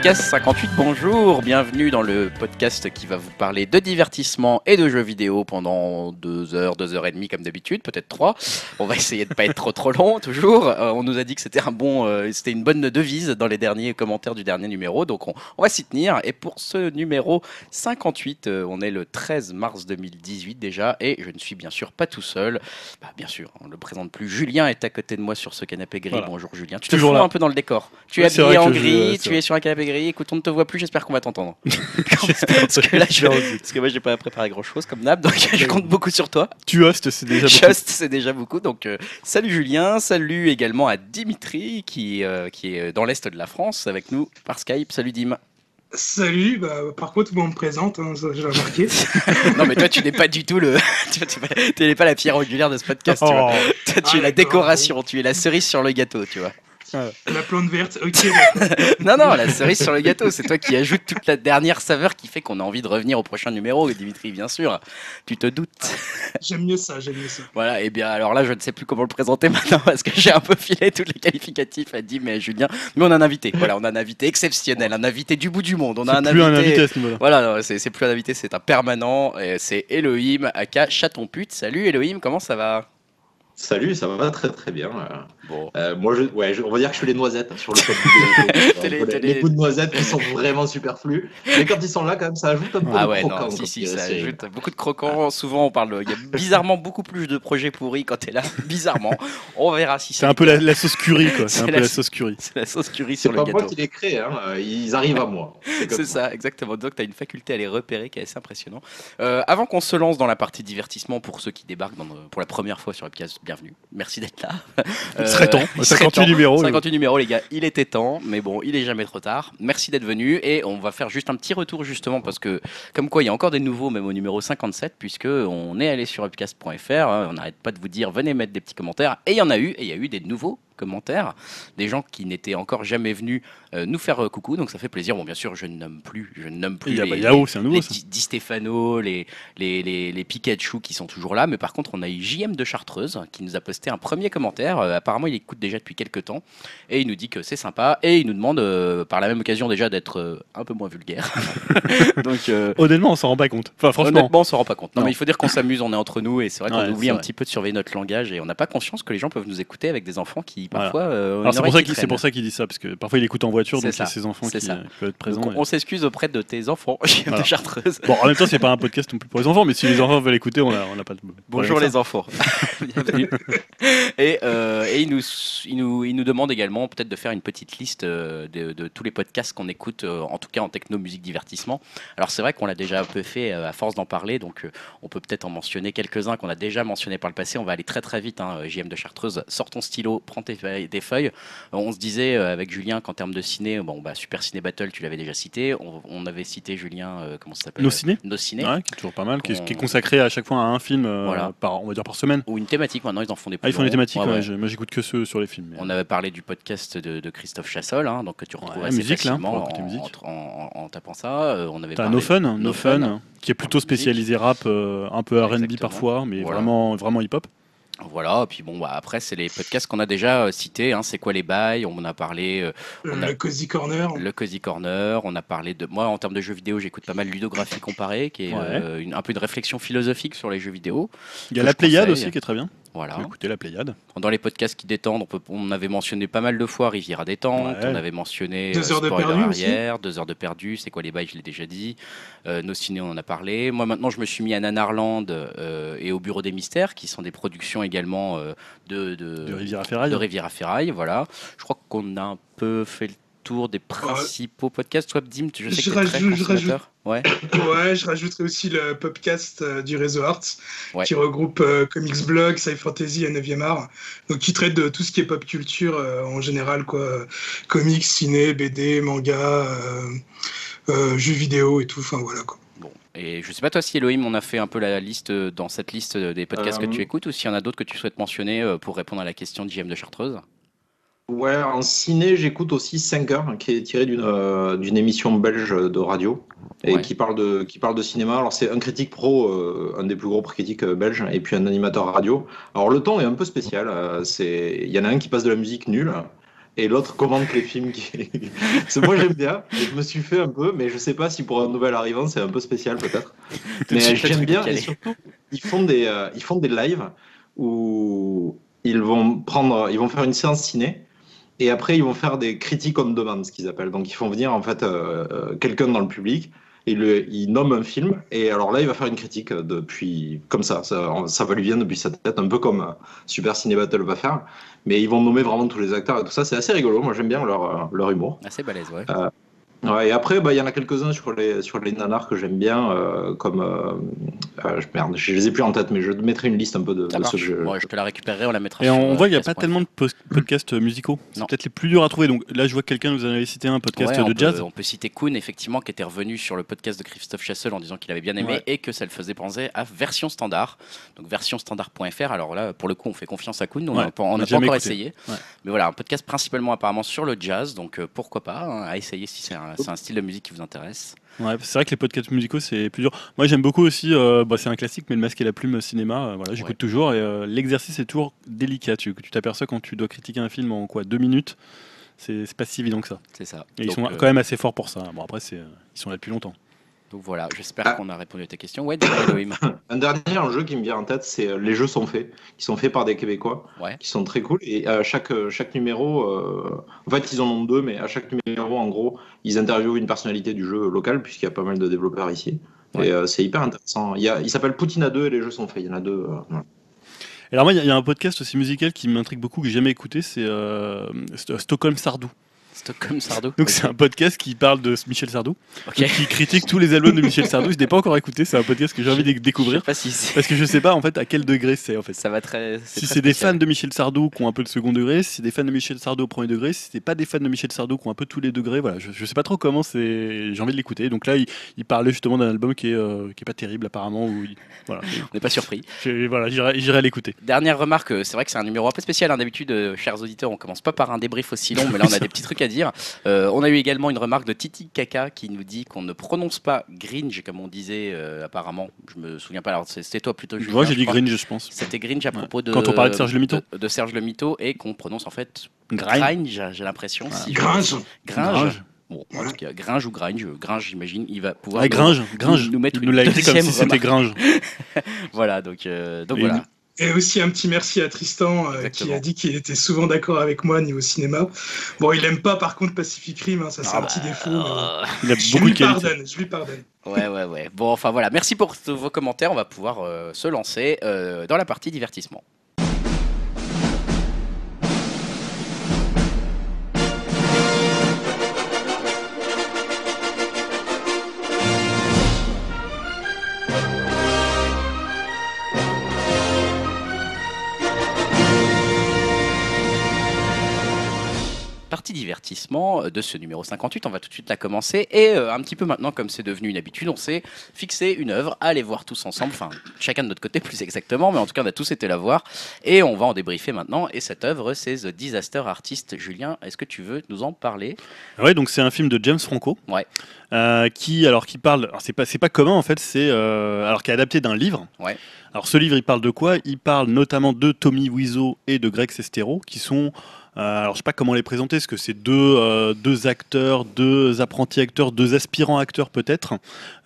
Podcast 58, bonjour, bienvenue dans le podcast qui va vous parler de divertissement et de jeux vidéo pendant deux heures, deux heures et demie comme d'habitude, peut-être trois. On va essayer de pas être trop trop long, toujours. Euh, on nous a dit que c'était un bon, euh, c'était une bonne devise dans les derniers commentaires du dernier numéro, donc on, on va s'y tenir. Et pour ce numéro 58, euh, on est le 13 mars 2018 déjà, et je ne suis bien sûr pas tout seul. Bah, bien sûr, on ne le présente plus. Julien est à côté de moi sur ce canapé gris. Voilà. Bonjour Julien. Tu te Toujours fous là. un peu dans le décor. Tu es habillé en je- gris, tu es sur un canapé Écoute, on ne te voit plus, j'espère qu'on va t'entendre. J'espère parce, que là, je- parce que moi, j'ai pas préparé grand chose comme d'hab, donc je compte beaucoup sur toi. Tu hostes, c'est déjà beaucoup. Just, c'est déjà beaucoup. Donc, euh, salut Julien, salut également à Dimitri qui, euh, qui est dans l'est de la France avec nous par Skype. Salut Dim. Salut, bah, par contre, moi on me présente, hein, j'ai remarqué. non, mais toi, tu n'es pas du tout le. tu n'es pas, la pierre angulaire de ce podcast. tu vois. Oh, Toi, tu es Ah, la décoration, tu es la cerise sur le gâteau, tu vois. La plante verte, ok. Non, non, la cerise sur le gâteau, c'est toi qui ajoutes toute la dernière saveur qui fait qu'on a envie de revenir au prochain numéro, Dimitri, bien sûr. Tu te doutes. J'aime mieux ça, j'aime mieux ça. Voilà, et bien alors là, je ne sais plus comment le présenter maintenant parce que j'ai un peu filé tous les qualificatifs à Dim et à Julien. Mais on a un invité, voilà, on a un invité exceptionnel, un invité du bout du monde. On a un c'est plus un invité. invité à ce niveau-là. Voilà, c'est plus un invité, c'est un permanent. C'est Elohim, aka Chaton Pute. Salut Elohim, comment ça va? Salut, ça va très très bien. euh. Bon. Euh, moi, je, ouais, je- on va dire que je fais les noisettes hein, sur le top les- les, les- coups de noisettes qui sont vraiment superflus. Mais quand ils sont là, quand même, ça ajoute un peu Ah de ouais, croquant. non, si, si, ça ajoute beaucoup de croquants. Souvent, on parle. Il y a bizarrement beaucoup plus de projets pourris quand t'es là. Bizarrement. On verra si C'est un peu la, la sauce curry, quoi. C'est C'est un peu la- sauce curry. C'est la sauce curry C'est sur le pas gâteau. moi qui les crée, hein, euh, ils arrivent à moi. C'est ça, exactement. Donc, tu as une faculté à les repérer qui est assez impressionnant. Euh, avant qu'on se lance dans la partie divertissement, pour ceux qui débarquent dans pour la première fois sur Webcast, bienvenue. Merci d'être là. Serait temps. il serait 58 temps. numéros. 58 numéros, les gars, il était temps, mais bon, il est jamais trop tard. Merci d'être venu et on va faire juste un petit retour justement parce que, comme quoi, il y a encore des nouveaux, même au numéro 57, puisque on est allé sur upcast.fr. hein, on n'arrête pas de vous dire, venez mettre des petits commentaires. Et il y en a eu, et il y a eu des nouveaux commentaires, des gens qui n'étaient encore jamais venus euh, nous faire euh, coucou, donc ça fait plaisir. Bon, bien sûr, je ne nomme plus, je ne nomme plus Il y a les, bah, Yao, c'est un les nouveau, ça. Di, Stefano, les, les, les, les Pikachu qui sont toujours là, mais par contre, on a eu JM de Chartreuse qui nous a posté un premier commentaire. Euh, apparemment, il écoute déjà depuis quelques temps et il nous dit que c'est sympa et il nous demande euh, par la même occasion déjà d'être euh, un peu moins vulgaire. Donc, euh, Honnêtement, on s'en rend pas compte. Enfin, franchement. Honnêtement, on s'en rend pas compte. Non, Non. mais il faut dire qu'on s'amuse, on est entre nous, et c'est vrai qu'on Ouais, oublie un vrai. petit peu de surveiller notre langage, et on n'a pas conscience que les gens peuvent nous écouter avec des enfants qui Voilà. parfois. euh, Alors une c'est pour, ça qui qu'il- c'est traîne. pour ça qu'il dit ça, parce que parfois il écoute en voiture, C'est donc ça. ses enfants C'est qui, peuvent être présents. Donc, on, s'excuse auprès de tes enfants, JM Voilà. de Chartreuse. Bon, en même temps, c'est pas un podcast non plus pour les enfants, mais si les enfants veulent écouter, on a, on a pas de. Bonjour les enfants. Et, euh, et il, nous, il, nous, il nous demande également peut-être de faire une petite liste euh, de, de tous les podcasts qu'on écoute, euh, en tout cas en techno, musique, divertissement. Alors c'est vrai qu'on l'a déjà un peu fait euh, à force d'en parler, donc euh, on peut peut-être en mentionner quelques-uns qu'on a déjà mentionnés par le passé. On va aller très très vite. Hein, JM de Chartreuse, sors ton stylo, prends tes feuilles. Tes feuilles. Euh, on se disait euh, avec Julien qu'en termes de ciné, bon, bah, Super Ciné Battle, tu l'avais déjà cité. On, on avait cité Julien, euh, comment ça s'appelle? Nos ciné Nos ciné. Ouais, qui est toujours pas mal, qui est, On- qui est consacré à chaque fois à un film euh, Voilà. par, on va dire par semaine. Ou une thématique maintenant, ils en font des Ah, ils font des longs. thématiques, Ouais, ouais, ouais. je- moi j'écoute que ceux sur les films. mais- On avait parlé du podcast de, de Christophe Chassol, hein, donc que tu retrouves Ouais, assez musique, là, facilement pour écouter en, musique. en- en- en tapant ça. Euh, on avait T'as parlé No Fun, No No Fun. Fun, qui est plutôt spécialisé rap, euh, un peu R&B Exactement. parfois, mais Voilà. vraiment, vraiment hip-hop. Voilà, puis bon, bah, après, c'est les podcasts qu'on a déjà euh, cités. hein, c'est quoi les bails? On en a parlé. euh, On a- Le Cozy Corner. le Cozy Corner, on a parlé de. Moi, en termes de jeux vidéo, j'écoute pas mal Ludographie comparée, qui est Ouais. euh, une- un peu de réflexion philosophique sur les jeux vidéo. Il y a la Pléiade aussi qui est très bien. Voilà. Faut écouter la Pléiade. Dans les podcasts qui détendent, on, peut- on avait mentionné pas mal de fois Riviera détente, Ouais. on avait mentionné Deux euh, heures de Spoiler perdu aussi. arrière, deux heures de perdu, c'est quoi les bails, je l'ai déjà dit. Euh, Nos ciné, on en a parlé. Moi maintenant, je me suis mis à Nanarland euh, et au Bureau des Mystères, qui sont des productions également euh, de, de, De Riviera Ferraille. de Riviera Ferraille. Voilà. Je crois qu'on a un peu fait le tour des principaux podcasts. Toi, Dim, je sais Je que t'es très rajoute- je consommateur. Ouais. Ouais, je rajouterai aussi le podcast euh, du réseau Arts, Ouais. qui regroupe euh, Comics Blog, Sci Fantasy et 9e art. Donc, qui traite de tout ce qui est pop culture euh, en général, quoi. Comics, ciné, BD, manga, euh, euh, jeux vidéo et tout. Enfin, voilà, quoi. Bon. Et je sais pas toi si Elohim, on a fait un peu la liste dans cette liste des podcasts Euh, que tu écoutes ou s'il y en a d'autres que tu souhaites mentionner euh, pour répondre à la question de JM de Chartreuse? Ouais, en ciné, j'écoute aussi 5 heures, qui est tiré d'une euh, émission belge de radio et Ouais. qui parle de qui parle de cinéma. Alors c'est un critique pro, euh, un des plus gros critiques euh, belges, et puis un animateur radio. Alors le ton est un peu spécial. euh, il y en a un qui passe de la musique nulle et l'autre commente les films. Qui... C'est- moi j'aime bien, je me suis fait un peu, mais je sais pas si pour un nouvel arrivant c'est un peu spécial peut-être. Mais j'aime bien, et surtout ils font des, ils font des lives où ils vont prendre, ils vont faire une séance ciné. Et après, ils vont faire des critiques on demande, ce qu'ils appellent. Donc, ils font venir en fait euh, euh, quelqu'un dans le public, et le, il nomme un film, et alors là, il va faire une critique euh, depuis, comme ça, ça, ça va lui venir depuis sa tête, un peu comme Super Ciné Battle va faire. Mais ils vont nommer vraiment tous les acteurs et tout ça, c'est assez rigolo. Moi, j'aime bien leur, leur humour. Assez balèze, ouais. Ouais, et après, bah, il y en a quelques-uns sur les, sur les nanars que j'aime bien, euh, comme. euh, euh, je- merde, je les ai plus en tête, mais je mettrai une liste un peu de, de ceux que je. Bon, je te la récupérerai, on la mettra Et sur, on euh, voit, il n'y a pas tellement de podcasts musicaux. C'est Non. peut-être les plus durs à trouver. Donc là, je vois que quelqu'un nous en avait cité un podcast Ouais, on de peut- jazz. on peut citer Kuhn, effectivement, qui était revenu sur le podcast de Christophe Chassel en disant qu'il avait bien aimé Ouais. et que ça le faisait penser à version standard. Donc versionstandard.fr. Alors là, pour le coup, on fait confiance à Kuhn. On Ouais, n'a pas, on a encore écouté. essayé. Ouais. Mais voilà, un podcast principalement apparemment sur le jazz. Donc euh, pourquoi pas hein, à essayer si c'est un, c'est un style de musique qui vous intéresse. Ouais, c'est vrai que les podcasts musicaux, c'est plus dur. Moi, j'aime beaucoup aussi, euh, bah, c'est un classique, mais le masque et la plume cinéma, euh, voilà, j'écoute Ouais. toujours. Et euh, l'exercice est toujours délicat. Tu tu t'aperçois quand tu dois critiquer un film en quoi Deux minutes c'est pas si évident que ça. C'est ça. Et ils sont quand même assez forts pour ça. Bon, après, ils sont là depuis longtemps. Donc voilà, j'espère Ah. qu'on a répondu à ta question. Ouais, dis-moi, Elohim. Un dernier jeu qui me vient en tête, c'est euh, Les Jeux sont faits, qui sont faits par des Québécois, Ouais. qui sont très cool. Et à chaque, euh, chaque numéro, euh, en fait, ils en ont deux, mais à chaque numéro, en gros, ils interviewent une personnalité du jeu local, puisqu'il y a pas mal de développeurs ici. Ouais. Et euh, c'est hyper intéressant. Il, y a, il s'appelle Poutine à deux et les jeux sont faits. Il y en a deux. euh, voilà. Alors, moi, il y, y a un podcast aussi musical qui m'intrigue beaucoup, que j'ai jamais écouté, c'est euh, St- Stockholm Sardou. Stockholm Sardou. Donc, c'est un podcast qui parle de Michel Sardou, Ok. qui critique tous les albums de Michel Sardou. Je n'ai pas encore écouté, c'est un podcast que j'ai envie de Je sais découvrir. pas si c'est- Parce que je sais pas en fait à quel degré c'est en fait. ça va très. Si c'est des fans de Michel Sardou qui ont un peu de second degré, si c'est des fans de Michel Sardou au premier degré, si c'est pas des fans de Michel Sardou qui ont un peu tous les degrés, voilà, je, je sais pas trop comment c'est. J'ai envie de l'écouter. Donc là, il, il parlait justement d'un album qui est, euh, qui est pas terrible apparemment. Où il- voilà, On n'est pas surpris. Voilà, j'irai j'irai l'écouter. Dernière remarque, euh, c'est vrai que c'est un numéro un peu spécial. hein. D'habitude, euh, chers auditeurs, on commence pas par un débrief aussi long, mais là on a des petits trucs à dire. Euh, on a eu également une remarque de Titi Kaka qui nous dit qu'on ne prononce pas Gringe comme on disait euh, apparemment. Je me souviens pas. Alors c'était toi plutôt. Julien, Moi, j'ai dit crois. Gringe, je pense. C'était Gringe à Ouais. propos de. Quand on parlait de Serge Le Mito. De, de Serge Le Mito et qu'on prononce en fait Gringe. Gringe, j'ai l'impression. si Gringe. Gringe. Gringe. Bon, en tout cas, Gringe ou Gringe, Gringe, j'imagine, il va pouvoir. Ouais, nous- Gringe, Gringe. nous mettre Il nous une l'a écrit comme deuxième si c'était Gringe. Voilà, donc, euh, donc Et voilà. Et aussi un petit merci à Tristan euh, qui a dit qu'il était souvent d'accord avec moi niveau cinéma. Bon, il aime pas par contre Pacific Rim, hein, ça c'est Ah un petit défaut. mais bon. Euh, Il a Je lui pardonne, je lui pardonne. Ouais, ouais, ouais. Bon, enfin voilà. Merci pour tous vos commentaires. On va pouvoir euh, se lancer euh, dans la partie divertissement. Partie divertissement euh, de ce numéro 58, on va tout de suite la commencer. Et euh, un petit peu maintenant, comme c'est devenu une habitude, on s'est fixé une œuvre à aller voir tous ensemble, enfin chacun de notre côté plus exactement, mais en tout cas on a tous été la voir. Et on va en débriefer maintenant. Et cette œuvre, c'est The Disaster Artist. Julien, est-ce que tu veux nous en parler? Ouais, donc c'est un film de James Franco. Ouais. Euh, qui alors qui parle c'est pas commun en fait c'est euh, alors qui est adapté d'un livre Ouais. alors ce livre il parle de quoi? Il parle notamment de Tommy Wiseau et de Greg Sestero qui sont alors je sais pas comment les présenter parce que c'est deux euh, deux acteurs deux apprentis acteurs deux aspirants acteurs peut-être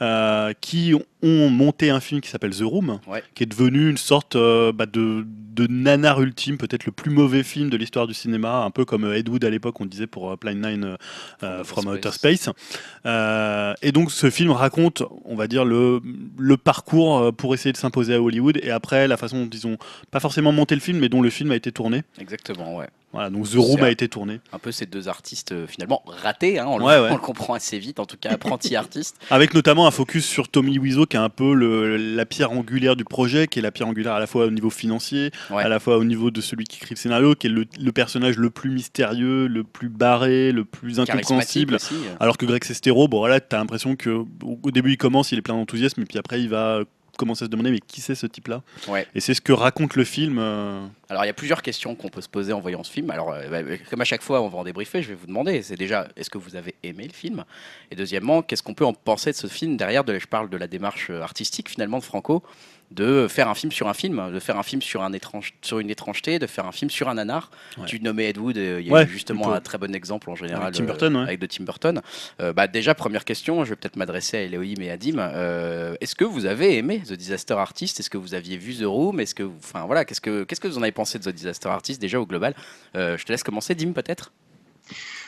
euh, qui ont, ont monté un film qui s'appelle The Room Ouais. qui est devenu une sorte euh, bah, de de nanar ultime peut-être le plus mauvais film de l'histoire du cinéma un peu comme euh, Ed Wood à l'époque on disait pour euh, Plan 9 euh, euh, From Outer Space euh, et donc ce film raconte, on va dire, le, le parcours pour essayer de s'imposer à Hollywood et après la façon dont ils ont pas forcément monté le film, mais dont le film a été tourné. Exactement, ouais. Voilà, donc The Room a été tourné. Un peu ces deux artistes euh, finalement ratés, hein, on, le, Ouais, ouais. on le comprend assez vite, en tout cas apprentis artistes. Avec notamment un focus sur Tommy Wiseau qui est un peu le- la pierre angulaire du projet, qui est la pierre angulaire à la fois au niveau financier, Ouais. à la fois au niveau de celui qui écrit le scénario, qui est le, le personnage le plus mystérieux, le plus barré, le plus incompréhensible. aussi. euh. Alors que Greg Sestero, bon voilà, t'as l'impression que au au début il commence, il est plein d'enthousiasme, et puis après il va commencer à se demander mais qui c'est ce type-là Ouais. Et c'est ce que raconte le film. euh, Alors il y a plusieurs questions qu'on peut se poser en voyant ce film. Alors euh, bah, comme à chaque fois on va en débriefer, je vais vous demander, c'est déjà est-ce que vous avez aimé le film? Et deuxièmement, qu'est-ce qu'on peut en penser de ce film derrière de, Je parle de la démarche euh, artistique finalement de Franco, de faire un film sur un film, de faire un film sur, un étrange, sur une étrangeté, de faire un film sur un nanar. Ouais. Tu nommais Ed Wood, euh, il y a Ouais, eu justement plutôt. un très bon exemple en général Avec Tim Burton, ouais. avec de Tim Burton. Euh, bah, déjà, première question, je vais peut-être m'adresser à Elohim et à Dim. Euh, Est-ce que vous avez aimé The Disaster Artist? Est-ce que vous aviez vu The Room? Est-ce que, enfin voilà, qu'est-ce que qu'est-ce que vous en avez pensé de The Disaster Artist déjà au global? Euh, Je te laisse commencer, Dim peut-être.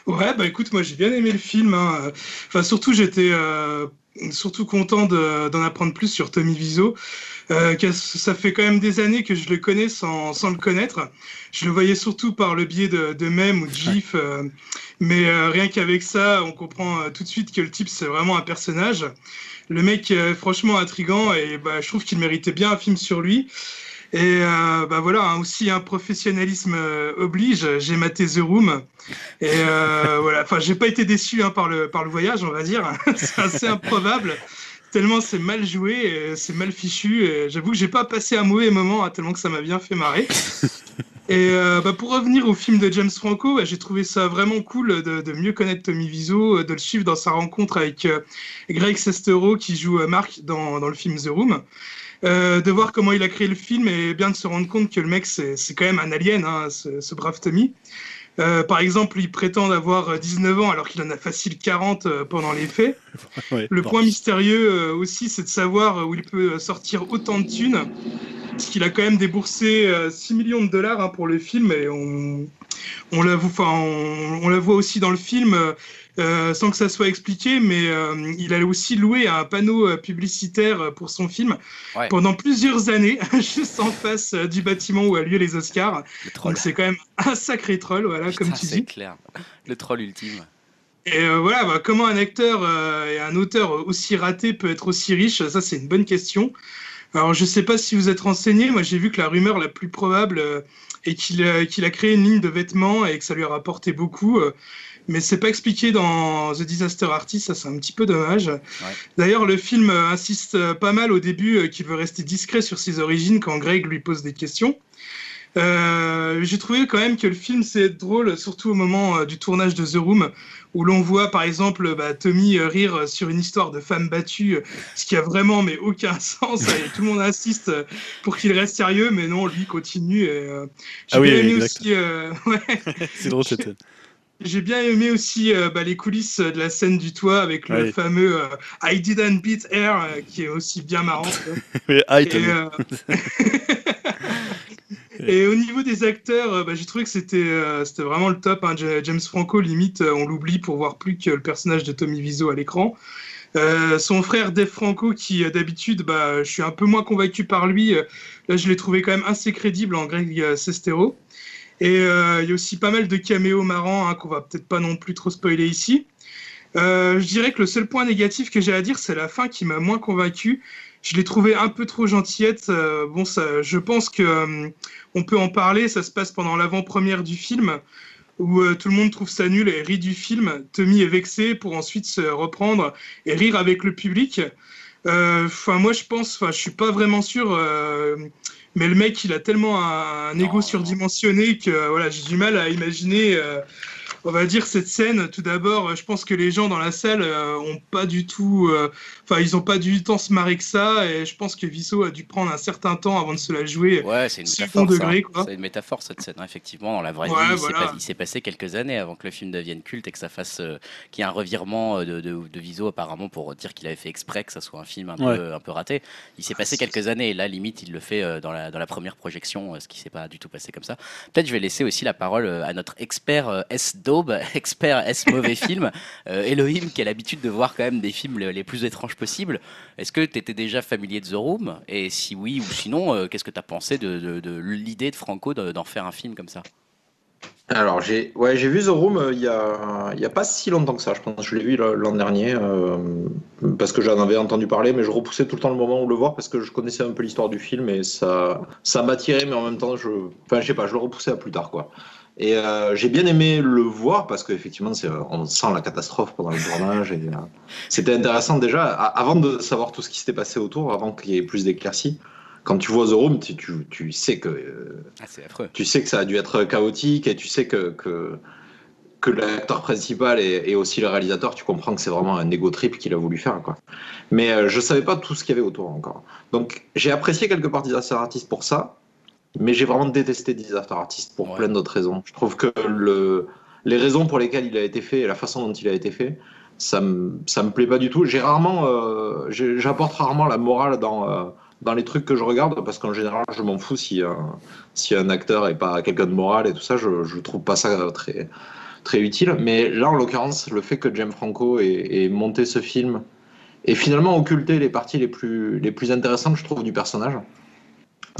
Ouais, bah écoute, moi j'ai bien aimé le film. hein. Enfin, surtout, j'étais euh, surtout content de- d'en apprendre plus sur Tommy Wiseau. Euh, ça fait quand même des années que je le connais sans, sans le connaître. Je le voyais surtout par le biais de, de mèmes ou de gifs. euh, mais euh, rien qu'avec ça, on comprend euh, tout de suite que le type, c'est vraiment un personnage. Le mec est franchement intrigant et bah, je trouve qu'il méritait bien un film sur lui. Et euh, bah voilà, hein, aussi un professionnalisme euh, oblige. J'ai maté The Room. Et euh, voilà, enfin, j'ai pas été déçu hein, par, le, par le voyage, on va dire. c'est assez improbable. Tellement c'est mal joué, c'est mal fichu. J'avoue que j'ai pas passé un mauvais moment, hein, tellement que ça m'a bien fait marrer. Et euh, bah, pour revenir au film de James Franco, bah, j'ai trouvé ça vraiment cool de, de mieux connaître Tommy Wiseau, de le suivre dans sa rencontre avec euh, Greg Sestero qui joue euh, Mark dans, dans le film The Room. Euh, de voir comment il a créé le film et bien de se rendre compte que le mec c'est quand même un alien, hein, ce, ce brave Tommy. Euh, par exemple, il prétend avoir 19 ans alors qu'il en a facile 40 euh, pendant les faits. Ouais, Le bon. point mystérieux euh, aussi, c'est de savoir euh, où il peut sortir autant de thunes. Parce qu'il a quand même déboursé euh, 6 millions de dollars hein, pour le film et on, on, la, voit- enfin, on, on la voit aussi dans le film euh, sans que ça soit expliqué, mais euh, il a aussi loué un panneau euh, publicitaire pour son film Ouais. pendant plusieurs années, juste en face du bâtiment où a lieu les Oscars. Le. Donc c'est quand même un sacré troll, voilà, comme tu dis. clair. Le troll ultime. Et euh, voilà, bah, comment un acteur et un auteur aussi raté peut être aussi riche, ça c'est une bonne question. Alors je sais pas si vous êtes renseigné, moi j'ai vu que la rumeur la plus probable euh, est qu'il euh, a créé une ligne de vêtements et que ça lui a rapporté beaucoup. euh, mais c'est pas expliqué dans The Disaster Artist, ça c'est un petit peu dommage. D'ailleurs, le film euh, insiste euh, pas mal au début euh, qu'il veut rester discret sur ses origines quand Greg lui pose des questions. Euh, J'ai trouvé quand même que le film c'est drôle, surtout au moment euh, du tournage de The Room, où l'on voit par exemple bah, Tommy euh, rire sur une histoire de femme battue, ce qui a vraiment mais aucun sens. et tout le monde insiste pour qu'il reste sérieux, mais non, lui continue. et, Ah oui, aimé exact. aussi. ouais. C'est drôle cette scène. J'ai bien aimé aussi euh, bah, les coulisses de la scène du toit avec le fameux euh, I didn't beat air euh, qui est aussi bien marrant. Et, au niveau des acteurs, bah, j'ai trouvé que c'était c'était vraiment le top. hein. Ja- James Franco, limite, on l'oublie pour voir plus que le personnage de Tommy Wiseau à l'écran. Euh, son frère Dave Franco, qui d'habitude, bah, je suis un peu moins convaincu par lui. là, je l'ai trouvé quand même assez crédible en Greg Sestero. Et euh, il y a aussi pas mal de caméos marrants hein, qu'on va peut-être pas non plus trop spoiler ici. Euh, je dirais que le seul point négatif que j'ai à dire, c'est la fin qui m'a moins convaincu. Je l'ai trouvé un peu trop gentillette. Euh, bon, ça, je pense que on peut en parler. Ça se passe pendant l'avant-première du film où tout le monde trouve ça nul et rit du film. Tommy est vexé pour ensuite se reprendre et rire avec le public. Enfin, moi, je pense. Enfin, je suis pas vraiment sûr. Euh, mais le mec, il a tellement un, ego surdimensionné que euh, voilà, j'ai du mal à imaginer. On va dire cette scène. Tout d'abord, euh, je pense que les gens dans la salle euh, ont pas du tout. euh, Enfin, ils ont pas du temps se marrer que ça. Et je pense que Visso a dû prendre un certain temps avant de se la jouer. Ouais, c'est une métaphore. degré, ça. quoi. C'est une métaphore cette scène, hein, effectivement. Dans la vraie Ouais, vie, il s'est voilà. pas- il s'est passé quelques années avant que le film devienne culte et que ça fasse, euh, qu'il y ait un revirement de, de, de Viso apparemment pour dire qu'il avait fait exprès que ça soit un film un, Ouais. peu, un peu raté. Il s'est passé quelques années et là, limite, il le fait euh, dans la, dans la première projection, euh, ce qui s'est pas du tout passé comme ça. Peut-être je vais laisser aussi la parole à notre expert euh, S expert S mauvais film, euh, Elohim, qui a l'habitude de voir quand même des films le- les plus étranges possibles. Est-ce que tu étais déjà familier de The Room? Et si oui ou sinon, euh, qu'est-ce que tu as pensé de, l'idée de Franco de- d'en faire un film comme ça? Alors, j'ai vu The Room euh, il il y a pas si longtemps que ça, je pense. Je l'ai vu l'an dernier euh, parce que j'en avais entendu parler, mais je repoussais tout le temps le moment où le voir parce que je connaissais un peu l'histoire du film et ça, ça m'attirait, mais en même temps, je, enfin, sais pas, je le repoussais à plus tard, quoi. Et euh, j'ai bien aimé le voir parce qu'effectivement, c'est- on sent la catastrophe pendant le tournage. et, euh, C'était intéressant déjà, avant de savoir tout ce qui s'était passé autour, avant qu'il y ait plus d'éclaircies. Quand tu vois The Room, tu, tu, tu sais que euh, Ah, c'est affreux. tu sais que ça a dû être chaotique et tu sais que, que que l'acteur principal et, aussi le réalisateur, tu comprends que c'est vraiment un ego trip qu'il a voulu faire. Quoi. Mais euh, je savais pas tout ce qu'il y avait autour encore. Donc j'ai apprécié quelque part Disaster Artist pour ça, mais j'ai vraiment détesté Disaster Artist pour plein d'autres raisons. Je trouve que le, les raisons pour lesquelles il a été fait et la façon dont il a été fait, ça me, ça me plaît pas du tout. J'ai rarement, euh, j'apporte rarement la morale dans, euh, dans les trucs que je regarde parce qu'en général, je m'en fous si, si un acteur est pas quelqu'un de moral et tout ça, je, je trouve pas ça très très utile. Mais là, en l'occurrence, le fait que James Franco ait, monté ce film et finalement occulté les parties les plus, les plus intéressantes, je trouve, du personnage.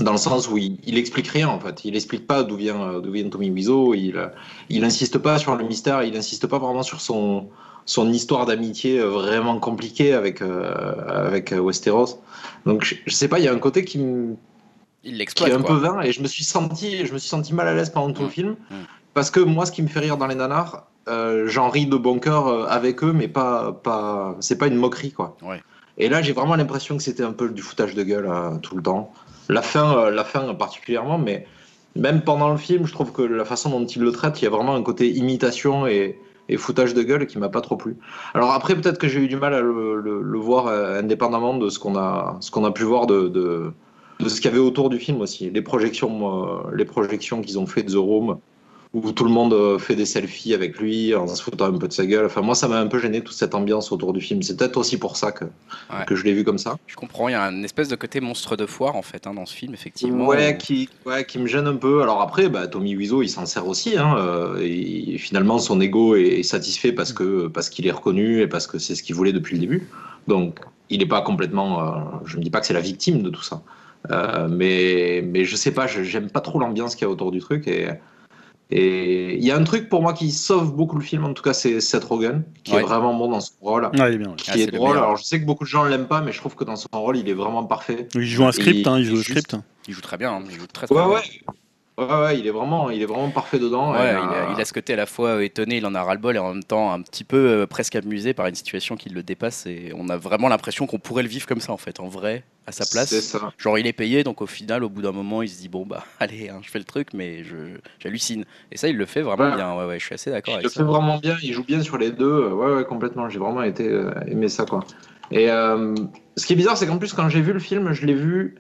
Dans le sens où il, il explique rien en fait, il explique pas d'où vient d'où vient Tommy Wiseau, il il insiste pas sur le mystère, il insiste pas vraiment sur son son histoire d'amitié vraiment compliquée avec euh, avec Westeros. Donc je, je, sais pas, il y a un côté qui me il l'exploite. un peu vain et je me suis senti je me suis senti mal à l'aise pendant tout le mmh. film. Mmh. Parce que moi, ce qui me fait rire dans les nanars, euh, j'en ris de bon cœur euh, avec eux, mais pas, pas, c'est pas une moquerie, quoi. Et là, j'ai vraiment l'impression que c'était un peu du foutage de gueule euh, tout le temps. La fin, la fin particulièrement, mais même pendant le film, je trouve que la façon dont il le traite, il y a vraiment un côté imitation et, foutage de gueule qui m'a pas trop plu. Alors après, peut-être que j'ai eu du mal à le, voir indépendamment de ce qu'on a, ce qu'on a pu voir de, de, ce qu'il y avait autour du film aussi. Les projections, les projections qu'ils ont fait de The Room où tout le monde euh, fait des selfies avec lui en se foutant un peu de sa gueule. Enfin, moi, ça m'a un peu gêné toute cette ambiance autour du film. C'est peut-être aussi pour ça que, que je l'ai vu comme ça. Je comprends, il y a une espèce de côté monstre de foire en fait hein, dans ce film, effectivement. Ouais, qui, ouais, qui me gêne un peu. Alors après, bah, Tommy Wiseau, il s'en sert aussi. Hein, euh, et finalement, son ego est satisfait parce que parce qu'il est reconnu et parce que c'est ce qu'il voulait depuis le début. Donc, il n'est pas complètement. Euh, je ne dis pas que c'est la victime de tout ça. mais, mais je sais pas, j'aime pas trop l'ambiance qu'il y a autour du truc. Et et il y a un truc pour moi qui sauve beaucoup le film, en tout cas, c'est Seth Rogen, qui est vraiment bon dans son rôle. il est bien, Qui ah, est, drôle. Alors, je sais que beaucoup de gens l'aiment pas, mais je trouve que dans son rôle, il est vraiment parfait. Il joue un script, hein, il joue un script. Il joue très bien, hein, il joue très, très ouais, bien. Ouais. Ouais, il est vraiment, il est vraiment parfait dedans. Ouais, euh, il, a, ce côté à la fois euh, étonné, il en a ras-le-bol et en même temps un petit peu euh, presque amusé par une situation qui le dépasse. Et on a vraiment l'impression qu'on pourrait le vivre comme ça en fait, en vrai, à sa place. Ça. Genre il est payé, donc au final, au bout d'un moment, il se dit bon bah allez, hein, je fais le truc, mais j'hallucine. Et ça, il le fait vraiment bien. Ouais, ouais, je suis assez d'accord avec ça. Il le fait vraiment bien. Il joue bien sur les deux. Ouais, ouais, complètement. J'ai vraiment été aimé ça quoi. Et ce qui est bizarre, c'est qu'en plus quand j'ai vu le film, je l'ai vu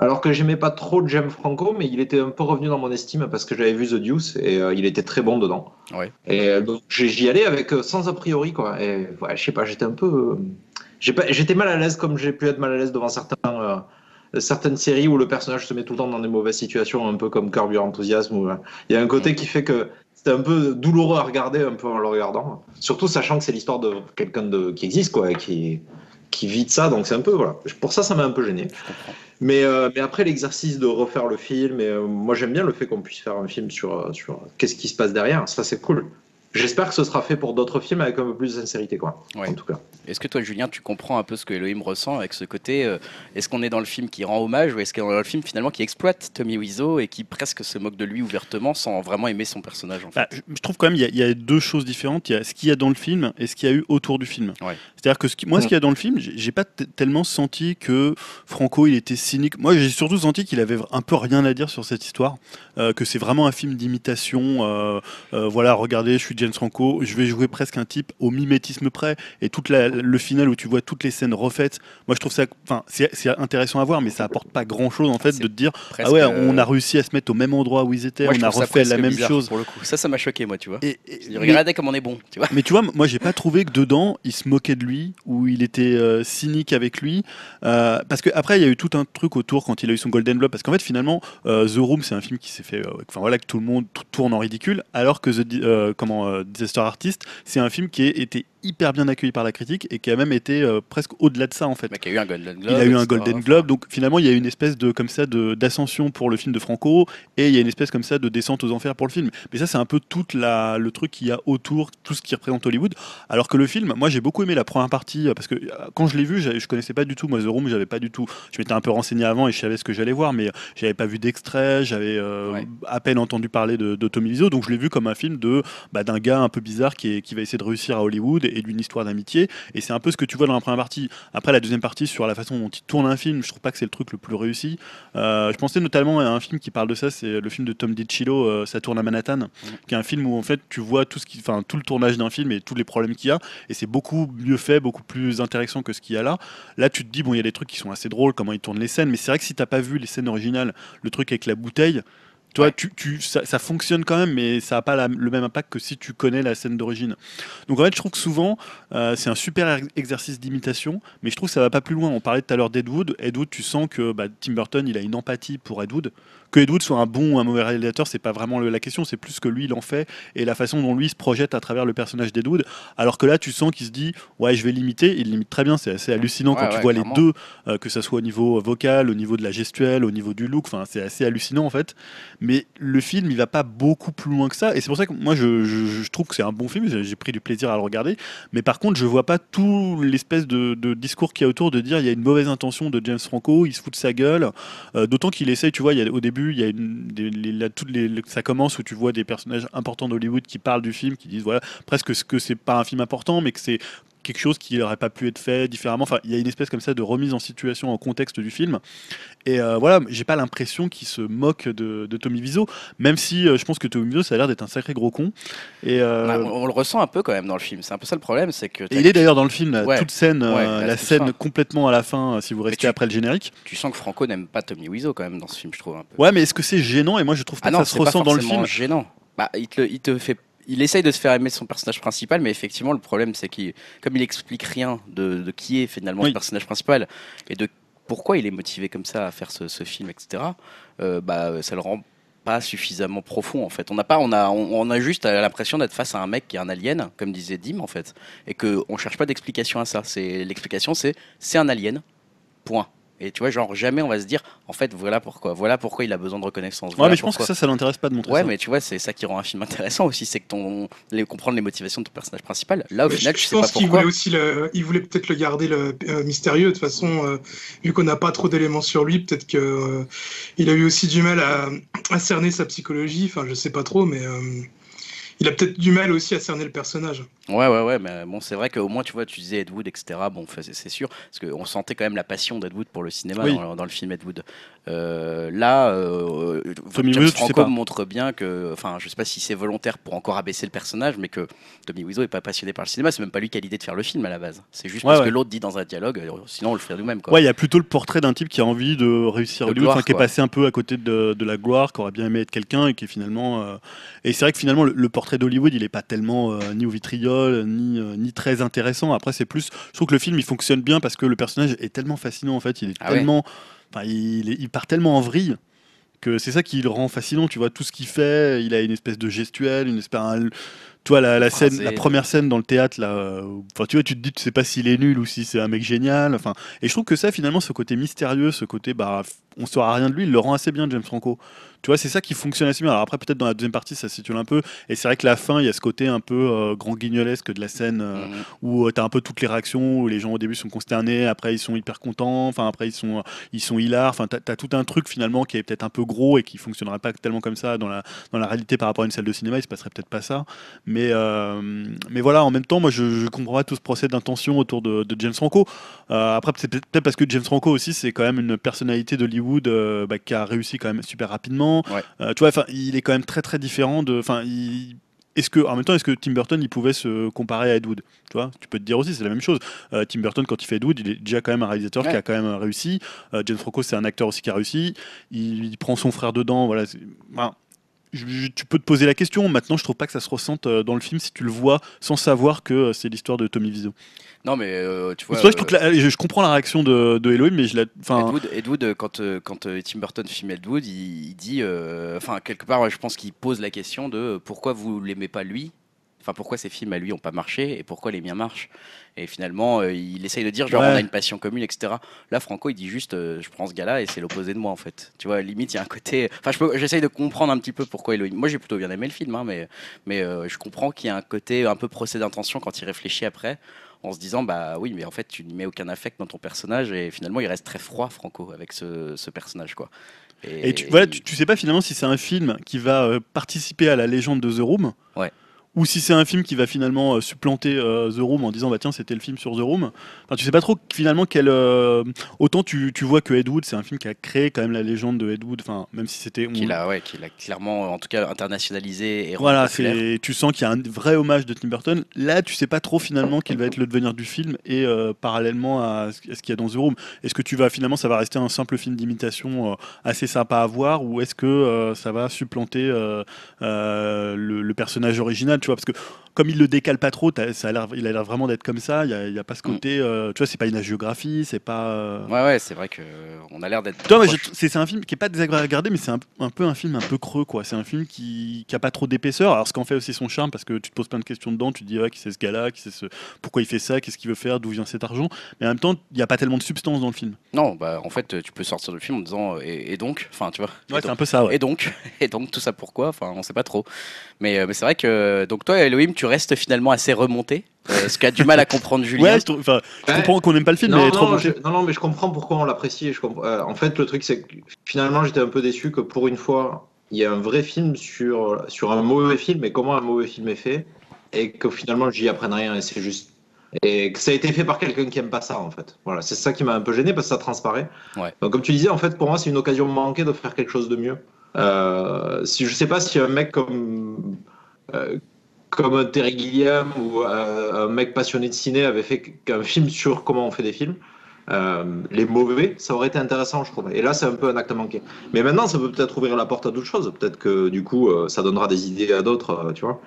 alors que j'aimais pas trop James Franco, mais il était un peu revenu dans mon estime parce que j'avais vu The Deuce et euh, il était très bon dedans. Ouais. Et euh, donc j'y allais avec euh, sans a priori quoi. Et ouais, je sais pas, j'étais un peu, j'étais mal à l'aise comme j'ai pu être mal à l'aise devant certains, certaines séries où le personnage se met tout le temps dans des mauvaises situations, un peu comme Curb Your Enthusiasm. il y a un côté qui fait que c'était un peu douloureux à regarder un peu en le regardant. Surtout sachant que c'est l'histoire de quelqu'un de qui existe quoi, qui qui vit de ça, donc c'est un peu voilà. Pour ça, ça m'a un peu gêné. Mais, euh, mais après l'exercice de refaire le film, et, euh, moi j'aime bien le fait qu'on puisse faire un film sur, euh, sur qu'est-ce qui se passe derrière. Ça c'est cool. J'espère que ce sera fait pour d'autres films avec un peu plus de sincérité, quoi. En tout cas. Est-ce que toi, Julien, tu comprends un peu ce que Elohim ressent avec ce côté euh, Est-ce qu'on est dans le film qui rend hommage ou est-ce qu'on est dans le film finalement qui exploite Tommy Wiseau et qui presque se moque de lui ouvertement sans vraiment aimer son personnage en bah, fait? Je trouve quand même il y, a deux choses différentes. Il y a ce qu'il y a dans le film et ce qu'il y a eu autour du film. C'est-à-dire que ce moi, ce qu'il y a dans le film, j'ai pas tellement senti que Franco il était cynique. Moi, j'ai surtout senti qu'il avait un peu rien à dire sur cette histoire, euh, que c'est vraiment un film d'imitation. Euh, voilà, regardez, je suis James Franco, je vais jouer presque un type au mimétisme près. Et tout le final où tu vois toutes les scènes refaites, moi je trouve ça, enfin, c'est intéressant à voir, mais ça apporte pas grand chose en fait de te dire ah ouais, on a réussi à se mettre au même endroit où ils étaient, on a refait la même chose. Pour le coup, ça, ça m'a choqué moi, tu vois. Et, regardez comme on est bon, tu vois. Mais tu vois, moi j'ai pas trouvé que dedans il se moquait de lui ou il était euh, cynique avec lui, euh, parce que après il y a eu tout un truc autour quand il a eu son Golden Globe, parce qu'en fait finalement euh, The Room c'est un film qui s'est fait, enfin voilà que tout le monde tourne en ridicule, alors que The, comment Disaster Artist, c'est un film qui a été hyper bien accueilli par la critique et qui a même été euh, presque au-delà de ça en fait. Mais qui a eu un Golden Globe. Il a eu un Golden Globe, donc finalement il y a une espèce de comme ça de d'ascension pour le film de Franco et il y a une espèce comme ça de descente aux enfers pour le film. Mais ça c'est un peu tout la le truc qu'il y a autour, tout ce qui représente Hollywood. Alors que le film, moi j'ai beaucoup aimé la première partie parce que euh, quand je l'ai vu, je connaissais pas du tout moi The Room, j'avais pas du tout. Je m'étais un peu renseigné avant et je savais ce que j'allais voir, mais j'avais pas vu d'extrait, j'avais euh, à peine entendu parler de, de Tommy Wiseau, donc je l'ai vu comme un film de bah, d'un gars un peu bizarre qui, est- qui va essayer de réussir à Hollywood et d'une histoire d'amitié. Et c'est un peu ce que tu vois dans la première partie. Après, la deuxième partie, sur la façon dont il tourne un film, je trouve pas que c'est le truc le plus réussi. Euh, je pensais notamment à un film qui parle de ça, c'est le film de Tom DiCillo, euh, Ça tourne à Manhattan, qui est un film où en fait tu vois tout, ce qui, tout le tournage d'un film et tous les problèmes qu'il y a. Et c'est beaucoup mieux fait, beaucoup plus intéressant que ce qu'il y a là. Là, tu te dis, bon, il y a des trucs qui sont assez drôles, comment ils tournent les scènes, mais c'est vrai que si t'as pas vu les scènes originales, le truc avec la bouteille, toi, Ouais. tu, tu- ça, ça fonctionne quand même, mais ça n'a pas la- le même impact que si tu connais la scène d'origine. Donc en fait, je trouve que souvent, euh, c'est un super ex- exercice d'imitation, mais je trouve que ça va pas plus loin. On parlait tout à l'heure d'Ed Wood. Ed Wood, tu sens que bah, Tim Burton, il a une empathie pour Ed Wood. Que Ed Wood soit un bon ou un mauvais réalisateur, c'est pas vraiment la question, c'est plus ce que lui il en fait et la façon dont lui se projette à travers le personnage d'Ed Wood. Alors que là, tu sens qu'il se dit, ouais, je vais l'imiter. Il l'imite très bien, c'est assez hallucinant Ouais, quand tu vois clairement. les deux, euh, que ça soit au niveau vocal, au niveau de la gestuelle, au niveau du look. Enfin, c'est assez hallucinant en fait. Mais le film, il va pas beaucoup plus loin que ça. Et c'est pour ça que moi, je, je- je trouve que c'est un bon film. J'ai j'ai pris du plaisir à le regarder. Mais par contre, je vois pas tout l'espèce de, de discours qu'il y a autour de dire il y a une mauvaise intention de James Franco, il se fout de sa gueule. Euh, D'autant qu'il essaye, tu vois, il y a, au début, il y a une, ça commence où tu vois des personnages importants d'Hollywood qui parlent du film, qui disent voilà, presque ce que c'est pas un film important, mais que c'est quelque chose qui n'aurait pas pu être fait différemment. Enfin, il y a une espèce comme ça de remise en situation, en contexte du film. Et euh, voilà, j'ai pas l'impression qu'il se moque de, de Tommy Wiseau, même si euh, je pense que Tommy Wiseau, ça a l'air d'être un sacré gros con. Et, euh, Bah, on, on le ressent un peu quand même dans le film. C'est un peu ça le problème, c'est que et il est d'ailleurs dans le film, Ouais. toute scène, euh, Ouais, la scène fin. complètement à la fin, si vous restez tu- après le générique. tu sens que Franco n'aime pas Tommy Wiseau quand même dans ce film, je trouve un peu. Ouais, mais est-ce que c'est gênant? Et moi, je trouve pas Ah que non, ça se ressent dans le film. gênant. Bah, il te, il te fait, il essaye de se faire aimer son personnage principal, mais effectivement, le problème, c'est qu'il, comme il explique rien de, de qui est finalement Oui. ce personnage principal et de pourquoi il est motivé comme ça à faire ce, ce film, etc. euh, bah, ça le rend pas suffisamment profond en fait. On n'a pas, on a, on, on a juste l'impression d'être face à un mec qui est un alien, comme disait Dim en fait, et que on cherche pas d'explication à ça. C'est l'explication, c'est c'est un alien. Point. Et tu vois, genre jamais on va se dire, en fait, voilà pourquoi, voilà pourquoi il a besoin de reconnaissance. Ouais, mais je pense que ça, ça l'intéresse pas de montrer Ouais, ça. mais tu vois, c'est ça qui rend un film intéressant aussi, c'est que ton, les, comprendre les motivations de ton personnage principal. Là, au Mais final, je, sais pas pense qu'il pourquoi. voulait aussi le, il voulait peut-être le garder le, euh, mystérieux. De toute façon, euh, vu qu'on n'a pas trop d'éléments sur lui, peut-être que euh, il a eu aussi du mal à, à cerner sa psychologie. Enfin, je sais pas trop, mais euh, il a peut-être du mal aussi à cerner le personnage. Ouais, ouais, ouais, mais bon, c'est vrai qu'au moins, tu vois, tu disais Ed Wood, etc. Bon, c'est sûr, parce qu'on sentait quand même la passion d'Ed Wood pour le cinéma Oui. dans, dans le film Ed Wood. Euh, là, euh, Tommy James Wiseau, tu sais Franco pas. montre bien que, enfin, je sais pas si c'est volontaire pour encore abaisser le personnage, mais que Tommy Wiseau est pas passionné par le cinéma. C'est même pas lui qui a l'idée de faire le film à la base. C'est juste Ouais, parce ouais. que l'autre dit dans un dialogue, euh, sinon on le ferait nous-mêmes. Ouais, il y a plutôt le portrait d'un type qui a envie de réussir De Hollywood, gloire, qui est passé un peu à côté de, de la gloire, qui aurait bien aimé être quelqu'un et qui est finalement. euh, Et c'est vrai que finalement, le, le portrait d'Hollywood, il est pas tellement euh, ni au vitriol, ni, euh, ni très intéressant. Après, c'est plus. Je trouve que le film, il fonctionne bien parce que le personnage est tellement fascinant, en fait. Il est Ah ouais. tellement. Enfin, il, est- il part tellement en vrille que c'est ça qui le rend fascinant. Tu vois, tout ce qu'il fait, il a une espèce de gestuelle, une espèce. un- toi, la, la scène, la première scène dans le théâtre, là, euh, enfin, tu vois, tu te dis, tu sais pas s'il est nul ou si c'est un mec génial. Enfin, et je trouve que ça, finalement, ce côté mystérieux, ce côté, bah, on saura rien de lui, il le rend assez bien, James Franco. Tu vois, c'est ça qui fonctionne assez bien. Alors après, peut-être dans la deuxième partie, ça se situe un peu. Et c'est vrai que la fin, il y a ce côté un peu euh, grand guignolesque de la scène euh, Mhm. où tu as un peu toutes les réactions, où les gens au début sont consternés, après ils sont hyper contents, enfin après ils sont, ils sont hilars. Enfin, tu as, tout un truc finalement qui est peut-être un peu gros et qui fonctionnerait pas tellement comme ça dans la, dans la réalité par rapport à une salle de cinéma. Il se passerait peut-être pas ça. Mais, euh, mais voilà, en même temps, moi je, je comprends pas tout ce procès d'intention autour de, de James Franco. Euh, après, c'est peut-être parce que James Franco aussi, c'est quand même une personnalité d'Hollywood euh, bah, qui a réussi quand même super rapidement. Ouais. Euh, tu vois, il est quand même très très différent de. Enfin, il- est-ce que, en même temps, est-ce que Tim Burton il pouvait se comparer à Ed Wood? Tu vois, tu peux te dire aussi, c'est la même chose. Euh, Tim Burton, quand il fait Ed Wood, il est déjà quand même un réalisateur Ouais. qui a quand même réussi. Euh, James Franco, c'est un acteur aussi qui a réussi. Il, il prend son frère dedans. Voilà. enfin, je- je- tu peux te poser la question. Maintenant, je trouve pas que ça se ressente euh, dans le film si tu le vois sans savoir que euh, c'est l'histoire de Tommy Wiseau. Non, mais euh, tu vois. je, la- je, je comprends la réaction de, de Elohim, mais je la. Ed Wood, Ed Wood, quand, quand Tim Burton filme Ed Wood, il, il dit, euh, enfin quelque part, ouais, je pense qu'il pose la question de pourquoi vous l'aimez pas lui, enfin pourquoi ces films à lui ont pas marché et pourquoi les miens marchent? Et finalement, euh, il essaye de dire genre Ouais. on a une passion commune, etc. Là, Franco, il dit juste, euh, je prends ce gars-là et c'est l'opposé de moi en fait. Tu vois, limite, il y a un côté. Enfin, je j'essaye de comprendre un petit peu pourquoi Elohim. Moi, j'ai plutôt bien aimé le film, hein, mais mais euh, je comprends qu'il y a un côté un peu procès d'intention quand il réfléchit après en se disant bah oui mais en fait tu n'y mets aucun affect dans ton personnage et finalement il reste très froid Franco avec ce, ce personnage quoi Et tu, voilà, tu, tu sais pas finalement si c'est un film qui va participer à la légende de The Room. Ouais. Ou si c'est un film qui va finalement euh, supplanter euh, The Room en disant bah tiens c'était le film sur The Room. Enfin tu sais pas trop finalement quel euh, autant tu, tu vois que Ed Wood c'est un film qui a créé quand même la légende de Ed Wood. Enfin même si c'était Qu'il a, ouais, qu'il a clairement, en tout cas, internationalisé et voilà c'est tu sens qu'il y a un vrai hommage de Tim Burton. Là tu sais pas trop finalement quel va être le devenir du film et parallèlement à ce qu'il y a dans The Room. Est-ce que tu vas finalement ça va rester un simple film d'imitation assez sympa à voir ou est-ce que ça va supplanter le, le personnage original? Tu vois parce que comme il le décale pas trop ça a il a l'air vraiment d'être comme ça il y a, pas ce Mm. côté euh, tu vois c'est pas une agiographie c'est pas euh, Ouais, ouais, c'est vrai que on a l'air d'être. c'est un film qui est pas désagréable à regarder, mais c'est un, un peu un film un peu creux, quoi. C'est un film qui, qui a pas trop d'épaisseur. Alors, ce qu'en fait aussi son charme, parce que tu te poses plein de questions dedans, tu te dis, ouais, qui c'est ce gars-là, qui c'est ce, pourquoi il fait ça, qu'est-ce qu'il veut faire, d'où vient cet argent. Mais en même temps, il y a pas tellement de substance dans le film. Non, bah en fait, tu peux sortir du film en disant euh, et, et donc, enfin, tu vois. Ouais, c'est un peu ça, ouais. Et donc, et donc tout ça pourquoi Enfin, on sait pas trop. Mais, mais c'est vrai que donc toi, Elohim, tu restes finalement assez remonté, euh, ce qu'a du mal à comprendre Julien. Ouais, je, trouve- enfin, je Ouais. comprends qu'on aime pas le film, non, mais non, remonté. je- non, non, mais je comprends pourquoi on l'apprécie. Euh, en fait, le truc, c'est que finalement, j'étais un peu déçu que pour une fois, il y a un vrai film sur, sur un mauvais film et comment un mauvais film est fait, et que finalement, j'y apprenne rien et c'est juste. Et que ça a été fait par quelqu'un qui aime pas ça, en fait. Voilà, c'est ça qui m'a un peu gêné parce que ça transparaît. Ouais. Donc, comme tu disais, en fait, pour moi, c'est une occasion manquée de faire quelque chose de mieux. Euh, si je sais pas si un mec comme. euh, comme un Terry Gilliam ou euh, un mec passionné de ciné avait fait qu'un film sur comment on fait des films, euh, les mauvais, ça aurait été intéressant, je trouve. Et là, c'est un peu un acte manqué. Mais maintenant, ça peut peut-être ouvrir la porte à d'autres choses. Peut-être que du coup, euh, ça donnera des idées à d'autres, tu vois.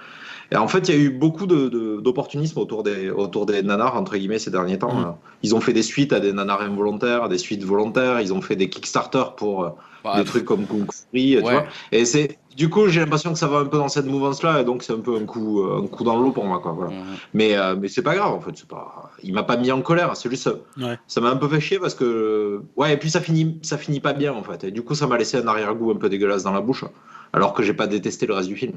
Et en fait, il y a eu beaucoup de- de- d'opportunisme autour des, autour des nanars, entre guillemets, ces derniers temps. Mm. Ils ont fait des suites à des nanars involontaires, des suites volontaires. Ils ont fait des Kickstarter pour euh, Bah, des trucs comme Kung Free, tu ouais. vois. Et c'est, du coup, j'ai l'impression que ça va un peu dans cette mouvance-là, et donc c'est un peu un coup, euh, un coup dans l'eau pour moi, quoi. Voilà. mhm. Mais, euh, mais c'est pas grave, en fait. Pas... Il m'a pas mis en colère, c'est juste. Ouais. Ça m'a un peu fait chier parce que. Ouais, et puis ça finit, ça finit pas bien, en fait. Et du coup, ça m'a laissé un arrière-goût un peu dégueulasse dans la bouche, alors que j'ai pas détesté le reste du film.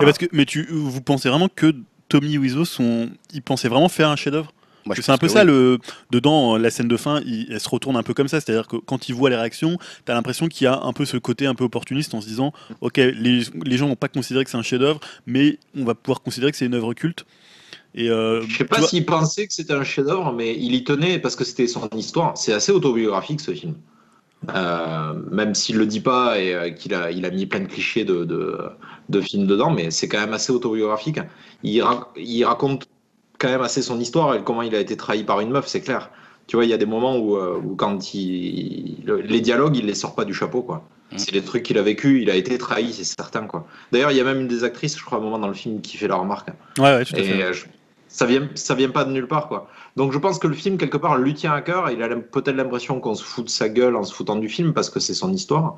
Et parce que, mais tu, vous pensez vraiment que Tommy Wiseau, son, il pensait vraiment faire un chef-d'œuvre? C'est un peu ça, oui. le, dedans, la scène de fin, il- elle se retourne un peu comme ça. C'est-à-dire que quand il voit les réactions, tu as l'impression qu'il y a un peu ce côté un peu opportuniste en se disant Ok, les, les gens vont pas considérer que c'est un chef-d'œuvre, mais on va pouvoir considérer que c'est une œuvre culte. Et euh, Je sais pas vois- s'il pensait que c'était un chef-d'œuvre, mais il y tenait parce que c'était son histoire. C'est assez autobiographique ce film. Euh, même s'il le dit pas et euh, qu'il a, il a mis plein de clichés de, de, de films dedans, mais c'est quand même assez autobiographique. Il, ra- il raconte quand même assez son histoire et comment il a été trahi par une meuf, c'est clair. Tu vois, il y a des moments où, euh, où quand il, le- les dialogues, il les sort pas du chapeau, quoi. Mm. C'est les trucs qu'il a vécu, il a été trahi, c'est certain, quoi. D'ailleurs, il y a même une des actrices, je crois, à un moment dans le film, qui fait la remarque. Ouais, ouais, tout à Et fait. euh, je- ça vient, ça vient pas de nulle part, quoi. Donc je pense que le film, quelque part, lui tient à cœur. Il a peut-être l'impression qu'on se fout de sa gueule en se foutant du film parce que c'est son histoire.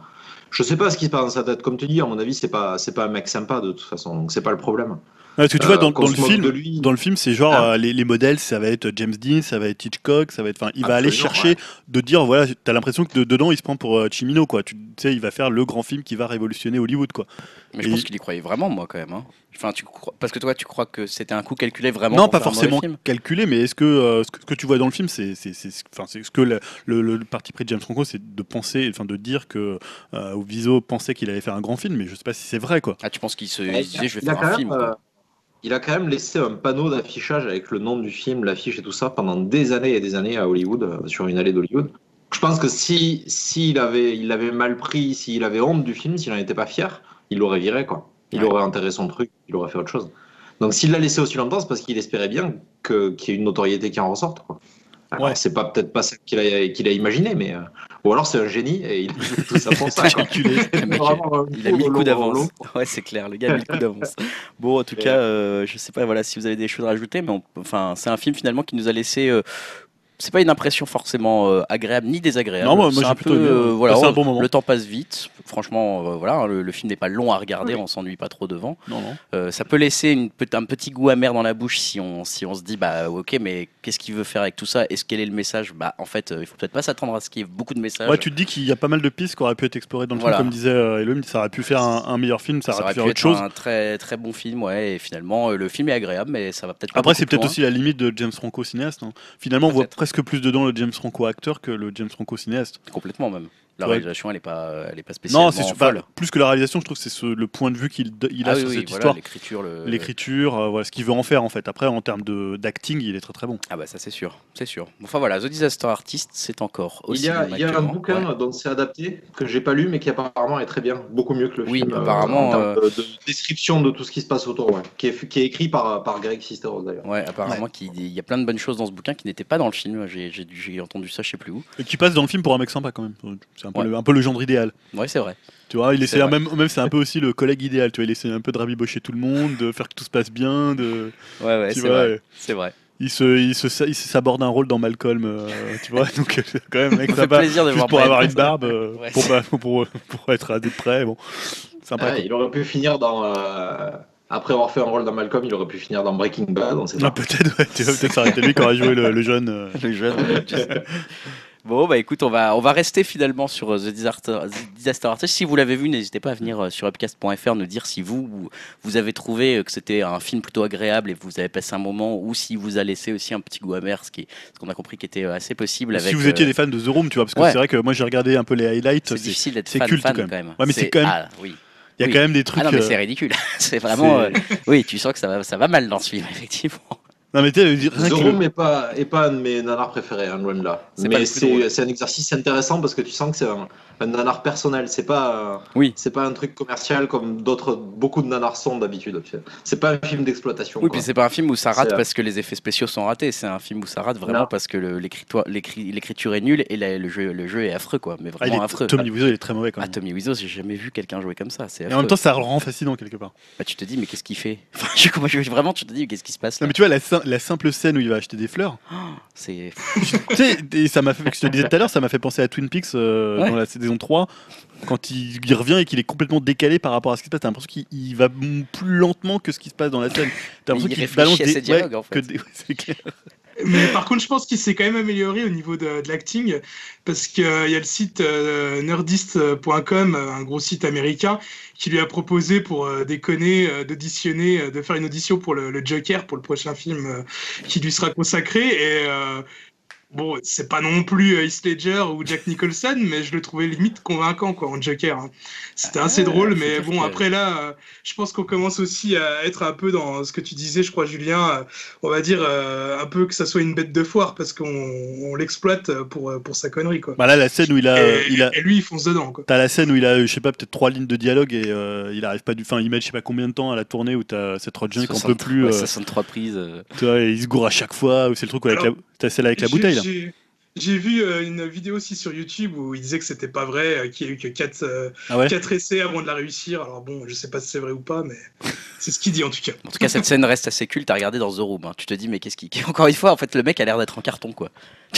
Je sais pas ce qui se passe dans sa tête. Comme tu dis, à mon avis, c'est pas, pas un mec sympa de toute façon. Donc c'est pas le problème. Parce que tu vois, Euh, dans, le film, de lui. dans le film, c'est genre Ah. euh, les, les modèles, ça va être James Dean, ça va être Hitchcock, ça va être. Enfin, il va aller chercher ouais. de dire voilà, t'as l'impression que de- dedans il se prend pour euh, Chimino, quoi. Tu sais, il va faire le grand film qui va révolutionner Hollywood, quoi. Mais je Et- pense qu'il y croyait vraiment, moi, quand même. hein. Enfin, tu crois... Parce que toi, tu crois que c'était un coup calculé vraiment non, pas forcément calculé, mais est-ce que euh, ce, que ce que tu vois dans le film, c'est, c'est, c'est, enfin, c'est ce que le, le- le parti pris de James Franco, c'est de penser, enfin, de dire que euh, Viso pensait qu'il allait faire un grand film, mais je sais pas si c'est vrai, quoi. Ah, tu penses qu'il se... Il disait, je vais faire un film euh, quoi. Il a quand même laissé un panneau d'affichage avec le nom du film, l'affiche et tout ça pendant des années et des années à Hollywood, euh, sur une allée d'Hollywood. Je pense que si s'il avait, il avait mal pris, s'il avait honte du film, s'il n'en était pas fier, il l'aurait viré quoi. Il Ouais. aurait enterré son truc, il aurait fait autre chose. Donc s'il l'a laissé aussi longtemps, c'est parce qu'il espérait bien qu'il y ait une notoriété qui en ressorte. Quoi. Alors, Ouais. C'est pas peut-être pas ça qu'il a, qu'il a imaginé, mais euh, ou alors c'est un génie et il a fait tout ça pour ça. Vraiment, un Il a mis le coup d'avance. Ouais, c'est clair, le gars a mis le coup d'avance. Bon, en tout Et- cas, euh, je sais pas voilà, si vous avez des choses à rajouter, mais on- enfin, c'est un film finalement qui nous a laissé. Euh, c'est pas une impression forcément euh, agréable ni désagréable. Non, moi- moi, j'ai un plutôt euh, ouais. voilà, un on- bon moment. Le temps passe vite. Franchement, euh, voilà, le, le film n'est pas long à regarder, on s'ennuie pas trop devant. Non, non. Euh, ça peut laisser une, un petit goût amer dans la bouche si on, si on se dit bah ok mais qu'est-ce qu'il veut faire avec tout ça? Est-ce quel est le message? Bah en fait euh, il faut peut-être pas s'attendre à ce qu'il y ait beaucoup de messages. Ouais, tu te dis qu'il y a pas mal de pistes qui auraient pu être explorées dans le Voilà. film, comme disait euh, Elohim, ça aurait pu faire un, un meilleur film, ça, aurait pu faire autre chose. un très très bon film ouais et finalement euh, le film est agréable mais ça va peut-être Après, c'est peut-être aussi la limite de James Franco cinéaste. hein. Finalement, on voit. Presque plus dedans le James Franco acteur que le James Franco cinéaste. complètement même. La réalisation, elle est pas, elle est pas spécialement Non, c'est su- bah, folle. plus que la réalisation, je trouve que c'est ce- le point de vue qu'il il a Ah oui, sur oui, cette voilà, histoire. l'écriture, le- L'écriture, euh, voilà, ce qu'il veut en faire en fait. Après, en termes de- d'acting, il est très très bon. Ah bah ça c'est sûr, c'est sûr. Enfin voilà, The Disaster Artist, c'est encore au Il y a, cinéma il y a un bouquin Ouais. dont c'est adapté que j'ai pas lu mais qui apparemment est très bien, beaucoup mieux que le Oui, film. euh, apparemment, en termes de, de description de tout ce qui se passe autour, ouais. qui, est, qui est écrit par, par Greg Sisteros d'ailleurs. Ouais, apparemment il y a plein de bonnes choses dans ce bouquin qui n'étaient pas dans le film. J'ai- J'ai j'ai entendu ça, je sais plus où. Et qui passe dans le film pour un mec sympa quand même. C'est un, peu Ouais. le- un peu le genre idéal. Ouais, c'est vrai. Tu vois, il C'est essaie vrai. même, même c'est un peu aussi le collègue idéal. Tu vois, il essaie un peu de rabibocher tout le monde, de faire que tout se passe bien. De, Ouais, ouais, c'est vrai. C'est vrai. il se, il se, il s'aborde un rôle dans Malcolm, euh, tu vois. Donc euh, quand même, mec Ça fait sympa. plaisir de Juste voir pour avoir une barbe, euh, Ouais, pour, pour, pour, pour être à des près, bon, sympa. Quoi. il aurait pu finir dans. euh, après avoir fait un rôle dans Malcolm, il aurait pu finir dans Breaking Bad, Ah, peut-être, ouais, tu vois, peut-être ça aurait été lui qui aurait joué le, le jeune. euh. Le jeune. Bon, bah écoute, on va, on va rester finalement sur euh, The Disaster, The Disaster Artist. Si vous l'avez vu, n'hésitez pas à venir euh, sur upcast.fr nous dire si vous, vous, avez trouvé euh, que c'était un film plutôt agréable et que vous avez passé un moment, ou si vous a laissé aussi un petit goût amer, ce qu'on a compris qui était assez possible. Avec, si vous étiez euh, des fans de The Room, tu vois, parce que ouais. c'est vrai que moi j'ai regardé un peu les highlights. C'est difficile d'être fan, culte, fan quand quand même. Ouais, mais c'est quand même- Ah, oui. Il y a Oui. quand même des trucs. Ah non, mais euh, c'est ridicule. c'est vraiment. euh, Oui, tu sens que ça va, ça va mal dans ce film, effectivement. Non, mais The que Room n'est pas, est pas un de mes nanars préférés, hein, loin de là. Mais c'est un exercice intéressant parce que tu sens que c'est un, un nanar personnel. C'est pas, euh, Oui. c'est pas un truc commercial comme d'autres, beaucoup de nanars sont d'habitude. C'est pas un film d'exploitation. Oui, quoi. puis c'est pas un film où ça rate parce que les effets spéciaux sont ratés. C'est un film où ça rate vraiment Non. parce que l'écriture est nulle et la- le jeu, le jeu est affreux, quoi. Mais Ah, vraiment est- affreux. Tommy Wiseau, il est très mauvais quand Ah, même. Tommy Wiseau, j'ai jamais vu quelqu'un jouer comme ça. Et en même temps, ça le rend fascinant quelque part. Bah, tu te dis, mais qu'est-ce qu'il fait? Enfin, je- Vraiment, tu te dis, mais qu'est-ce qui se passe Non, là? mais tu vois, la, la simple scène où il va acheter des fleurs, C'est tu sais, ça m'a fait, je te le disais tout à l'heure, ça m'a fait penser à Twin Peaks euh, Ouais. dans la saison 3, quand il, il revient et qu'il est complètement décalé par rapport à ce qui se passe. T'as l'impression qu'il il va plus lentement que ce qui se passe dans la scène. T'as l'impression Il qu'il balance des ses dialogues, ouais, en fait. que des- ouais, c'est clair. Mais par contre, je pense qu'il s'est quand même amélioré au niveau de, l'acting, parce qu'il y a le site euh, nerdist.com, euh, un gros site américain, qui lui a proposé pour euh, déconner euh, d'auditionner, euh, de faire une audition pour le, le Joker, pour le prochain film euh, qui lui sera consacré. Et euh, bon, c'est pas non plus euh, Heath Ledger ou Jack Nicholson, mais je le trouvais limite convaincant quoi, en Joker. hein. C'était assez drôle, mais bon, que- après là, euh, je pense qu'on commence aussi à être un peu dans ce que tu disais, je crois, Julien. euh, on va dire euh, un peu que ça soit une bête de foire parce qu'on on l'exploite pour, pour sa connerie quoi. Bah là, la scène où il a, et, il a, et lui il fonce dedans quoi. T'as la scène où il a, je sais pas, peut-être trois lignes de dialogue et euh, il arrive pas du. Enfin, il met je sais pas combien de temps à la tournée où t'as cette Rodgin qui en peut 63 plus. ouais, euh, 63 prises. tu vois, il se gourre à chaque fois. ou C'est le truc avec Alors, la, t'as celle avec la bouteille là. J'ai- J'ai vu euh, une vidéo aussi sur YouTube où il disait que c'était pas vrai, euh, qu'il y a eu que 4 Ah ouais. essais avant de la réussir. Alors bon, je sais pas si c'est vrai ou pas, mais c'est ce qu'il dit en tout cas. En tout cas, cette scène reste assez culte à regarder dans The Room. hein. Tu te dis, mais qu'est-ce qui. Encore une fois, en fait, le mec a l'air d'être en carton, quoi.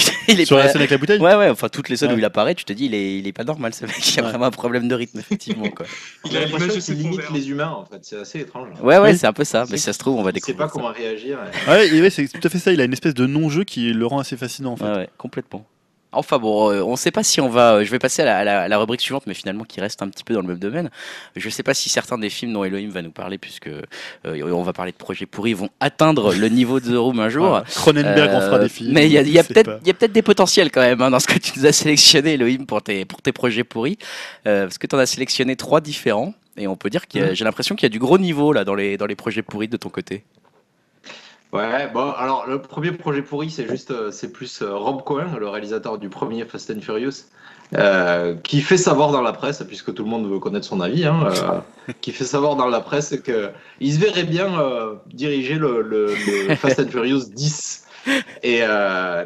il est Sur pas- la scène avec la bouteille. Ouais, ouais, enfin, toutes les scènes Ouais. où il apparaît, tu te dis, il est, il est pas normal, ce mec. Il a Ouais. vraiment un problème de rythme, effectivement, quoi. Il a l'image de l'impression qu'il limite les humains en fait. C'est assez étrange. Ouais, ouais, Oui. c'est un peu ça. Mais si ça se trouve, on va Je sais découvrir. pas ça. comment réagir. Ouais, ouais, c'est tout à fait ça. Il a une espèce de non-jeu qui le rend assez fascinant en fait. Ouais, ouais, complètement. Enfin bon, euh, on ne sait pas si on va. euh, Je vais passer à la, à la- à la rubrique suivante, mais finalement qui reste un petit peu dans le même domaine. Je ne sais pas si certains des films dont Elohim va nous parler, puisque euh, on va parler de projets pourris, vont atteindre le niveau de The Room un jour. Voilà. Cronenberg en fera des films. Mais il y a, y peut-être des potentiels quand même hein, dans ce que tu nous as sélectionné, Elohim, pour tes, pour tes projets pourris. Euh, parce que tu en as sélectionné trois différents. Et on peut dire que Mmh. j'ai l'impression qu'il y a du gros niveau là dans les, dans les projets pourris de ton côté. Ouais, bon, alors le premier projet pourri, c'est juste, euh, c'est plus euh, Rob Cohen, le réalisateur du premier Fast and Furious, euh, qui fait savoir dans la presse, puisque tout le monde veut connaître son avis, hein, euh, qui fait savoir dans la presse que il se verrait bien euh, diriger le, le- le Fast and Furious 10. Et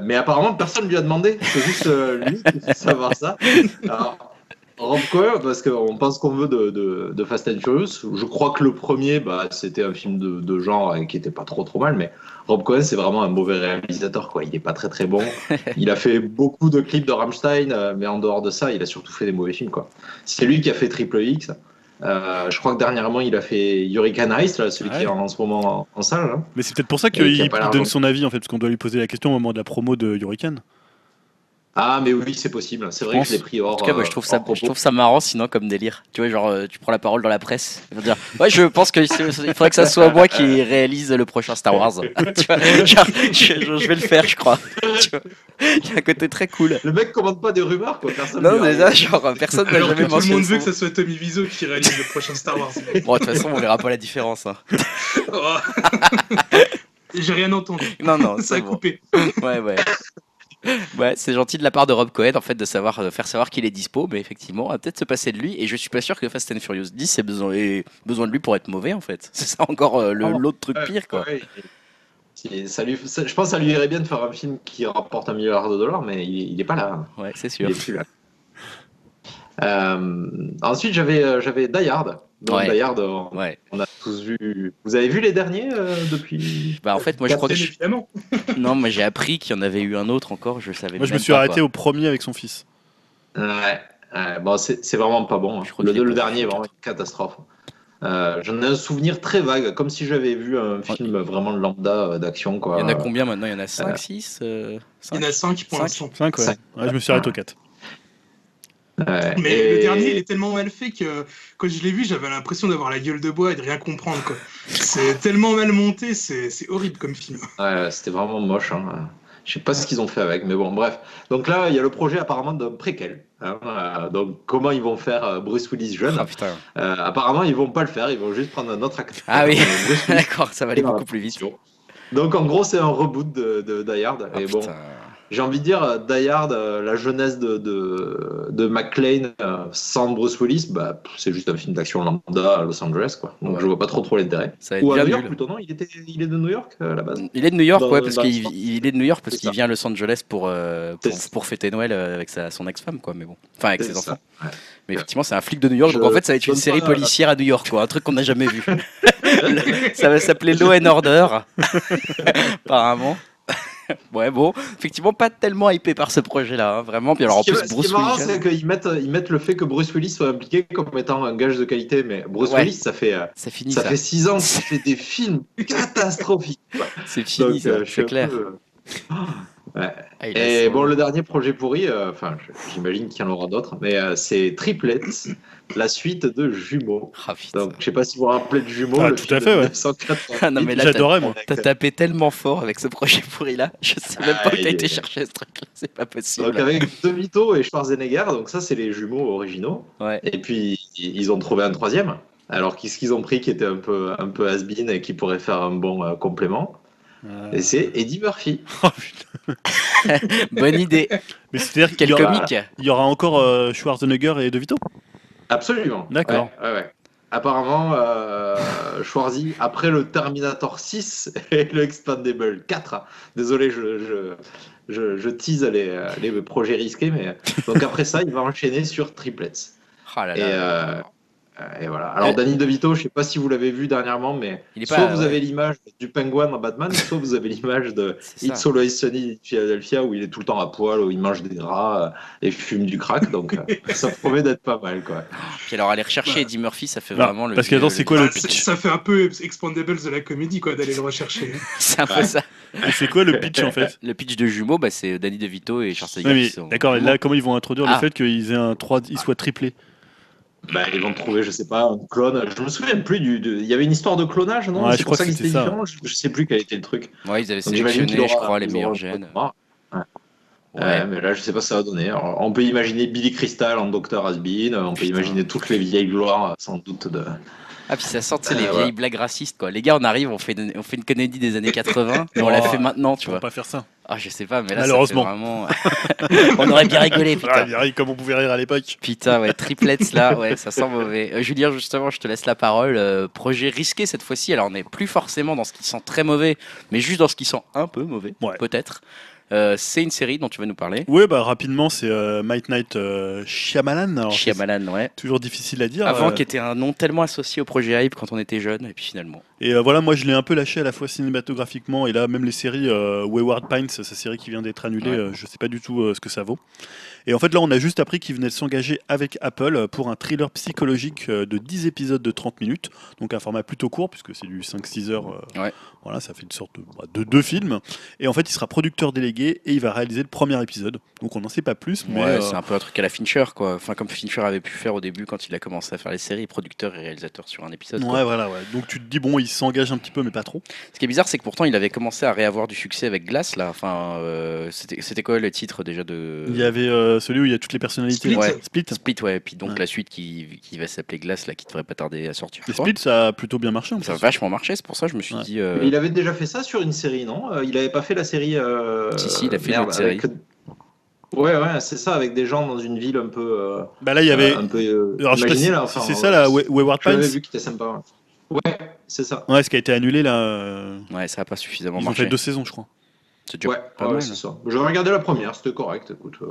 mais apparemment personne lui a demandé, c'est juste lui qui fait savoir ça. Alors, Rob Cohen, parce qu'on pense qu'on veut de, de, de Fast and Furious. Je crois que le premier, bah, c'était un film de, de genre et qui était pas trop trop mal, mais Rob Cohen, c'est vraiment un mauvais réalisateur, quoi. Il est pas très très bon. Il a fait beaucoup de clips de Rammstein, euh, mais en dehors de ça, il a surtout fait des mauvais films, quoi. C'est lui qui a fait Triple X. Euh, je crois que dernièrement, il a fait Hurricane Heist, là, celui Ouais. qui est en, ce moment en, en salle. là. Mais c'est peut-être pour ça qu'il donne son avis en fait, parce qu'on doit lui poser la question au moment de la promo de Hurricane. Ah, mais oui, c'est possible. C'est vrai que je l'ai pris hors. En tout cas, moi, euh, je trouve ça, hors propos. je trouve ça marrant, sinon comme délire. Tu vois, genre, euh, tu prends la parole dans la presse. Dire, ouais, je pense que c'est- il faudrait que ça soit moi qui réalise le prochain Star Wars. tu vois, genre, je, vais le faire, je crois. Il y a un côté très cool. Le mec commande pas des rumeurs, quoi. Personne Non, mais ça, genre, personne n'a jamais tout le mentionné monde veut que ça soit Tommy Wiseau qui réalise le prochain Star Wars. Bon, de toute façon, on verra pas la différence. hein. Oh. J'ai rien entendu. Non, non, Ça a bon. coupé. Ouais, ouais. Ouais, c'est gentil de la part de Rob Cohen en fait de savoir faire savoir qu'il est dispo, mais effectivement, on va peut-être se passer de lui. Et je suis pas sûr que Fast and Furious 10 ait besoin, ait besoin de lui pour être mauvais en fait. C'est ça encore euh, Ah. l'autre truc pire quoi. ouais, et- si- ça lui- ça- je pense que ça lui irait bien de faire un film qui rapporte un milliard de dollars, mais il, il est pas là. Ouais, c'est Il sûr. est plus là. Euh, ensuite, j'avais euh, j'avais Die Hard. Donc, Ouais. Hard, on, Ouais. on a tous vu. Vous avez vu les derniers euh, depuis? Bah en fait, moi je crois que je... évidemment. non, moi j'ai appris qu'il y en avait eu un autre encore. Je savais. Moi, je me suis pas, arrêté quoi. au premier avec son fils. Ouais, ouais, bon, c'est vraiment pas bon. hein. Je crois Le, le dernier est vraiment une catastrophe. Euh, J'en ai un souvenir très vague, comme si j'avais vu un film vraiment lambda euh, d'action. quoi. Il y en a combien maintenant? Il y en a 5, 6 Il y en a 5 pour Cinq? l'instant. 5, ouais. Cinq. Ouais, je me suis arrêté au 4. Ouais, Mais et- le dernier, il est tellement mal fait que quand je l'ai vu, j'avais l'impression d'avoir la gueule de bois et de rien comprendre. quoi. C'est tellement mal monté, c'est c'est horrible comme film. Ouais, c'était vraiment moche. Hein. Je sais pas ce qu'ils ont fait avec, mais bon, bref. Donc là, il y a le projet apparemment d'un préquel. hein. Euh, donc comment ils vont faire euh, Bruce Willis jeune Ah putain. Euh, Apparemment, ils vont pas le faire. Ils vont juste prendre un autre acteur. Ah oui. Euh, D'accord, ça va aller beaucoup plus vite. Donc en gros, c'est un reboot de, de Die Hard. Ah, et bon, putain. J'ai envie de dire, euh, Die Hard, euh, la jeunesse de, de, de McClane euh, sans Bruce Willis, bah, c'est juste un film d'action lambda à Los Angeles. Quoi. Donc Ouais. je vois pas trop trop l'intérêt. Ou à New York plutôt, non? Il, était, il est de New York à la base Il est de New York, Dans- ouais, parce qu'il il est de New York parce qu'il vient à Los Angeles pour, euh, pour, fêter Noël avec sa, son ex-femme, quoi. Mais bon, enfin avec ses ça, enfants. ouais. Mais effectivement, c'est un flic de New York, Je donc en fait, ça va être une série policière à New York, quoi. Un truc qu'on n'a jamais vu. Ça va s'appeler Law and Order, apparemment. ouais, bon, effectivement, pas tellement hypé par ce projet-là, hein, vraiment. Puis alors, en ce qui, plus, est, ce qui Bruce est marrant, c'est qu'ils mettent, ils mettent le fait que Bruce Willis soit impliqué comme étant un gage de qualité, mais Bruce Ouais. Willis, ça fait, euh, ça finit, ça ça. fait six ans qu'il fait des films catastrophiques. C'est fini, euh, je suis c'est un clair. peu, euh, ouais. Ah, Et son- bon, le dernier projet pourri, euh, enfin, j'imagine qu'il y en aura d'autres, mais euh, c'est Triplets, la suite de Jumeaux. Ah, putain. Donc, je sais pas si vous vous rappelez de Jumeaux. Ah, le tout film à fait, ouais. 1988. Ah, non, mais là, t'as- J'adorais, moi. T'as tapé tellement fort avec ce projet pourri là, je sais même Ah, pas où t'as été chercher ce truc là, c'est pas possible. Donc avec De Vito et Schwarzenegger, donc ça c'est les jumeaux originaux. Ouais. Et puis ils ont trouvé un troisième. Alors qu'est-ce qu'ils ont pris qui était un peu un peu has-been et qui pourrait faire un bon euh, complément Et c'est Eddie Murphy. oh, putain. Bonne idée. Mais c'est-à-dire qu'il Quel y aura, y aura encore euh, Schwarzenegger et De Vito? Absolument. D'accord. Ouais, ouais, ouais. Apparemment, euh, Schwarzy, après le Terminator 6 et le Expandable 4, désolé, je, je, je, je tease les, les projets risqués, mais donc après ça, il va enchaîner sur Triplets. Ah là Et, là. euh, et voilà. Alors, Euh, Danny DeVito, je sais pas si vous l'avez vu dernièrement, mais Il est soit pas- vous ouais. avez l'image du pingouin dans Batman, soit vous avez l'image de It's. Always Sunny in Philadelphia où il est tout le temps à poil, où il mange des gras euh, et fume du crack. Donc, euh, ça promet d'être pas mal, quoi. Puis alors aller rechercher Eddie Murphy, ça fait Non, vraiment le. parce que, attends, c'est quoi le pitch ça fait un peu Expandables de la comédie, quoi, d'aller le rechercher. C'est un peu ça. Et c'est quoi le pitch en fait? Le pitch de jumeaux, bah, c'est Danny DeVito et sont D'accord, et là comment ils vont introduire Ah. le fait qu'ils aient un 3, ils soient triplés? Bah, ils vont trouver, je sais pas, un clone. Je me souviens plus du. de- Il y avait une histoire de clonage, non? Ouais, C'est je pour crois ça que qu'ils étaient différents. Je, je sais plus quel était le truc. Ouais, ils avaient Donc, sélectionné, qu'il je aura- crois, les meilleurs gènes. Ouais. Ouais, mais là, je sais pas ce que ça va donner. Alors, on peut imaginer Billy Crystal en Dr. Asbin, on peut Putain. imaginer toutes les vieilles gloires, sans doute, de. Ah, puis ça sais, Euh, les ouais. vieilles blagues racistes, quoi. Les gars, on arrive, on fait une, on fait une comédie des années 80, mais on la Oh. fait maintenant, tu vois. pas faire ça. Ah, je sais pas, mais là, Malheureusement. ça fait vraiment. on aurait bien rigolé, Ah, putain. bien, comme on pouvait rire à l'époque. Putain, ouais, triplets là, ouais, ça sent mauvais. Euh, Julien, justement, je te laisse la parole. Euh, projet risqué cette fois-ci. Alors, on n'est plus forcément dans ce qui sent très mauvais, mais juste dans ce qui sent un peu mauvais, Ouais. peut-être. Euh, c'est une série dont tu vas nous parler. Oui, bah rapidement, c'est euh, Might Night euh, Shyamalan. Alors, Shyamalan, ouais. toujours difficile à dire. Avant, qui était un nom tellement associé au projet Hype quand on était jeune, et puis finalement. Et voilà, moi je l'ai un peu lâché à la fois cinématographiquement et là même les séries Wayward Pines, sa série qui vient d'être annulée, Ouais. je sais pas du tout ce que ça vaut. Et en fait, là, on a juste appris qu'il venait de s'engager avec Apple pour un thriller psychologique de 10 épisodes de 30 minutes. Donc un format plutôt court, puisque c'est du 5-6 heures. Ouais. Voilà, ça fait une sorte de, bah, de deux films. Et en fait, il sera producteur délégué et il va réaliser le premier épisode. Donc on n'en sait pas plus, mais Ouais, euh, c'est un peu un truc à la Fincher, quoi. Enfin, comme Fincher avait pu faire au début quand il a commencé à faire les séries, producteur et réalisateur sur un épisode. quoi. ouais, voilà, ouais. Donc tu te dis, bon, il s'engage un petit peu, mais pas trop. Ce qui est bizarre, c'est que pourtant il avait commencé à réavoir du succès avec Glass, là. Enfin, euh, c'était c'était quoi le titre déjà de. Il y avait euh, celui où il y a toutes les personnalités. Split. Ouais. Split. Split, ouais. Et puis donc Ouais. la suite qui, qui va s'appeler Glass, là, qui devrait pas tarder à sortir. Et. Split, ça a plutôt bien marché. En Ça a vachement marché, c'est pour ça que je me suis Ouais. dit. Il avait déjà fait ça sur une série, non? Euh, Il avait pas fait la série. euh, Si, si, il a fait merde, une autre série. avec- Ouais, ouais, c'est ça, avec des gens dans une ville un peu. euh, Bah là, il y avait. un peu euh, Alors, je sais pas imaginée, si- là. enfin, c'est ça, la Way- Wayward Pines vu qui était sympa. Ouais, c'est ça. Ouais, ce qui a été annulé là. euh, Ouais, ça a pas suffisamment Ils ont marché. fait deux saisons, je crois. Ouais, pas ouais, mal. c'est ça. J'ai regardé la première, c'était correct. Écoute, euh,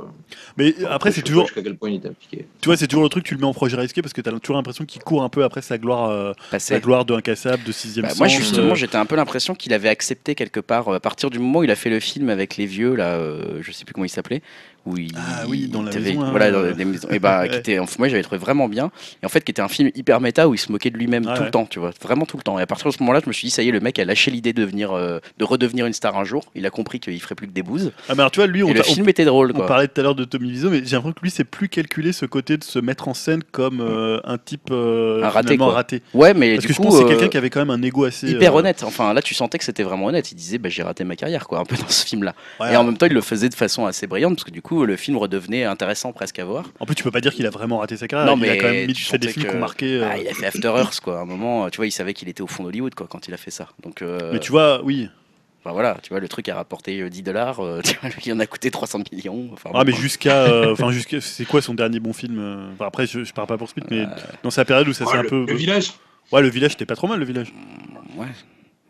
Mais après, c'est toujours. Jusqu'à quel point il était impliqué. Tu vois, c'est toujours le truc, tu le mets en projet risqué parce que t'as toujours l'impression qu'il court un peu après sa gloire, euh, sa gloire de incassable, de sixième Bah, sens. moi justement euh, j'étais un peu l'impression qu'il avait accepté quelque part euh, à partir du moment où il a fait le film avec les vieux là euh, je sais plus comment il s'appelait où il Ah oui, dans la maison, là. voilà dans des maisons. Et bah qui était moi j'avais trouvé vraiment bien. Et en fait qui était un film hyper méta où il se moquait de lui-même tout ouais. le temps tu vois vraiment tout le temps. Et à partir de ce moment-là je me suis dit ça y est le mec a lâché l'idée de euh, de redevenir une star un jour. Il a compris qu'il ferait plus que des bouses. Ah, mais alors tu vois, lui, on, le t'a- on- film était drôle on quoi. parlait tout à l'heure de Tommy Wiseau, mais j'ai l'impression que lui, c'est plus calculé ce côté de se mettre en scène comme euh, un type euh, Un raté, quoi. raté. ouais mais Parce du que je coup pense que c'est euh, quelqu'un qui avait quand même un ego assez. hyper honnête. Enfin là tu sentais que c'était vraiment honnête. Il disait bah, j'ai raté ma carrière quoi un peu dans ce film là ouais, et en même temps il le faisait de façon assez brillante parce que du coup le film redevenait intéressant presque à voir En plus, tu peux pas dire qu'il a vraiment raté sa carrière. Non, il a mais quand même mis, tu fait des films qui ont marqué. euh, Ah, il a fait After Earth quoi. À un moment, tu vois, il savait qu'il était au fond d'Hollywood quoi quand il a fait ça. Donc, euh, Mais tu vois, oui. enfin, voilà, tu vois, le truc a rapporté euh, 10 dollars. tu vois, lui, il en a coûté 300 millions. Enfin, Ah, bon. mais jusqu'à. euh, Enfin, jusqu'à. C'est quoi son dernier bon film euh, enfin, Après, je, je parle pas pour Split, mais Euh, dans sa période où ça s'est un peu. le village. Ouais, le village, c'était pas trop mal, le village. ouais.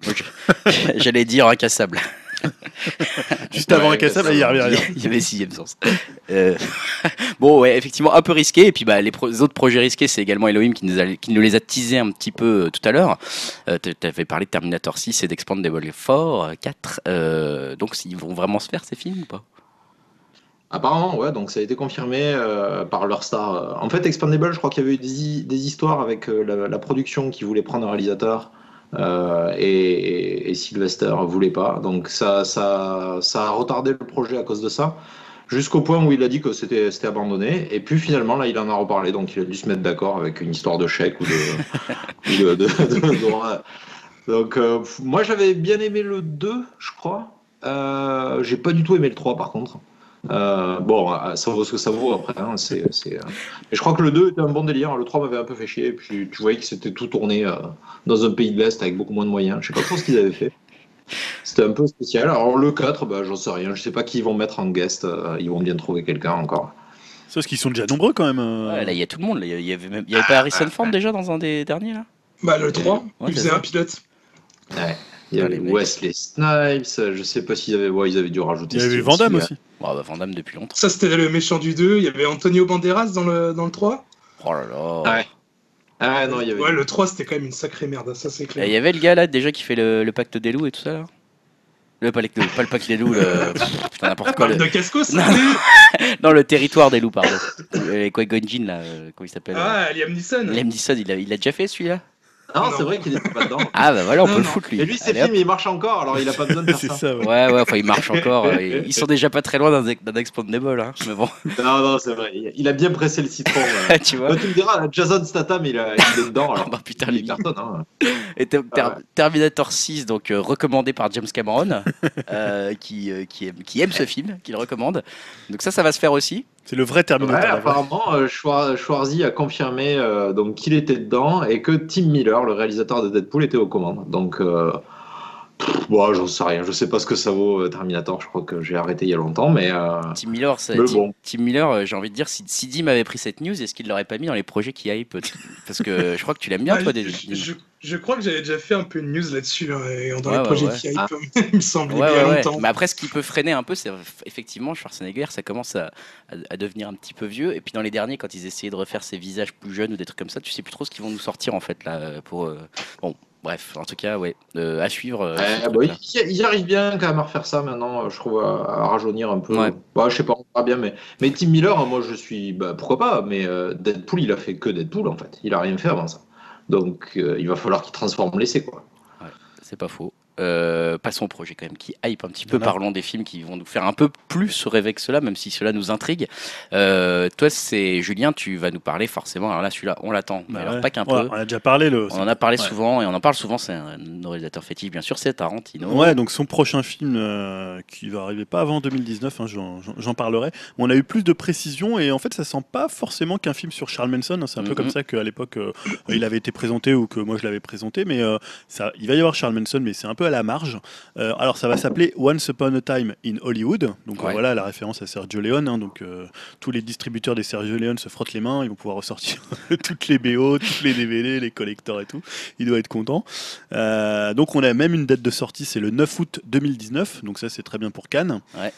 Moi, je- J'allais dire incassable. Juste Ouais, avant Incassable, ça- il y rien. Il y avait sixième sens. Euh, bon, ouais, effectivement, un peu risqué. Et puis, bah, les, pro- les autres projets risqués, c'est également Elohim qui nous, a, qui nous les a teasés un petit peu euh, tout à l'heure. Euh, tu avais parlé de Terminator 6 et d'Expandable 4, euh, 4. Euh, donc, ils vont vraiment se faire ces films ou pas? Apparemment, ouais, donc ça a été confirmé euh, par leur star. En fait, Expandable, je crois qu'il y avait eu des, des histoires avec euh, la, la production qui voulait prendre un réalisateur euh, et, et Sylvester voulait pas. Donc ça, ça, ça a retardé le projet à cause de ça, jusqu'au point où il a dit que c'était abandonné. Et puis finalement, là, il en a reparlé, donc il a dû se mettre d'accord avec une histoire de chèque ou de- de- donc euh, moi, j'avais bien aimé le 2, je crois. Euh, J'ai pas du tout aimé le 3 par contre. Euh, bon, euh, ça vaut ce que ça vaut après. hein, c'est, c'est, euh, Mais je crois que le 2 était un bon délire. Le 3 m'avait un peu fait chier. Et puis tu voyais que c'était tout tourné euh, dans un pays de l'Est avec beaucoup moins de moyens. Je sais pas trop ce qu'ils avaient fait. C'était un peu spécial. Alors le 4, bah, j'en sais rien. Je sais pas qui ils vont mettre en guest. euh, ils vont bien trouver quelqu'un encore. C'est parce qu'ils sont déjà nombreux quand même. euh. Ouais, Là, il y a tout le monde. Il y avait, même... il y avait pas Harrison Ford déjà dans un des derniers là? Bah, le 3, Ouais, il faisait ça. un pilote. Ouais. Il y Ah, avait. Wesley Snipes. euh, Je sais pas s'ils avaient. Ouais, ils avaient dû rajouter. Il y avait Seagal. aussi. Bon, bah, Van Damme depuis longtemps. Ça, c'était le méchant du 2. Il y avait Antonio Banderas dans le, dans le 3. Oh là là. Ouais. Ah non, il y avait. Ouais, le 3, c'était quand même une sacrée merde, ça, c'est clair. Il y avait le gars là déjà qui fait le, le pacte des loups et tout ça là? Le, pas, le, pas le pacte des loups, le, putain, n'importe quoi. Le, de Casco, ça Non, non, le territoire des loups, pardon. Les Qui-Gon là, euh, comment il s'appelle Ah, Liam Neeson. Liam Neeson, il a, il a déjà fait celui-là? Non, Non. c'est vrai qu'il était pas dedans. Ah bah voilà, on Non, peut le foutre lui. Et lui, ses films, ils marchent encore. Alors il a pas besoin de faire c'est ça. ça, ouais. Ouais, ouais, enfin il marche encore. euh, Ils ils sont déjà pas très loin d'un d'un Expandable, hein, mais bon, Non, non, c'est vrai. Il a bien pressé le citron. ouais. tu vois. Bah, tu me diras, Jason Statham, il, a- il est dedans. Alors, Bah putain, il lui. cartonne. Hein. Et Ter- Ah ouais. Terminator 6, donc euh, recommandé par James Cameron, euh, qui, euh, qui, aime, qui aime ce film, qui le recommande. Donc ça, ça va se faire aussi. C'est le vrai Terminator. Ouais, apparemment, euh, Schwar- Schwarzy a confirmé euh, donc qu'il était dedans et que Tim Miller, le réalisateur de Deadpool, était aux commandes. Donc, euh, pff, bon, j'en sais rien. Je sais pas ce que ça vaut euh, Terminator. Je crois que j'ai arrêté il y a longtemps, mais euh, Tim Miller, Mais Tim, bon. Tim Miller, euh, j'ai envie de dire, si, si Dim avait pris cette news, est-ce qu'il l'aurait pas mis dans les projets qui hype Parce que je crois que tu l'aimes bien, Ah, toi, des je, je- je crois que j'avais déjà fait un peu une news là-dessus, hein, dans Ouais, les ouais, projets ouais. qui hype, Ah. il me semble, Ouais, il y a ouais, ouais. longtemps. Mais après, ce qui peut freiner un peu, c'est effectivement Schwarzenegger, ça commence à, à- à devenir un petit peu vieux. Et puis dans les derniers, quand ils essayaient de refaire ses visages plus jeunes ou des trucs comme ça, tu sais plus trop ce qu'ils vont nous sortir en fait là. Pour euh, bon, bref, en tout cas, ouais, euh, à suivre. euh, Eh, bah, ils, ils arrivent bien quand même à refaire ça maintenant, je trouve, à, à rajeunir un peu. Ouais. Bah, je sais pas, on verra bien, mais, mais Tim Miller, moi je suis. Bah, pourquoi pas, mais euh, Deadpool, il a fait que Deadpool en fait. Il a rien fait avant ça. Donc euh, il va falloir qu'il transforme l'essai, quoi. C'est pas faux. Euh, passons au projet quand même qui hype un petit peu. Parlons des films qui vont nous faire un peu plus rêver que cela, même si cela nous intrigue. Euh, toi, c'est Julien, tu vas nous parler forcément. Alors là, celui-là, on l'attend. Bah alors ouais. pas qu'un Ouais, peu. On a déjà parlé. Le... On en a parlé Ouais. souvent et on en parle souvent. C'est un réalisateur fétiche, bien sûr. C'est Tarantino. Ouais, donc son prochain film euh, qui va arriver pas avant 2019, hein, j'en- parlerai. On a eu plus de précisions et en fait, ça sent pas forcément qu'un film sur Charles Manson. hein. C'est un peu comme ça qu'à l'époque euh, il avait été présenté ou que moi je l'avais présenté, mais ça, il va y avoir Charles Manson, mais c'est un peu à la marge. Euh, alors, ça va s'appeler Once Upon a Time in Hollywood. Donc Ouais. voilà la référence à Sergio Leone. hein. donc euh, tous les distributeurs des Sergio Leone se frottent les mains. Ils vont pouvoir ressortir toutes les BO, toutes les DVD, les collectors et tout. Il doit être content. Euh, donc on a même une date de sortie, c'est le 9 août 2019. Donc ça c'est très bien pour Cannes. Ouais.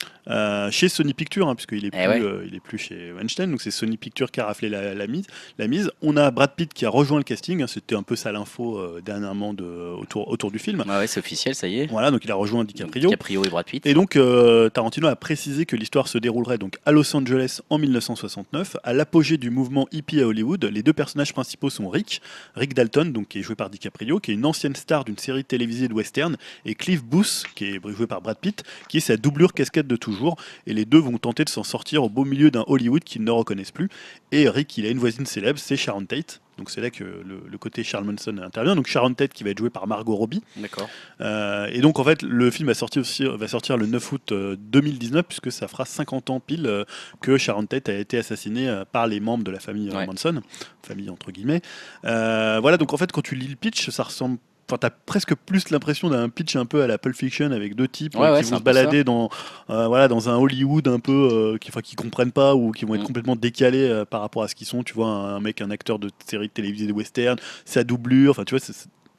Chez Sony Pictures, hein, puisqu'il est, Eh plus, ouais. il est plus chez Weinstein. Donc c'est Sony Pictures qui a raflé la, la mise, la mise. On a Brad Pitt qui a rejoint le casting. hein. C'était un peu ça l'info dernièrement de, autour, autour du film. Ah ouais, c'est officiel, ça y est. Voilà, donc il a rejoint DiCaprio. DiCaprio et Brad Pitt. Et donc, euh, Tarantino a précisé que l'histoire se déroulerait donc à Los Angeles en 1969, à l'apogée du mouvement hippie à Hollywood. Les deux personnages principaux sont Rick, Rick Dalton, donc qui est joué par DiCaprio, qui est une ancienne star d'une série télévisée de western, et Cliff Booth, qui est joué par Brad Pitt, qui est sa doublure casquette de toujours. Et les deux vont tenter de s'en sortir au beau milieu d'un Hollywood qu'ils ne reconnaissent plus. Et Rick, il a une voisine célèbre, c'est Sharon Tate. Donc c'est là que le, le côté Charles Manson intervient. Donc Sharon Tate qui va être jouée par Margot Robbie. D'accord. Euh, et donc en fait le film va sortir, aussi, va sortir le 9 août euh, 2019 puisque ça fera 50 ans pile euh, que Sharon Tate a été assassinée euh, par les membres de la famille euh, Ouais. Manson, famille entre guillemets. Euh, voilà donc en fait quand tu lis le pitch ça ressemble Enfin, t'as presque plus l'impression d'un pitch un peu à la Pulp Fiction avec deux types Ouais, euh, ouais, qui vont se balader dans, euh, voilà, dans un Hollywood un peu euh, qui, enfin, qui comprennent pas ou qui vont être Mm. complètement décalés euh, par rapport à ce qu'ils sont. Tu vois, un, un mec, un acteur de série télévisée de western, sa doublure. Enfin, tu vois,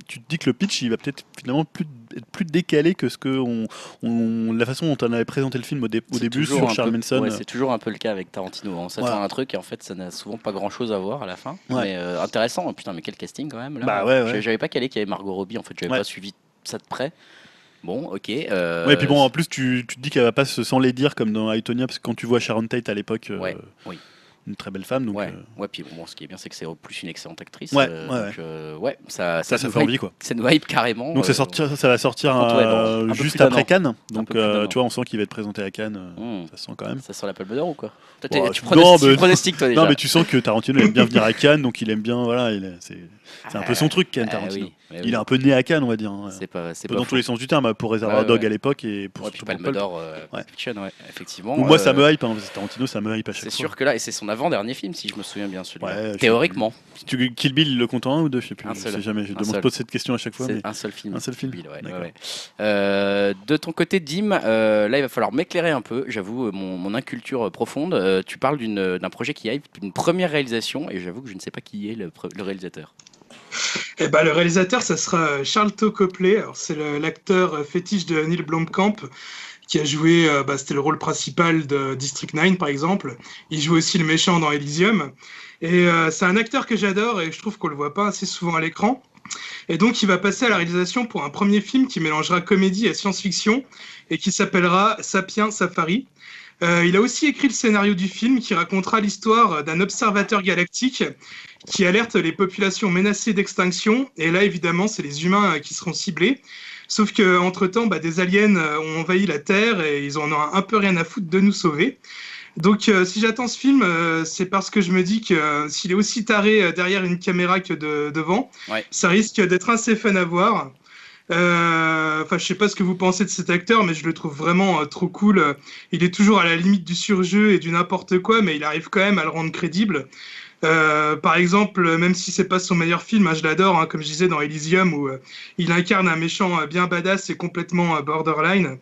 tu te dis que le pitch, il va peut-être finalement plus, être plus décalé que ce que on, on- la façon dont on avait présenté le film au, dé- au C'est début sur Charles peu- Manson. ouais, c'est toujours un peu le cas avec Tarantino. On s'attend Voilà. à un truc et en fait, ça n'a souvent pas grand chose à voir à la fin. Ouais. Mais euh, intéressant. Putain, mais quel casting quand même. Là. Bah. J'avais- pas calé qu'il y avait Margot Robbie. En fait, j'avais pas suivi ça de près. Bon, ok. euh, Ouais, et puis bon, en plus, tu, tu te dis qu'elle va pas se sans les dire comme dans Aitonia, parce que quand tu vois Sharon Tate à l'époque, euh, oui. Une très belle femme, donc ouais, euh, ouais, puis bon, ce qui est bien, c'est que c'est en plus une excellente actrice. Ouais, euh, ouais, donc, euh, ouais, ça, ça, ça nous fait envie quoi. Ça nous hype carrément. Donc ça, euh, sortir, ça va sortir dans juste après an. Cannes, donc euh, tu vois, on sent qu'il va être présenté à Cannes, hmm, ça se sent quand même. Ça sent la palme d'or ou quoi? Toi, t'es- tu non, pronostiques, toi déjà. Non, mais tu sens que Tarantino aime bien venir à Cannes, donc il aime bien, voilà, il est- c'est c'est un peu son truc, Ken Ah, Tarantino. Il oui. est un peu né à Cannes, on va dire. hein. C'est pas, c'est pas dans faux. tous les sens du terme, pour Reservoir Ouais, Dog ouais. à l'époque et pour Ouais, puis Palme d'or, euh, Ouais. Effectivement. Ou moi, ça euh, me hype, hein, Tarantino, ça me hype à chaque C'est fois. sûr que là, et c'est son avant-dernier film, si je me souviens bien, celui-là. Théoriquement, Si tu Kill Bill, il le compte en un ou deux, je sais plus. Un je seul. sais jamais. Je, demande- pose cette question à chaque fois. c'est mais- un seul film. Un seul film Bill. Euh, de ton côté, Dim, euh, là, il va falloir m'éclairer un peu. J'avoue, mon, mon inculture profonde. Tu parles d'une- d'un projet qui hype, d'une première réalisation, et j'avoue que je ne sais pas qui est le réalisateur. Eh ben, le réalisateur, ça sera Charlton Copley. C'est l'acteur euh, fétiche de Neil Blomkamp qui a joué, euh, bah, c'était le rôle principal de District 9, par exemple. Il joue aussi le méchant dans Elysium. Et euh, c'est un acteur que j'adore et je trouve qu'on le voit pas assez souvent à l'écran. Et donc, il va passer à la réalisation pour un premier film qui mélangera comédie et science-fiction et qui s'appellera Sapiens Safari. Euh, il a aussi écrit le scénario du film qui racontera l'histoire d'un observateur galactique qui alerte les populations menacées d'extinction. Et là, évidemment, c'est les humains euh, qui seront ciblés. Sauf que entre temps, des aliens euh, ont envahi la Terre et ils en ont un peu rien à foutre de nous sauver. Donc, euh, si j'attends ce film, euh, c'est parce que je me dis que euh, s'il est aussi taré derrière une caméra que de, devant, Ouais. ça risque d'être assez fun à voir. Euh, Enfin, je sais pas ce que vous pensez de cet acteur, mais je le trouve vraiment euh, trop cool. Il est toujours à la limite du surjeu et du n'importe quoi, mais il arrive quand même à le rendre crédible. Euh, par exemple, même si c'est pas son meilleur film, hein, je l'adore, hein, comme je disais dans Elysium, où il incarne un méchant bien badass et complètement borderline.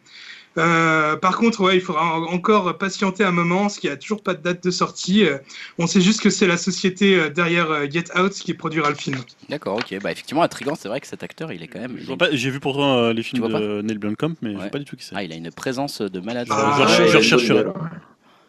Euh, par contre, ouais, il faudra en- encore patienter un moment, parce qu'il n'y a toujours pas de date de sortie. Euh, on sait juste que c'est la société euh, derrière euh, Get Out qui produira le film. D'accord, ok. Bah, effectivement, intriguant, c'est vrai que cet acteur, il est quand même. J'ai vu pourtant euh, les films de Neil Blomkamp, mais je Ouais. sais pas du tout qui c'est. Ah, il a une présence de malade. Ah, je, ouais, je- rechercherai.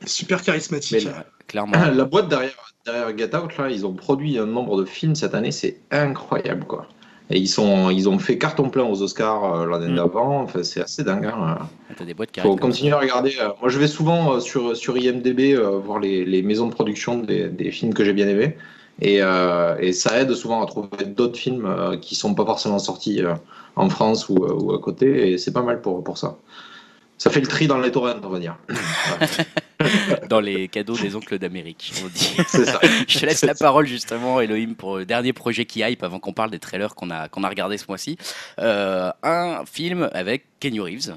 Super charismatique. Clairement. La boîte derrière, derrière Get Out, là, ils ont produit un nombre de films cette année, c'est incroyable, quoi. Et ils, sont, ils ont fait carton plein aux Oscars euh, l'année Mm. d'avant. Enfin, c'est assez dingue. hein. T'as des boîtes qui faut continuer à regarder. euh, Moi, je vais souvent euh, sur, sur IMDB euh, voir les, les maisons de production des, des films que j'ai bien aimés. Et, euh, et ça aide souvent à trouver d'autres films euh, qui sont pas forcément sortis euh, en France ou, euh, ou à côté. Et c'est pas mal pour, pour ça. Ça fait le tri dans les torrents, on va dire. dans les cadeaux des oncles d'Amérique. On dit. ça. Je te laisse la parole justement, Elohim, pour le dernier projet qui hype avant qu'on parle des trailers qu'on a, qu'on a regardé ce mois-ci. Euh, un film avec Kenny Reeves.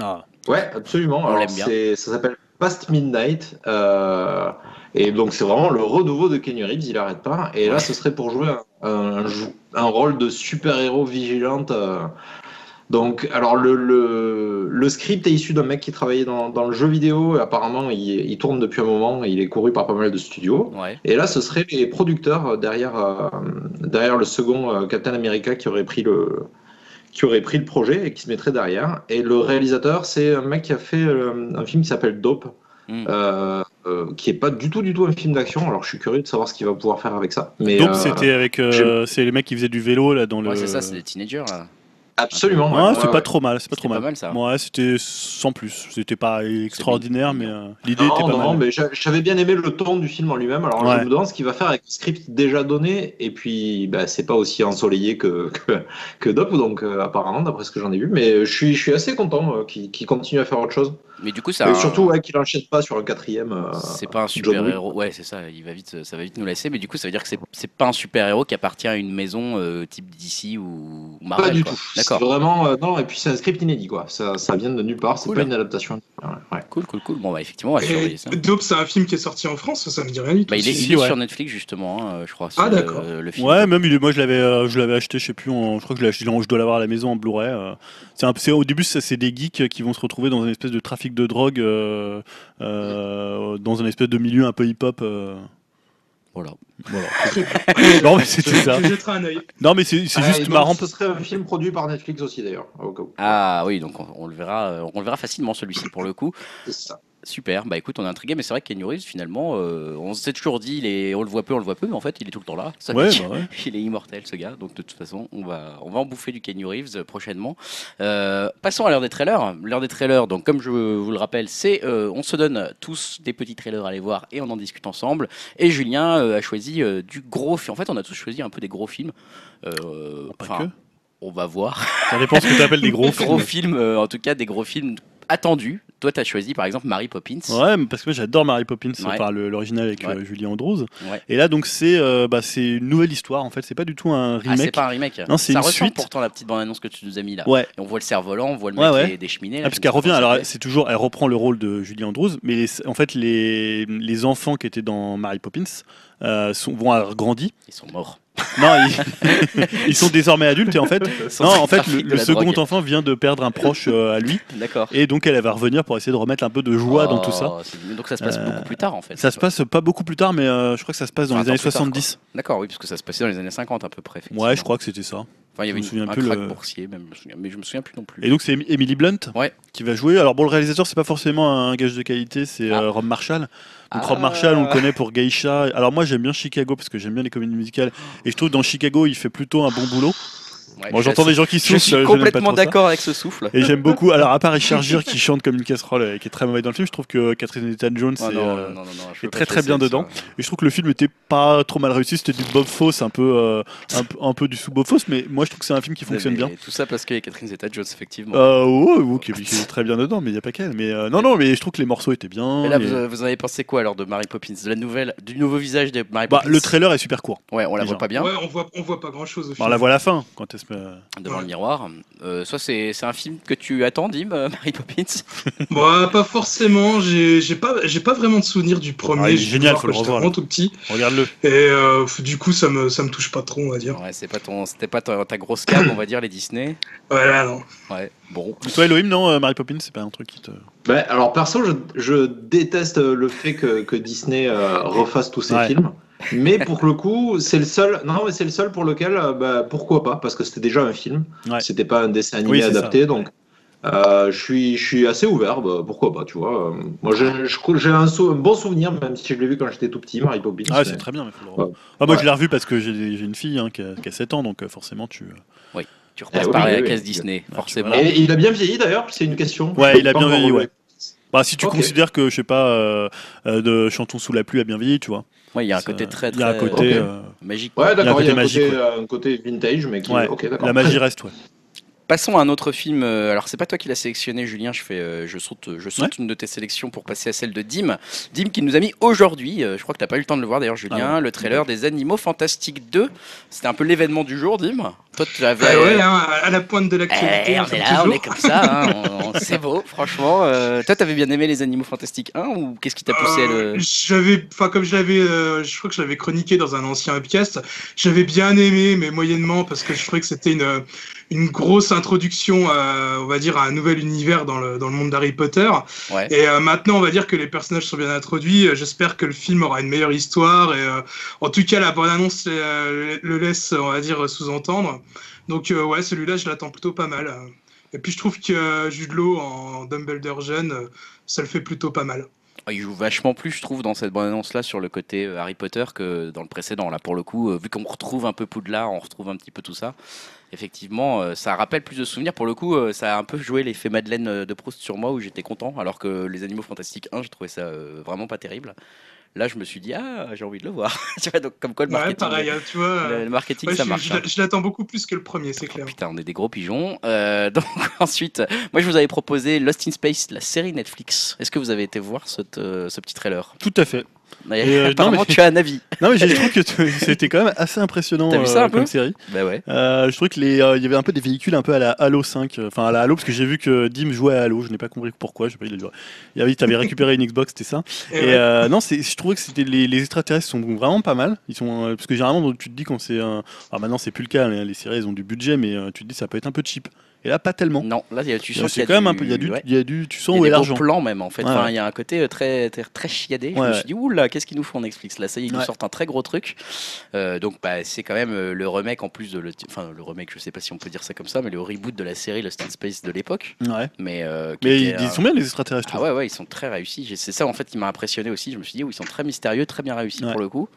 Ah. Ouais, absolument. On Alors, l'aime bien. Ça s'appelle Past Midnight. euh, et donc, c'est vraiment le renouveau de Kenny Reeves, il arrête pas. Et là, ce serait pour jouer un, un, jou- un rôle de super-héros vigilante. euh. Donc, alors, le, le, le script est issu d'un mec qui travaillait dans, dans le jeu vidéo. Apparemment, il, il tourne depuis un moment. Il est couru par pas mal de studios. Ouais. Et là, ce serait les producteurs euh, derrière, euh, derrière le second euh, Captain America qui aurait pris le qui aurait pris le projet et qui se mettrait derrière. Et le réalisateur, c'est un mec qui a fait euh, un film qui s'appelle Dope, Mm. euh, euh, qui est pas du tout du tout un film d'action. Alors, je suis curieux de savoir ce qu'il va pouvoir faire avec ça. Mais euh, c'était avec euh, c'est les mecs qui faisaient du vélo là dans le. Ouais, c'est ça, c'est des teenagers là. Absolument. Ouais, ouais, c'est ouais, pas ouais. trop mal, c'est pas C'était trop pas mal. mal ça. Ouais, c'était sans plus. C'était pas extraordinaire, mais euh, l'idée Non, était pas non, mal. mais j'a- j'avais bien aimé le ton du film en lui-même. Alors Ouais. je me demande ce qu'il va faire avec le script déjà donné. Et puis, bah, c'est pas aussi ensoleillé que, que, que Dope, donc euh, apparemment, d'après ce que j'en ai vu. Mais je suis, je suis assez content euh, qu'il qu'il continue à faire autre chose. Mais du coup, c'est Et un- surtout ouais, qu'il enchaîne pas sur un quatrième. euh, C'est pas un super héros. Ouais, c'est ça. Il va vite, ça va vite nous laisser. Mais du coup, ça veut dire que c'est c'est pas un super héros qui appartient à une maison euh, type DC ou Marvel. Pas du quoi. tout. D'accord. C'est Vraiment, euh, non. Et puis c'est un script inédit, quoi. Ça, ça vient de nulle part. C'est Cool. pas une adaptation. Ouais. Cool, cool, cool. Bon, bah effectivement, on va surveiller ça. Dope, c'est un film qui est sorti en France, ça me dit rien du tout. Bah, il est, Si, il est ouais. sur Netflix justement, hein, je crois. Ah, c'est, d'accord. euh, le film. Ouais, même il est- moi je l'avais, euh, je l'avais acheté, je sais plus, en- je crois que je l'ai acheté, je dois l'avoir à la maison en Blu-ray. euh. c'est un- c'est- au début, ça, c'est des geeks qui vont se retrouver dans une espèce de trafic de drogue, euh, euh, dans un espèce de milieu un peu hip-hop. euh. Voilà. Non, mais c'était ça. Je jetterai un œil. Non, mais c'est c'est Ah, juste donc, marrant. Ce serait un film produit par Netflix aussi, d'ailleurs. Ah oui, donc on, on le verra, on le verra facilement celui-ci pour le coup. C'est ça. Super. Bah écoute, on est intrigué, mais c'est vrai que Reeves finalement, euh, on s'est toujours dit, il est, on le voit peu, on le voit peu, mais en fait, il est tout le temps là. Ça Ouais, bah ouais. Il est immortel ce gars, donc de toute façon, on va, on va en bouffer du Kenny Reeves euh, prochainement. Euh, passons à l'heure des trailers. L'heure des trailers, donc comme je vous le rappelle, c'est euh, on se donne tous des petits trailers à aller voir et on en discute ensemble. Et Julien a choisi du gros film. En fait, on a tous choisi un peu des gros films. Euh, Pas que. on va voir. Ça dépend ce que tu appelles des gros gros films. films, euh, en tout cas des gros films attendus. Toi, tu as choisi par exemple Mary Poppins. Ouais, parce que moi j'adore Mary Poppins, Ouais. par l'original avec Ouais. euh, Julie Andrews. Ouais. Et là, donc c'est euh, bah, c'est une nouvelle histoire en fait. C'est pas du tout un Ah, c'est remake. pas un remake. Non, c'est Ça une ressemble suite. pourtant la petite bande-annonce que tu nous as mis là. Ouais. Et on voit le cerf-volant, on voit le mec des- des cheminées. là, Ah, parce qu'elle revient, alors c'est toujours, elle reprend le rôle de Julie Andrews, mais les- en fait les, les enfants qui étaient dans Mary Poppins euh, sont, vont avoir grandi. Ils sont morts. Non, ils, ils sont désormais adultes et en fait, non, en fait le, second drogue. enfant vient de perdre un proche euh, à lui D'accord. et donc elle, elle va revenir pour essayer de remettre un peu de joie dans tout ça. Oh, Donc ça se passe Euh, beaucoup plus tard en fait. Ça se passe pas beaucoup plus tard, mais euh, je crois que ça se passe dans Enfin, les années attends, plus tard, 70. D'accord, oui, parce que ça se passait dans les années 50 à peu près. Ouais, je crois que c'était ça. Enfin, il y je avait me une, souviens un plus crack le- boursier, même, je me souviens- mais je me souviens plus non plus. Et donc c'est Em- Emily Blunt Ouais. qui va jouer. Alors bon, le réalisateur c'est pas forcément un gage de qualité, c'est Ah. euh, Rob Marshall. Donc Ah. Rob Marshall, on le connaît pour Geisha. Alors moi j'aime bien Chicago parce que j'aime bien les comédies musicales et je trouve que dans Chicago il fait plutôt un bon boulot. Ouais, Bon, je j'entends suis- des gens qui Je soufflent. suis je pas complètement d'accord avec ce souffle. Et j'aime beaucoup. Alors à part Richard Gere qui chante comme une casserole et qui est très mauvais dans le film, je trouve que Catherine Zeta-Jones est, non, euh, non, non, non, je est très, très bien dedans. ça. Et je trouve que le film était pas trop mal réussi. C'était du Bob Fosse, un peu, euh, un, peu- un peu du sous Bob Fosse, mais moi je trouve que c'est un film qui fonctionne Mais bien. Tout ça parce qu'il y a Catherine Zeta-Jones, effectivement. Euh, ouais, ouais, qui, qui est très bien dedans, mais il n'y a pas qu'elle. Mais euh, non, non, mais je trouve que les morceaux étaient bien. Mais là, vous, vous en avez pensé quoi alors de Mary Poppins? De la nouvelle, du nouveau visage de Mary Bah, Poppins? le trailer est super court. Ouais, on la voit pas bien Ouais, on voit, on voit pas grand chose au On la voit à la fin quand met. devant Ouais. le miroir. Euh, soit c'est c'est un film que tu attends, Dim, euh, Mary Poppins Bah, pas forcément. J'ai j'ai pas, j'ai pas vraiment de souvenir du premier. Ah, il est génial, faut le revoir, vraiment tout petit. Regarde-le. Et euh, du coup, ça me, ça me touche pas trop, on va dire. Ouais, c'est pas ton, c'était pas ta, ta grosse cam, on va dire les Disney. Voilà, non. Ouais, bon. Toi, Elohim, non, euh, Mary Poppins, c'est pas un truc qui te. Ben, alors perso, je, je déteste le fait que, que Disney euh, refasse tous ses Ouais. films. Mais pour le coup, c'est le seul. Non, mais c'est le seul pour lequel, euh, bah, pourquoi pas Parce que c'était déjà un film. Ouais. C'était pas un dessin animé Oui, adapté, donc Euh, je suis, je suis assez ouvert, bah, pourquoi pas, tu vois. Euh, Moi, j'ai un, sou- un bon souvenir, même si je l'ai vu quand j'étais tout petit, Mary Poppins. Ah, c'est très bien. mais faut le revoir. Ouais. Ah, moi, je l'ai revu parce que j'ai une fille hein, qui, a, qui a 7 ans, donc euh, forcément, tu. Tu repasses Eh oui, par la oui, case oui. Disney, tu forcément. Et il a bien vieilli d'ailleurs, c'est une question. Ouais, il a bien vieilli, ouais. Bah, si tu considères que, je sais pas, euh, de Chantons sous la pluie a bien vieilli, tu vois. Ouais, il y a un Ça- côté très, Il y a un très, côté. Euh, magique. Ouais, d'accord, il y a un côté euh, un côté vintage, mais qui. ouais, la magie reste, ouais. Passons à un autre film. euh, Alors, c'est pas toi qui l'as sélectionné, Julien. Je fais, euh, je saute, je saute une de tes sélections pour passer à celle de Dim. Dim qui nous a mis aujourd'hui. euh, je crois que t'as pas eu le temps de le voir d'ailleurs, Julien. Ah Le trailer des Animaux Fantastiques 2. C'était un peu l'événement du jour, Dim. Toi, tu avais. Ah ouais, hein, à la pointe de Eh, l'actualité. on comme est là, on est comme ça, hein, on- on- c'est beau, franchement. Euh, toi, t'avais bien aimé les Animaux Fantastiques 1 ou qu'est-ce qui t'a poussé à le. J'avais, enfin comme je l'avais, euh, je crois que je l'avais chroniqué dans un ancien webcast. J'avais bien aimé, mais moyennement parce que je trouvais que c'était une une grosse introduction, à, on va dire, à un nouvel univers dans le dans le monde d'Harry Potter. Ouais. Et euh, maintenant, on va dire que les personnages sont bien introduits. Euh, J'espère que le film aura une meilleure histoire. Et euh, en tout cas, la bonne annonce euh, le laisse, on va dire, sous-entendre. Donc euh, ouais, celui-là, je l'attends plutôt pas mal. Et puis je trouve que euh, Jude Law en Dumbledore jeune, euh, ça le fait plutôt pas mal. Ah, Il joue vachement plus, je trouve, dans cette bande-annonce-là sur le côté euh, Harry Potter que dans le précédent. Là, pour le coup, euh, vu qu'on retrouve un peu Poudlard, on retrouve un petit peu tout ça. Effectivement, euh, ça rappelle plus de souvenirs. Pour le coup, euh, ça a un peu joué l'effet Madeleine euh, de Proust sur moi où j'étais content, alors que les Animaux Fantastiques 1, j'ai trouvé ça euh, vraiment pas terrible. Là, je me suis dit, ah, j'ai envie de le voir. Tu vois, donc, comme quoi le Ouais, marketing, pareil, hein, tu vois. le, le marketing ouais, ça je- marche. je, hein. je l'attends beaucoup plus que le premier, c'est clair. Putain, on est des gros pigeons. Euh, donc ensuite, moi je vous avais proposé Lost in Space, la série Netflix. Est-ce que vous avez été voir euh, ce petit trailer? Tout à fait. Et euh, non, Apparemment, mais- tu as un avis. Non, mais j'ai- je trouve que tu- c'était quand même assez impressionnant T'as vu ça euh, un peu? comme série. Bah ouais. Euh, je trouvais que les, euh, il y avait un peu des véhicules un peu à la Halo 5, euh, enfin à la Halo parce que j'ai vu que Dim jouait à Halo, je n'ai pas compris pourquoi. Je sais pas, il a joué. Il avait, t'avais récupéré une Xbox, c'était ça. Et Et ouais. euh, non, c'est, je trouvais que c'était les, les extraterrestres sont vraiment pas mal. Ils sont euh, parce que généralement tu te dis quand c'est alors maintenant c'est plus le cas, les, les séries elles ont du budget, mais euh, tu te dis ça peut être un peu cheap. Et là pas tellement. Non, là tu sens qu'il y C'est a quand même un du- peu, il y a du, ouais. il y a du, tu Il sens y a où est des beaux l'argent. plans même en fait. Ouais, Enfin, ouais. il y a un côté euh, très très, très chiadé. Je Ouais, me suis dit oula, qu'est-ce qu'ils nous font Netflix? Là Ça y est, ils nous sortent un très gros truc. Euh, donc bah c'est quand même euh, le remake en plus de le, enfin le remake, je sais pas si on peut dire ça comme ça, mais le reboot de la série Lost in Space de l'époque. Ouais. Mais euh, qui Mais était, ils, euh, sont bien les extraterrestres. Ah ouais, ouais, ils sont très réussis. C'est ça en fait qui m'a impressionné aussi. Je me suis dit, oui, ils sont très mystérieux, très bien réussis Ouais. pour le coup.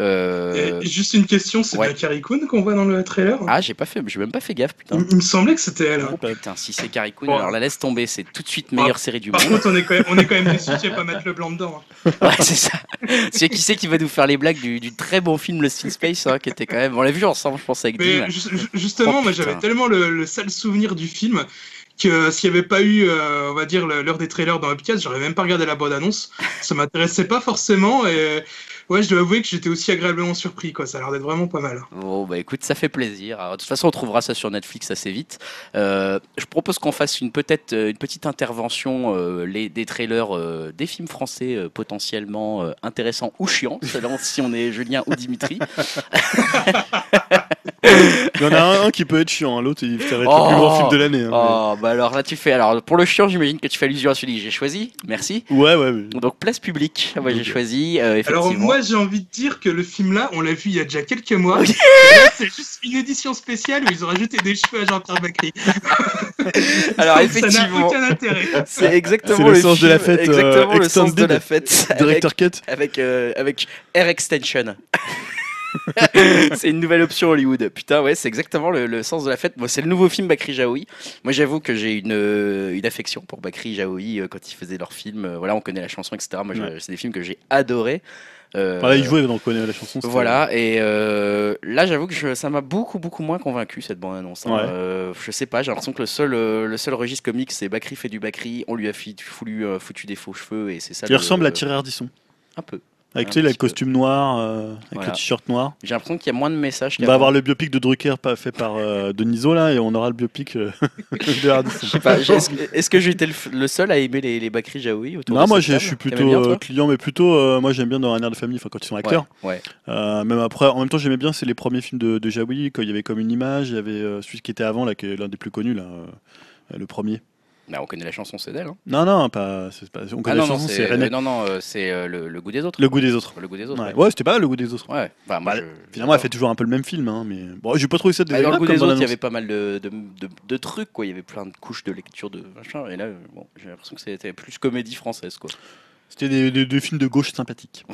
Euh, juste une question, c'est Carrie Coon qu'on voit dans le trailer? Ah, j'ai pas fait, j'ai même pas fait gaffe, putain. il me semblait que c'était putain, si c'est Bon. alors la laisse tomber, c'est tout de suite meilleure série du Par monde. contre, on est quand même, on est quand même déçus pas mettre le blanc dedans. hein. Ouais, c'est ça. C'est qui c'est qui va nous faire les blagues du, du très bon film Lost in Space, hein, qui était quand même. On l'a vu ensemble, je pense, avec. Mais ju- ju- justement, Oh, moi j'avais tellement le, le sale souvenir du film que s'il n'y avait pas eu, euh, on va dire, le- l'heure des trailers dans Upcast, j'aurais même pas regardé la bande-annonce. Ça m'intéressait pas forcément et ouais, je dois avouer que j'étais aussi agréablement surpris. Quoi. Ça a l'air d'être vraiment pas mal. Bon, bah écoute, ça fait plaisir. Alors, de toute façon, on trouvera ça sur Netflix assez vite. Euh, je propose qu'on fasse une, peut-être, euh, une petite intervention euh, les, des trailers euh, des films français euh, potentiellement euh, intéressants ou chiants, selon si on est Julien ou Dimitri. Il y en a un, un qui peut être chiant, hein, l'autre il va être le plus Oh. grand film de l'année. hein, Oh, bah alors là, tu fais. Alors, pour le chiant, j'imagine que tu fais allusion à celui que j'ai choisi. Merci. Ouais, ouais. mais- Donc, place publique. Moi, j'ai choisi. euh, Alors effectivement. Moi j'ai envie de dire que le film là, on l'a vu il y a déjà quelques mois. C'est juste une édition spéciale où ils ont rajouté des cheveux à Jean-Pierre Bacry. Alors, Ça n'a effectivement. aucun intérêt. C'est exactement le sens de la film- fête, euh, Exactement le sens de la fête. avec- Director Cut. avec, euh, avec Air Extension. c'est une nouvelle option Hollywood. Putain, ouais, c'est exactement le, le sens de la fête. Moi, c'est le nouveau film Bakri Jaoui. Moi, j'avoue que j'ai une, euh, une affection pour Bakri Jaoui euh, quand il faisait leurs films. Euh, voilà, on connaît la chanson, etc. Moi, Ouais. c'est des films que j'ai adorés. Euh, Voilà, il jouait, donc on connaît la chanson. voilà, et euh, là j'avoue que je- ça m'a beaucoup beaucoup moins convaincu cette bande annonce. hein. Ouais. Euh, je sais pas, j'ai l'impression que le seul, euh, le seul registre comique c'est Bakri fait du Bakri, on lui a foutu, euh, foutu des faux cheveux et c'est ça. Il le- ressemble à Thierry Ardisson. Un peu. Avec tu sais, le costume noir, euh, avec Voilà. le t-shirt noir. J'ai l'impression qu'il y a moins de messages. On va avoir le biopic de Drucker pas fait par euh, Deniso là et on aura le biopic euh, de j'ai- est-ce que- été le, seul à aimer les, les Bakri Jaoui autour Non, de moi je suis plutôt bien, client, mais plutôt euh, moi j'aime bien dans un air de famille, enfin quand ils sont acteurs. Ouais, ouais. Euh, même après, en même temps j'aimais bien, c'est les premiers films de, de Jaoui quand il y avait comme une image, il y avait euh, celui qui était avant là, qui est l'un des plus connus là, euh, le premier. Bah, on connaît la chanson, c'est d'elle. Hein. Non, non, pas. on Ah connaît non, la chanson, c'est René. euh, non, non, euh, c'est euh, le, le goût des autres. Le goût des autres. Le goût des autres. Ouais, ouais. ouais c'était pas le goût des autres. Ouais. Bah, moi, Bah, je- Finalement, elle fait toujours un peu le même film, hein, mais bon, j'ai pas trouvé ça Bah, dans le goût des autres, il y avait pas mal de, de, de- de trucs, quoi. Il y avait plein de couches de lecture de machin. Et là, bon, j'ai l'impression que c'était plus comédie française, quoi. C'était des, des- des films de gauche sympathiques.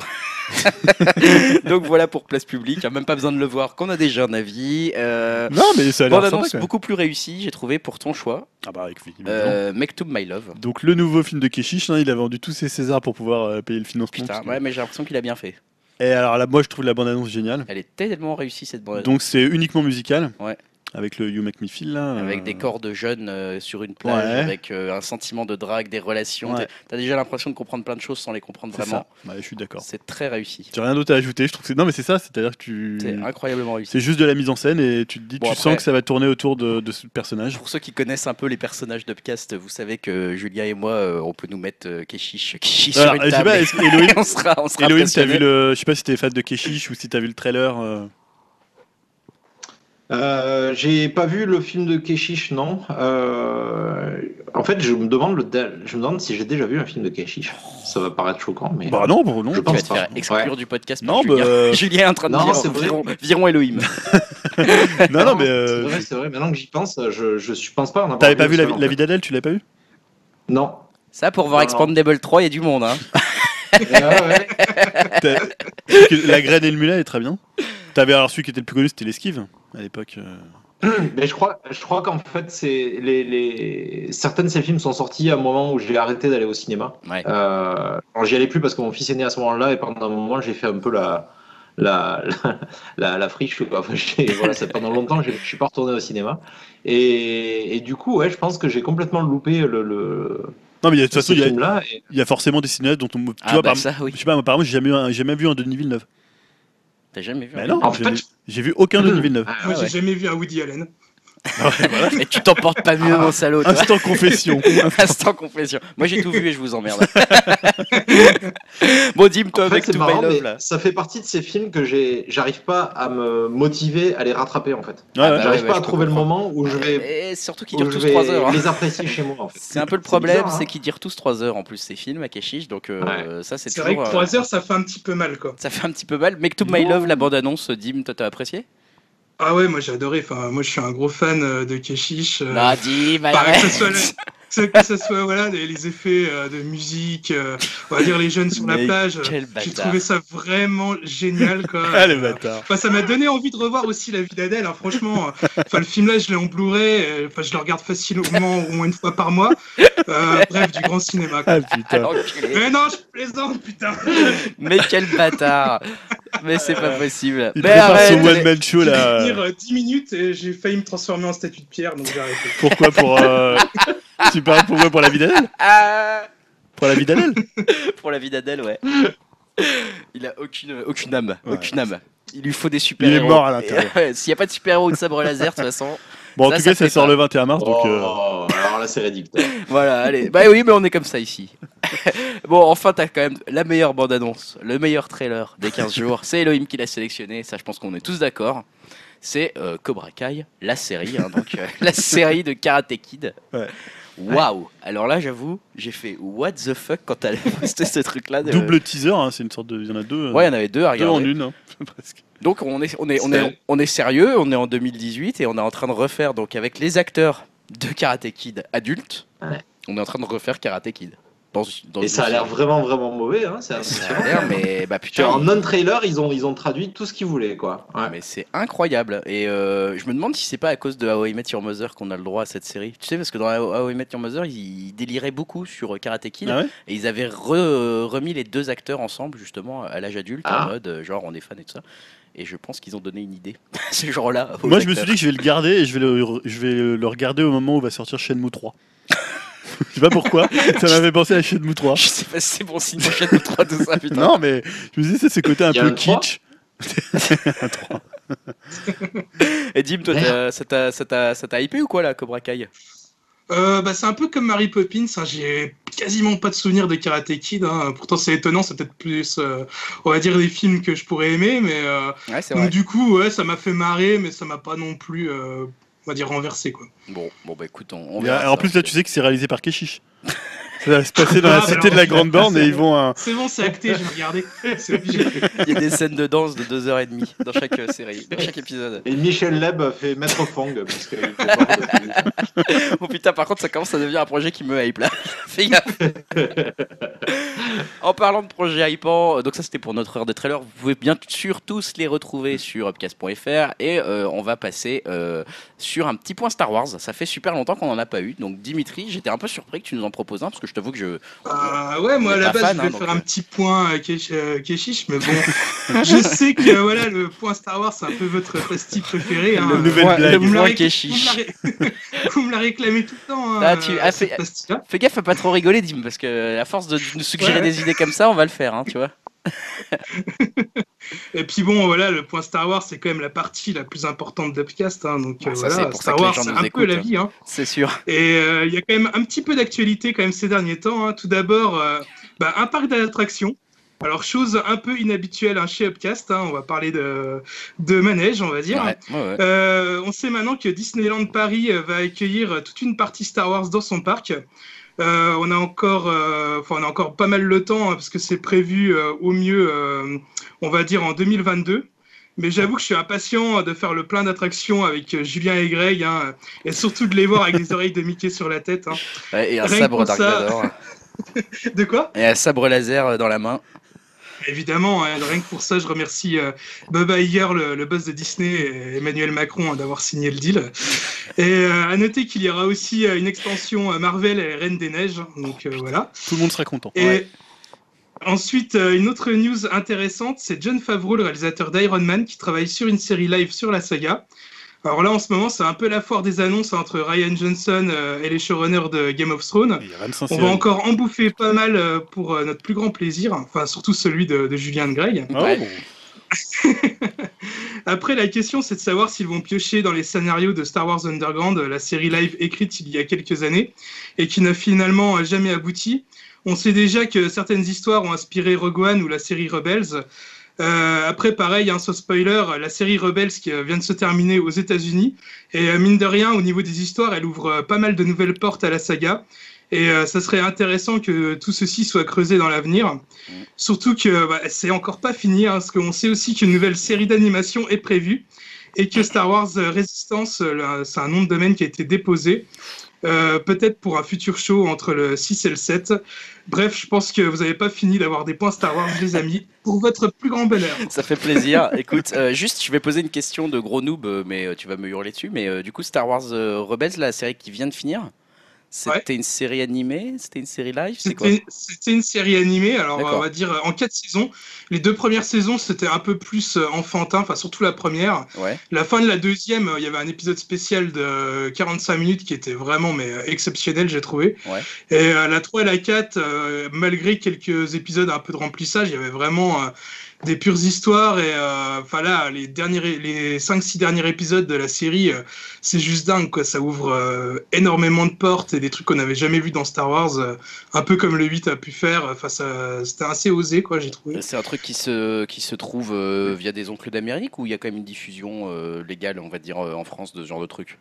Donc voilà pour Place Publique. hein, Même pas besoin de le voir, qu'on a déjà un avis. Euh, Non, mais ça a l'air annonce beaucoup plus réussie, j'ai trouvé, pour ton choix. Ah bah, avec. Euh, Make to My Love. Donc le nouveau film de Keshish, hein, il a vendu tous ses Césars pour pouvoir euh, payer le financement. Putain, ouais, mais j'ai l'impression qu'il a bien fait. Et alors là, moi je trouve la bande-annonce géniale. Elle est tellement réussie cette bande Donc c'est uniquement musical. Ouais. Avec le You Make Me Feel là. Avec euh, des corps de jeunes euh, sur une plage, Ouais. avec euh, un sentiment de drague, des relations. Ouais. T'as- T'as déjà l'impression de comprendre plein de choses sans les comprendre C'est vraiment. ça. Ouais, je suis d'accord. C'est très réussi. J'ai rien d'autre à ajouter. Je trouve que c'est non mais c'est ça, c'est-à-dire que tu. C'est incroyablement réussi. C'est juste de la mise en scène et tu te dis, Bon, tu après- sens que ça va tourner autour de, de ce personnage. Pour ceux qui connaissent un peu les personnages d'Upcast, vous savez que Julien et moi, euh, on peut nous mettre euh, Keshish, Keshish sur Alors, une je sais table. pas, et est-ce que Elohim, on sera, on sera Elohim, t'as impressionnés. vu le, je sais pas si t'es fan de Keshish ou si t'as vu le trailer. euh. Euh, j'ai pas vu le film de Keshish, non. Euh, en fait, je me demande le, je me demande si j'ai déjà vu un film de Keshish. Ça va paraître choquant, mais. Bah non, bon, non. Je Tu vas pense te faire pas. exclure Ouais. du podcast Non, Julien. bah, Julien est en train de Non, dire c'est vrai. virons Elohim. non, non, mais C'est euh, vrai, c'est vrai. Maintenant que j'y pense, je, je suis- pense pas. t'avais pas vu la, la vie d'Adèle, tu l'as pas vu? Non. Ça, pour voir Non, Expandable 3, il y a du monde. Hein. Que La graine et le mulet est très bien. T'avais alors celui qui était le plus connu, c'était l'esquive à l'époque. euh. Mais je crois, je crois qu'en fait, c'est les, les... certains de ces films sont sortis à un moment où j'ai arrêté d'aller au cinéma. Ouais. Euh, alors j'y allais plus parce que mon fils est né à ce moment-là et pendant un moment j'ai fait un peu la la la, la, la friche quoi. Enfin, voilà, ça, pendant longtemps je suis pas retourné au cinéma et, et du coup ouais je pense que j'ai complètement loupé le, le Non, mais de toute façon, il y, a- film-là. et- il y a forcément des cinéastes dont on. Tu Ah, vois, bah par, ça, oui. je sais pas, moi, par exemple, j'ai jamais, eu un- j'ai jamais vu un Denis Villeneuve. T'as jamais vu Bah un non, En fait, j'ai vu aucun Denis Villeneuve. Ah, Moi, ouais. j'ai jamais vu un Woody Allen. Et tu t'en portes pas mieux, mon salaud. toi. Instant confession. Instant confession. Moi, j'ai tout vu et je vous emmerde. bon, dis-moi, toi, En fait, avec c'est tout marrant, my love, là. ça fait partie de ces films que j'ai, j'arrive pas à me motiver à les rattraper en fait. Ouais, ouais. bah j'arrive ouais, pas à trouver le moment où je vais, Et surtout qu'ils durent tous vais 3 heures. hein. les apprécier chez moi en fait. C'est un peu le problème, bizarre, hein. c'est qu'ils durent tous 3 heures en plus ces films à Keshish, donc euh, ça c'est C'est vrai que euh, 3 heures, ça fait un petit peu mal, quoi. Ça fait un petit peu mal. Make to My. Love, la bande-annonce, Dim, toi t'as apprécié? Ah ouais, moi j'ai adoré. Enfin, moi je suis un gros fan euh, de Keshish. euh, bah, que ce soit, le- que que ce soit voilà, les, les effets euh, de musique, euh, on va dire les jeunes sur la Mais plage. euh, quel J'ai bâtard. trouvé ça vraiment génial, quoi. Ah, le bâtard. Enfin, ça m'a donné envie de revoir aussi la vie d'Adèle. hein, franchement, enfin, le film là, je l'ai en Blu-ray. euh, Enfin, je le regarde facilement au moins une fois par mois. Euh, bref, du grand cinéma. quoi. Ah putain. Enculé. Mais non, je plaisante, putain. Mais quel bâtard Mais c'est pas possible. Il Mais prépare arrête son one man show J'ai dû là. tenir euh, 10 minutes et j'ai failli me transformer en statue de pierre, donc j'ai arrêté. Pourquoi pour. euh, Tu parles pourquoi pour la vie d'Adèle Ah Pour la vie d'Adèle Pour la vie d'Adèle, ouais. Il a aucune, aucune âme. Ouais. Aucune âme. Il lui faut des super-héros. Il est mort à l'intérieur. S'il n'y a pas de super-héros ou de sabre laser, de toute façon. Bon, en Ça, tout cas, ça sort pas. le 21 mars, donc. euh, Oh, alors là, c'est rédictoire. Voilà, allez. Bah oui, mais on est comme ça ici. bon, enfin, t'as quand même la meilleure bande-annonce, le meilleur trailer des 15 jours. C'est Elohim qui l'a sélectionné, ça je pense qu'on est tous d'accord. C'est euh, Cobra Kai, la série, hein, donc euh, la série de Karate Kid. Ouais. Waouh Alors là, j'avoue, j'ai fait what the fuck quand t'as posté ce truc-là. de- Double teaser, hein, c'est une sorte de. Il y en a deux. euh, Ouais, il y en avait deux à deux en regarder. une, hein, presque. Donc on est, on, est, on, est, on est sérieux, on est en 2018 et on est en train de refaire, donc avec les acteurs de Karate Kid adultes, Ouais. on est en train de refaire Karate Kid. Dans, dans Et ça a l'air vraiment, vraiment mauvais. Hein, c'est Ça impressionnant. a l'air, mais bah putain, en il- non-trailer, ils ont, ils ont traduit tout ce qu'ils voulaient, quoi. Ouais. mais c'est incroyable. Et euh, je me demande si c'est pas à cause de How I Met Your Mother qu'on a le droit à cette série. Tu sais, parce que dans How I Met Your Mother, ils déliraient beaucoup sur Karate Kid. Ah ouais? Et ils avaient re- remis les deux acteurs ensemble, justement, à l'âge adulte, Ah. en mode euh, genre on est fan et tout ça. Et je pense qu'ils ont donné une idée, ce genre-là. Moi, je me suis dit que je vais le garder et je vais le, je vais le regarder au moment où va sortir Shenmue 3. je sais pas pourquoi, ça m'avait pensé à Shenmue 3. Je sais pas si c'est bon signe prochaine ou 3 tout ça, putain. Non, mais je me dis, c'est ce côté un Il y a peu un 3? kitsch. Un 3. Et Dim, toi, t'as- ça t'a- ça t'a ça t'a hypé ou quoi là, Cobra Kai? Euh, bah, c'est un peu comme Mary Poppins. hein, J'ai quasiment pas de souvenir de Karate Kid. hein. Pourtant, c'est étonnant. C'est peut-être plus, euh, on va dire, des films que je pourrais aimer. Mais euh, Ouais, c'est donc, vrai. du coup, ouais, ça m'a fait marrer, mais ça m'a pas non plus euh, on va dire renversé quoi. Bon, bon bah écoute, on, on verra en ça. plus, là, tu sais que c'est réalisé par Keshish. Ça va se passer dans la Ah, cité alors, de la Grande Borne et ils vont. à- C'est bon, c'est acté, je vais regarder. C'est obligé. Il y a des scènes de danse de 2h30 dans chaque euh, série, dans chaque épisode. Et Michel Leb fait Maître Fang, parce de- Oh putain, par contre, ça commence à devenir un projet qui me hype là. Fais gaffe. en parlant de projet hypant, euh, donc ça c'était pour notre heure de trailer. Vous pouvez bien sûr tous les retrouver sur upcast.fr et euh, on va passer euh, sur un petit point Star Wars. Ça fait super longtemps qu'on en a pas eu. Donc Dimitri, j'étais un peu surpris que tu nous en proposes un parce que je t'avoue que je. Euh, ouais, moi à la base, fan, je vais hein, faire donc, un euh. petit point euh, Kesh- euh, Keshish, mais bon, je sais que euh, voilà, le point Star Wars, c'est un peu votre pastille préférée. Hein. Le nouvel point- blague. le Vous me Keshish. vous me la réclamez tout le temps. Hein, Ah, tu- euh, ah, fais- gaffe à pas trop rigoler, Dim, parce que à force de nous suggérer Ouais. des idées comme ça, on va le faire, hein, tu vois. Et puis bon, voilà, le point Star Wars, c'est quand même la partie la plus importante d'Upcast. Hein, donc Ah, voilà, pour Star Wars, c'est un peu la vie. Hein. C'est sûr. Et euh, il y a quand même un petit peu d'actualité quand même ces derniers temps. hein. Tout d'abord, euh, bah, un parc d'attractions. Alors, chose un peu inhabituelle hein, chez Upcast, hein, on va parler de, de manège, on va dire. Ouais, ouais, ouais. Euh, on sait maintenant que Disneyland Paris va accueillir toute une partie Star Wars dans son parc. Euh, on a encore, euh, on a encore pas mal le temps hein, parce que c'est prévu euh, au mieux, on va dire en 2022. Mais j'avoue que je suis impatient de faire le plein d'attractions avec Julien et Greg hein, et surtout de les voir avec des oreilles de Mickey sur la tête. hein. Ouais, et un rien sabre Dark ça. De quoi? Et un sabre laser dans la main. Évidemment, hein, rien que pour ça, je remercie euh, Bob Iger, le, le boss de Disney, et Emmanuel Macron hein, d'avoir signé le deal. Et euh, à noter qu'il y aura aussi euh, une extension euh, Marvel et Reine des Neiges. Donc euh, voilà. Tout le monde sera content. Et Ouais. ensuite, euh, une autre news intéressante, c'est John Favreau, le réalisateur d'Iron Man, qui travaille sur une série live sur la saga. Alors là, en ce moment, c'est un peu la foire des annonces entre Ryan Johnson euh, et les showrunners de Game of Thrones. On va encore en bouffer pas mal euh, pour euh, notre plus grand plaisir, enfin surtout celui de, de Julien de Greg. Ah. Après, la question, c'est de savoir s'ils vont piocher dans les scénarios de Star Wars Underground, la série live écrite il y a quelques années, et qui n'a finalement jamais abouti. On sait déjà que certaines histoires ont inspiré Rogue One ou la série Rebels. Euh, après, pareil, un sans spoiler, la série Rebels qui euh, vient de se terminer aux États-Unis. Et euh, mine de rien, au niveau des histoires, elle ouvre pas mal de nouvelles portes à la saga. Et ça serait intéressant que tout ceci soit creusé dans l'avenir. Surtout que bah, c'est encore pas fini, hein, parce qu'on sait aussi qu'une nouvelle série d'animation est prévue et que Star Wars Resistance, c'est un nom de domaine qui a été déposé. Euh, peut-être pour un futur show entre le 6 et le 7. Bref, je pense que vous n'avez pas fini d'avoir des points Star Wars, les amis, pour votre plus grand bonheur. Ça fait plaisir. Écoute, euh, juste, je vais poser une question de gros noob, euh, mais tu vas me hurler dessus. Mais du coup, Star Wars Rebels, la série qui vient de finir, c'était une série animée? C'était une série live? C'était une série animée, alors on va dire euh, en quatre saisons. Les deux premières saisons, c'était un peu plus euh, enfantin, enfin surtout la première. Ouais. La fin de la deuxième, euh, il y avait un épisode spécial de 45 minutes qui était vraiment mais euh, exceptionnel, j'ai trouvé. Ouais. Et euh, la 3 et la 4, euh, malgré quelques épisodes un peu de remplissage, il y avait vraiment euh, des pures histoires et euh, enfin là les derniers les 5 6 derniers épisodes de la série euh, c'est juste dingue quoi. Ça ouvre euh, énormément de portes et des trucs qu'on n'avait jamais vu dans Star Wars un peu comme le 8 a pu faire. Enfin ça c'était assez osé quoi j'ai trouvé. C'est un truc qui se, qui se trouve via des oncles d'Amérique ou il y a quand même une diffusion légale, on va dire, en France de ce genre de truc?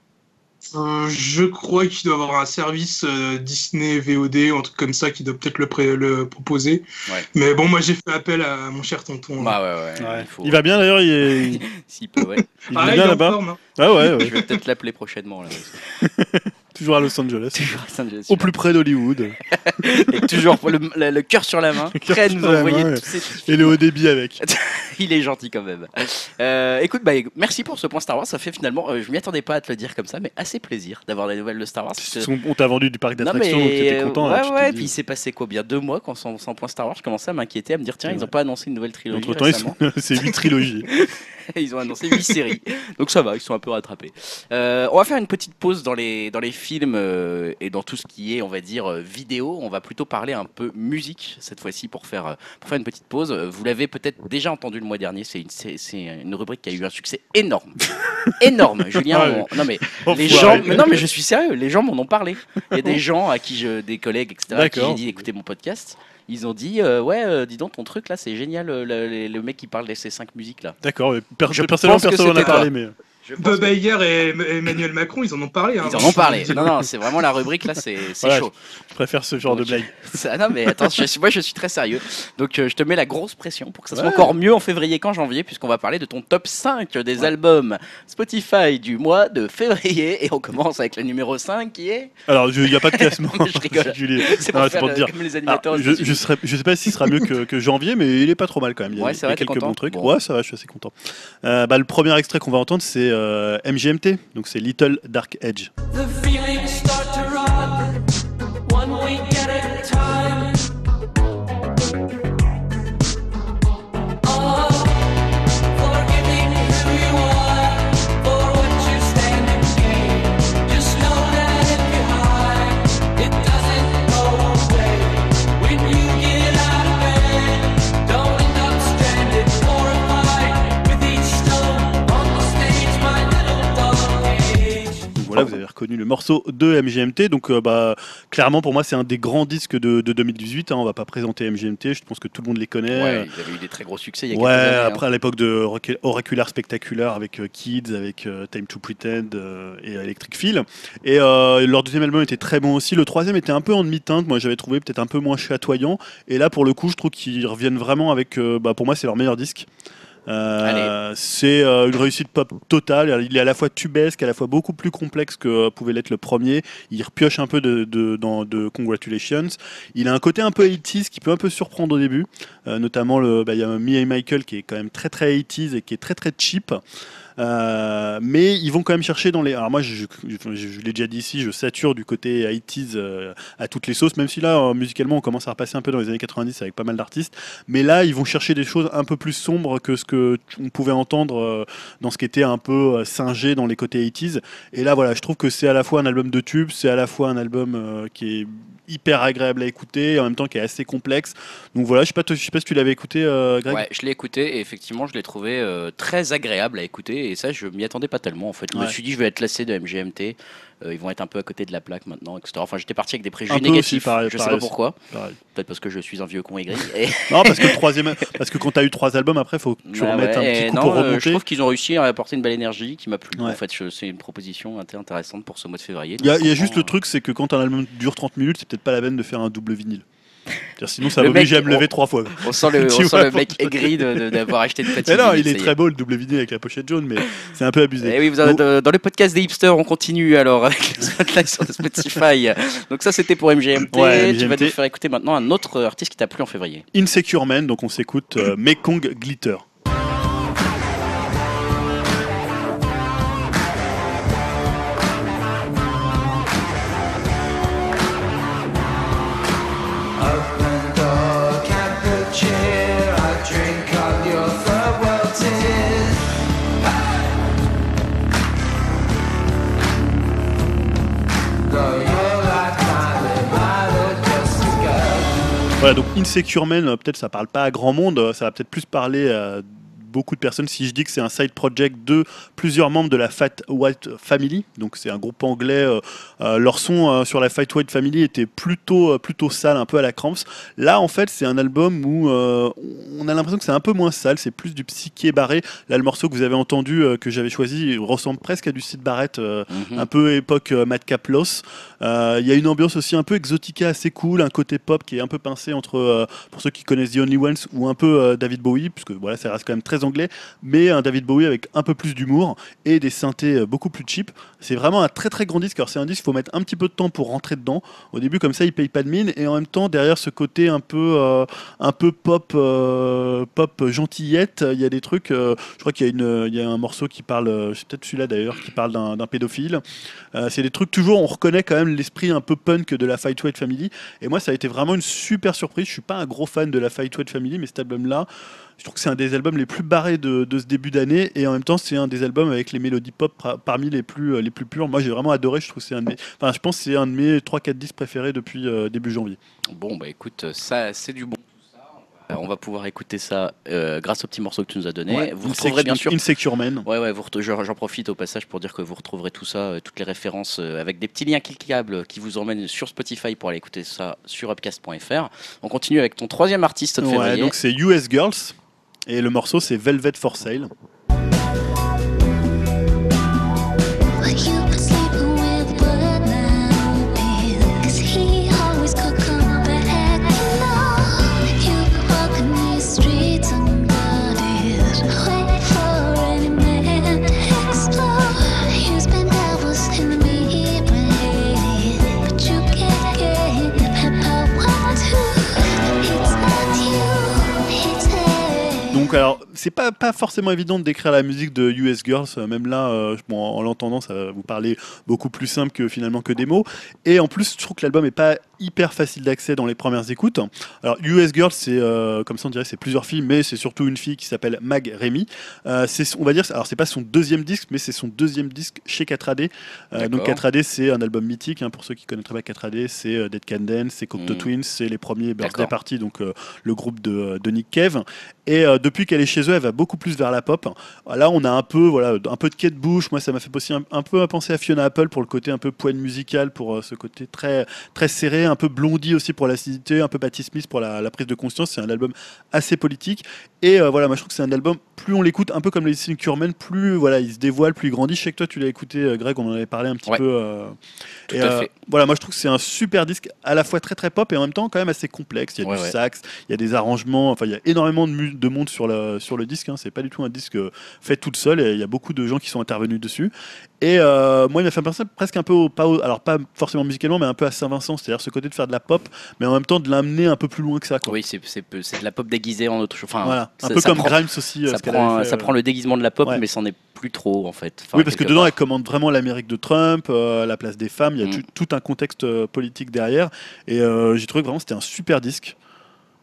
Euh, je crois qu'il doit avoir un service euh, Disney VOD ou un truc comme ça qui doit peut-être le, le proposer Ouais. mais bon moi j'ai fait appel à mon cher tonton Bah ouais, ouais. Ouais. Il, faut... Il va bien d'ailleurs, il, est... S'il peut, ouais. il Ah, va il est bien en là-bas. hein. Ah ouais, Je vais peut-être l'appeler prochainement. Là, toujours à Los Angeles. toujours à Los Angeles. Au plus près d'Hollywood. Et toujours le, le- le cœur sur la main, prêt nous envoyer main, tous ces Et le haut débit avec. Il est gentil quand même. Euh, écoute, bah, merci pour ce point Star Wars. Ça fait finalement, euh, je m'y attendais pas à te le dire comme ça, mais assez plaisir d'avoir des nouvelles de Star Wars. On t'a vendu du parc d'attractions, donc t'étais content. Ouais, t'es ouais. Puis il s'est passé quoi? Bien deux mois quand sans, sans point Star Wars, je commençais à m'inquiéter, à me dire tiens, ils vrai. ont pas annoncé une nouvelle trilogie. Entre temps, ils récemment. sont... c'est huit trilogies. ils ont annoncé 8 séries. Donc ça va, ils sont un peu rattrapés. Euh, on va faire une petite pause dans les, dans les films euh, et dans tout ce qui est, on va dire, euh, vidéo. On va plutôt parler un peu musique cette fois-ci pour faire, pour faire une petite pause. Vous l'avez peut-être déjà entendu le mois dernier. C'est une, c'est, c'est une rubrique qui a eu un succès énorme. énorme. Julien, Ouais. on- non mais les gens, mais non mais je suis sérieux, les gens m'en ont parlé. Il y a des gens à qui je, des collègues, etc. qui j'ai dit écoutez mon podcast. Ils ont dit euh, ouais, euh, dis donc ton truc là, c'est génial. euh, Le, le- le mec qui parle de ces cinq musiques là. D'accord, mais per- Je personnellement, pense que personne n'en a c'était parlé, mais. Bob que- Iger et Emmanuel Macron, ils en ont parlé. hein. Ils en ont parlé. Non, non, c'est vraiment la rubrique là, c'est c'est Voilà, chaud. Je préfère ce genre de blague. Ça- non, mais attends, je suis- moi je suis très sérieux. Donc euh, je te mets la grosse pression pour que ça soit encore mieux en février qu'en janvier, puisqu'on va parler de ton top 5 des albums Spotify du mois de février. Et on commence avec le numéro 5 qui est. Alors, il n'y a pas de classement. Non, je rigole. Julie. C'est Non, pour c'est faire pour euh, dire. comme les animateurs. je, je, serais, je sais pas si ce sera mieux que, que janvier, mais il est pas trop mal quand même. Il y a, Ouais, il c'est y a vrai, quelques content bons trucs. Bon. Ouais, ça va, je suis assez content. Euh, bah, le premier extrait qu'on va entendre, c'est euh, MGMT, donc c'est Little Dark Edge. Reconnu le morceau de MGMT. Donc euh, bah, clairement, pour moi, c'est un des grands disques de, de 2018. Hein. On va pas présenter MGMT, je pense que tout le monde les connaît. Ouais, ils avaient eu des très gros succès il y a Ouais, quelques années. hein. après à l'époque de Orac- Oracular Spectacular avec euh, Kids, avec euh, Time to Pretend et Electric Feel. Et leur deuxième album était très bon aussi. Le troisième était un peu en demi-teinte. Moi, j'avais trouvé peut-être un peu moins chatoyant. Et là, pour le coup, je trouve qu'ils reviennent vraiment avec. bah, pour moi, c'est leur meilleur disque. Euh, c'est euh, une réussite pop totale. Il est à la fois tubesque, à la fois beaucoup plus complexe que euh, pouvait l'être le premier. Il repioche un peu de, de, dans, de Congratulations. Il a un côté un peu 80s qui peut un peu surprendre au début. Euh, notamment, bah, il y a Me et Michael qui est quand même très très 80s et qui est très très cheap. Euh, mais ils vont quand même chercher dans les. Alors moi, je, l'ai déjà dit ici, je sature du côté 80s euh, à toutes les sauces, même si là, euh, musicalement, on commence à repasser un peu dans les années 90 avec pas mal d'artistes. Mais là, ils vont chercher des choses un peu plus sombres que ce que on pouvait entendre dans ce qui était un peu singé dans les côtés 80s. Et là, voilà, je trouve que c'est à la fois un album de tube, c'est à la fois un album qui est hyper agréable à écouter, en même temps qui est assez complexe. Donc voilà, je sais pas, je sais pas si tu l'avais écouté, euh, Greg? Ouais, je l'ai écouté et effectivement, je l'ai trouvé très agréable à écouter et ça, je m'y attendais pas tellement en fait. Je me Ouais. suis dit, je vais être lassé de MGMT, euh, ils vont être un peu à côté de la plaque maintenant, etc. Enfin, j'étais parti avec des préjugés Un peu aussi, négatifs. pareil- je sais pareil pas aussi. pourquoi. Pareil. Peut-être parce que je suis un vieux con aigri. Et... Non, parce que le troisième, parce que quand t'as eu trois albums, après, faut que tu Ouais, remettes ouais, un et petit coup non, pour euh, remonter. je trouve qu'ils ont réussi à apporter une belle énergie qui m'a plu. Ouais. En fait, je- c'est une proposition intéressante pour ce mois de février. Il y a, il y a juste le franchement, truc, c'est que quand un album dure 30 minutes, c'est peut-être pas la peine de faire un double vinyle. Sinon, ça m'oblige à me lever on- trois fois. On sent le, on sent le mec aigri d'avoir acheté une platine. Mais non, il est très beau le double vinyle avec la pochette jaune, mais c'est un peu abusé. Eh oui, vous avez- dans, dans le podcast des hipsters, on continue alors avec le spotlight sur Spotify. Donc ça, c'était pour MGMT. Ouais, Tu vas MGMT. nous faire écouter maintenant un autre artiste qui t'a plu en février. Insecure Man, donc on s'écoute euh, Mekong Glitter. Donc Insecure Man, euh, peut-être ça parle pas à grand monde, euh, ça va peut-être plus parler à beaucoup de personnes si je dis que c'est un side project de plusieurs membres de la Fat White Family. Donc c'est un groupe anglais. Euh, leur son euh, sur la Fat White Family était plutôt euh, plutôt sale, un peu à la Cramps. Là, en fait, c'est un album où on a l'impression que c'est un peu moins sale, c'est plus du psyché barré. Là, le morceau que vous avez entendu, que j'avais choisi, ressemble presque à du Sid Barrett. Mhm. un peu époque Madcap Loss. Il y a une ambiance aussi un peu exotica assez cool, un côté pop qui est un peu pincé entre, pour ceux qui connaissent The Only Ones, ou un peu David Bowie, puisque voilà, ça reste quand même très anglais, mais un David Bowie avec un peu plus d'humour et des synthés beaucoup plus cheap. C'est vraiment un très très grand disque. Alors c'est un disque, il faut mettre un petit peu de temps pour rentrer dedans. Au début, comme ça, il paye pas de mine, et en même temps, derrière ce côté un peu, euh, un peu pop, euh, pop gentillette, il y a des trucs. euh, je crois qu'il y a une, il y a un morceau qui parle, c'est peut-être celui-là d'ailleurs, qui parle d'un pédophile. C'est des trucs toujours, on reconnaît quand même l'esprit un peu punk de la Fight White Family. Et moi, ça a été vraiment une super surprise. Je suis pas un gros fan de la Fight White Family, mais cet album-là, je trouve que c'est un des albums les plus barrés de, de ce début d'année. Et en même temps, c'est un des albums avec les mélodies pop parmi les plus, euh, les plus pures. Moi, j'ai vraiment adoré. Je trouve c'est un de mes, enfin, je pense c'est un de mes 3-4 disques préférés depuis euh, début janvier. Bon, bah écoute, ça, c'est du bon. Euh, On va pouvoir écouter ça euh, grâce au petit morceau que tu nous as donné. Ouais. Vous retrouverez bien sûr. Insecure Man. Ouais, ouais, j'en j'en profite au passage pour dire que vous retrouverez tout ça, euh, toutes les références euh, avec des petits liens cliquables qui vous emmènent sur Spotify pour aller écouter ça sur upcast.fr. On continue avec ton troisième artiste de Ouais, février. donc c'est US Girls. Et le morceau, c'est Velvet for Sale. Pas, pas forcément évident de décrire la musique de US Girls. Euh, Même là, euh, bon, en l'entendant, ça va vous parler beaucoup plus simple que finalement que des mots. Et en plus, je trouve que l'album est pas hyper facile d'accès dans les premières écoutes. Alors, US Girls, c'est euh, comme ça on dirait, c'est plusieurs filles, mais c'est surtout une fille qui s'appelle Mag Remy. Euh, c'est, on va dire, alors c'est pas son deuxième disque, mais c'est son deuxième disque chez 4AD. Euh, donc D'accord. 4AD, c'est un album mythique. hein, pour ceux qui connaîtraient pas 4AD, c'est Dead Can Dance, c'est Cocteau Mm. Twins, c'est les premiers Birthday. Party, donc le groupe de, de Nick Cave. Et depuis qu'elle est chez eux, elle va beaucoup plus vers la pop. Là, on a un peu, voilà, un peu de Kate Bush. Moi, ça m'a fait aussi un, peu penser à Fiona Apple pour le côté un peu poigne musical, pour euh, ce côté très, très serré, un peu blondie aussi pour l'acidité, un peu Patti Smith pour la prise de conscience. C'est un album assez politique. Et euh, voilà, moi, je trouve que c'est un album, plus on l'écoute, un peu comme les Curman, plus voilà, il se dévoile, plus il grandit. Je sais que toi, tu l'as écouté, euh, Greg, on en avait parlé un petit Ouais. peu. euh, Tout et, à fait. Voilà, moi, je trouve que c'est un super disque, à la fois très très pop et en même temps quand même assez complexe. Il y a Ouais, du ouais. sax, il y a des arrangements, enfin, il y a énormément de, de monde sur le, sur le disque. Hein. C'est pas du tout un disque fait toute seule et il y a beaucoup de gens qui sont intervenus dessus. Et euh, moi, il m'a fait penser presque un peu au, pas au- alors pas forcément musicalement, mais un peu à Saint-Vincent, c'est-à-dire ce côté de faire de la pop, mais en même temps de l'amener un peu plus loin que ça. Quoi. Oui, c'est de la pop déguisée en autre chose. Enfin, voilà, un ça- peu ça comme prend- Grimes aussi. euh, ça, prend, avait fait, ça euh, prend le déguisement de la pop, ouais. mais c'en est plus trop en fait. Enfin, oui, parce que dedans, part. elle commande vraiment l'Amérique de Trump, euh, la place des femmes. Il y a Mm. tout, tout un contexte politique derrière. Et j'ai trouvé que vraiment c'était un super disque.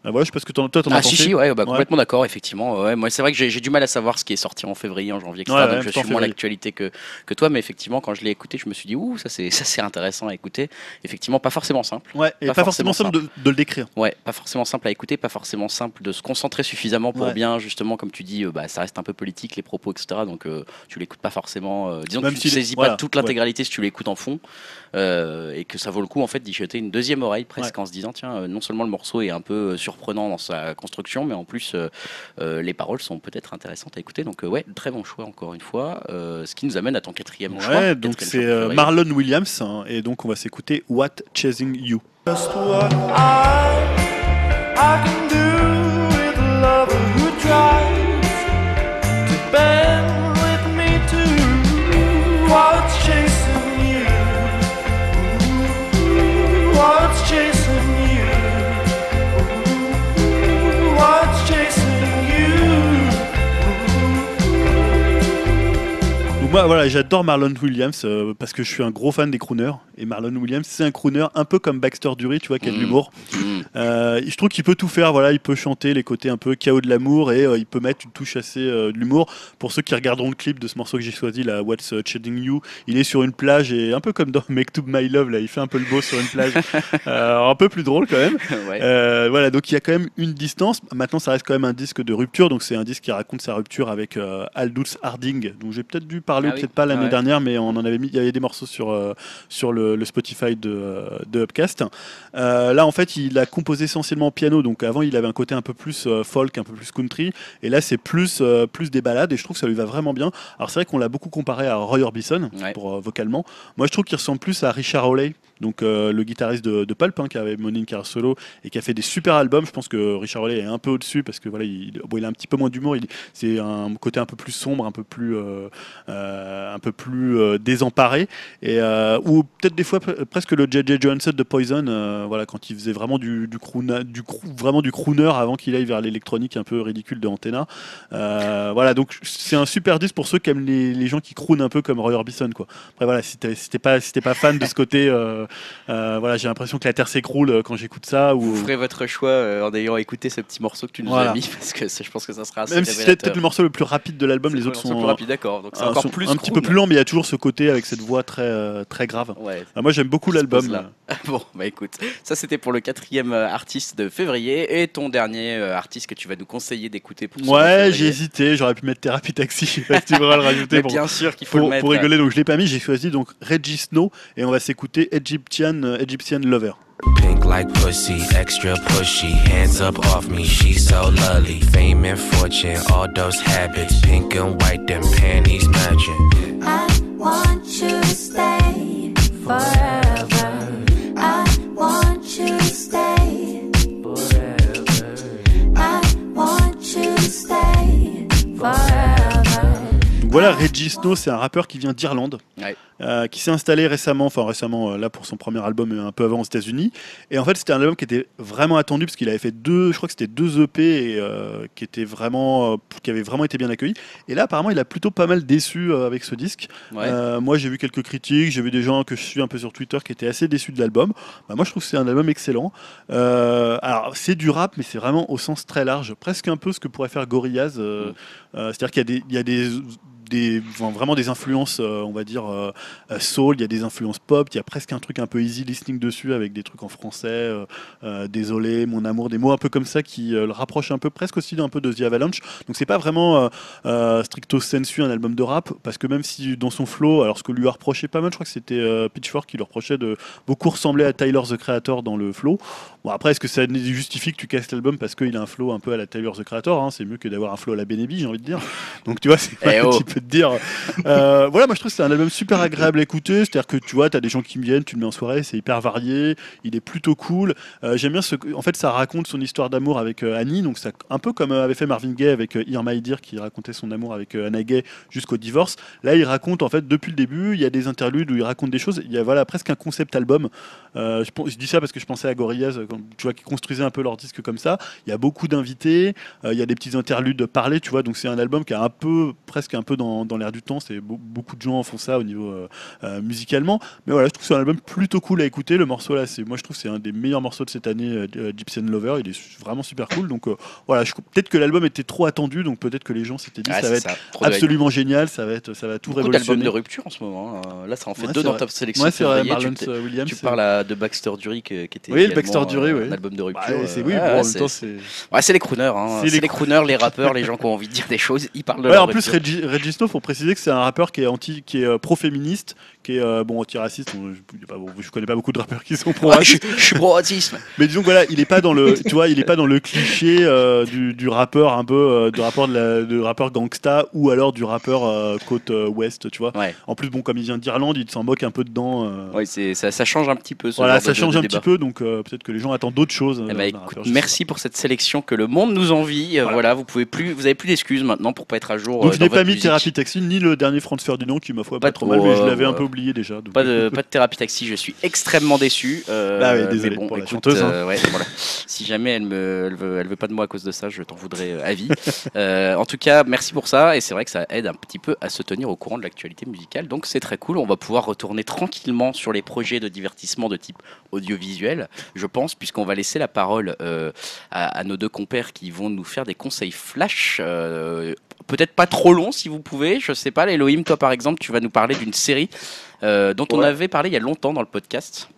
Euh, voilà, je sais pas ce que t'en- toi t'en as Ah pensé. si si ouais bah, Ouais. complètement d'accord effectivement ouais, moi c'est vrai que j'ai du mal à savoir ce qui est sorti en février en janvier etc donc je en suis moins l'actualité que, que toi mais effectivement quand je l'ai écouté je me suis dit ouh ça c'est ça c'est intéressant à écouter effectivement pas forcément simple Ouais, et Pas pas, forcément forcément simple de, de le décrire. ouais pas forcément simple à écouter pas forcément simple de se concentrer suffisamment pour Ouais. bien justement comme tu dis euh, bah ça reste un peu politique les propos etc donc euh, tu l'écoutes pas forcément euh, disons Même que tu s'il est- saisis pas toute l'intégralité si tu l'écoutes en fond euh, et que ça vaut le coup en fait d'y jeter une deuxième oreille presque en se disant tiens non seulement le morceau est un peu euh, surprenant dans sa construction mais en plus euh, euh, les paroles sont peut-être intéressantes à écouter donc euh, ouais très bon choix encore une fois Euh, ce qui nous amène à ton quatrième choix Ouais, donc c'est choix euh, préféré. Marlon Williams, hein, et donc on va s'écouter What Chasing You. Just what I I can do with a lover who tries moi voilà, j'adore Marlon Williams euh, parce que je suis un gros fan des crooners et Marlon Williams c'est un crooner un peu comme Baxter Dury, tu vois, qui a de Mm. l'humour. Mm. Euh, je trouve qu'il peut tout faire, voilà, il peut chanter les côtés un peu chaos de l'amour et euh, il peut mettre une touche assez de l'humour. Pour ceux qui regarderont le clip de ce morceau que j'ai choisi, là, What's Chasing You, il est sur une plage et un peu comme dans Make to My Love, là, il fait un peu le beau sur une plage, un peu plus drôle quand même. Ouais. Voilà, donc il y a quand même une distance. Maintenant, ça reste quand même un disque de rupture, donc c'est un disque qui raconte sa rupture avec Aldous Harding, dont j'ai peut-être dû parler, Ah oui. peut-être pas l'année Ah ouais. dernière, mais on en avait mis, il y avait des morceaux sur euh, sur le, le Spotify de, euh, de Upcast. Euh, là, en fait, il a composé essentiellement au piano, donc avant, il avait un côté un peu plus folk, un peu plus country, et là, c'est plus plus des balades, et je trouve que ça lui va vraiment bien. Alors c'est vrai qu'on l'a beaucoup comparé à Roy Orbison Ouais. pour vocalement. Moi, je trouve qu'il ressemble plus à Richard Hawley, donc euh, le guitariste de, de Pulp, hein, qui avait mené une et qui a fait des super albums. Je pense que Richard Hawley est un peu au-dessus parce que voilà, il, bon, a un petit peu moins d'humour. C'est un côté un peu plus sombre, un peu plus, euh, euh, un peu plus désemparé, et ou peut-être des fois pre- presque le J.J. Johansson de Poison, voilà, quand il faisait vraiment du, vraiment du crooner avant qu'il aille vers l'électronique un peu ridicule de Antenna. Voilà, donc c'est un super disque pour ceux qui aiment les, les gens qui croonent un peu comme Roy Orbison, quoi. Après voilà, si t'es pas si pas fan de ce côté, voilà, j'ai l'impression que la terre s'écroule euh, quand j'écoute ça. Ou Vous ferez votre choix euh, en ayant écouté ce petit morceau que tu nous Voilà. as mis parce que je pense que ça sera assez même si c'est peut-être le morceau le plus rapide de l'album, les le autres sont plus rapide d'accord donc c'est euh, encore sont plus un petit peu plus lent, mais il y a toujours ce côté avec cette voix très euh, très grave. ouais Ah, moi j'aime beaucoup l'album. Bon, bah écoute, ça c'était pour le quatrième euh, artiste de février et ton dernier euh, artiste que tu vas nous conseiller d'écouter pour Ouais, j'ai hésité, j'aurais pu mettre Thérapie Taxi, tu voudras le rajouter Mais pour, bien sûr qu'il faut pour, le mettre. pour rigoler, donc je l'ai pas mis, j'ai choisi donc Reggie Snow et on va s'écouter Egyptian, euh, Egyptian Lover. Pink like pussy, extra pushy. Hands up off me, she's so lovely. Fame and fortune, all those habits. Pink and white, them panties matching. I want you to stay forever. I want you to stay forever. I want you to stay forever. Donc voilà Reggie Snow, c'est un rappeur qui vient d'Irlande, Ouais. Euh, qui s'est installé récemment, enfin récemment, euh, là pour son premier album, euh, un peu avant aux États-Unis. Et en fait, c'était un album qui était vraiment attendu parce qu'il avait fait deux, je crois que c'était deux EP et, euh, qui étaient vraiment, qui avaient vraiment été bien accueillis. Et là, apparemment, il a plutôt pas mal déçu avec ce disque. Ouais. Moi, j'ai vu quelques critiques, j'ai vu des gens que je suis un peu sur Twitter qui étaient assez déçus de l'album. Bah, moi, je trouve que c'est un album excellent. Alors, c'est du rap, mais c'est vraiment au sens très large, presque un peu ce que pourrait faire Gorillaz. euh, C'est-à-dire qu'il y a des, il y a des des, enfin, vraiment des influences, euh, on va dire, euh, soul, il y a des influences pop, il y a presque un truc un peu easy listening dessus avec des trucs en français, euh, euh, désolé, mon amour, des mots un peu comme ça qui euh, le rapprochent un peu, presque aussi d'un peu de The Avalanche. Donc c'est pas vraiment euh, euh, stricto sensu un album de rap, parce que même si dans son flow, alors ce que lui a reproché pas mal, je crois que c'était euh, Pitchfork qui lui reprochait de beaucoup ressembler à Tyler the Creator dans le flow. Bon après, est-ce que ça justifie que tu casses l'album parce qu'il a un flow un peu à la Tyler the Creator hein? C'est mieux que d'avoir un flow à la Benebi, j'ai envie de dire. Donc tu vois, c'est pas Eh un oh. petit peu de dire. Euh, voilà, moi je trouve que c'est un album super agréable à écouter. C'est-à-dire que tu vois, tu as des gens qui me viennent, tu le mets en soirée, c'est hyper varié, il est plutôt cool. Euh, J'aime bien ce en fait, ça raconte son histoire d'amour avec euh, Annie, donc ça, un peu comme euh, avait fait Marvin Gaye avec My Dear qui racontait son amour avec Anna Gay jusqu'au divorce. Là, il raconte en fait depuis le début, il y a des interludes où il raconte des choses. Il y a voilà presque un concept album. Euh, je, dis ça parce que je pensais à Gorillaz, euh, tu vois, qui construisait un peu leur disque comme ça. Il y a beaucoup d'invités, euh, il y a des petits interludes parlés, tu vois. Donc c'est un album qui est un peu, presque un peu dans, dans l'air du temps. C'est beau- beaucoup de gens font ça au niveau euh, musicalement. Mais voilà, je trouve que c'est un album plutôt cool à écouter. Le morceau là, c'est, moi je trouve que c'est un des meilleurs morceaux de cette année, Gypsy and Lover. Il est vraiment super cool. Donc voilà, peut-être que l'album était trop attendu, donc peut-être que les gens s'étaient dit Ouais, ça va être absolument génial, ça va être, ça va tout Beaucoup révolutionner. de rupture en ce moment. hein. Là, ça en fait Ouais, deux dans ta sélection. Ouais, c'est vrai. Marlon Williams. tu parles à- de Baxter Dury qui qui était. Oui, le Baxter Dury, euh, oui. Un album de rupture. Bah, c'est oui, ouais, bon, en même c'est- temps, c'est. Ouais, c'est les crooners. hein. C'est les les crooners, les rappeurs, les gens qui ont envie de dire des choses. Ils parlent de Ouais, leur en plus, Snow, faut préciser que c'est un rappeur qui est anti, qui est euh, pro-féministe, qui est euh, bon anti-raciste. On- Je, pas- bon, connais pas beaucoup de rappeurs qui sont Ouais, je, pro-racistes, je suis pro-racisme. mais disons que voilà, il est pas dans le, tu vois, il est pas dans le cliché euh, du, du rappeur un peu, euh, du rappeur de la, rappeur gangsta ou alors du rappeur euh, côte euh, ouest, tu vois. Ouais, En plus, bon, comme il vient d'Irlande, il s'en moque un peu dedans. euh, ouais c'est, ça, ça change un petit peu. Ce voilà, genre ça de- change de un débat. petit peu, donc euh, peut-être que les gens attendent d'autres choses. Eh ben, d'un écoute, rappeur, je sais merci pour cette sélection que le monde nous envie. Euh, Voilà. Vous pouvez plus, vous avez plus d'excuses maintenant pour pas être à jour. Donc euh, je dans n'ai pas votre mis musique. Thérapie Taxi ni le dernier Franz Ferdinand qui ma foi Pas pas trop mal, trop, mais je euh, l'avais un ouais. peu oublié déjà. donc- Pas de, pas de thérapie taxi, je suis extrêmement déçu. euh, Bah oui, désolé mais bon, pour la écoute, chanteuse, hein. euh, ouais, voilà. Si jamais elle elle veut, elle veut pas de moi à cause de ça, je t'en voudrais à vie. Euh, en tout cas, merci pour ça. Et c'est vrai que ça aide un petit peu à se tenir au courant de l'actualité musicale. Donc c'est très cool. On va pouvoir retourner tranquillement sur les projets de divertissement de type audiovisuel, je pense, puisqu'on va laisser la parole euh, à, à nos deux compères qui vont nous faire des conseils flash. Euh, Peut-être pas trop long si vous pouvez, je sais pas. Elohim, toi par exemple, tu vas nous parler d'une série euh, dont on avait parlé il y a longtemps dans le podcast.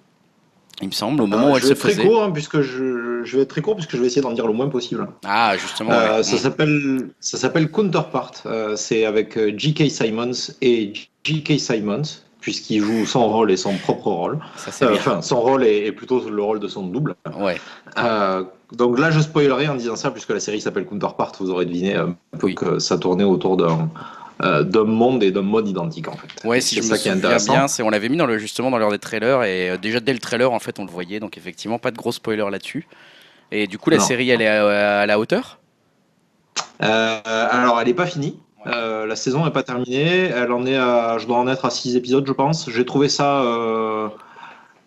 Il me semble, au Euh, moment où elle je se très faisait. court, hein, puisque je, je vais être très court, puisque je vais essayer d'en dire le moins possible. Ah, justement. Euh, ouais. ça s'appelle ça s'appelle Counterpart. Euh, c'est avec euh, J.K. Simons et J.K. Simons, puisqu'il joue son rôle et son propre rôle. Ça Euh. Enfin, son rôle est, plutôt le rôle de son double. Ouais. Euh, donc là, je spoilerai en disant ça, puisque la série s'appelle Counterpart. Vous aurez deviné un peu Oui. que ça tournait autour d'un euh, d'un monde et d'un mode identique en fait. Ouais, si je ça me qui est intéressant. bien, c'est on l'avait mis dans le justement dans l'heure des trailers et euh, déjà dès le trailer en fait on le voyait donc effectivement pas de gros spoiler là-dessus. Et du coup la Non. série elle est à, à la hauteur? Euh, alors, elle n'est pas finie. Euh, la saison n'est pas terminée. Elle en est à, je dois en être à 6 épisodes, je pense. J'ai trouvé ça euh,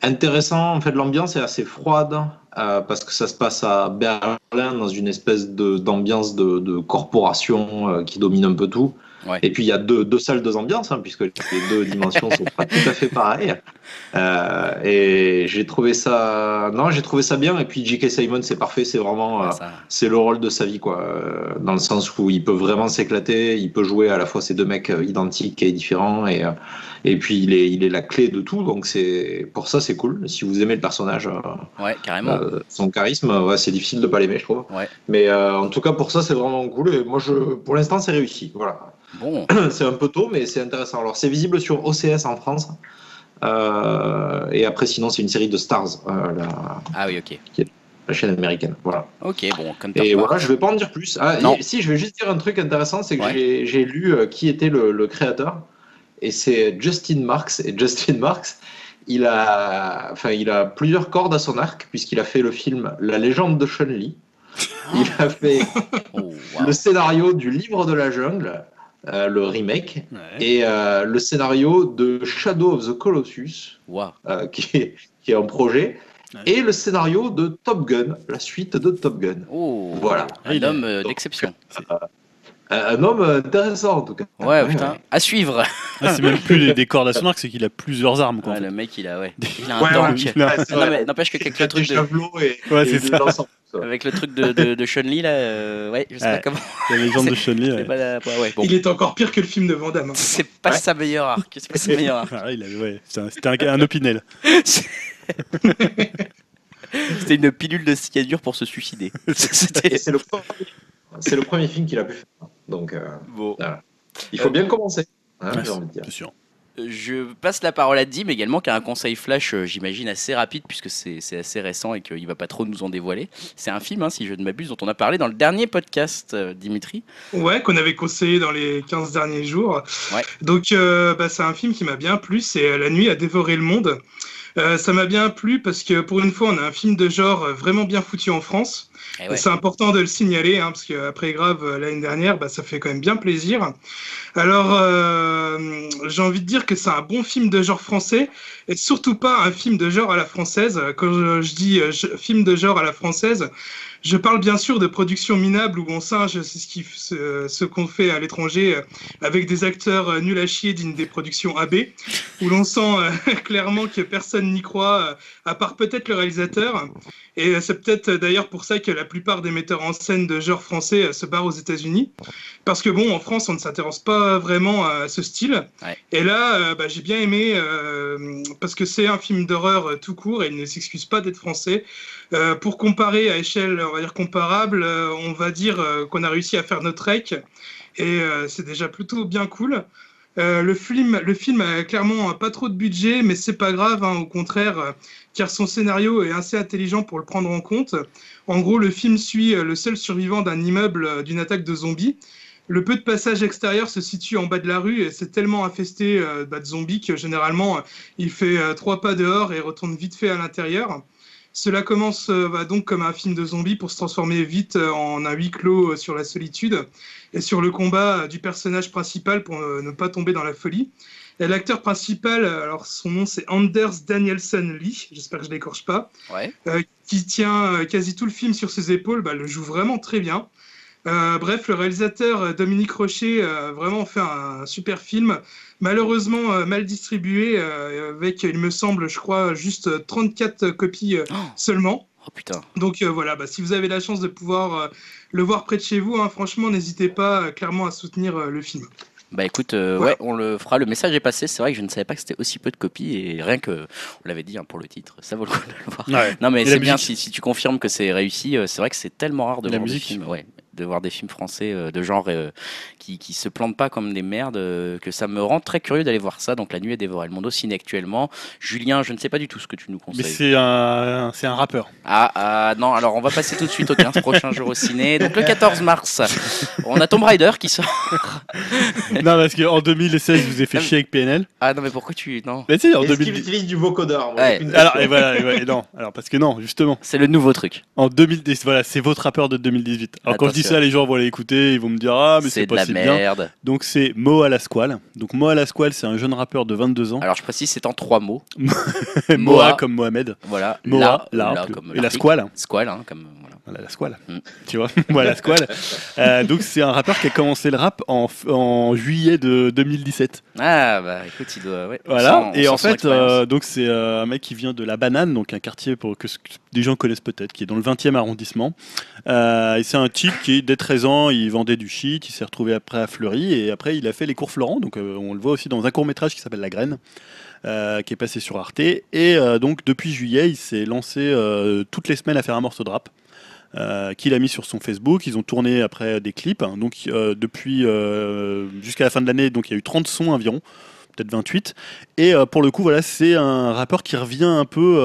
intéressant. En fait, l'ambiance est assez froide euh, parce que ça se passe à Berlin dans une espèce de- d'ambiance de, de corporation euh, qui domine un peu tout. Ouais. Et puis il y a deux, deux salles, deux ambiances, hein, puisque les deux dimensions sont pas tout à fait pareilles. Euh, et j'ai trouvé ça, non, j'ai trouvé ça bien. Et puis J.K. Simon, c'est parfait, c'est vraiment, euh, Ça- c'est le rôle de sa vie, quoi. Euh, dans le sens où il peut vraiment s'éclater, il peut jouer à la fois ces deux mecs identiques et différents, et, et puis il est, il est la clé de tout. Donc c'est, pour ça, c'est cool. Si vous aimez le personnage, Ouais, carrément. euh, son charisme, ouais, c'est difficile de pas l'aimer, je trouve. Ouais. Mais euh, en tout cas, pour ça, c'est vraiment cool. Et moi, je, pour l'instant, c'est réussi. Voilà. Bon, C'est un peu tôt, mais c'est intéressant. Alors, c'est visible sur OCS en France. Euh, et après, sinon, c'est une série de Stars, euh, la, ah oui, ok. la chaîne américaine. Voilà. Ok, bon, Et voilà, je vais pas en dire plus. Ah, Non. et si, je vais juste dire un truc intéressant, c'est que Ouais. j'ai- lu euh, qui était le, le créateur, et c'est Justin Marks. Et Justin Marks, il a, enfin, il a plusieurs cordes à son arc, puisqu'il a fait le film La légende de Chun-Li. Il a fait Oh, wow. le scénario du livre de la jungle, euh, le remake, Ouais. et euh, le scénario de Shadow of the Colossus, euh, qui, est, qui est en projet, Ouais. et le scénario de Top Gun, la suite de Top Gun. Oh. Voilà. Un Il a- homme d'exception. Un homme intéressant en tout cas. Ouais, putain. À suivre. Ah, c'est même plus les, des cordes à son arc, c'est qu'il a plusieurs armes. Quoi, en Ouais, fait. le mec, il a, ouais. Il a un Ouais, tank. ouais. N'empêche que avec Il a le truc de, et, Ouais, et ça. avec le truc de, de, de Chun-Li, là, euh, ouais, je sais Ouais. pas comment. la légende de Chun-Li. la- ouais, ouais, bon. Il est encore pire que le film de Van Damme. hein. C'est pas Ouais. sa meilleure arc. C'est pas sa meilleure arc. Ah, il avait, ouais, c'était un, opinel. C'était une pilule de cyanure pour se suicider. C'est le, premier- c'est le premier film qu'il a pu faire. Donc euh, bon. il faut bien commencer. Hein, Ouais, j'ai envie de dire. C'est sûr. Je passe la parole à Dim également, qui a un conseil flash, euh, j'imagine, assez rapide, puisque c'est assez récent et qu'il va pas trop nous en dévoiler. C'est un film, hein, si je ne m'abuse, dont on a parlé dans le dernier podcast, euh, Dimitri. Ouais, qu'on avait conseillé dans les 15 derniers jours. Ouais. Donc, euh, bah, c'est un film qui m'a bien plu, c'est La nuit a dévoré le monde. Euh, ça m'a bien plu parce que pour une fois, on a un film de genre vraiment bien foutu en France. Eh Et ouais. C'est important de le signaler, hein, parce qu'après Grave, euh, l'année dernière, bah, ça fait quand même bien plaisir. Alors, euh, j'ai envie de dire que c'est un bon film de genre français, et surtout pas un film de genre à la française. Quand je, je dis euh, je- film de genre à la française, je parle bien sûr de production minable où on singe c'est ce qui- ce, ce qu'on fait à l'étranger euh, avec des acteurs euh, nuls à chier dignes des productions AB, où l'on sent euh, clairement que personne n'y croit, à part peut-être le réalisateur. Et c'est peut-être d'ailleurs pour ça que la plupart des metteurs en scène de genre français se barrent aux États-Unis. Parce que bon, en France, on ne s'intéresse pas vraiment à ce style. Ouais. Et là, euh, bah, j'ai bien aimé, euh, parce que c'est un film d'horreur tout court et il ne s'excuse pas d'être français. Euh, pour comparer à échelle, on va dire comparable, euh, on va dire euh, qu'on a réussi à faire notre rec. Et c'est déjà plutôt bien cool. Le, film, le film a clairement pas trop de budget, mais c'est pas grave, hein, au contraire, car son scénario est assez intelligent pour le prendre en compte. En gros, le film suit le seul survivant d'un immeuble d'une attaque de zombies. Le peu de passage extérieur se situe en bas de la rue et c'est tellement infesté bah, de zombies que généralement il fait trois pas dehors et retourne vite fait à l'intérieur. Cela commence euh, bah, donc comme un film de zombies pour se transformer vite euh, en un huis clos euh, sur la solitude et sur le combat du personnage principal pour ne pas tomber dans la folie. Et l'acteur principal, alors son nom c'est Anders Danielson Lee, j'espère que je l'écorche pas, Ouais. euh, qui tient quasi tout le film sur ses épaules, bah, le joue vraiment très bien. Euh, bref, le réalisateur euh, Dominique Rocher euh, a vraiment fait un, super film, malheureusement euh, mal distribué, euh, avec, il me semble, je crois, juste 34 copies euh, Oh. seulement. Oh putain. Donc euh, voilà, bah, si vous avez la chance de pouvoir euh, le voir près de chez vous, hein, franchement, n'hésitez pas euh, clairement à soutenir euh, le film. Bah écoute, euh, Voilà. ouais, on le fera. Le message est passé. C'est vrai que je ne savais pas que c'était aussi peu de copies et rien que, on l'avait dit hein, pour le titre, ça vaut le coup de le voir. Ouais. Non mais c'est bien si, si tu confirmes que c'est réussi. euh, C'est vrai que c'est tellement rare de La voir musique. des films, ouais, de voir des films français euh, de genre euh, qui qui se plantent pas comme des merdes, euh, que ça me rend très curieux d'aller voir ça. Donc la nuit est dévorée le monde au ciné actuellement. Julien, je ne sais pas du tout ce que tu nous Mais conseilles. c'est un, c'est un rappeur. Ah, ah, non, alors on va passer tout de suite au 15 prochain jour au ciné. Donc le 14 mars, on a Tomb Raider qui sort. non, parce qu'en 2016, je vous ai fait chier avec PNL. Ah non mais pourquoi tu non Mais tu sais, en Est-ce qu'il 2010. utilise du vocodeur Ouais. Alors, et voilà, et voilà, et non. Alors, parce que non, justement, C'est le nouveau truc. en 2010, voilà, c'est votre rappeur de 2018. Alors, quand je dis Attention. Ça, les gens vont aller écouter, ils vont me dire, ah, mais c'est C'est de pas la si bien. merde. Donc, c'est Mo Alasquale. Donc, Mo Alasquale, c'est un jeune rappeur de 22 ans. Alors je précise, c'est en trois mots. Moa Moa. comme Mohamed. Voilà. Moa, la, la, comme et la squale. Squale, hein, comme voilà. Voilà, la squale. Mm. Tu vois, voilà, la squale. Euh, donc, c'est un rappeur qui a commencé le rap en, juillet de 2017. Ah bah écoute, il doit. Ouais, Voilà. sent- et en fait, euh, donc c'est euh, un mec qui vient de la Banane, donc un quartier pour que, des gens connaissent peut-être, qui est dans le 20e arrondissement. Et c'est un type qui, dès 13 ans, il vendait du shit. Il s'est retrouvé après à Fleury et après il a fait les cours Florent. Donc on le voit aussi dans un court métrage qui s'appelle La Graine. euh, qui est passé sur Arte et euh, donc depuis juillet il s'est lancé euh, toutes les semaines à faire un morceau de rap euh, qu'il a mis sur son Facebook. Ils ont tourné après des clips. hein. donc euh, depuis euh, jusqu'à la fin de l'année, il y a eu 30 sons environ, peut-être 28. Et pour le coup, voilà, c'est un rappeur qui revient un peu,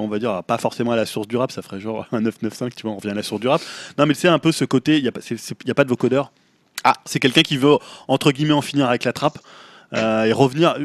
on va dire, pas forcément à la source du rap, ça ferait genre un 995, tu vois, on revient à la source du rap. Non, mais c'est un peu ce côté, il n'y a, pas- de vocodeur. Ah. C'est quelqu'un qui veut, entre guillemets, en finir avec la trappe. et revenir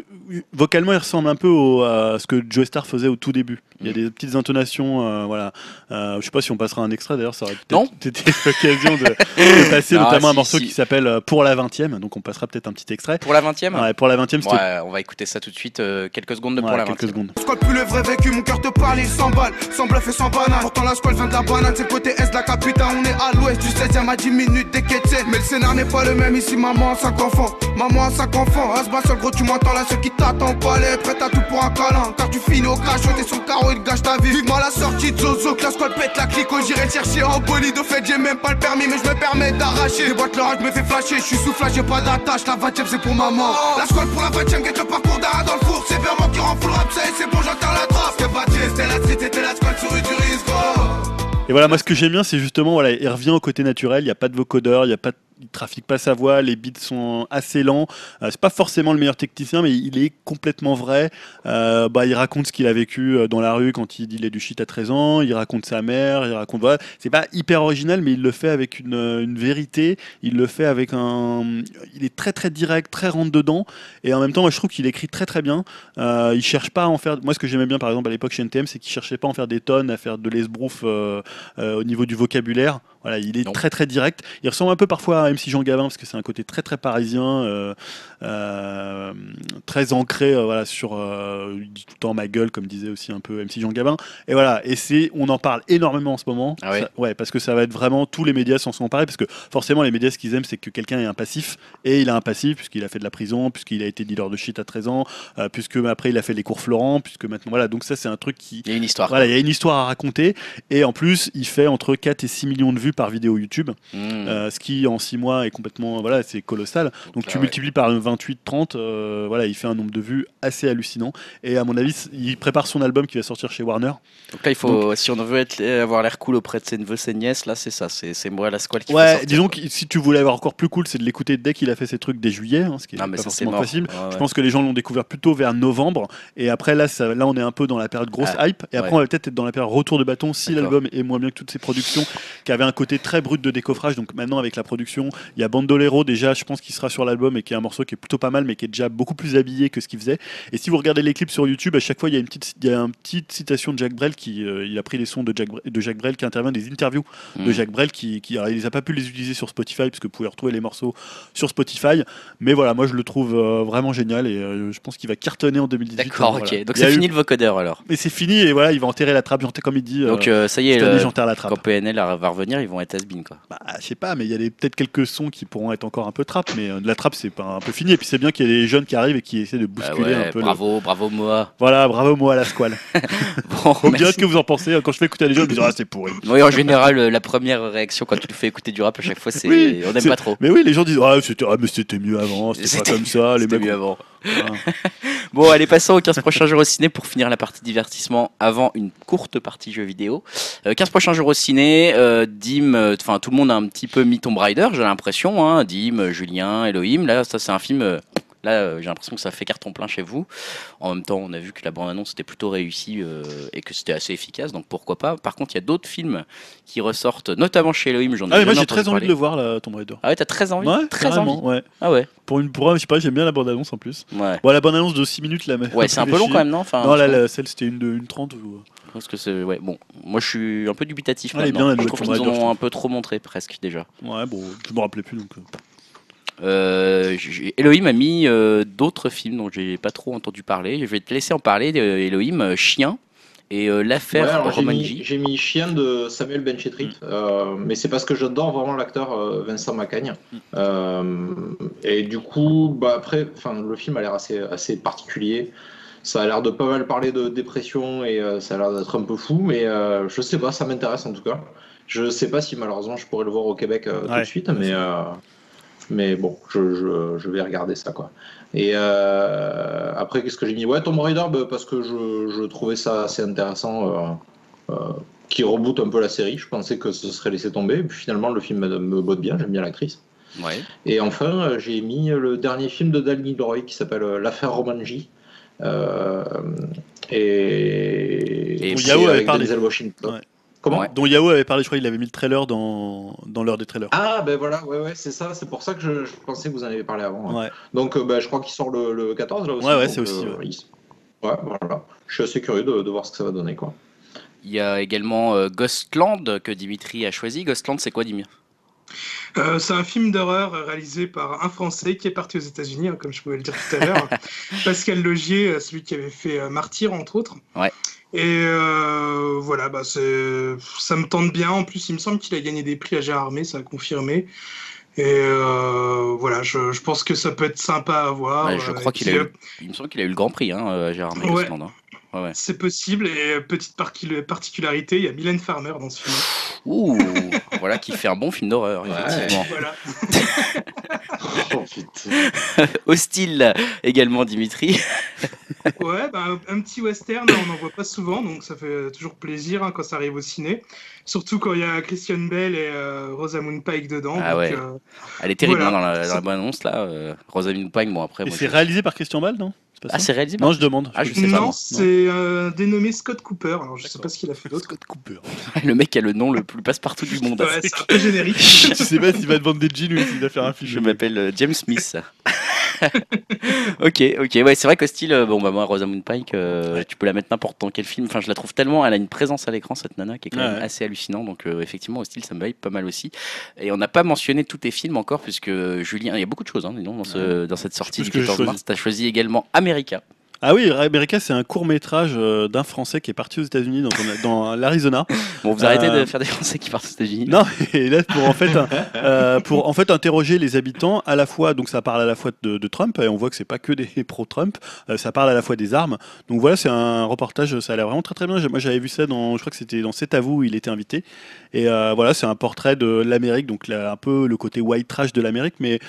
vocalement il ressemble un peu à ce que Joe Star faisait au tout début Il y a des petites intonations, euh, voilà. Euh, je sais pas si on passera un extrait d'ailleurs, ça aurait Non. peut-être été l'occasion de, de passer Ah, notamment un si, morceau si. qui s'appelle euh, Pour la 20e, donc on passera peut-être un petit extrait. Pour la 20 e Ouais, pour la 20e, c'était Ouais, on va écouter ça tout de suite. euh, quelques secondes de ouais, pour la quelques 20 secondes. Squad plus le vrai vécu, mon cœur te parle, il s'emballe, sans bluff et sans banane. Pourtant la squad vient de la banane, c'est côté est de la capitale, on est à l'ouest du 16ème à 10 minutes des quêtes. Mais le scénar n'est pas le même ici, maman a 5 enfants, maman a 5 enfants. À ce bas seul gros, tu m'entends là, ceux qui t'attendent au palais, prête à tout pour un câlin. Car tu finis au crachot, t'es sur le carreau, il gâche ta vie. Vivement la sortie de Zozo, que la squad pète la clique, oh, j'irai chercher en bolide. Au fait, j'ai même pas le permis, mais je me permets d'arracher. Déboîte le rage, me fait flasher, je suis sous flash, j'ai pas d'attache, la 20ème c'est pour maman. La squad pour la 20ème, guette le parcours d'Ara dans le four, c'est vers moi qui rend full rap, c'est bon, j'entends la trace. Pas triste, c'était la street, c'était la squad sur du risque. Et voilà, moi ce que j'aime bien, c'est justement, voilà, il revient au côté naturel, il n'y a pas de vocodeur, il y a pas de- il trafique pas sa voix, les beats sont assez lents. Euh, c'est pas forcément le meilleur technicien, mais il est complètement vrai. Euh, bah, il raconte ce qu'il a vécu euh, dans la rue quand il dit il est du shit à 13 ans. Il raconte sa mère. Il raconte. C'est pas hyper original, mais il le fait avec une, vérité. Il le fait avec un. Il est très très direct, très rentre dedans. Et en même temps, moi, je trouve qu'il écrit très très bien. Euh, il cherche pas à en faire. Moi, ce que j'aimais bien, par exemple, à l'époque chez NTM, c'est qu'il cherchait pas à en faire des tonnes, à faire de l'esbrouf au niveau du vocabulaire. Voilà, il est Non. très très direct. Il ressemble un peu parfois à MC Jean Gavin parce que c'est un côté très très parisien, euh, euh, très ancré euh, voilà sur il dit tout le temps ma gueule comme disait aussi un peu MC Jean Gavin. Et voilà, et c'est on en parle énormément en ce moment. Ah ouais Ça- ouais, parce que ça va être vraiment tous les médias s'en sont emparés parce que forcément les médias ce qu'ils aiment c'est que quelqu'un ait un passif et il a un passif puisqu'il a fait de la prison, puisqu'il a été dealer de shit à 13 ans, puisque après il a fait les cours Florent, puisque maintenant voilà donc ça c'est un truc qui Il y a une histoire. voilà, il y a une histoire à raconter et en plus il fait entre 4 et 6 millions de vues par vidéo YouTube. Mmh. Euh, ce qui en 6 mois est complètement voilà c'est colossal. Donc, là, tu ouais. multiplies par 28 30 euh, voilà il fait un nombre de vues assez hallucinant. Et à mon avis il prépare son album qui va sortir chez Warner. Donc là, il faut, si on veut être, avoir l'air cool auprès de ses neveux, ses nièces, là, c'est ça, c'est c'est moi la squale qui ouais sortir, disons que si tu voulais avoir encore plus cool c'est de l'écouter dès qu'il a fait ses trucs dès juillet hein, ce qui est mais pas ça, forcément Ouais, je pense que les gens l'ont découvert plutôt vers novembre. Et après là ça, là on est un peu dans la période grosse Ah, hype. Et après ouais. on va peut-être être dans la période retour de bâton si l'album est moins bien que toutes ces productions qui avaient un côté très brut de décoffrage donc maintenant avec la production il y a Bandolero déjà je pense qu'il sera sur l'album et qui est un morceau qui est plutôt pas mal mais qui est déjà beaucoup plus habillé que ce qu'il faisait et si vous regardez les clips sur YouTube à chaque fois il y a une petite il y a une petite citation de Jacques Brel qui euh, il a pris les sons de Jacques, Brel- de Jacques Brel qui intervient des interviews de Mmh. Jacques Brel qui, qui alors, il a pas pu les utiliser sur Spotify parce que vous pouvez retrouver les morceaux sur Spotify mais voilà moi je le trouve euh, vraiment génial et euh, je pense qu'il va cartonner en 2018 D'accord, Voilà. ok. Donc Il c'est eu- fini le vocodeur alors. mais c'est fini et voilà il va enterrer la trappe comme il dit Donc ça y est, le- j'enterre la trappe quand PNL va revenir, ils vont être has quoi. bah, je sais pas, mais il y a peut-être quelques sons qui pourront être encore un peu trap, mais euh, la trappe c'est pas un peu fini. Et puis c'est bien qu'il y ait des jeunes qui arrivent et qui essaient de Bah bousculer ouais, un peu. le- bravo, bravo Moa. Voilà, bravo moi à la squale. Bon, merci. ce que vous en pensez. Quand je fais écouter à des gens, ils me disent ah c'est pourri. Oui, en général, euh, la première réaction quand tu le fais écouter du rap à chaque fois, c'est Oui, on n'aime pas trop. Mais oui, les gens disent ah c'était ah, mais c'était mieux avant, c'était pas comme ça. Les mecs. mieux avant. Bon, allez, passons aux 15 prochains jours au ciné pour finir la partie divertissement avant une courte partie jeux vidéo. Euh, 15 prochains jours au ciné, euh, Dim, euh, enfin tout le monde a un petit peu mis Tomb Raider, j'ai l'impression. Hein, Dim, euh, Julien, Elohim, là, ça c'est un film. Euh, Là, euh, j'ai l'impression que ça fait carton plein chez vous. En même temps, on a vu que la bande-annonce était plutôt réussie euh, et que c'était assez efficace, donc pourquoi pas. Par contre, il y a d'autres films qui ressortent, notamment chez Elohim. J'en Ah moi j'ai très envie de le voir là, Tomb Raider. Ah ouais, t'as très envie Ouais, Très envie. ouais. Ah ouais, Pour une, pour un, je sais pas, j'aime bien la bande annonce en plus. ouais. Bon, la bande annonce de 6 minutes là. mais- Ouais, c'est un peu long quand même, non enfin, Non, là, la- celle c'était une de une 30 ou. Parce que c'est ouais bon, moi je suis un peu dubitatif est maintenant. bien, je trouve qu'ils ont un peu trop montré presque déjà. Ouais, bon, je me rappelais plus donc. Euh. Elohim a mis euh, d'autres films dont j'ai pas trop entendu parler. Je vais te laisser en parler. euh, Elohim, euh, Chien et euh, Ouais, l'affaire j'ai mis, Romanji. j'ai mis Chien de Samuel Benchetrit, euh, mais c'est parce que j'adore vraiment l'acteur euh, Vincent Macagne. Euh, et du coup, bah après, enfin, le film a l'air assez, assez particulier. Ça a l'air de pas mal parler de dépression et euh, ça a l'air d'être un peu fou, mais euh, je sais pas, ça m'intéresse en tout cas. Je sais pas si malheureusement je pourrais le voir au Québec euh, tout Ouais, de suite, ouais, mais, euh, mais bon, je, je, je vais regarder ça quoi. Et euh, après, qu'est-ce que j'ai mis? Ouais, Tomb Raider, bah, parce que je, je trouvais ça assez intéressant, euh, euh, qui reboot un peu la série. Je pensais que ce serait laissé tomber, et puis finalement, le film me, me botte bien, j'aime bien l'actrice. Ouais. Et enfin, j'ai mis le dernier film de Danny Leroy qui s'appelle L'affaire Romanji. Et Et c'est Yahoo avait avec parlé. Denzel Washington. Ouais. Comment Ouais. Dont Yao avait parlé, je crois qu'il avait mis le trailer dans, dans l'heure des trailers. Ah, ben voilà, ouais, ouais, c'est ça, c'est pour ça que je, je pensais que vous en avez parlé avant. Donc, euh, bah, je crois qu'il sort le, le 14 là aussi. Ouais, ouais, c'est aussi, euh, ouais. il- Ouais, voilà. Je suis assez curieux de, de voir ce que ça va donner, quoi. Il y a également euh, Ghostland que Dimitri a choisi. Ghostland, c'est quoi, Dimitri Euh, c'est un film d'horreur réalisé par un Français qui est parti aux États-Unis, hein, comme je pouvais le dire tout à l'heure. Pascal Logier, euh, celui qui avait fait euh, Martyr, entre autres. Ouais. Et euh, voilà, bah, ça me tente bien. En plus, il me semble qu'il a gagné des prix à Gérardmer, ça a confirmé. Et voilà, je, je pense que ça peut être sympa à voir. Ouais, Je crois qu'il a eu, il me semble qu'il a eu le Grand Prix, hein, euh, Gérard Ouais. Ghostland. Ouais, ouais. C'est possible. Et euh, petite parti- particularité, il y a Mylène Farmer dans ce film. Ouh, voilà qui fait un bon film d'horreur, Ouais. effectivement. Voilà. Oh putain. Hostile également, Dimitri. Ouais, bah, un petit western, on n'en voit pas souvent, donc ça fait toujours plaisir hein, quand ça arrive au ciné. Surtout quand il y a Christian Bell et euh, Rosamund Pike dedans. Ah donc, ouais. euh, Elle est terrible Voilà. hein, dans la, la bande-annonce, là. Euh, Rosamund Pike, bon, après. Et c'est réalisé par Christian Bale, non? Ah, c'est réalisé Non, je demande. Ah, je sais pas, non, moi. c'est euh, dénommé Scott Cooper. Alors, je sais pas ce qu'il a fait d'autre. Scott Cooper. Le mec a le nom le plus passe-partout du monde. Ouais, c'est un peu générique. tu sais pas s'il va te vendre des jeans ou s'il va faire un film. Je m'appelle euh, James Smith. ok, ok, ouais, c'est vrai qu'au style, euh, bon, bah, moi, Rosamund Pike, euh, tu peux la mettre n'importe dans quel film. Enfin, je la trouve tellement, elle a une présence à l'écran, cette nana, qui est quand Ouais, même ouais. assez hallucinant. Donc, euh, effectivement, au style, ça me vaille pas mal aussi. Et on n'a pas mentionné tous tes films encore, puisque Julien, il y a beaucoup de choses, hein, dis donc, dans, ce, dans cette sortie du plus ce que 14 j'ai mars. Tu as choisi également America. Ah oui, America, c'est un court métrage d'un Français qui est parti aux États-Unis dans, dans l'Arizona. Bon, vous arrêtez Euh, de faire des Français qui partent aux États-Unis. Non, et là pour en fait euh, pour en fait interroger les habitants à la fois donc ça parle à la fois de, de Trump et on voit que c'est pas que des pro-Trump, euh, ça parle à la fois des armes. Donc voilà, c'est un reportage, ça a l'air vraiment très très bien. Moi j'avais vu ça dans je crois que c'était dans C'est à vous où il était invité et euh, voilà, c'est un portrait de l'Amérique donc là, un peu le côté white trash de l'Amérique mais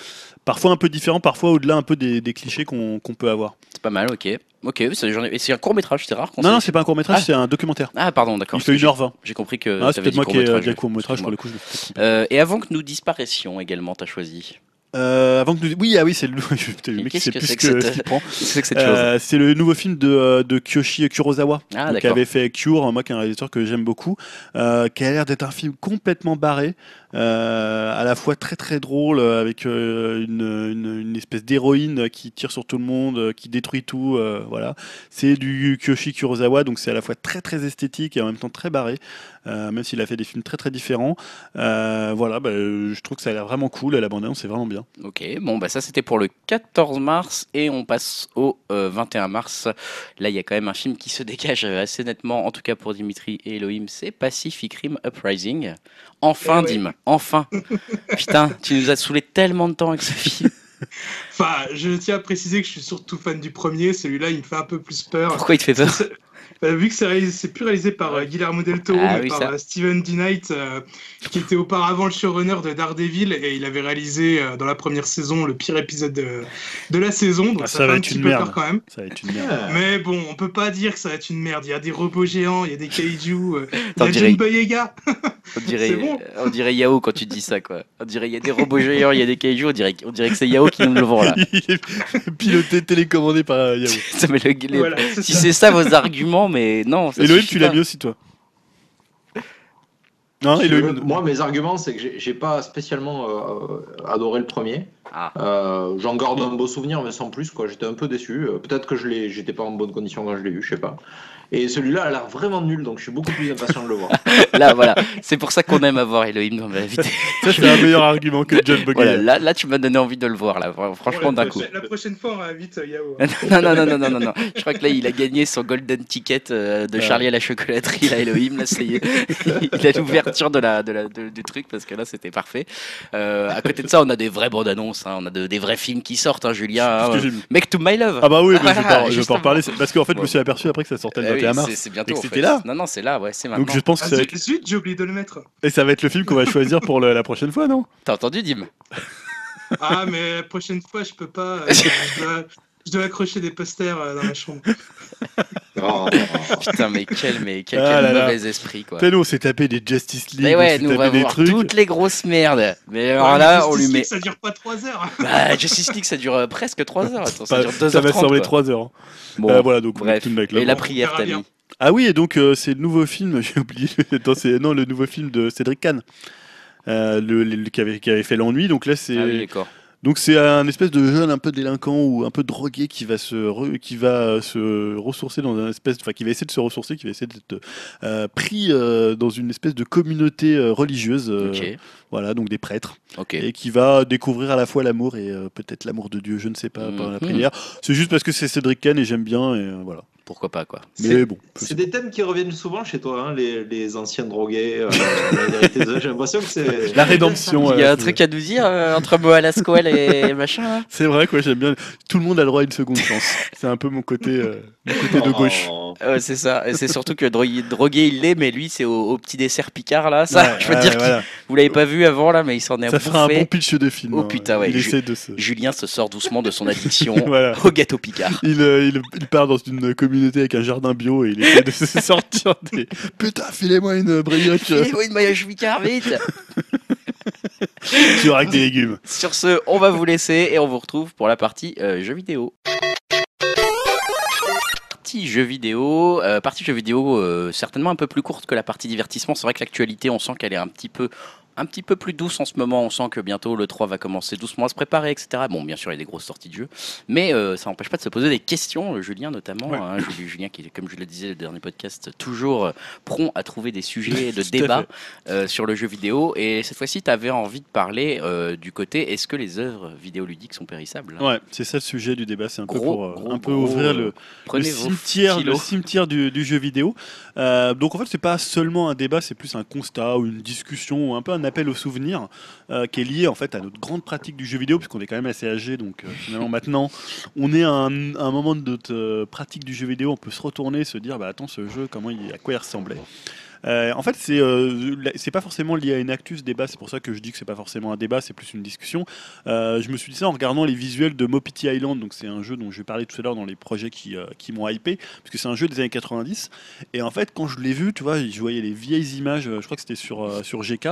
parfois un peu différent, parfois au-delà un peu des, des clichés qu'on qu'on peut avoir. C'est pas mal, ok. Ok, c'est j'en ai- et c'est un court métrage, c'est rare qu'on Non, non, c'est pas un court métrage, Ah. c'est un documentaire. Ah, pardon, d'accord. Il fait parce que 1h20. J'ai j'ai compris que. Ah, c'est t'avais peut-être dit moi qui ai court-métrage, dit court métrage pour le coup. je. Euh, et avant que nous disparaissions également, t'as choisi. Euh, avant que nous... Oui, ah oui, c'est le, Putain, le mec Qu'est-ce sait que plus c'est que que ce cette- qu'il prend. C'est que cette chose. Euh, c'est le nouveau film de, euh, de Kyoshi Kurosawa, Ah, qui avait fait Cure, moi qui est un réalisateur que j'aime beaucoup, euh, qui a l'air d'être un film complètement barré, à la fois très très drôle, avec une, une, une espèce d'héroïne qui tire sur tout le monde, qui détruit tout, voilà. C'est du Kyoshi Kurosawa, donc c'est à la fois très très esthétique et en même temps très barré, même s'il a fait des films très très différents. Voilà, bah, je trouve que ça a l'air vraiment cool, la bande-annonce c'est vraiment bien. Ok, bon, bah ça c'était pour le 14 mars et on passe au euh, 21 mars. Là, il y a quand même un film qui se dégage euh, assez nettement, en tout cas pour Dimitri et Elohim, c'est Pacific Rim Uprising. Enfin, Eh ouais. Dim, enfin. Putain, tu nous as saoulé tellement de temps avec ce film. Enfin, je tiens à préciser que je suis surtout fan du premier. Celui-là, il me fait un peu plus peur. Pourquoi il te fait peur? Bah, vu que c'est réalisé- plus réalisé par euh, Guillermo del Toro, Ah mais oui, par ça. euh, Steven D. Knight, euh, qui était auparavant le showrunner de Daredevil, et il avait réalisé euh, dans la première saison le pire épisode de, de la saison, donc Ah, ça, ça fait va un être petit une peu merde. peur quand même. Ça va être une merde. Mais bon, on peut pas dire que ça va être une merde. Il y a des robots géants, il y a des kaiju, euh, il y a John Boyega. On dirait, bon. on dirait Yao quand tu dis ça, quoi. On dirait il y a des robots géants, il y a des kaiju, on dirait, on dirait que c'est Yao qui nous le vend là. Il est piloté, télécommandé par euh, Yahoo. Ça, mais le- les- Voilà, c'est si c'est ça vos arguments, mais non. Ça Elohim, tu l'as mis aussi, toi Non, Elohim. Moi, mes arguments, c'est que j'ai- pas spécialement euh, adoré le premier. Ah. Euh, J'en garde un beau souvenir, mais sans plus. quoi. J'étais un peu déçu. Euh, Peut-être que je l'ai- j'étais pas en bonne condition quand je l'ai vu, je sais pas. Et celui-là a l'air vraiment nul, donc je suis beaucoup plus impatient de le voir. Là, voilà. C'est pour ça qu'on aime avoir Elohim dans la vie. Ça, c'est un meilleur argument que John Boyega. Voilà, là, là, tu m'as donné envie de le voir, là. Franchement, d'un coup. la prochaine fois, on invite euh, Yao. hein. Non, non, non, non, non, non, non. Je crois que là, il a gagné son golden ticket euh, de Ouais. Charlie à la chocolaterie, là, Elohim. Là, c'est, il a l'ouverture de la, de la, de- du truc parce que là, c'était parfait. Euh, à côté de ça, on a des vraies bandes annonces, hein. on a de- des vrais films qui sortent, hein, Julien. Hein. to My Love. Ah bah oui, mais je vais pas, je vais pas en parler. Parce qu'en fait, je me suis aperçu après que ça sortait oui, 21 mars. c'est, c'est bientôt. En fait. là. Non, non, c'est là, ouais, c'est maintenant. Donc je pense que Ah, ça va, zut, être... j'ai oublié de le mettre. et ça va être le film qu'on va choisir pour le- la prochaine fois, non? T'as entendu, Dim? Ah, mais la prochaine fois, je peux pas. euh, je, dois, je dois accrocher des posters euh, dans ma chambre. Oh, Putain, mais quel, mais quel, Ah quel là là. mauvais esprit, quoi. On s'est tapé des Justice League, Mais on ouais, s'est nous on va tapé des voir trucs. toutes les grosses merdes. Mais alors Ouais, là, mais on lui Justice met. League, Ça dure pas 3 heures. Bah, Justice League, ça dure euh, presque 3 heures. Attends, ça dure 2 ça heures. va 30, sembler quoi. 3 heures. Bon, Euh, voilà, donc bref. tout le mec Et la là. prière, t'as mis. Ah oui, et donc euh, c'est le nouveau film, j'ai oublié, attends, c'est non, le nouveau film de Cédric Kahn. Euh, le, le- qui, avait, qui avait fait l'ennui donc là c'est Ah oui, d'accord. Donc c'est un espèce de jeune un peu délinquant ou un peu drogué qui va se re- qui va se ressourcer dans un espèce enfin qui va essayer de se ressourcer qui va essayer d'être euh, pris euh, dans une espèce de communauté euh, religieuse euh, voilà donc des prêtres. Et qui va découvrir à la fois l'amour et euh, peut-être l'amour de Dieu je ne sais pas par la Mhm. prière. C'est juste parce que c'est Cédric Kahn et j'aime bien et euh, voilà Pourquoi pas, quoi. mais C'est- bon C'est des thèmes qui reviennent souvent chez toi, hein, les, les anciens drogués. euh, la vérité de- J'ai l'impression que c'est. la rédemption Il y a un truc à nous dire euh, entre Moala Squall et machin c'est vrai quoi j'aime bien tout le monde a le droit à une seconde chance c'est un peu mon côté euh, mon côté de gauche Oh. C'est ça. Et c'est surtout que dro- drogué, il l'est, mais lui, c'est au, au petit dessert Picard, là. Ça, Ouais, je veux ouais, dire, voilà. vous l'avez pas vu avant, là, mais il s'en est ça fera un bon pitch de film Oh, hein. putain, ouais, il je- essaie de se Julien se sort doucement de son addiction Voilà. au gâteau Picard. Il, euh, il, il part dans une communauté avec un jardin bio et il essaie de se sortir des. Putain, filez-moi une brioche Filez-moi une maillage Picard, vite tu auras avec des légumes. Sur ce, on va vous laisser et on vous retrouve pour la partie euh, jeux vidéo. Partie jeux vidéo, euh, partie jeux vidéo euh, certainement un peu plus courte que la partie divertissement. C'est vrai que l'actualité, on sent qu'elle est un petit peu un petit peu plus douce en ce moment. On sent que bientôt le 3 va commencer doucement à se préparer, etc. Bon, bien sûr, il y a des grosses sorties de jeux, mais euh, ça n'empêche pas de se poser des questions. euh, Julien notamment, Ouais. hein, Julien, qui, est, comme je le disais le dernier podcast, toujours euh, prompt à trouver des sujets de débat euh, sur le jeu vidéo. Et cette fois-ci, tu avais envie de parler euh, du côté est-ce que les œuvres vidéoludiques sont périssables? Ouais, c'est ça le sujet du débat. C'est un peu pour gros, un peu gros, ouvrir le, cimetière, le stylos. cimetière du, du jeu vidéo. Donc en fait, c'est pas seulement un débat, c'est plus un constat ou une discussion ou un peu un appel au souvenir euh, qui est lié en fait à notre grande pratique du jeu vidéo, puisqu'on est quand même assez âgé. Donc euh, finalement, maintenant, on est à un, un moment de notre euh, pratique du jeu vidéo, on peut se retourner, se dire bah attends, ce jeu, comment il, à quoi il ressemblait. Euh, en fait, c'est euh, c'est pas forcément lié à une actus débat, c'est pour ça que je dis que c'est pas forcément un débat, c'est plus une discussion. Euh, je me suis dit ça en regardant les visuels de Mopiti Island, donc c'est un jeu dont je vais parler tout à l'heure dans les projets qui, qui m'ont hypé, parce que c'est un jeu des années 90. Et en fait, quand je l'ai vu, tu vois, je voyais les vieilles images, je crois que c'était sur, sur GK,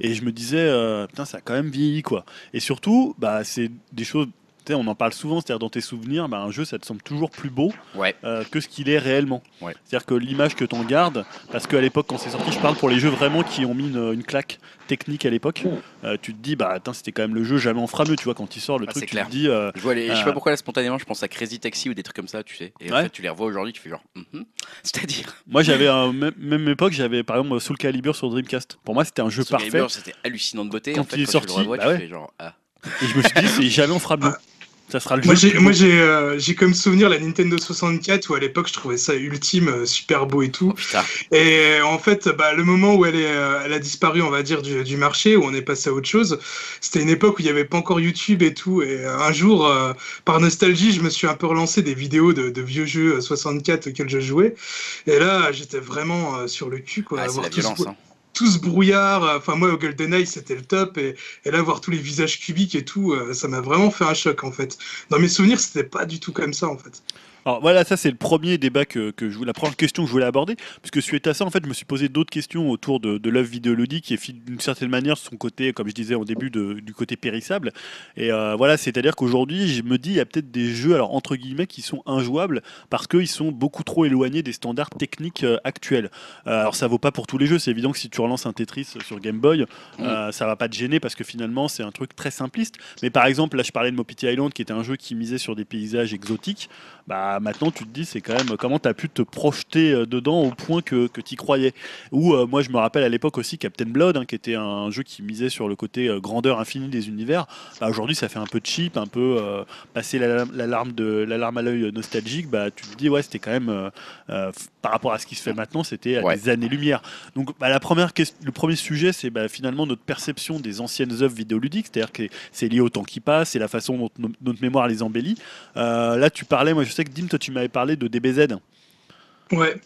et je me disais, putain, ça a quand même vieilli, quoi. Et surtout, bah, c'est des choses. On en parle souvent, c'est-à-dire dans tes souvenirs, bah, un jeu ça te semble toujours plus beau Ouais. euh, que ce qu'il est réellement. Ouais. C'est-à-dire que l'image que tu en gardes, parce qu'à l'époque quand c'est sorti, je parle pour les jeux vraiment qui ont mis une, une claque technique à l'époque, euh, tu te dis, bah attends, c'était quand même le jeu jamais en fera mieux, tu vois, quand il sort le Ah, truc, tu clair. te dis, euh, Je, vois les- je sais pas pourquoi là spontanément je pense à Crazy Taxi ou des trucs comme ça, tu sais. Et en Ouais. fait, tu les revois aujourd'hui, tu fais genre. Mhm. C'est-à-dire. moi j'avais, même, même époque, j'avais par exemple Soul Calibur sur Dreamcast. Pour moi c'était un jeu Soul parfait, Calibur, C'était hallucinant de beauté. Quand en fait, il est quand sorti, tu le revois, bah tu ouais. fais genre. Ah. et je me suis dit, c'est jamais on fera mieux. Ça sera le Moi j'ai moi j'ai euh, j'ai comme souvenir la Nintendo 64 où à l'époque je trouvais ça ultime, euh, super beau et tout. Oh. Et en fait, bah, le moment où elle, est, euh, elle a disparu, on va dire, du, du marché, où on est passé à autre chose, c'était une époque où il n'y avait pas encore YouTube et tout. Et euh, un jour, euh, par nostalgie, je me suis un peu relancé des vidéos de, de vieux jeux euh, 64 auxquels je jouais. Et là, j'étais vraiment euh, sur le cul, quoi. Ah, c'est la ce violence. hein. Tout ce brouillard. euh, Enfin, moi, au GoldenEye, c'était le top. Et, et là, voir tous les visages cubiques et tout, euh, ça m'a vraiment fait un choc, en fait. Dans mes souvenirs, c'était pas du tout comme ça, en fait. Alors voilà, ça c'est le premier débat que, que je voulais, la première question que je voulais aborder, puisque suite à ça, en fait, je me suis posé d'autres questions autour de, de l'œuvre vidéoludique fi- d'une certaine manière son côté, comme je disais au début, de- du côté périssable. Et euh, voilà, c'est-à-dire qu'aujourd'hui, je me dis, il y a peut-être des jeux, alors entre guillemets, qui sont injouables parce qu'ils sont beaucoup trop éloignés des standards techniques euh, actuels. Euh, alors ça vaut pas pour tous les jeux, c'est évident que si tu relances un Tetris sur Game Boy, euh, ça va pas te gêner parce que finalement c'est un truc très simpliste. Mais par exemple, là je parlais de Mopiti Island qui était un jeu qui misait sur des paysages exotiques. Bah maintenant tu te dis c'est quand même comment tu as pu te projeter euh, dedans au point que, que tu y croyais? Ou euh, moi je me rappelle à l'époque aussi Captain Blood hein, qui était un jeu qui misait sur le côté euh, grandeur infinie des univers. Bah, aujourd'hui ça fait un peu cheap, un peu euh, passer la- l'alarme de l'alarme à l'œil nostalgique. Bah tu te dis ouais c'était quand même euh, par rapport à ce qui se fait maintenant c'était à Ouais. des années lumière. Donc bah, la première le premier sujet c'est bah, finalement notre perception des anciennes œuvres vidéoludiques, c'est-à-dire que c'est lié au temps qui passe, c'est la façon dont no- notre mémoire les embellit. Là, tu parlais, moi je sais que Dim, toi tu m'avais parlé de DBZ. Ouais.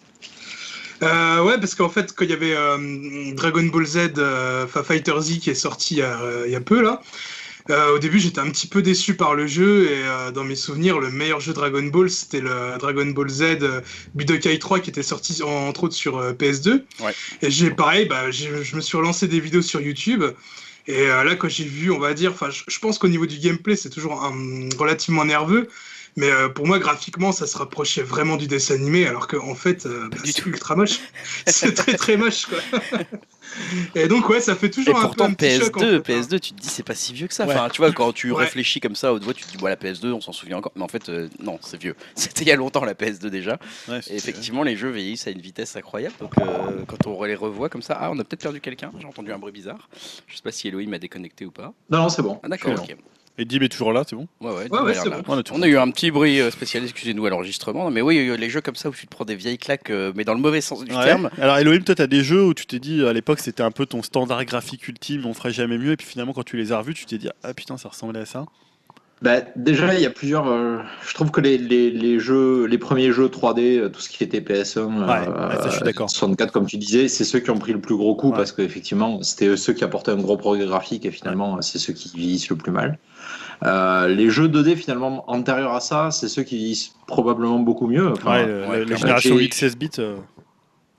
Euh, ouais, parce qu'en fait, quand il y avait euh, Dragon Ball Z, euh, enfin Fighter Z qui est sorti il y a, euh, il y a peu là, au début j'étais un petit peu déçu par le jeu et dans mes souvenirs, le meilleur jeu Dragon Ball c'était le Dragon Ball Z Budokai 3 qui était sorti en- entre autres sur euh, PS2. Ouais. Et j'ai pareil, bah, je me suis relancé des vidéos sur YouTube. Et là, quand j'ai vu, on va dire, enfin, je, je pense qu'au niveau du gameplay, c'est toujours un- relativement nerveux. Mais euh, pour moi, graphiquement, ça se rapprochait vraiment du dessin animé, alors qu'en en fait, euh, bah, du c'est tout. ultra moche. c'est très très moche, quoi. Et donc, ouais, ça fait Et toujours un peu pourtant un choc, en PS2, fait, hein. PS2, tu te dis c'est pas si vieux que ça. Ouais. Enfin, tu vois, quand tu Ouais. réfléchis comme ça, haute voix, tu te dis voilà la PS2, on s'en souvient encore. Mais en fait, euh, non, c'est vieux. C'était il y a longtemps la PS2 déjà. Ouais, Et effectivement, les jeux vieillissent à une vitesse incroyable. Donc, euh, quand on les revoit comme ça, ah, on a peut-être perdu quelqu'un. J'ai entendu un bruit bizarre. Je sais pas si Elohim a déconnecté ou pas. Non, non, c'est bon. Ah, d'accord, ok. Et Dib est toujours là, c'est bon Ouais, ouais, Ouais, ouais, c'est bon. On a, tout On a eu un petit bruit euh, spécial, excusez-nous à l'enregistrement. Mais oui, euh, les jeux comme ça où tu te prends des vieilles claques, euh, mais dans le mauvais sens du Ouais. terme. Alors Elohim, toi, t'as des jeux où tu t'es dit à l'époque c'était un peu ton standard graphique ultime, on ferait jamais mieux, et puis finalement quand tu les as revus, tu t'es dit ah putain ça ressemblait à ça. Bah, déjà, il y a plusieurs. euh, je trouve que les, les, les jeux, les premiers jeux 3D, euh, tout ce qui était PS1, Ouais, ouais, ça, je suis d'accord. 64, comme tu disais, c'est ceux qui ont pris le plus gros coup Ouais. parce qu'effectivement, c'était eux ceux qui apportaient un gros progrès graphique et finalement, c'est ceux qui vieillissent le plus mal. Euh, les jeux 2D, finalement, antérieurs à ça, c'est ceux qui vieillissent probablement beaucoup mieux. Enfin, ouais, ouais, la génération J'ai- 8-16 bits. euh,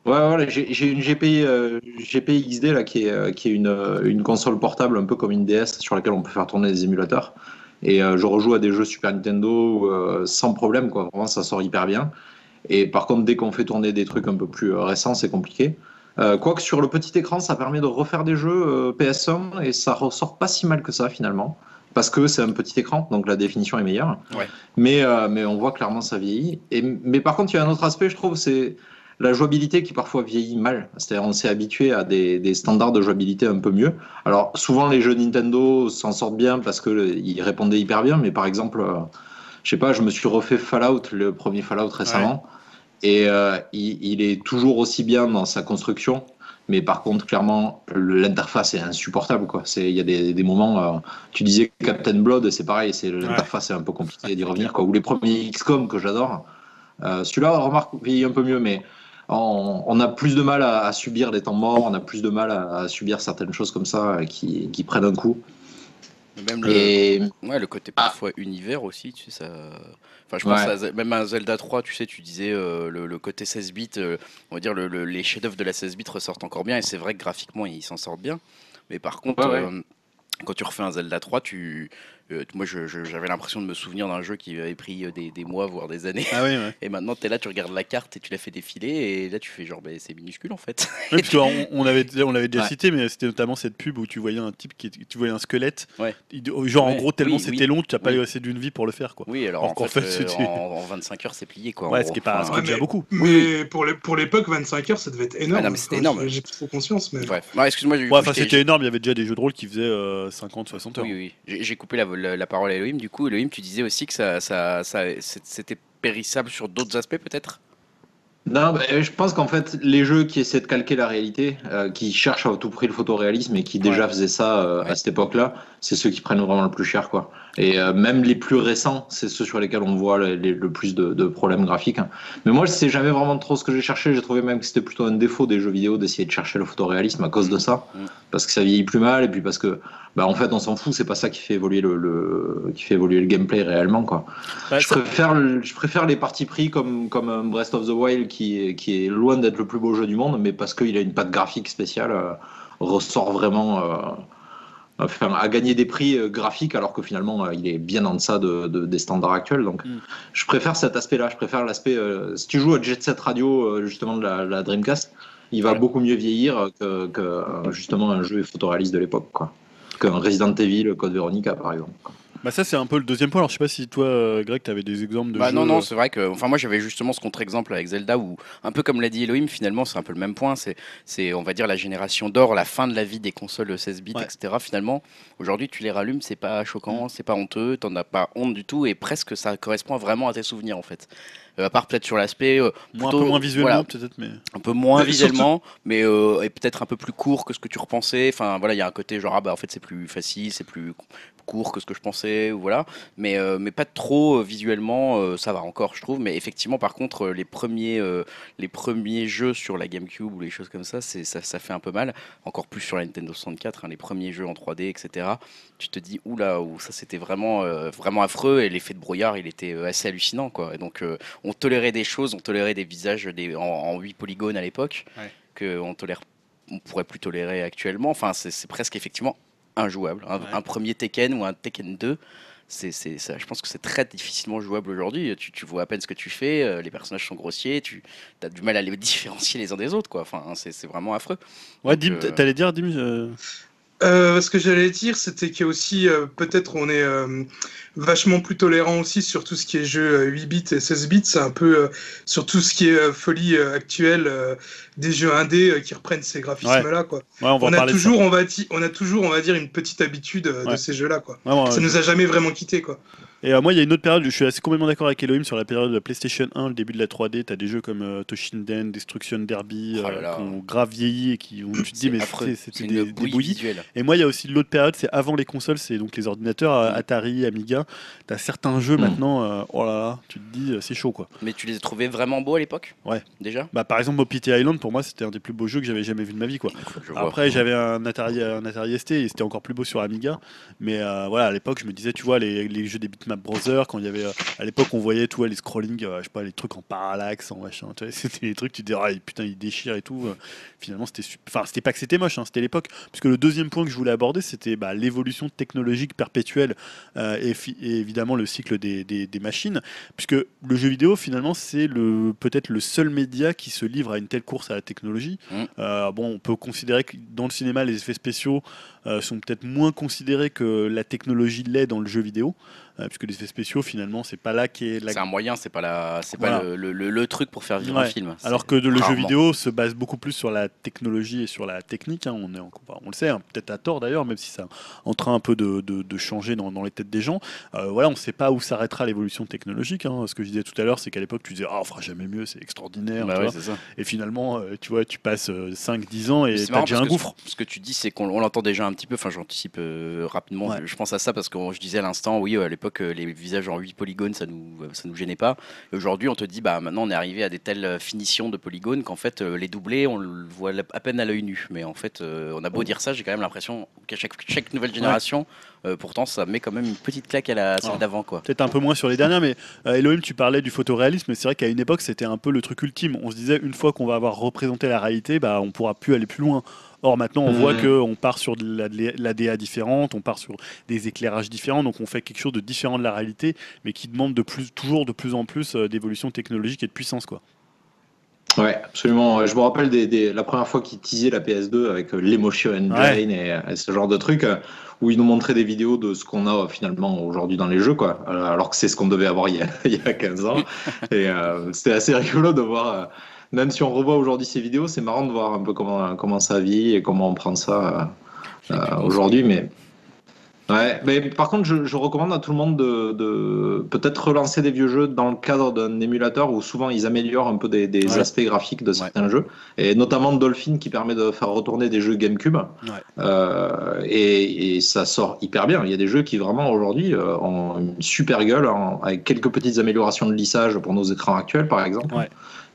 Ouais, ouais, j'ai une GPI, euh, GPI XD là, qui est, qui est une, une console portable un peu comme une DS sur laquelle on peut faire tourner des émulateurs. Et euh, je rejoue à des jeux Super Nintendo euh, sans problème, quoi. Vraiment, ça sort hyper bien. Et par contre, dès qu'on fait tourner des trucs un peu plus récents, c'est compliqué. Euh, Quoique sur le petit écran, ça permet de refaire des jeux euh, PS1 et ça ressort pas si mal que ça finalement. Parce que c'est un petit écran, donc la définition est meilleure. Ouais. Mais, euh, mais on voit clairement ça vieillit. Et, mais par contre, il y a un autre aspect, je trouve, c'est la jouabilité qui parfois vieillit mal. C'est-à-dire on s'est habitué à des, des standards de jouabilité un peu mieux. Alors souvent les jeux Nintendo s'en sortent bien parce qu'ils répondaient hyper bien, mais par exemple, euh, je sais pas, je me suis refait Fallout, le premier Fallout récemment, et euh, il, il est toujours aussi bien dans sa construction. Mais par contre, clairement, l'interface est insupportable. Il y a des, des moments, euh, tu disais Captain Blood, c'est pareil, c'est l'interface est un peu compliqué d'y revenir. Quoi. Ou les premiers XCOM que j'adore. Euh, Celui-là, remarque, vieillit un peu mieux, mais on, on a plus de mal à, à subir les temps morts, on a plus de mal à, à subir certaines choses comme ça euh, qui, qui prennent un coup. Même le, Et ouais, le côté Ah. parfois univers aussi, tu sais, ça. Enfin, je pense Ouais. à même à Zelda 3, tu sais, tu disais euh, le, le côté 16 bits, euh, on va dire le- le- les chefs-d'œuvre de la 16 bits ressortent encore bien, et c'est vrai que graphiquement ils s'en sortent bien. Mais par contre, Ouais, ouais. euh, quand tu refais un Zelda 3, tu, euh, moi j'avais l'impression de me souvenir d'un jeu qui avait pris euh, des, des mois, voire des années. Ah oui, ouais. Et maintenant, tu es là, tu regardes la carte et tu la fais défiler, et là tu fais genre, ben, c'est minuscule en fait. Oui, parce qu'on on avait, on l'avait déjà Ouais. cité, mais c'était notamment cette pub où tu voyais un type qui, tu voyais un squelette. Ouais. Il- Genre en gros tellement oui, c'était oui. long, tu n'as pas Oui. eu assez d'une vie pour le faire quoi. Oui, alors Alors en fait, fait, euh, en, en 25 heures, c'est plié quoi. Ouais, gros. ce qui est pas- ce qui est Enfin, déjà mais, beaucoup. Mais pour l'époque, 25 heures, ça devait être énorme. Ah non, mais c'était Enfin, énorme. j'ai- plus trop conscience, mais. Bref, Ouais, excuse-moi, enfin c'était énorme, il y avait déjà des jeux de rôle qui faisaient euh, 50-60 heures. Oui, oui. J'ai j'ai coupé la, la- la parole à Elohim. Du coup, Elohim, tu disais aussi que ça, ça, c'était périssable sur d'autres aspects, peut-être? Non, bah, je pense qu'en fait, les jeux qui essaient de calquer la réalité, euh, qui cherchent à tout prix le photoréalisme et qui déjà faisaient ça euh, Ouais. à cette époque-là, c'est ceux qui prennent vraiment le plus cher, quoi. Et euh, même les plus récents, c'est ceux sur lesquels on voit le, les- le plus de, de problèmes graphiques. hein. Mais moi, c'est jamais vraiment trop ce que j'ai cherché. J'ai trouvé même que c'était plutôt un défaut des jeux vidéo d'essayer de chercher le photoréalisme à cause de ça, Mm. parce que ça vieillit plus mal et puis parce que, bah, en fait, on s'en fout. C'est pas ça qui fait évoluer le, le- qui fait évoluer le gameplay réellement, quoi. Bah, Je préfère, je préfère les parties pris comme, comme un Breath of the Wild qui est, qui est loin d'être le plus beau jeu du monde, mais parce qu'il a une patte graphique spéciale, euh, ressort vraiment euh, enfin, à gagner des prix euh, graphiques alors que finalement euh, il est bien en deçà de, de- des standards actuels. Donc Mm. je préfère cet aspect-là. Je préfère l'aspect. euh, si tu joues à Jet Set Radio, justement de la, la Dreamcast, il va beaucoup mieux vieillir que, que, justement un jeu photoréaliste de l'époque. quoi. Qu'un Resident Evil, Code Veronica par exemple. quoi. Bah ça c'est un peu le deuxième point. Alors je sais pas si toi euh, Greg tu avais des exemples de Bah jeux. non, non, euh, c'est vrai que. Enfin, moi, j'avais justement ce contre-exemple avec Zelda où, un peu comme l'a dit Elohim, finalement, c'est un peu le même point. C'est, c'est, on va dire, la génération d'or, la fin de la vie des consoles 16 bits, Ouais. etc. Finalement, aujourd'hui, tu les rallumes, c'est pas choquant, c'est pas honteux, t'en as pas honte du tout, et presque ça correspond vraiment à tes souvenirs, en fait. Euh, à part peut-être sur l'aspect. euh, un peu moins visuellement voilà, peut-être mais un peu moins Mais visuellement, mais euh, et peut-être un peu plus court que ce que tu repensais. Enfin voilà, il y a un côté genre ah bah en fait c'est plus facile, c'est plus court que ce que je pensais, ou voilà. Mais euh, mais pas trop euh, visuellement, euh, ça va encore je trouve. Mais effectivement par contre les premiers les premiers jeux sur la GameCube ou les choses comme ça, c'est ça, ça fait un peu mal. Encore plus sur la Nintendo 64, hein, les premiers jeux en 3D, etc. Tu te dis oula, ou ça c'était vraiment vraiment affreux et l'effet de brouillard il était assez hallucinant quoi. Et donc on tolérait des choses, on tolérait des visages des, en, en 8 polygones à l'époque, Ouais. que on tolère, on pourrait plus tolérer actuellement. Enfin, c'est presque effectivement injouable. Un, Ouais. un premier Tekken ou un Tekken 2, c'est, c'est, ça, je pense que c'est très difficilement jouable aujourd'hui. Tu, tu vois à peine ce que tu fais, euh, les personnages sont grossiers, tu as du mal à les différencier les uns des autres, quoi. Enfin, c'est, c'est vraiment affreux. Ouais, Dim, euh, t'allais dire, Dim euh, Euh, ce que j'allais dire, c'était qu'il y a aussi, euh, peut-être, on est euh, vachement plus tolérant aussi sur tout ce qui est jeu euh, 8 bits et 16 bits. C'est un peu sur tout ce qui est folie actuelle des jeux indés qui reprennent ces graphismes-là. Quoi. Ouais, on a toujours, on, va on a toujours, on va dire, une petite habitude Ouais. de ces jeux-là. Quoi. Ça nous a jamais vraiment quitté. Quoi. Et euh, moi, il y a une autre période, je suis assez complètement d'accord avec Elohim sur la période de la PlayStation 1, le début de la 3D. T'as des jeux comme euh, Toshinden, Destruction Derby, Oh là euh, là. qui ont grave vieilli et qui ont, tu te dis, mais c'était- des, bouillie bouillies. visuelle. Et moi, il y a aussi l'autre période, c'est avant les consoles, c'est donc les ordinateurs, euh, Mm. Atari, Amiga. T'as certains jeux Mm. maintenant, euh, oh là là, tu te dis, c'est chaud quoi. Mais tu les as trouvés vraiment beaux à l'époque Ouais. Déjà? Bah, par exemple, Mobility Island, pour moi, c'était un des plus beaux jeux que j'avais jamais vu de ma vie quoi. Je. Après, j'avais un Atari, un Atari ST et c'était encore plus beau sur Amiga. Mais euh, voilà, à l'époque, je me disais, tu vois, les, les jeux des Bitmap Brothers, quand il y avait. euh, à l'époque, on voyait, vois, les scrolling, euh, je sais pas, les trucs en parallaxe, en machin. C'était les trucs, tu te dis, ah, putain, ils déchirent et tout. euh, Finalement, c'était. Enfin, c'était pas que c'était moche, hein, c'était l'époque. Puisque le deuxième point que je voulais aborder, c'était bah, l'évolution technologique perpétuelle euh, et, évidemment le cycle des, des- des machines. Puisque le jeu vidéo, finalement, c'est le peut-être le seul média qui se livre à une telle course à la technologie. Mm. Euh, bon, on peut considérer que dans le cinéma, les effets spéciaux euh, sont peut-être moins considérés que la technologie l'est dans le jeu vidéo, euh, puisque les effets spéciaux, finalement, c'est pas là qui est la C'est un moyen, c'est pas, la... c'est Voilà. pas le, le- le- le truc pour faire vivre un Ouais. film. Alors que de- le jeu vidéo se base beaucoup plus sur la technologie et sur la technique. hein. On, est en- enfin, on le sait, hein, peut-être à tort d'ailleurs, même si c'est en train un peu de, de- de changer dans, dans les têtes des gens. Euh, voilà, on ne sait pas où s'arrêtera l'évolution technologique. hein. Ce que je disais tout à l'heure, c'est qu'à l'époque, tu disais Ah, on fera jamais mieux, c'est extraordinaire. Bah ouais, c'est ça. et finalement, euh, tu vois, tu passes 5-10 ans et tu as déjà un gouffre. Ce, ce que tu dis, c'est qu'on on l'entend déjà un petit peu. Enfin, j'anticipe euh, rapidement. Ouais. Je, je pense à ça parce que je disais à l'instant, oui, à l'époque, euh, les visages en 8 polygones, ça nous, euh, ça nous gênait pas. Aujourd'hui, on te dit, bah maintenant, on est arrivé à des telles finitions de polygones qu'en fait, les doublés, on le voit à peine à l'œil nu. Mais en fait, on a beau dire ça, j'ai quand même l'impression qu'à chaque, chaque nouvelle génération, pourtant, ça met quand même une petite claque à la celle Alors, d'avant, quoi. Peut-être un peu moins sur les dernières, mais Elohim, tu parlais du photoréalisme, mais c'est vrai qu'à une époque, c'était un peu le truc ultime. On se disait, une fois qu'on va avoir représenté la réalité, bah, on pourra plus aller plus loin. Or, maintenant, on Mhm. voit qu'on part sur de la- de différente, on part sur des éclairages différents, donc on fait quelque chose de différent de la réalité, mais qui demande de plus, toujours de plus en plus euh, d'évolution technologique et de puissance. Quoi. Ouais, absolument. Je me rappelle des, des- la première fois qu'ils teasaient la PS2 avec euh, l'Emotion Engine Ouais. et, et ce genre de trucs, euh, où ils nous montraient des vidéos de ce qu'on a finalement aujourd'hui dans les jeux, quoi. Alors que c'est ce qu'on devait avoir il y a, il y a 15 ans. et euh, c'était assez rigolo de voir, euh, même si on revoit aujourd'hui ces vidéos, c'est marrant de voir un peu comment, comment ça vit et comment on prend ça euh, aujourd'hui. Mais Ouais, mais par contre, je, je recommande à tout le monde de, de peut-être relancer des vieux jeux dans le cadre d'un émulateur où souvent ils améliorent un peu des, des Ouais. aspects graphiques de certains jeux, et notamment Dolphin qui permet de faire retourner des jeux GameCube. Euh, et, et ça sort hyper bien. Il y a des jeux qui vraiment aujourd'hui euh, ont une super gueule en- avec quelques petites améliorations de lissage pour nos écrans actuels, par exemple.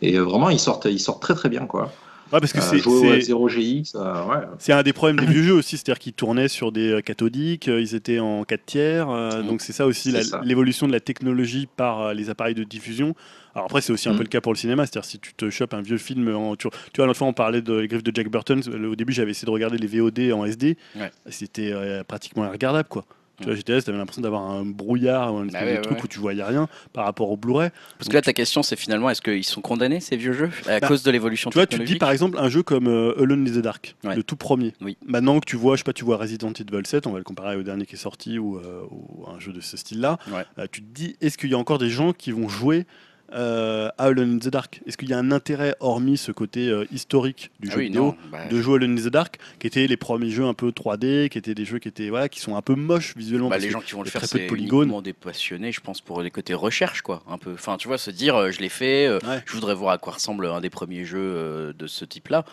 Et euh, vraiment, ils sortent, ils sortent très très bien, quoi. Ouais, parce que Euh, c'est- jouer au c'est- 0 GX, euh, ouais. C'est un des problèmes des vieux jeux aussi, c'est-à-dire qu'ils tournaient sur des cathodiques, ils étaient en 4 tiers, euh, Mm. donc c'est ça aussi l'évolution de la technologie par euh, les appareils de diffusion. Alors après, c'est aussi un Mm. peu le cas pour le cinéma, c'est-à-dire si tu te chopes un vieux film, en, tu, vois, l'autre fois on parlait de Les Griffes de Jack Burton, au début j'avais essayé de regarder les VOD en SD, Ouais. c'était pratiquement regardable quoi. Tu vois, là, t'avais l'impression d'avoir un brouillard ou un espèce ouais, de ouais, truc ouais. où tu voyais rien par rapport au Blu-ray. Parce que là, ta question, c'est finalement, est-ce qu'ils sont condamnés, ces vieux jeux, à Bah, cause de l'évolution Tu vois, tu te dis technologique par exemple un jeu comme euh, Alone in the Dark, le tout premier. Oui. Maintenant que tu vois, je sais pas, tu vois Resident Evil 7, on va le comparer au dernier qui est sorti ou, euh, ou un jeu de ce style-là. Euh, tu te dis, est-ce qu'il y a encore des gens qui vont jouer euh, à Alone in the Dark Est-ce qu'il y a un intérêt, hormis ce côté euh, historique du Ah jeu oui, vidéo, non. bah, de jouer à Alone in the Dark, qui étaient les premiers jeux un peu 3D, qui étaient des jeux qui étaient voilà, qui sont un peu moches visuellement. Bah, parce les gens qui vont le faire, de c'est polygones. uniquement des passionnés, je pense, pour les côtés recherche, quoi, un peu. Enfin, tu vois, se dire, euh, je l'ai fait, Ouais. je voudrais voir à quoi ressemble un des premiers jeux de ce type-là.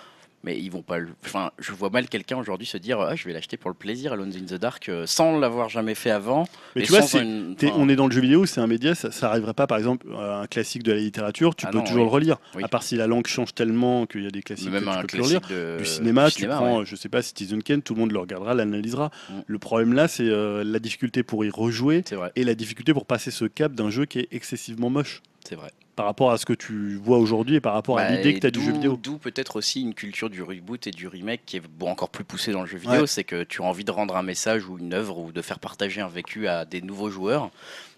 Mais ils vont pas. le- Enfin, je vois mal quelqu'un aujourd'hui se dire, ah, je vais l'acheter pour le plaisir, Alone in the Dark, euh, sans l'avoir jamais fait avant. Mais tu vois, une- enfin, on est dans le jeu vidéo, c'est un média, ça, ça arriverait pas par exemple à un classique de la littérature, tu Ah peux non, toujours oui. le relire. Oui. À part si la langue change tellement qu'il y a des classiques même que tu un peux plus relire. de, Du cinéma, tu cinéma, prends, ouais. je sais pas, Citizen Kane, tout le monde le regardera, l'analysera. Mm. Le problème là, c'est euh, la difficulté pour y rejouer et la difficulté pour passer ce cap d'un jeu qui est excessivement moche. c'est vrai. Par rapport à ce que tu vois aujourd'hui et par rapport à Bah, l'idée que tu as du jeu vidéo. D'où peut-être aussi une culture du reboot et du remake qui est encore plus poussée dans le jeu vidéo. Ouais. C'est que tu as envie de rendre un message ou une œuvre ou de faire partager un vécu à des nouveaux joueurs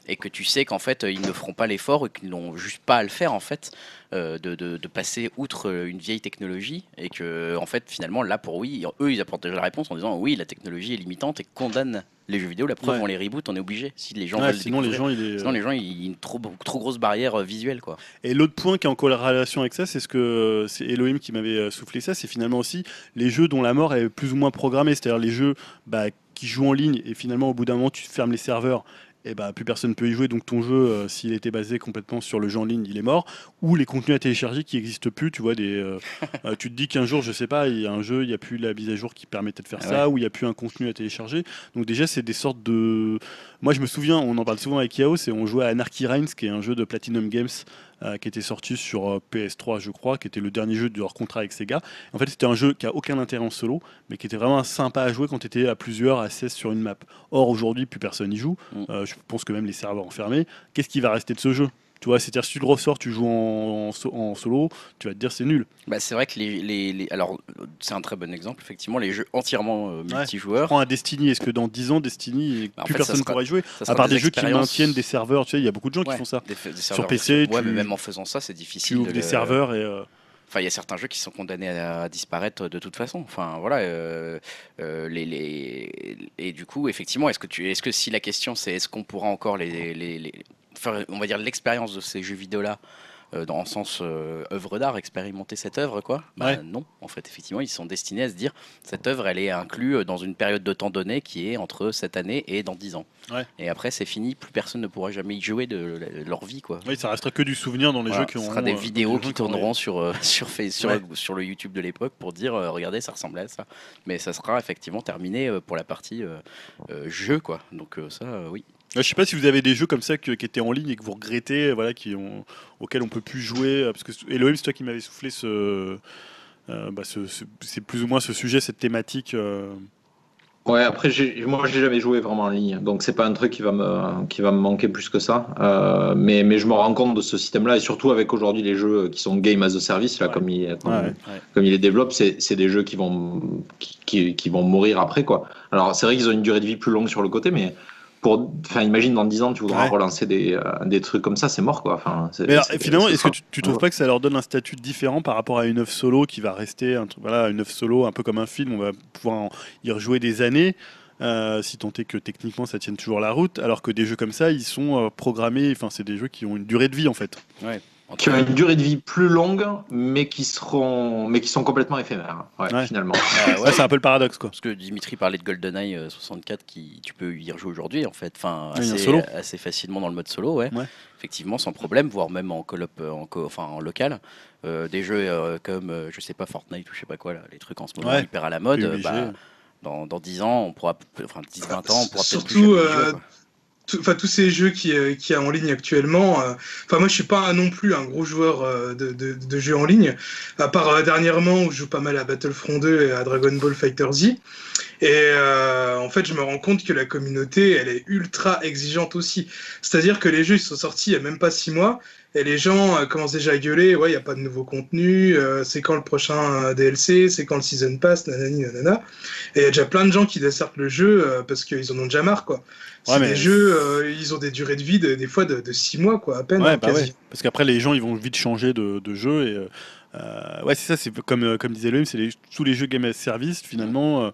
et que tu sais qu'en fait ils ne feront pas l'effort et qu'ils n'ont juste pas à le faire en fait euh, de, de- de passer outre euh, une vieille technologie et que en fait finalement là pour oui eux ils apportent déjà la réponse en disant oui la technologie est limitante et condamne les jeux vidéo la preuve Ouais. on les reboot on est obligé si les gens Ouais, sinon, les gens, il est. Sinon, les gens, ils ont une trop, trop grosse barrière euh, visuelle, quoi. Et l'autre point qui est en corrélation avec ça, c'est ce que c'est Elohim qui m'avait soufflé ça, c'est finalement aussi les jeux dont la mort est plus ou moins programmée, c'est-à-dire les jeux bah, qui jouent en ligne et finalement au bout d'un moment tu fermes les serveurs et bah plus personne peut y jouer. Donc ton jeu euh, s'il était basé complètement sur le jeu en ligne il est mort. Ou les contenus à télécharger qui n'existent plus tu vois des euh, euh, tu te dis qu'un jour je sais pas il y a un jeu il y a plus la mise à jour qui permettait de faire Ah ça ou il y a plus un contenu à télécharger. Donc déjà c'est des sortes de moi je me souviens on en parle souvent avec Yao c'est on jouait à Anarchy Reigns qui est un jeu de Platinum Games qui était sorti sur euh, PS3, je crois, qui était le dernier jeu de leur contrat avec Sega. En fait, c'était un jeu qui a aucun intérêt en solo, mais qui était vraiment sympa à jouer quand tu étais à plusieurs, à 16 sur une map. Or, aujourd'hui, plus personne n'y joue. Mm. Euh, je pense que même les serveurs ont fermé. Qu'est-ce qui va rester de ce jeu? Tu vois, c'est-à-dire, si tu le ressors, tu joues en, en so- en solo, tu vas te dire c'est nul. Bah, c'est vrai que les, les, les- alors c'est un très bon exemple effectivement les jeux entièrement euh, Ouais. multijoueurs Prends un Destiny, est-ce que dans 10 ans, Destiny, Bah, plus fait, personne sera- pourra y jouer À part des jeux qui maintiennent des serveurs, tu sais, il y a beaucoup de gens qui Ouais, font ça. des, fa- des serveurs PC, ouais tu- mais même en faisant ça c'est Tu difficile ouvres de des le- serveurs et. euh, Enfin, il y a certains jeux qui sont condamnés à disparaître de toute façon. Enfin, voilà. euh, euh, les, les... Et du coup, effectivement, est-ce que, tu... est-ce que si la question c'est est-ce qu'on pourra encore les, les, les- faire, on va dire, l'expérience de ces jeux vidéo-là euh, dans le sens euh, œuvre d'art, expérimenter cette œuvre, quoi bah, Ouais. Non, en fait, effectivement, ils sont destinés à se dire cette œuvre, elle est inclue dans une période de temps donnée qui est entre cette année et dans 10 ans. Ouais. Et après, c'est fini, plus personne ne pourra jamais y jouer de leur vie, quoi. Oui, ça restera que du souvenir dans les Voilà, jeux qui ce ont. sera des vidéos qui tourneront sur, euh, sur, sur, Ouais. sur le YouTube de l'époque pour dire euh, regardez, ça ressemblait à ça. Mais ça sera effectivement terminé euh, pour la partie euh, euh, jeu, quoi. Donc, euh, ça, euh, oui. Je sais pas si vous avez des jeux comme ça que- qui étaient en ligne et que vous regrettez, voilà, qui ont, auxquels on peut plus jouer. euh, Parce que Elohim, c'est toi qui m'avais soufflé ce, euh, bah, ce- ce- c'est plus ou moins ce sujet, cette thématique. euh, Ouais, après, moi, j'ai jamais joué vraiment en ligne, donc c'est pas un truc qui va me, qui va me manquer plus que ça. Euh, mais, mais je me rends compte de ce système-là, et surtout avec aujourd'hui les jeux qui sont game as a service, là, Ouais. comme, il, comme, Ouais. Ouais. comme il les développe, c'est c'est des jeux qui vont, qui, qui- qui vont mourir après, quoi. Alors, c'est vrai qu'ils ont une durée de vie plus longue sur le côté, mais pour, enfin, imagine dans 10 ans, tu voudras Ouais. relancer des, euh, des trucs comme ça, c'est mort, quoi. Enfin, Mais alors, finalement, est-ce que tu, tu trouves pas que ça leur donne un statut différent par rapport à une œuvre solo qui va rester un truc, voilà, une œuvre solo un peu comme un film, on va pouvoir en- y rejouer des années. euh, si tant est que techniquement ça tienne toujours la route, alors que des jeux comme ça, ils sont euh, programmés, enfin c'est des jeux qui ont une durée de vie en fait. Entre- Qui ont une durée de vie plus longue, mais qui seront, mais qui sont complètement éphémères, ouais, Ouais. finalement. Ouais. Ouais, c'est un peu le paradoxe quoi. Parce que Dimitri parlait de GoldenEye euh, 64 qui tu peux y rejouer aujourd'hui en fait, enfin assez, solo. assez facilement dans le mode solo, ouais. Ouais. Effectivement, sans problème, voire même en coop, euh, en, co- enfin en local. Euh, des jeux euh, comme euh, je sais pas Fortnite ou je sais pas quoi là, les trucs en ce moment Ouais. hyper à la mode. Bah, dans, dans 10 ans, on pourra, enfin 10 20 ans, on pourra peut-être plus Surtout, enfin tous ces jeux qui euh, qui a en ligne actuellement. euh, Enfin moi je suis pas non plus un gros joueur euh, de, de, jeux en ligne, à part dernièrement où je joue pas mal à Battlefront 2 et à Dragon Ball Fighter Z. Et en fait je me rends compte que la communauté elle est ultra exigeante aussi. C'est-à-dire que les jeux ils sont sortis il y a même pas six mois et les gens euh, commencent déjà à gueuler. Ouais il y a pas de nouveau contenu. euh, c'est quand le prochain euh, DLC C'est quand le season pass Nanani nanana. Et il y a déjà plein de gens qui dessertent le jeu euh, parce qu'ils en ont déjà marre quoi. C'est Ouais, mais- des jeux, euh, ils ont des durées de vie de- des fois de, de six mois, quoi, à peine. Ouais, hein, bah ouais. Parce qu'après, les gens, ils vont vite changer de, de jeu. Et, euh, ouais, c'est ça, c'est comme, euh, comme disait Elohim, c'est les- tous les jeux Game as Service, finalement,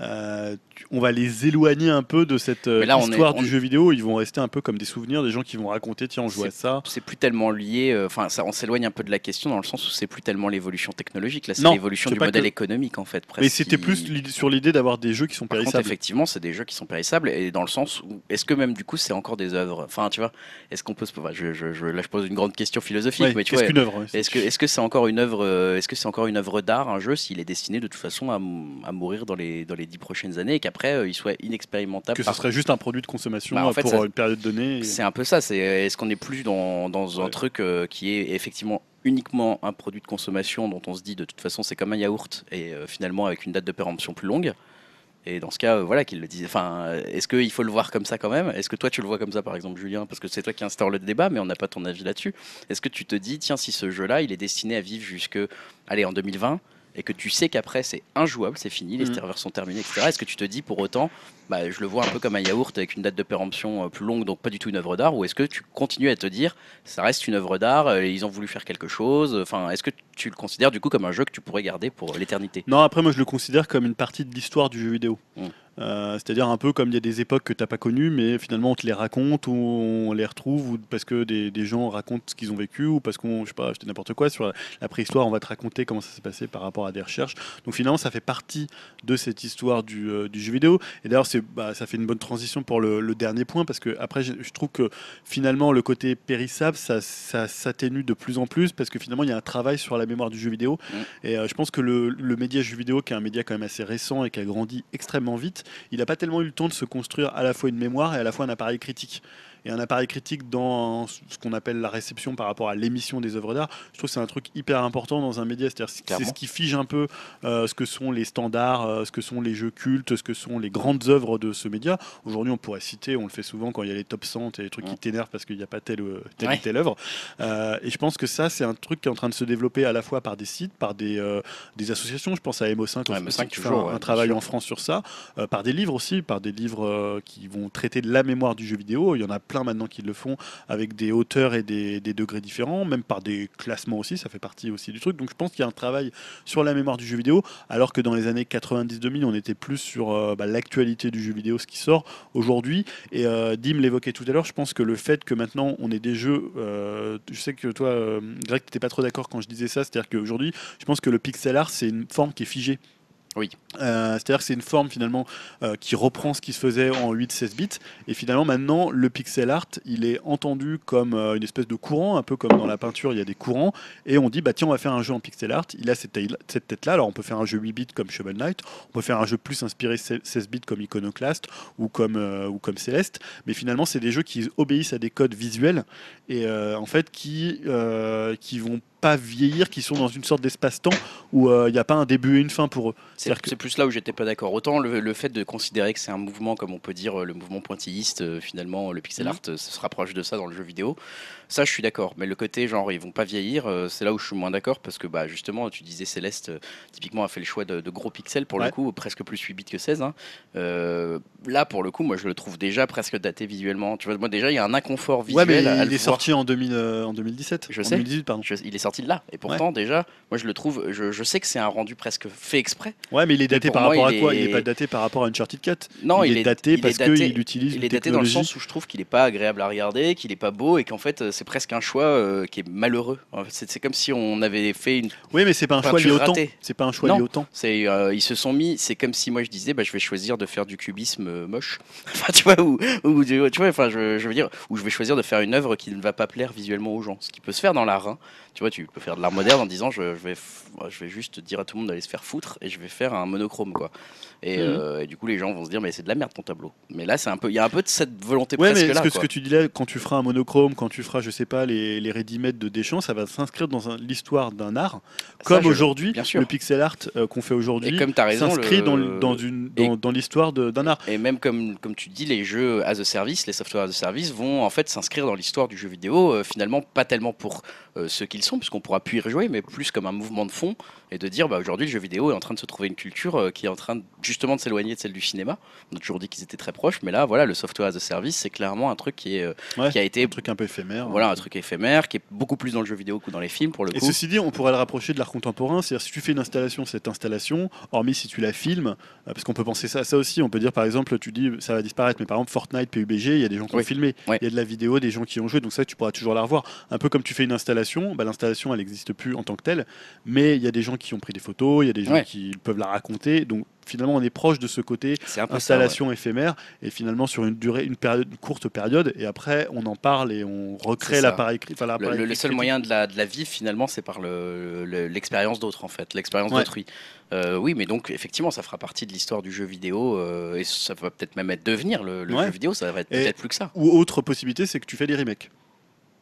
euh, on va les éloigner un peu de cette euh, là, est- histoire on- du jeu vidéo. Ils vont rester un peu comme des souvenirs des gens qui vont raconter tiens, on jouait à ça. c'est plus tellement lié, euh, enfin ça, on s'éloigne un peu de la question dans le sens où c'est plus tellement l'évolution technologique, là c'est l'évolution du modèle que- économique en fait. Presque, Mais c'était qui- plus sur l'idée d'avoir des jeux qui sont Par contre, périssables. effectivement, c'est des jeux qui sont périssables et dans le sens où est-ce que même du coup c'est encore des œuvres? Enfin, tu vois, est-ce qu'on peut se. enfin, je, je- je- là, je pose une grande question philosophique, Ouais, mais tu vois, qu'une œuvre est-ce que est-ce c'est encore une œuvre euh, Est-ce que c'est encore une œuvre d'art, un jeu, s'il est destiné de toute façon à, mourir dans les dans les dix prochaines années qu'après euh, il soit inexpérimentable que ce par- serait juste un produit de consommation Bah, en euh, fait, pour ça- une période donnée. et- C'est un peu ça. C'est est-ce qu'on n'est plus dans, dans un truc euh, qui est effectivement uniquement un produit de consommation dont on se dit de toute façon c'est comme un yaourt et euh, finalement avec une date de péremption plus longue? Et dans ce cas, euh, voilà, qu'il le dise. Enfin, est-ce qu'il faut le voir comme ça quand même? Est-ce que toi tu le vois comme ça, par exemple, Julien? Parce que c'est toi qui instaure le débat, mais on n'a pas ton avis là-dessus. Est-ce que tu te dis, tiens, si ce jeu-là, il est destiné à vivre jusque, allez, en 2020 et que tu sais qu'après c'est injouable, c'est fini, les Mhm. serveurs sont terminés, etc. Est-ce que tu te dis pour autant, bah, je le vois un peu comme un yaourt avec une date de péremption euh, plus longue, donc pas du tout une œuvre d'art, ou est-ce que tu continues à te dire, ça reste une œuvre d'art, euh, ils ont voulu faire quelque chose, enfin, est-ce que tu le considères du coup comme un jeu que tu pourrais garder pour l'éternité? Non, après, moi, je le considère comme une partie de l'histoire du jeu vidéo. Mm. Euh, C'est-à-dire un peu comme il y a des époques que tu n'as pas connues, mais finalement, on te les raconte ou on les retrouve ou parce que des, des gens racontent ce qu'ils ont vécu ou parce qu'on, je sais pas, dis n'importe quoi, sur la, la préhistoire, on va te raconter comment ça s'est passé par rapport à des recherches. Donc finalement, ça fait partie de cette histoire du, euh, du jeu vidéo. Et d'ailleurs, c'est, bah, ça fait une bonne transition pour le, le dernier point parce que après, je, je trouve que finalement, le côté périssable, ça, ça s'atténue de plus en plus parce que finalement, il y a un travail sur la mémoire du jeu vidéo. Et euh, je pense que le, le média jeu vidéo, qui est un média quand même assez récent et qui a grandi extrêmement vite, il n'a pas tellement eu le temps de se construire à la fois une mémoire et à la fois un appareil critique. Et un appareil critique dans ce qu'on appelle la réception par rapport à l'émission des œuvres d'art, je trouve que c'est un truc hyper important dans un média. C'est-à-dire c'est ce qui fige un peu euh, ce que sont les standards, euh, ce que sont les jeux cultes, ce que sont les grandes œuvres de ce média. Aujourd'hui, on pourrait citer, on le fait souvent quand il y a les top 100 et les trucs qui t'énervent parce qu'il n'y a pas telle, euh, telle Ouais. ou telle œuvre. Euh, et je pense que ça, c'est un truc qui est en train de se développer à la fois par des sites, par des, des associations. Je pense à MO5, Ouais, aussi, MO5 qui fait toujours, un, travail en France sur ça, par des livres aussi, par des livres qui vont traiter de la mémoire du jeu vidéo. Il y en a plein maintenant qui le font avec des hauteurs et des, degrés différents, même par des classements aussi, ça fait partie aussi du truc. Donc je pense qu'il y a un travail sur la mémoire du jeu vidéo, alors que dans les années 90-2000, on était plus sur euh, bah, l'actualité du jeu vidéo, ce qui sort aujourd'hui. Et euh, Dim l'évoquait tout à l'heure, je pense que le fait que maintenant on ait des jeux, euh, je sais que toi, Greg, tu n'étais pas trop d'accord quand je disais ça, c'est-à-dire qu'aujourd'hui, je pense que le pixel art, c'est une forme qui est figée. Oui. Euh, C'est-à-dire que c'est une forme finalement euh, qui reprend ce qui se faisait en 8-16 bits. Et finalement, maintenant, le pixel art, il est entendu comme euh, une espèce de courant, un peu comme dans la peinture, il y a des courants. Et on dit, bah tiens, on va faire un jeu en pixel art. Il a cette, tête-là. Alors, on peut faire un jeu 8 bits comme Shovel Knight. On peut faire un jeu plus inspiré 16 bits comme Iconoclast ou comme, ou comme Celeste. Mais finalement, c'est des jeux qui obéissent à des codes visuels et en fait qui, qui vont pas vieillir, qui sont dans une sorte d'espace-temps où euh, il n'y a pas un début et une fin pour eux. C'est que- plus là où j'étais pas d'accord. Autant le, le fait de considérer que c'est un mouvement, comme on peut dire euh, le mouvement pointilliste, euh, finalement le pixel Mhm. art euh, se rapproche de ça dans le jeu vidéo. Ça, je suis d'accord. Mais le côté genre ils vont pas vieillir, euh, c'est là où je suis moins d'accord parce que bah justement, tu disais Céleste, euh, typiquement a fait le choix de, de gros pixels pour Ouais. le coup, presque plus 8 bits que 16. hein. Euh, là, pour le coup, moi je le trouve déjà presque daté visuellement. Tu vois, moi déjà il y a un inconfort Ouais, visuel. mais à il est sorti en, 2000, euh, en 2017. Je en sais. 2018, pardon. Je- il est sorti de là. Et pourtant, déjà, moi je le trouve, je, je sais que c'est un rendu presque fait exprès. Ouais, mais il est daté par moi, rapport à quoi est- Il est pas daté par rapport à Uncharted 4. Non, il, il est, est- daté il est parce qu'il utilise Il est daté dans le sens où je trouve qu'il n'est pas agréable à regarder, qu'il n'est pas beau et qu'en fait c'est presque un choix euh, qui est malheureux. C'est comme si on avait fait une. Oui, mais c'est pas un choix peinture lié au temps. ratée. C'est pas un choix Non. lié au temps. C'est, euh, ils se sont mis. C'est comme si moi je disais, bah, je vais choisir de faire du cubisme euh, moche. enfin, tu vois, ou, ou tu vois, enfin, je, je veux dire, ou je vais choisir de faire une œuvre qui ne va pas plaire visuellement aux gens. Ce qui peut se faire dans l'art. hein. Tu vois, tu peux faire de l'art moderne en disant, je, je vais, je vais juste dire à tout le monde d'aller se faire foutre et je vais faire un monochrome, quoi. Et, Mhm. euh, et du coup, les gens vont se dire, mais c'est de la merde ton tableau. Mais là, c'est un peu, il y a un peu de cette volonté Ouais, presque mais là. que, ce que tu dis là, quand tu feras un monochrome, quand tu feras, je sais pas, les, les ready-made de Deschamps, ça va s'inscrire dans l'histoire d'un art. Ça, Comme aujourd'hui, le pixel art euh, qu'on fait aujourd'hui s'inscrit le- dans, dans, une- dans, dans l'histoire d'un art. Et même comme, comme tu dis, les jeux as a service, les software as a service vont en fait s'inscrire dans l'histoire du jeu vidéo, euh, finalement pas tellement pour ce qu'ils puisqu'on pourra plus y rejouer, mais plus comme un mouvement de fond et de dire bah, aujourd'hui le jeu vidéo est en train de se trouver une culture euh, qui est en train de- justement de s'éloigner de celle du cinéma. On a toujours dit qu'ils étaient très proches, mais là voilà, le software as a service c'est clairement un truc qui, est, euh, Ouais, qui a été un truc un peu éphémère. voilà, un truc éphémère, qui est beaucoup plus dans le jeu vidéo que dans les films pour le Et coup. ceci dit, on pourrait le rapprocher de l'art contemporain. C'est-à-dire, si tu fais une installation, cette installation, hormis si tu la filmes, euh, parce qu'on peut penser ça aussi, on peut dire par exemple, tu dis ça va disparaître, mais par exemple Fortnite, PUBG, il y a des gens qui Oui. ont filmé, il Ouais. y a de la vidéo, des gens qui ont joué, donc ça tu pourras toujours la revoir. Un peu comme tu fais une installation, bah, l'installation elle n'existe plus en tant que telle, mais il y a des gens qui ont pris des photos, il y a des gens Ouais. qui peuvent la raconter, donc finalement on est proche de ce côté peu ça, ouais. installation éphémère et finalement sur une durée, une période, une courte période, et après on en parle et on recrée l'appareil enfin, Le, le- le seul moyen de la, de la vivre finalement, c'est par le- le- l'expérience d'autres en fait, l'expérience Ouais. d'autrui. Euh, oui, mais donc effectivement, ça fera partie de l'histoire du jeu vidéo euh, et ça va peut-être même être devenir le, jeu vidéo, ça va être peut-être plus que ça. Ou autre possibilité, c'est que tu fais des remakes.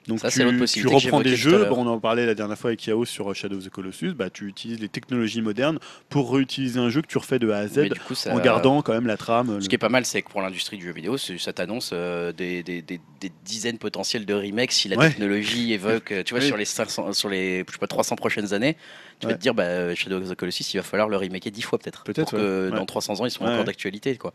Donc Ça, tu, reprends des jeux, bon, on en parlait la dernière fois avec Yao sur euh, Shadow of the Colossus, bah, tu utilises les technologies modernes pour réutiliser un jeu que tu refais de A à Z coup, ça- en gardant quand même la trame. Ce le- qui est pas mal, c'est que pour l'industrie du jeu vidéo, ça t'annonce euh, des, des- des- des dizaines potentielles de remakes si la Ouais. technologie évoque, euh, tu vois, Oui. sur les 500, sur les je sais pas, 300 prochaines années, tu Ouais. vas te dire, bah, Shadow of the Colossus, il va falloir le remaker 10 fois peut-être. Peut-être, Pour que ouais. dans Ouais. 300 ans, ils sont encore d'actualité, quoi.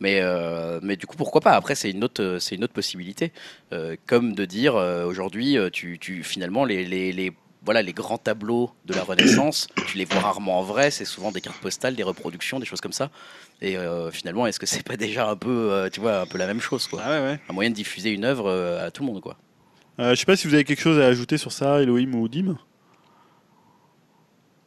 Mais, euh, mais du coup, pourquoi pas? Après, c'est une autre, euh, c'est une autre possibilité. Euh, comme de dire, euh, aujourd'hui, euh, tu, tu, finalement, les, les, les- voilà, les grands tableaux de la Renaissance, tu les vois rarement en vrai, c'est souvent des cartes postales, des reproductions, des choses comme ça. Et euh, finalement, est-ce que c'est pas déjà un peu, euh, tu vois, un peu la même chose, quoi? Ah ouais, ouais. Un moyen de diffuser une œuvre euh, à tout le monde, quoi. Euh, je sais pas si vous avez quelque chose à ajouter sur ça, Elohim ou Dim?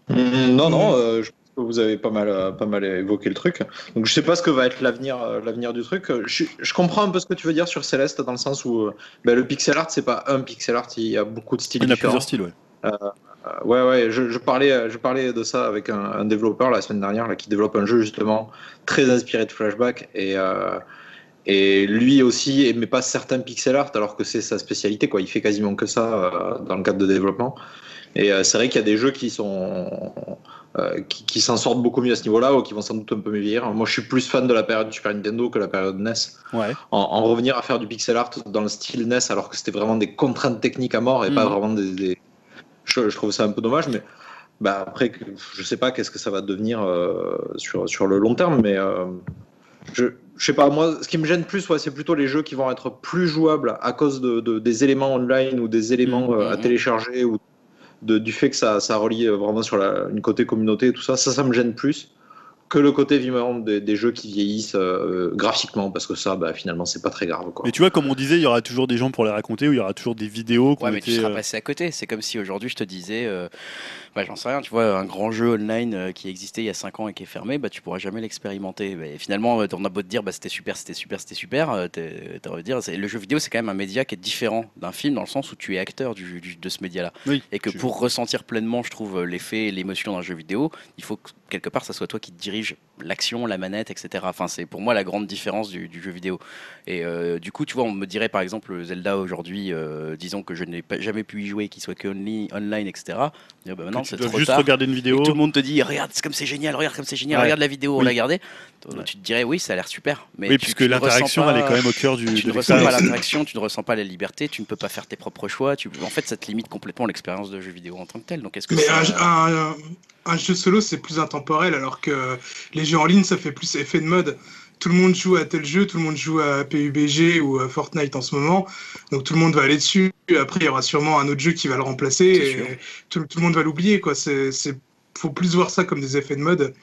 Mm, Non, non, euh, je pense que vous avez pas mal, euh, pas mal évoqué le truc. Donc je sais pas ce que va être l'avenir, euh, l'avenir du truc. Je, je comprends un peu ce que tu veux dire sur Céleste dans le sens où ben, le pixel art c'est pas un pixel art, il y a beaucoup de styles Il y en a différents. plusieurs styles, ouais. Euh, ouais, ouais, je, je parlais, je parlais de ça avec un, un développeur la semaine dernière là, qui développe un jeu justement très inspiré de Flashback et, euh, et lui aussi aimait pas certains pixel art alors que c'est sa spécialité quoi. Il fait quasiment que ça euh, dans le cadre de développement. Et euh, c'est vrai qu'il y a des jeux qui sont euh, qui, qui s'en sortent beaucoup mieux à ce niveau-là ou qui vont sans doute un peu mieux vieillir. Moi, je suis plus fan de la période Super Nintendo que la période NES Ouais. en, en revenir à faire du pixel art dans le style NES alors que c'était vraiment des contraintes techniques à mort et pas Mhm. vraiment des, des- Je, je trouve ça un peu dommage mais bah après je sais pas qu'est-ce que ça va devenir euh, sur, sur le long terme mais euh, je, je sais pas moi ce qui me gêne plus ouais, c'est plutôt les jeux qui vont être plus jouables à cause de, de- des éléments online ou des éléments euh, à Mhm. télécharger ou de, du fait que ça, ça relie euh, vraiment sur la, une côté communauté et tout ça ça ça me gêne plus que le côté vivant des, des jeux qui vieillissent euh, graphiquement parce que ça bah, finalement c'est pas très grave quoi. Mais tu vois, comme on disait, il y aura toujours des gens pour les raconter ou il y aura toujours des vidéos qui Ouais, mais tu été, seras euh, passé à côté. C'est comme si aujourd'hui je te disais, euh, bah, j'en sais rien, tu vois, un grand jeu online euh, qui existait il y a 5 ans et qui est fermé, bah, tu pourras jamais l'expérimenter. Mais finalement, euh, on a beau te dire, bah, c'était super, c'était super, c'était super, t'as envie de dire, le jeu vidéo, c'est quand même un média qui est différent d'un film dans le sens où tu es acteur du, du- de ce média-là. Oui, Et que pour ressentir pleinement, je trouve, l'effet et l'émotion d'un jeu vidéo, il faut que quelque part, ça soit toi qui te dirige l'action, la manette, etc. Enfin, c'est pour moi la grande différence du, du jeu vidéo. Et euh, du coup, tu vois, on me dirait par exemple Zelda aujourd'hui, euh, disons que je n'ai jamais pu y jouer, qu'il soit que only- online, etc. Et, bah, que tu dois trop juste tard. regarder une vidéo. tout le monde te dit regarde c'est comme c'est génial regarde comme c'est génial Ouais. regarde la vidéo on Oui. l'a Ouais. tu te dirais oui ça a l'air super mais oui, tu- puisque l'interaction, elle est quand même au cœur du, tu de ne ressens pas l'interaction, tu ne ressens pas la liberté, tu ne peux pas faire tes propres choix. Tu... En fait, ça te limite complètement l'expérience de jeu vidéo en tant que tel. Donc, est-ce que Mais ça- un, un- un jeu solo, c'est plus intemporel, alors que les jeux en ligne, ça fait plus effet de mode. Tout le monde joue à tel jeu, tout le monde joue à PUBG ou à Fortnite en ce moment, donc tout le monde va aller dessus. Après, il y aura sûrement un autre jeu qui va le remplacer et tout, tout le monde va l'oublier. quoi. C'est, faut plus voir ça comme des effets de mode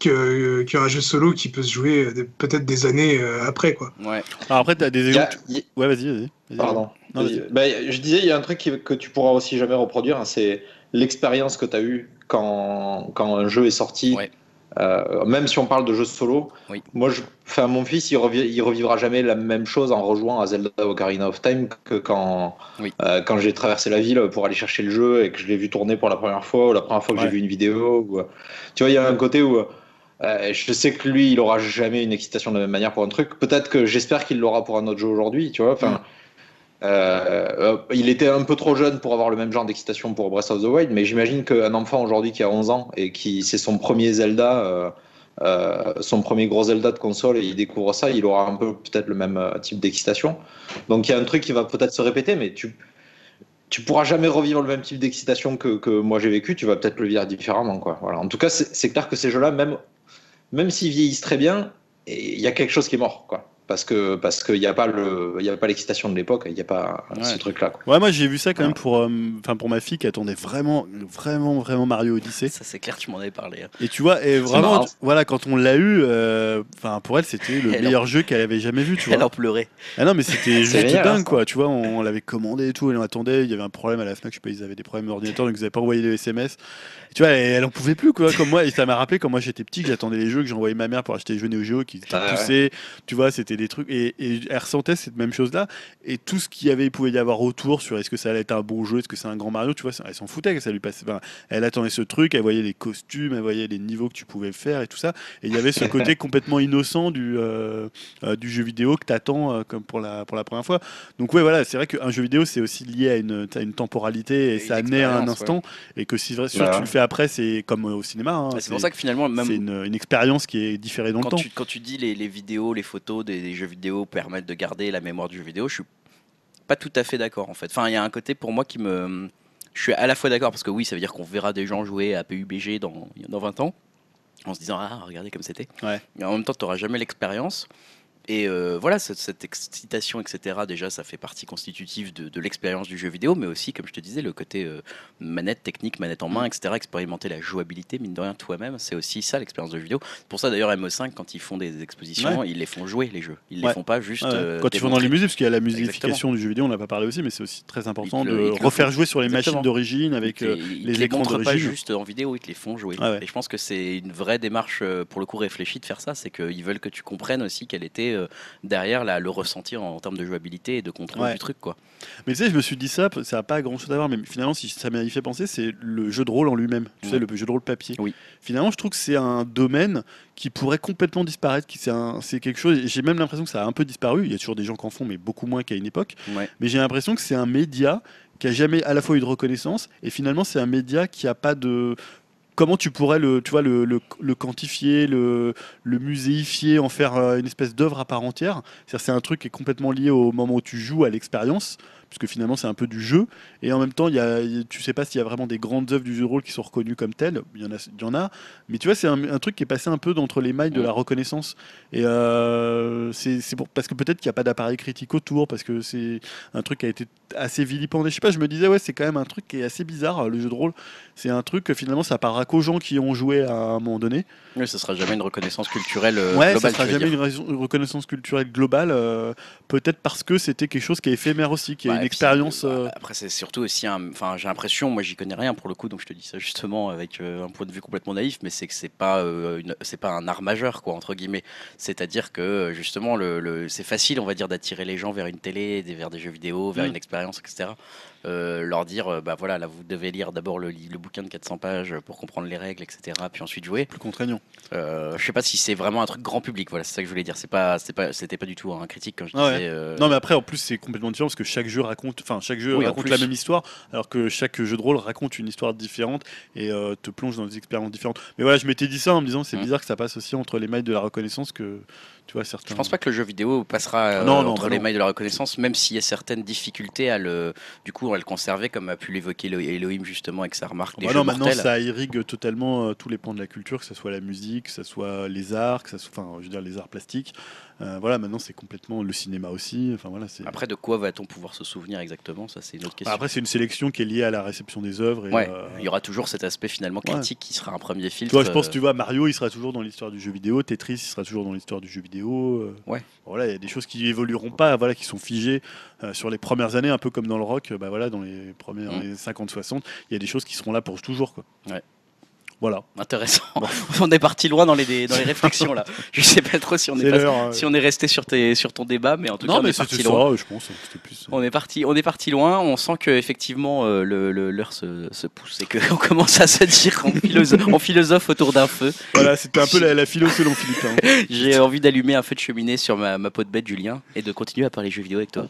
que, qu'un jeu solo qui peut se jouer euh, peut-être des années euh, après. Quoi. Ouais. Alors après, tu as des a- exemples. il- Ouais, vas-y, vas-y. Pardon. Non. Bah, je disais, il y a un truc qui- que tu pourras aussi jamais reproduire, hein, c'est l'expérience que tu as eue quand, quand un jeu est sorti. Ouais. Euh, même si on parle de jeux solo, Oui. moi, je, enfin, mon fils, il, revi- il revivra jamais la même chose en rejoignant à Zelda Ocarina of Time que quand, Oui. euh, quand j'ai traversé la ville pour aller chercher le jeu et que je l'ai vu tourner pour la première fois ou la première fois que Ouais. j'ai vu une vidéo. ou, euh, tu vois, il y a un côté où euh, je sais que lui, il aura jamais une excitation de la même manière pour un truc. Peut-être que j'espère qu'il l'aura pour un autre jeu aujourd'hui, tu vois. Enfin, euh, euh, il était un peu trop jeune pour avoir le même genre d'excitation pour Breath of the Wild, mais j'imagine qu'un enfant aujourd'hui qui a 11 ans et qui c'est son premier Zelda, son premier gros Zelda de console et il découvre ça, il aura un peu peut-être le même type d'excitation. Donc il y a un truc qui va peut-être se répéter, mais tu tu pourras jamais revivre le même type d'excitation que, que moi j'ai vécu, tu vas peut-être le vivre différemment. Quoi. Voilà. En tout cas, c'est clair que ces jeux-là, même, même s'ils vieillissent très bien, il y a quelque chose qui est mort. Quoi. Parce que parce qu'il n'y a pas le il y a pas l'excitation de l'époque, il n'y a pas Ouais. ce truc-là. quoi. Ouais, moi j'ai vu ça quand même pour, euh, enfin pour ma fille qui attendait vraiment, vraiment, vraiment Mario Odyssey. Ça, c'est clair, tu m'en avais parlé. hein. Et tu vois, et vraiment, tu- voilà, quand on l'a eu, euh, enfin pour elle c'était le Elle meilleur jeu qu'elle avait jamais vu, tu Elle vois. en pleurait. Ah non, mais c'était juste génial, dingue quoi. Tu vois, on, l'avait commandé et tout, elle en attendait. Il y avait un problème à la Fnac, je sais pas, ils avaient des problèmes d'ordinateur donc ils n'avaient pas envoyé de SMS. Tu vois, elle, elle en pouvait plus, quoi, comme moi. Et ça m'a rappelé quand moi j'étais petit, que j'attendais les jeux, que j'envoyais ma mère pour acheter les jeux Neo Geo qui étaient Ah ouais. poussés. Tu vois, c'était des trucs. Et, et elle ressentait cette même chose-là. Et tout ce qu'il y avait, pouvait y avoir autour sur est-ce que ça allait être un bon jeu, est-ce que c'est un grand Mario, tu vois, elle s'en foutait que ça lui passait. Enfin, elle attendait ce truc, elle voyait les costumes, elle voyait les niveaux que tu pouvais faire et tout ça. Et il y avait ce côté complètement innocent du, euh, euh, du jeu vidéo que tu attends comme pour la, pour la première fois. Donc, ouais, voilà, c'est vrai qu'un jeu vidéo, c'est aussi lié à une, à une temporalité et, Et ça naît à un instant. Et que si vrai, sûr, tu le fais après, c'est comme euh, au cinéma. hein, C'est pour ça que finalement, même c'est une, une expérience qui est différée dans le quand temps. tu, quand tu dis les, les vidéos, les photos des, des jeux vidéo permettent de garder la mémoire du jeu vidéo, je suis pas tout à fait d'accord en fait. Enfin, il y a un côté pour moi qui me. Je suis à la fois d'accord parce que oui, ça veut dire qu'on verra des gens jouer à PUBG dans, dans 20 ans en se disant Ah, regardez comme c'était. Ouais. Mais en même temps, tu n'auras jamais l'expérience. Et euh, voilà, cette, cette excitation, etc., déjà, ça fait partie constitutive de, de l'expérience du jeu vidéo, mais aussi, comme je te disais, le côté euh, manette technique, manette en main, etc., expérimenter la jouabilité, mine de rien, toi-même, c'est aussi ça l'expérience de jeu vidéo. Pour ça, d'ailleurs, MO5, quand ils font des expositions, ils les font jouer, les jeux. Ils Ouais. les font pas juste. Ouais. euh, Quand ils vont dans les musées, parce qu'il y a la musification du jeu vidéo, on n'a pas parlé aussi, mais c'est aussi très important le- de refaire font. jouer sur les Exactement. machines d'origine avec les, les écrans montrent pas d'origine. juste en vidéo, ils te les font jouer. Ah. Et je pense que c'est une vraie démarche, pour le coup, réfléchie de faire ça. C'est qu'ils veulent que tu comprennes aussi quel était euh, derrière la- le ressenti en, en termes de jouabilité et de contrôle Ouais. du truc. quoi. Mais tu sais, je me suis dit ça, ça n'a pas grand chose à voir, mais finalement, si ça m'a fait penser, c'est le jeu de rôle en lui-même. Tu sais, le jeu de rôle papier. Oui. Finalement, je trouve que c'est un domaine qui pourrait complètement disparaître. qui C'est un- c'est quelque chose. J'ai même l'impression que ça a un peu disparu. Il y a toujours des gens qui en font, mais beaucoup moins qu'à une époque. Ouais. Mais j'ai l'impression que c'est un média qui a jamais à la fois eu de reconnaissance et finalement c'est un média qui a pas de comment tu pourrais le tu vois le, le, quantifier le, le muséifier en faire euh, une espèce d'œuvre à part entière? C'est un truc qui est complètement lié au moment où tu joues à l'expérience puisque finalement c'est un peu du jeu et en même temps il y a, tu sais pas s'il y a vraiment des grandes œuvres du jeu de rôle qui sont reconnues comme telles il y en a il y en a mais tu vois c'est un, un truc qui est passé un peu d'entre les mailles de la reconnaissance et euh, c'est pour parce que peut-être qu'il n'y a pas d'appareil critique autour parce que c'est un truc qui a été assez vilipendé. Je sais pas, je me disais, ouais, c'est quand même un truc qui est assez bizarre, le jeu de rôle. C'est un truc que finalement, ça parlera qu'aux gens qui ont joué à un moment donné. Oui, ce sera jamais une reconnaissance culturelle euh, ouais, globale. ça sera jamais une, raison- une reconnaissance culturelle globale. euh, Peut-être parce que c'était quelque chose qui est éphémère aussi, qui est Ouais, une puis, expérience. euh, euh, Après, c'est surtout aussi un. Enfin, j'ai l'impression, moi, j'y connais rien pour le coup, donc je te dis ça justement avec euh, un point de vue complètement naïf, mais c'est que c'est pas, euh, une- c'est pas un art majeur, quoi, entre guillemets. C'est-à-dire que justement, le, le- c'est facile, on va dire, d'attirer les gens vers une télé, vers des jeux vidéo, vers Mm. une expérience, etc. Euh, leur dire, euh, bah voilà, là, vous devez lire d'abord le, le bouquin de 400 pages pour comprendre les règles, etc., puis ensuite jouer. plus contraignant. Euh, je sais pas si c'est vraiment un truc grand public, voilà, c'est ça que je voulais dire. C'est pas, c'est pas, c'était pas du tout un critique quand je Ah ouais. disais. euh, Non, mais après, en plus, c'est complètement différent parce que chaque jeu raconte, enfin, chaque jeu Oui, raconte la même histoire, alors que chaque jeu de rôle raconte une histoire différente et te plonge dans des expériences différentes. Mais voilà, je m'étais dit ça en me disant, c'est Mm. bizarre que ça passe aussi entre les mailles de la reconnaissance que, tu vois, certains. Je pense pas que le jeu vidéo passera euh, Non, entre bah les non. mailles de la reconnaissance, même s'il y a certaines difficultés à le, du coup, à le conserver, comme a pu l'évoquer Elo- Elohim justement avec sa remarque des Bah jeux non, maintenant mortels. ça irrigue totalement euh, tous les pans de la culture, que ce soit la musique, que ce soit les arts, que ça soit, enfin, je veux dire les arts plastiques. Euh, voilà, maintenant c'est complètement le cinéma aussi. Enfin voilà. Après, de quoi va-t-on pouvoir se souvenir exactement? Ça, c'est une autre question. Après, c'est une sélection qui est liée à la réception des œuvres. Et, ouais, euh, il y aura toujours cet aspect finalement Ouais. critique qui sera un premier filtre. Vois, je pense, euh, tu vois, Mario, il sera toujours dans l'histoire du jeu vidéo. Tetris, il sera toujours dans l'histoire du jeu vidéo. Ouais. Voilà, il y a des choses qui évolueront pas, voilà, qui sont figées sur les premières années, un peu comme dans le rock. Bah voilà, dans les premières Mm. années 50-60, il y a des choses qui seront là pour toujours, quoi. Ouais. Voilà. Intéressant. on est parti loin dans les, dans les réflexions là. Je sais pas trop si on est, pas- euh. si on est resté sur, tes, sur ton débat, mais en tout cas, Non, on est parti loin. ça, je pense. Plus. euh, On est parti, on est parti loin. On sent que effectivement euh, le- le- l'heure se, se pousse et qu'on commence à se dire en philosophe, en philosophe autour d'un feu. Voilà, c'était un peu la, la philo selon Philippe. hein. J'ai envie d'allumer un feu de cheminée sur ma, ma peau de bête, Julien, et de continuer à parler jeux vidéo avec toi.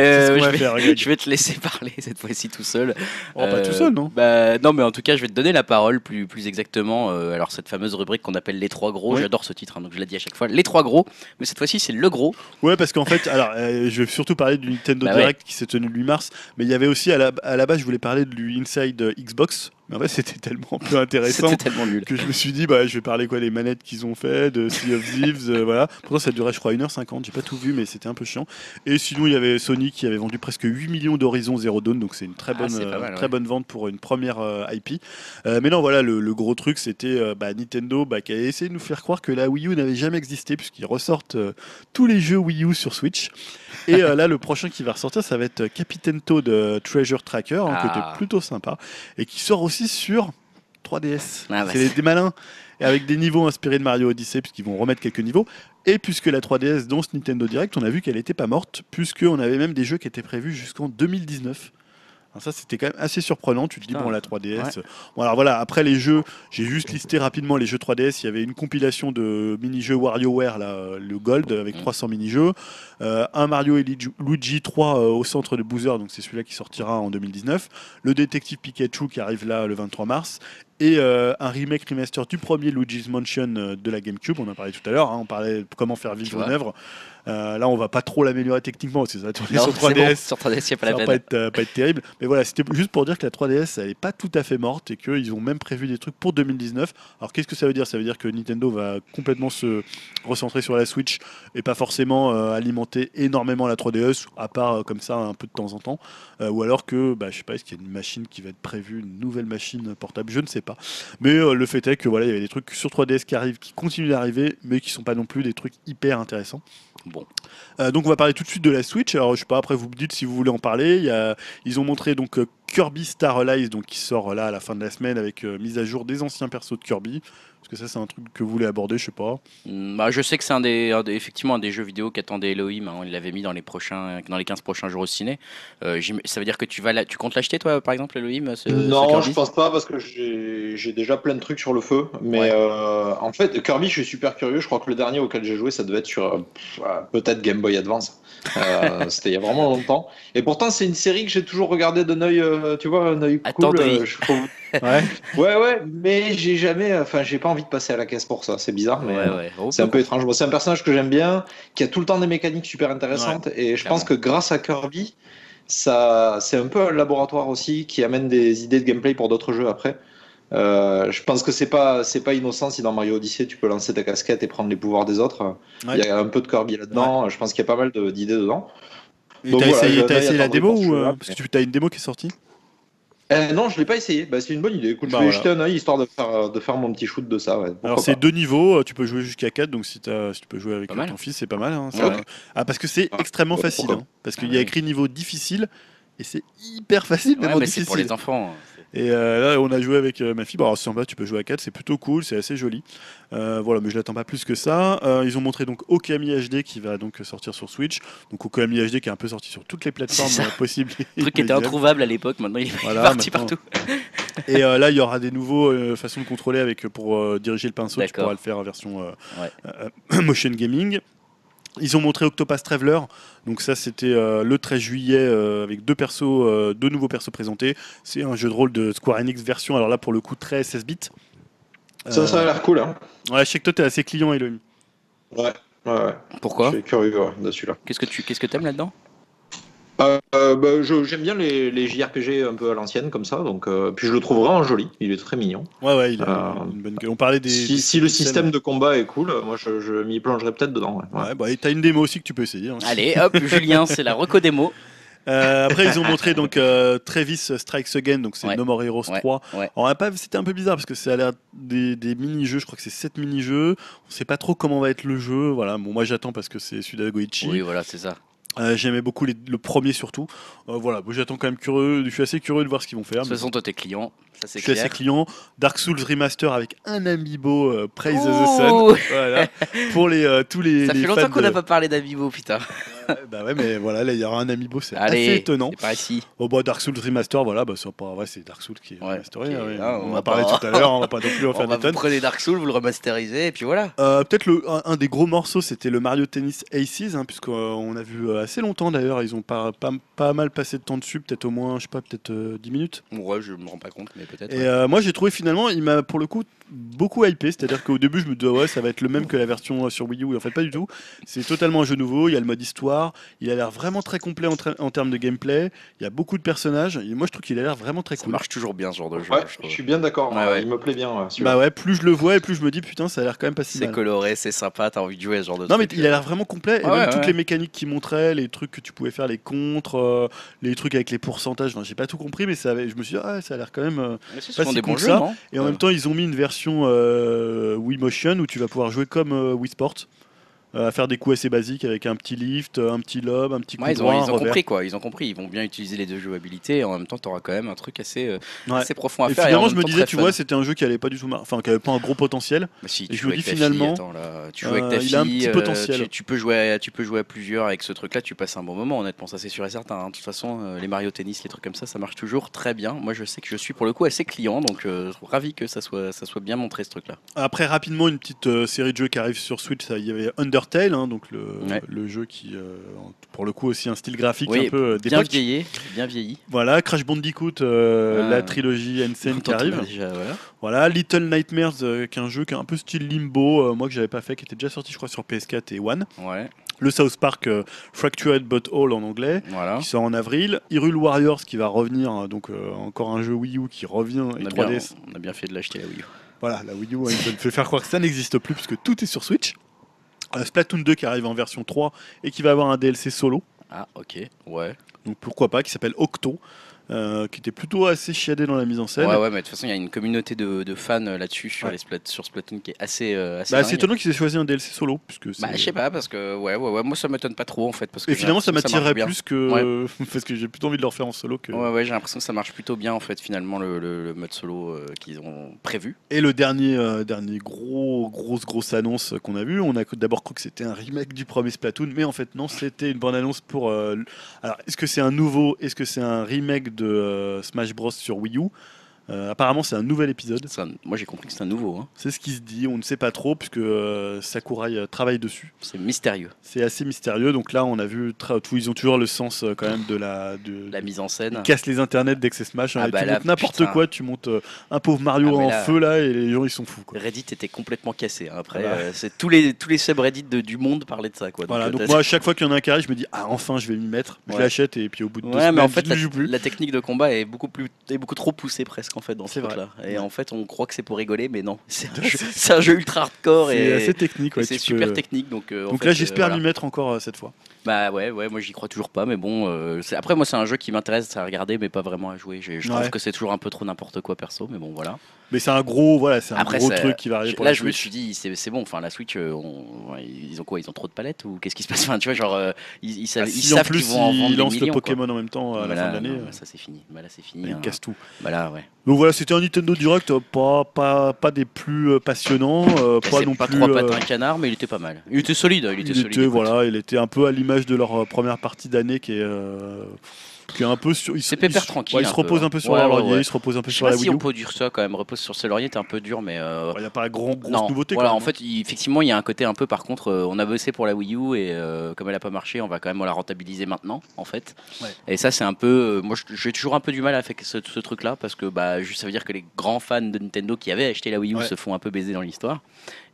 Euh, je, va vais, faire, je vais te laisser parler cette fois-ci tout seul. Oh, pas Euh, tout seul, non? bah, Non, mais en tout cas, je vais te donner la parole plus, plus exactement. euh, alors, cette fameuse rubrique qu'on appelle Les Trois Gros, Oui. j'adore ce titre, hein, donc je l'ai dit à chaque fois. Les Trois Gros, mais cette fois-ci, c'est le gros. Ouais, parce qu'en fait, alors, euh, je vais surtout parler du Nintendo Bah ouais. Direct qui s'est tenu le 8 mars, mais il y avait aussi à la, à la base, je voulais parler du Inside Xbox, mais en fait, c'était tellement peu intéressant. C'était tellement nul. que je me suis dit bah je vais parler quoi des manettes qu'ils ont fait de Sea of Thieves euh, voilà pourtant ça durait je crois 1h50 j'ai pas tout vu mais c'était un peu chiant et sinon il y avait Sony qui avait vendu presque 8 millions d'Horizon Zero Dawn donc c'est une très Ah, bonne euh, très bonne vente pour une première euh, IP Euh, mais non voilà le, le gros truc c'était bah, Nintendo bah, qui a essayé de nous faire croire que la Wii U n'avait jamais existé puisqu'ils ressortent tous les jeux Wii U sur Switch et là le prochain qui va ressortir ça va être Captain Toad Treasure Tracker hein, qui Ah. était plutôt sympa et qui sort aussi aussi sur 3DS. Ah bah, c'est c'est- des malins. Et avec des niveaux inspirés de Mario Odyssey, puisqu'ils vont remettre quelques niveaux. Et puisque la 3DS dans ce Nintendo Direct, on a vu qu'elle n'était pas morte, puisqu'on avait même des jeux qui étaient prévus jusqu'en 2019. Alors ça, c'était quand même assez surprenant. Tu te dis, Putain. bon, la 3DS. Bon, alors voilà, après les jeux, j'ai juste listé rapidement les jeux 3DS. Il y avait une compilation de mini-jeux WarioWare, là, euh, le Gold, avec Mhm. 300 mini-jeux. Euh, un Mario et Luigi- Luigi 3 euh, au centre de Boozer, donc c'est celui-là qui sortira en 2019. Le détective Pikachu qui arrive là le 23 mars. Et euh, un remake remaster du premier Luigi's Mansion euh, de la GameCube. On en parlait tout à l'heure. hein, on parlait de comment faire vivre une œuvre. Euh, là, on va pas trop l'améliorer techniquement parce que ça va tourner Non, sur c'est bon, 3DS. sur 3DS, il n'y a pas Ça la va pas être, euh, pas être terrible. Mais voilà, c'était juste pour dire que la 3DS, elle n'est pas tout à fait morte et qu'ils ont même prévu des trucs pour 2019. Alors qu'est-ce que ça veut dire? Ça veut dire que Nintendo va complètement se recentrer sur la Switch et pas forcément euh, alimenter énormément la 3DS, à part comme ça un peu de temps en temps. Ou alors que, bah, je sais pas, est-ce qu'il y a une machine qui va être prévue, une nouvelle machine portable? Je ne sais pas. Mais euh, le fait est que voilà, il y avait des trucs sur 3DS qui arrivent, qui continuent d'arriver, mais qui sont pas non plus des trucs hyper intéressants. Bon. Euh, donc on va parler tout de suite de la Switch. Alors je sais pas, après vous me dites si vous voulez en parler. Il y a- ils ont montré donc euh, Kirby Star Allies, donc qui sort là à la fin de la semaine avec euh, mise à jour des anciens persos de Kirby. Est-ce que ça c'est un truc que vous voulez aborder Je sais pas. Mm, Bah, je sais que c'est un des, un des- effectivement un des jeux vidéo qu'attendait Elohim. hein. Il l'avait mis dans les prochains, dans les 15 prochains jours au ciné. Euh, ça veut dire que tu vas, la- tu comptes l'acheter toi, par exemple, Elohim ce- ce non, Kirby je pense pas parce que j'ai déjà plein de trucs sur le feu. Mais Ouais. euh, en fait, Kirby, je suis super curieux. Je crois que le dernier auquel j'ai joué, ça devait être sur euh, peut-être Game Boy Advance. Euh, C'était il y a vraiment longtemps. Et pourtant, c'est une série que j'ai toujours regardée d'un œil, euh, tu vois, un œil cool. Attendri. euh, je trouve. Ouais. Ouais, ouais, mais j'ai jamais, enfin, j'ai pas envie de passer à la caisse pour ça. C'est bizarre, mais. Ouais, ouais. Oh, C'est un peu étrange. C'est un personnage que j'aime bien, qui a tout le temps des mécaniques super intéressantes. et je clairement. pense que grâce à Kirby, ça, c'est un peu un laboratoire aussi qui amène des idées de gameplay pour d'autres jeux après. Euh, je pense que c'est pas, c'est pas innocent si dans Mario Odyssey tu peux lancer ta casquette et prendre les pouvoirs des autres. Ouais. Il y a un peu de Kirby là-dedans. Je pense qu'il y a pas mal de- d'idées dedans. Et Donc t'as voilà, essayé, je- t'as là, il y a essayé la démo ou euh, parce que tu as une démo qui est sortie? Euh, non, je l'ai pas essayé. Bah, c'est une bonne idée. Écoute, Bah, je vais voilà. jeter un œil histoire de faire, de faire mon petit shoot de ça. ouais. Alors c'est deux niveaux, euh, tu peux jouer jusqu'à 4, donc si, t'as- si tu peux jouer avec euh, ton fils, c'est pas mal. hein, ça Ouais. va. Ah, parce que c'est Ah, extrêmement bah, facile, hein, parce qu'il Ah y a oui. écrit niveau difficile, et c'est hyper facile, Ouais, mais c'est difficile. pour les enfants. Et euh, là, on a joué avec euh, ma fille. Bon, alors, c'est sympa, tu peux jouer à 4, c'est plutôt cool, c'est assez joli. Euh, voilà, mais je l'attends pas plus que ça. Ils ont montré donc Okami HD qui va donc sortir sur Switch. Donc Okami HD qui est un peu sorti sur toutes les plateformes possibles. Le truc qui était introuvable à l'époque, maintenant il est Voilà, parti maintenant. partout. Et euh, là, il y aura des nouveaux euh, façons de contrôler avec pour euh, diriger le pinceau. Tu pourras le faire en version Ouais. motion gaming. Ils ont montré Octopath Traveler, donc ça c'était euh, le 13 juillet euh, avec deux persos, euh, deux nouveaux persos présentés. C'est un jeu de rôle de Square Enix version, alors là pour le coup très 16 bits. Ça, ça a l'air cool. Hein. Ouais, je sais que toi t'es assez client Elohim. Ouais. Ouais, ouais. Pourquoi Je suis curieux ouais, de celui-là. Qu'est-ce que tu qu'est-ce que t'aimes là-dedans? Bah, je- J'aime bien les, les JRPG un peu à l'ancienne comme ça, donc euh, puis je le trouve vraiment joli. Il est très mignon. Ouais, ouais, il a Euh, une bonne gueule. On parlait des. si des- si le scènes. système de combat est cool, moi je, je m'y plongerai peut-être dedans. ouais. Ouais. Ouais, bah, et t'as une démo aussi que tu peux essayer. hein. Allez, hop, Julien, c'est la reco démo. Euh, après, ils ont montré donc euh, Travis Strikes Again, donc c'est Ouais. No More Heroes Ouais, 3. ouais. Alors, on a pas, c'était un peu bizarre parce que ça a l'air des, des mini-jeux, je crois que c'est 7 mini-jeux. On sait pas trop comment va être le jeu. Voilà, bon, moi j'attends parce que c'est Suda Goichi. Oui, voilà, c'est ça. Euh, J'aimais beaucoup les- le premier surtout. Euh, voilà, j'attends quand même curieux. Je suis assez curieux de voir ce qu'ils vont faire. De toute façon, toi, t'es client. Ça, je suis assez client. Dark Souls Remaster avec un amiibo euh, Praise the. Sun. Voilà. Pour les, tous les. Ça les fait longtemps qu'on de- n'a pas parlé d'Amiibo, putain. Bah ouais, mais voilà, là il y aura un amiibo, c'est Allez, assez étonnant. c'est pas ici. Oh bah Dark Souls Remaster, voilà, bah c'est pas, ouais, c'est Dark Souls qui est Ouais, remasteré. hein, ouais. on, on va a parlé pas- tout à l'heure, on va pas non plus en On faire va des vous tonnes. prenez Dark Souls, vous le remasterisez, et puis voilà. Euh, Peut-être un, un des gros morceaux, c'était le Mario Tennis Aces, hein, puisqu'on a vu euh, assez longtemps d'ailleurs. Ils ont pas, pas, pas mal passé de temps dessus, peut-être au moins, je sais pas, peut-être euh, 10 minutes. Ouais, je me rends pas compte, mais peut-être. Et euh, moi j'ai trouvé finalement, il m'a pour le coup beaucoup hypé, c'est-à-dire qu'au début je me disais ouais ça va être le même que la version euh, sur Wii U, et en fait pas du tout. C'est totalement un jeu nouveau, il y a le mode histoire, il a l'air vraiment très complet en, termes de gameplay, il y a beaucoup de personnages, et moi je trouve qu'il a l'air vraiment très Ça cool. marche toujours bien, ce genre de jeu. Ouais, je suis bien d'accord. Ouais, hein, ouais. Il me plaît bien. Bah ouais, plus je le vois et plus je me dis putain ça a l'air quand même pas si C'est coloré, c'est sympa, t'as envie de jouer à ce genre de Non mais il a l'air vraiment complet et Ouais, même ouais, toutes les mécaniques qu'il montrait, les trucs que tu pouvais faire, les contres, euh, les trucs avec les pourcentages, enfin, j'ai pas tout compris mais ça avait, je me suis dit ah, ça a l'air quand même euh, Mais pas si des bons jeux, ça. et en même temps ils ont mis une version euh, Wii Motion où tu vas pouvoir jouer comme euh, Wii Sport. Euh, à faire des coups assez basiques avec un petit lift, euh, un petit lob, un petit coup Ouais, ils ont, ils ont compris quoi, ils ont compris, ils vont bien utiliser les deux jouabilités et en même temps tu auras quand même un truc assez, euh, Ouais. assez profond à Et faire. finalement, en je me disais, tu fun. vois, c'était un jeu qui allait pas du tout, mar- enfin, qui avait pas un gros potentiel. Bah si, Et je me dis finalement, fille, attends, là, tu joues avec ta fille, il a un petit potentiel. tu, tu peux jouer, à- tu peux jouer à plusieurs avec ce truc-là, tu passes un bon moment, honnêtement, ça c'est sûr et certain. hein. De toute façon, les Mario Tennis, les trucs comme ça, ça marche toujours très bien. Moi, je sais que je suis pour le coup assez client, donc euh, ravi que ça soit, ça soit bien montré ce truc-là. Après, rapidement, une petite euh, série de jeux qui arrive sur Switch. Il y avait Undertale, hein, donc le, Ouais. le jeu qui, euh, pour le coup, aussi un style graphique Oui, un peu euh, Bien vieilli, bien vieilli. Voilà, Crash Bandicoot, euh, Ah. la trilogie N-Scene qui arrive. déjà, voilà. Voilà, Little Nightmares, euh, qui est un jeu qui est un peu style Limbo, moi que j'avais pas fait, qui était déjà sorti, je crois, sur PS4 et One. Ouais, Le South Park euh, Fractured But All en anglais. voilà. Qui sort en avril, Hyrule Warriors qui va revenir, hein, donc euh, encore un jeu Wii U qui revient et On a, bien, 3DS. on a bien fait de l'acheter la Wii U. Voilà, la Wii U, hein, veulent fait faire croire que ça n'existe plus puisque tout est sur Switch. Euh, Splatoon 2 qui arrive en version 3 et qui va avoir un DLC solo, Ah, ok, ouais. donc pourquoi pas, qui s'appelle Octo, euh, qui était plutôt assez chiadé dans la mise en scène. Ouais, ouais, mais de toute façon, il y a une communauté de, de fans euh, là-dessus sur, Ouais. les Splat- sur Splatoon qui est assez. euh, assez Bah, c'est étonnant qu'ils aient choisi un DLC solo, puisque Bah, je sais pas, parce que ouais, ouais, ouais, moi ça m'étonne pas trop en fait. Parce que Et finalement, ça m'attirerait plus que. parce que j'ai plutôt envie de le refaire en solo que. Ouais, ouais, j'ai l'impression que ça marche plutôt bien en fait, finalement, le, le- le mode solo euh, qu'ils ont prévu. Et le dernier, dernier gros, grosse, grosse annonce qu'on a vu, on a d'abord cru que c'était un remake du premier Splatoon, mais en fait non, c'était une bonne annonce pour. alors, est-ce que c'est un nouveau, est-ce que c'est un remake de euh, Smash Bros sur Wii U Euh, Apparemment, c'est un nouvel épisode. Un- Moi j'ai compris que c'est un nouveau, hein. C'est ce qui se dit. On ne sait pas trop puisque euh, Sakurai euh, travaille dessus. c'est mystérieux. C'est assez mystérieux. Donc là, on a vu, tra- tout, ils ont toujours le sens euh, quand même de la. De, La mise en scène. Ils cassent les internets dès que c'est Smash. hein, Ah bah tu là, montes n'importe quoi. Tu montes un pauvre Mario Ah, en là- feu là et les gens ils sont fous. Quoi. Reddit était complètement cassé. hein. Après, Voilà. c'est tous les tous les subreddits de- du monde parlaient de ça, quoi. Voilà, euh, donc moi à chaque fois qu'il y en a un arrive, je me dis ah enfin je vais m'y mettre, je l'achète et puis au bout de deux semaines, mais en fait, je la, joue plus. la technique de combat est beaucoup plus, est beaucoup trop poussée presque en fait dans ce truc-là. Et Ouais. en fait, on croit que c'est pour rigoler, mais non, c'est un, jeu- c'est un jeu ultra hardcore et, assez technique. ouais, c'est super peux- technique. Donc, euh, en Donc fait, là euh, j'espère voilà. m'y mettre encore euh, cette fois. Bah ouais, ouais, moi j'y crois toujours pas, mais bon, euh, c'est- après moi c'est un jeu qui m'intéresse à regarder, mais pas vraiment à jouer. Je, je trouve Ouais. que c'est toujours un peu trop n'importe quoi perso, mais bon voilà. Mais c'est un gros voilà, c'est un Après, gros ça- truc qui va arriver Je- pour là je me Switch. suis dit c'est c'est bon, enfin la Switch, euh, on- ouais, ils ont quoi Ils ont trop de palettes ou qu'est-ce qui se passe? Enfin tu vois genre euh, ils, ils savent, Ah, ils si en savent plus qu'ils vont en vendre ils des lancent le millions, quoi. Pokémon en même temps à la fin de l'année, non, euh, bah ça c'est fini. Bah là c'est fini. ils hein. cassent tout. Bah là ouais. Donc voilà, c'était un Nintendo Direct euh, pas pas pas des plus euh, passionnants, euh, pas c'est non pas plus. trois euh, pattes un canard, mais il était pas mal. Il était solide, il était il solide. était écoute. voilà, il était un peu à l'image de leur euh, première partie d'année qui est euh, qui est un peu sur. C'est se- pépère il se- tranquille, ouais, ils se reposent hein. un peu sur Ouais, leur laurier, ouais. ils se reposent un peu Je sais sur pas la si Wii U. on peut dire ça quand même. Repose sur ses lauriers, t'es un peu dur, mais euh, Il n'y a pas grand, grosse non, nouveauté. voilà, quand en même. fait, il- effectivement, il y a un côté un peu. Par contre, euh, on a bossé pour la Wii U et euh, comme elle a pas marché, on va quand même la rentabiliser maintenant, en fait. Et ça, c'est un peu. euh, moi, j'ai toujours un peu du mal avec ce, ce truc-là parce que bah, juste, ça veut dire que les grands fans de Nintendo qui avaient acheté la Wii U se font un peu baiser dans l'histoire.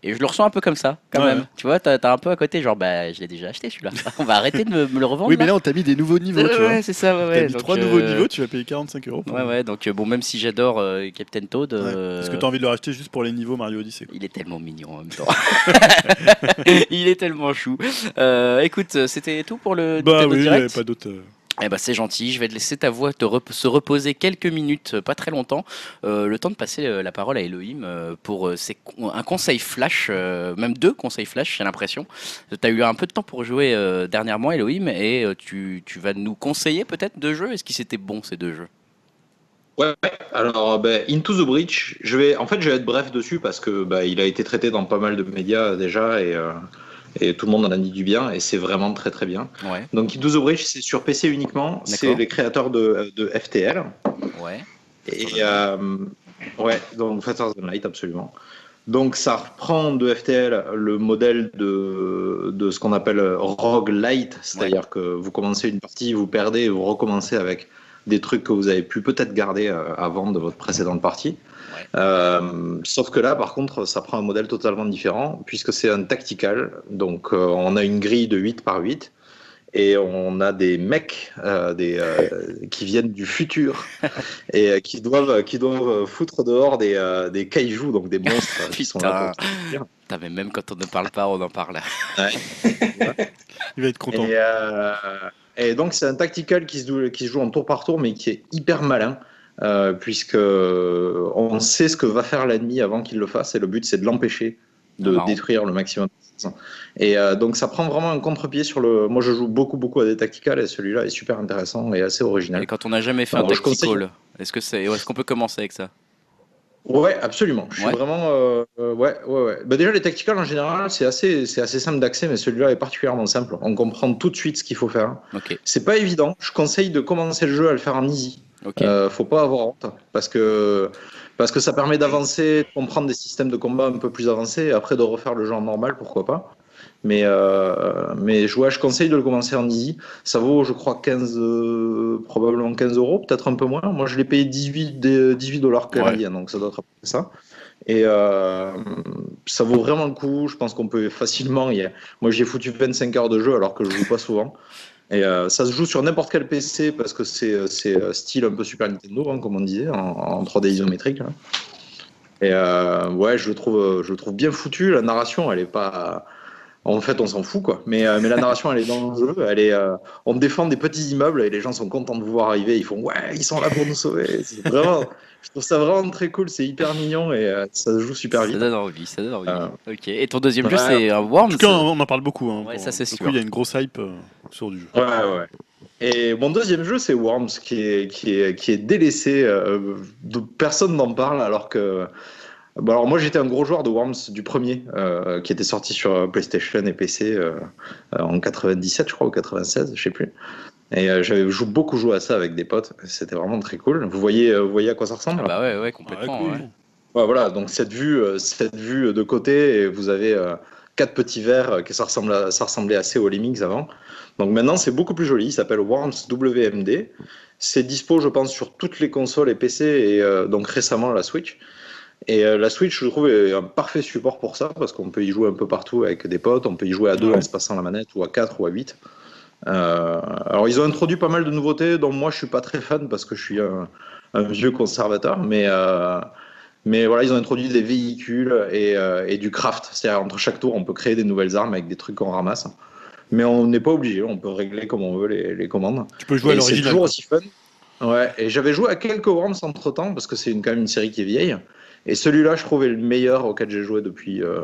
Et je le ressens un peu comme ça, quand Ouais, même. Tu vois, t'as as un peu à côté, genre, bah, je l'ai déjà acheté celui-là. on va arrêter de me, me le revendre. Oui, mais là. on t'a mis des nouveaux niveaux, tu vois. ouais, c'est ça, ouais, T'as ouais. mis trois euh, nouveaux niveaux, tu vas payer 45 euros. Ouais, ouais, donc euh, bon, même si j'adore euh, Captain Toad, euh, Est-ce que t'as envie de le racheter juste pour les niveaux Mario Odyssey quoi. il est tellement mignon en même temps. il est tellement chou. Écoute, c'était tout pour le Bah oui, il n'y avait Direct. pas d'autre. Eh ben c'est gentil. Je vais te laisser ta voix te se reposer quelques minutes, euh, pas très longtemps, euh, le temps de passer euh, la parole à Elohim pour un conseil flash, même deux conseils flash, j'ai l'impression. Tu as eu un peu de temps pour jouer dernièrement, Elohim, et tu, tu vas nous conseiller peut-être deux jeux? Est-ce qu'ils étaient bons ces deux jeux? Ouais, alors ben, Into the Breach, je vais, en fait, je vais être bref dessus parce que bah, il a été traité dans pas mal de médias déjà et, et tout le monde en a dit du bien et c'est vraiment très très bien. Ouais, Donc the Breach, c'est sur PC uniquement, c'est les créateurs de, de FTL ouais. et euh, ouais, donc Father Than Light absolument. Donc ça reprend de FTL le modèle de, de ce qu'on appelle roguelite, c'est-à-dire que vous commencez une partie, vous perdez et vous recommencez avec des trucs que vous avez pu peut-être garder euh, avant de votre précédente partie. Ouais. Euh, sauf que là, par contre, ça prend un modèle totalement différent puisque c'est un tactical. Donc euh, on a une grille de 8 par 8 et on a des mecs euh, des, euh, qui viennent du futur et euh, qui doivent, qui doivent foutre dehors des, euh, des kaijus, donc des monstres euh, qui sont là pour Putain, mais même quand on ne parle pas, on en parle. Il va être content. Et, euh, et donc c'est un tactical qui se, joue, qui se joue en tour par tour, mais qui est hyper malin, euh, puisque on sait ce que va faire l'ennemi avant qu'il le fasse, et le but c'est de l'empêcher de Ah, détruire le maximum Et euh, donc ça prend vraiment un contre-pied sur le. Moi je joue beaucoup beaucoup à des tacticals et celui-là est super intéressant et assez original. Et quand on n'a jamais fait Alors, un je conseille- tactical, est-ce que c'est, est-ce qu'on peut commencer avec ça? Ouais, absolument. Je suis Ouais. vraiment. euh, euh, ouais, ouais, ouais. Bah, déjà, les tacticals en général, c'est assez, c'est assez simple d'accès, mais celui-là est particulièrement simple. On comprend tout de suite ce qu'il faut faire. Ok, C'est pas évident. Je conseille de commencer le jeu à le faire en easy. ok. Euh, faut pas avoir honte parce que parce que ça permet d'avancer, de comprendre des systèmes de combat un peu plus avancés et après de refaire le jeu en normal, pourquoi pas. Mais euh, mais je, ouais, je conseille de le commencer en easy. Ça vaut, je crois, 15 euh, probablement 15 euros, peut-être un peu moins. Moi, je l'ai payé 18 des- 18 dollars canadiens, donc ça doit être ça. Et euh, ça vaut vraiment le coup. Je pense qu'on peut facilement. y Moi, j'ai foutu 25 heures de jeu alors que je joue pas souvent. Et euh, ça se joue sur n'importe quel PC parce que c'est style un peu Super Nintendo, hein, comme on disait, en, en 3D isométrique. là. Et euh, ouais, je le trouve, je le trouve bien foutu. La narration, elle est pas. En fait, on s'en fout, quoi. Mais, euh, mais la narration, elle est dans le jeu. Elle est, euh, on défend des petits immeubles et les gens sont contents de vous voir arriver. Ils font ouais, ils sont là pour nous sauver. C'est vraiment, je trouve ça vraiment très cool. C'est hyper mignon et euh, ça se joue super Ça vite. donne envie, ça donne envie. Euh, Ok. Et ton deuxième jeu, c'est un En Worms. tout cas, on en parle beaucoup. hein, Ouais, pour- ça, c'est sûr. coup, Il y a une grosse hype euh, sur du jeu. Ouais, ouais. Et mon deuxième jeu, c'est Worms, qui est, qui est, qui est délaissé. euh, de- personne n'en parle, alors que. Bon, alors moi, j'étais un gros joueur de Worms du premier, euh, qui était sorti sur PlayStation et PC euh, en 97, je crois, ou 96, je sais plus. Et euh, j'avais beaucoup joué à ça avec des potes. C'était vraiment très cool. Vous voyez, euh, vous voyez à quoi ça ressemble? Ah bah ouais, ouais, Ouais, complètement. cool. ouais. Ouais, voilà, donc cette vue, cette vue de côté, et vous avez euh, quatre petits verres, que ça, ressemble à- ça ressemblait assez aux Lemmings avant. Donc maintenant, c'est beaucoup plus joli, il s'appelle Worms WMD. C'est dispo, je pense, sur toutes les consoles et PC, et euh, donc récemment la Switch. Et euh, la Switch, je trouve, est un parfait support pour ça, parce qu'on peut y jouer un peu partout avec des potes, on peut y jouer à deux Ouais. en se passant la manette, ou à quatre, ou à huit. Euh, alors, ils ont introduit pas mal de nouveautés, dont moi, je suis pas très fan, parce que je suis un, un vieux conservateur, mais... euh, mais voilà, ils ont introduit des véhicules et, euh, et du craft. C'est-à-dire, entre chaque tour, on peut créer des nouvelles armes avec des trucs qu'on ramasse. Mais on n'est pas obligé, on peut régler comme on veut les, les commandes. Tu peux jouer à Et c'est toujours aussi fun. Ouais, et j'avais joué à quelques Worms entre temps, parce que c'est quand même une série qui est vieille. Et celui-là, je trouvais le meilleur auquel j'ai joué depuis, euh,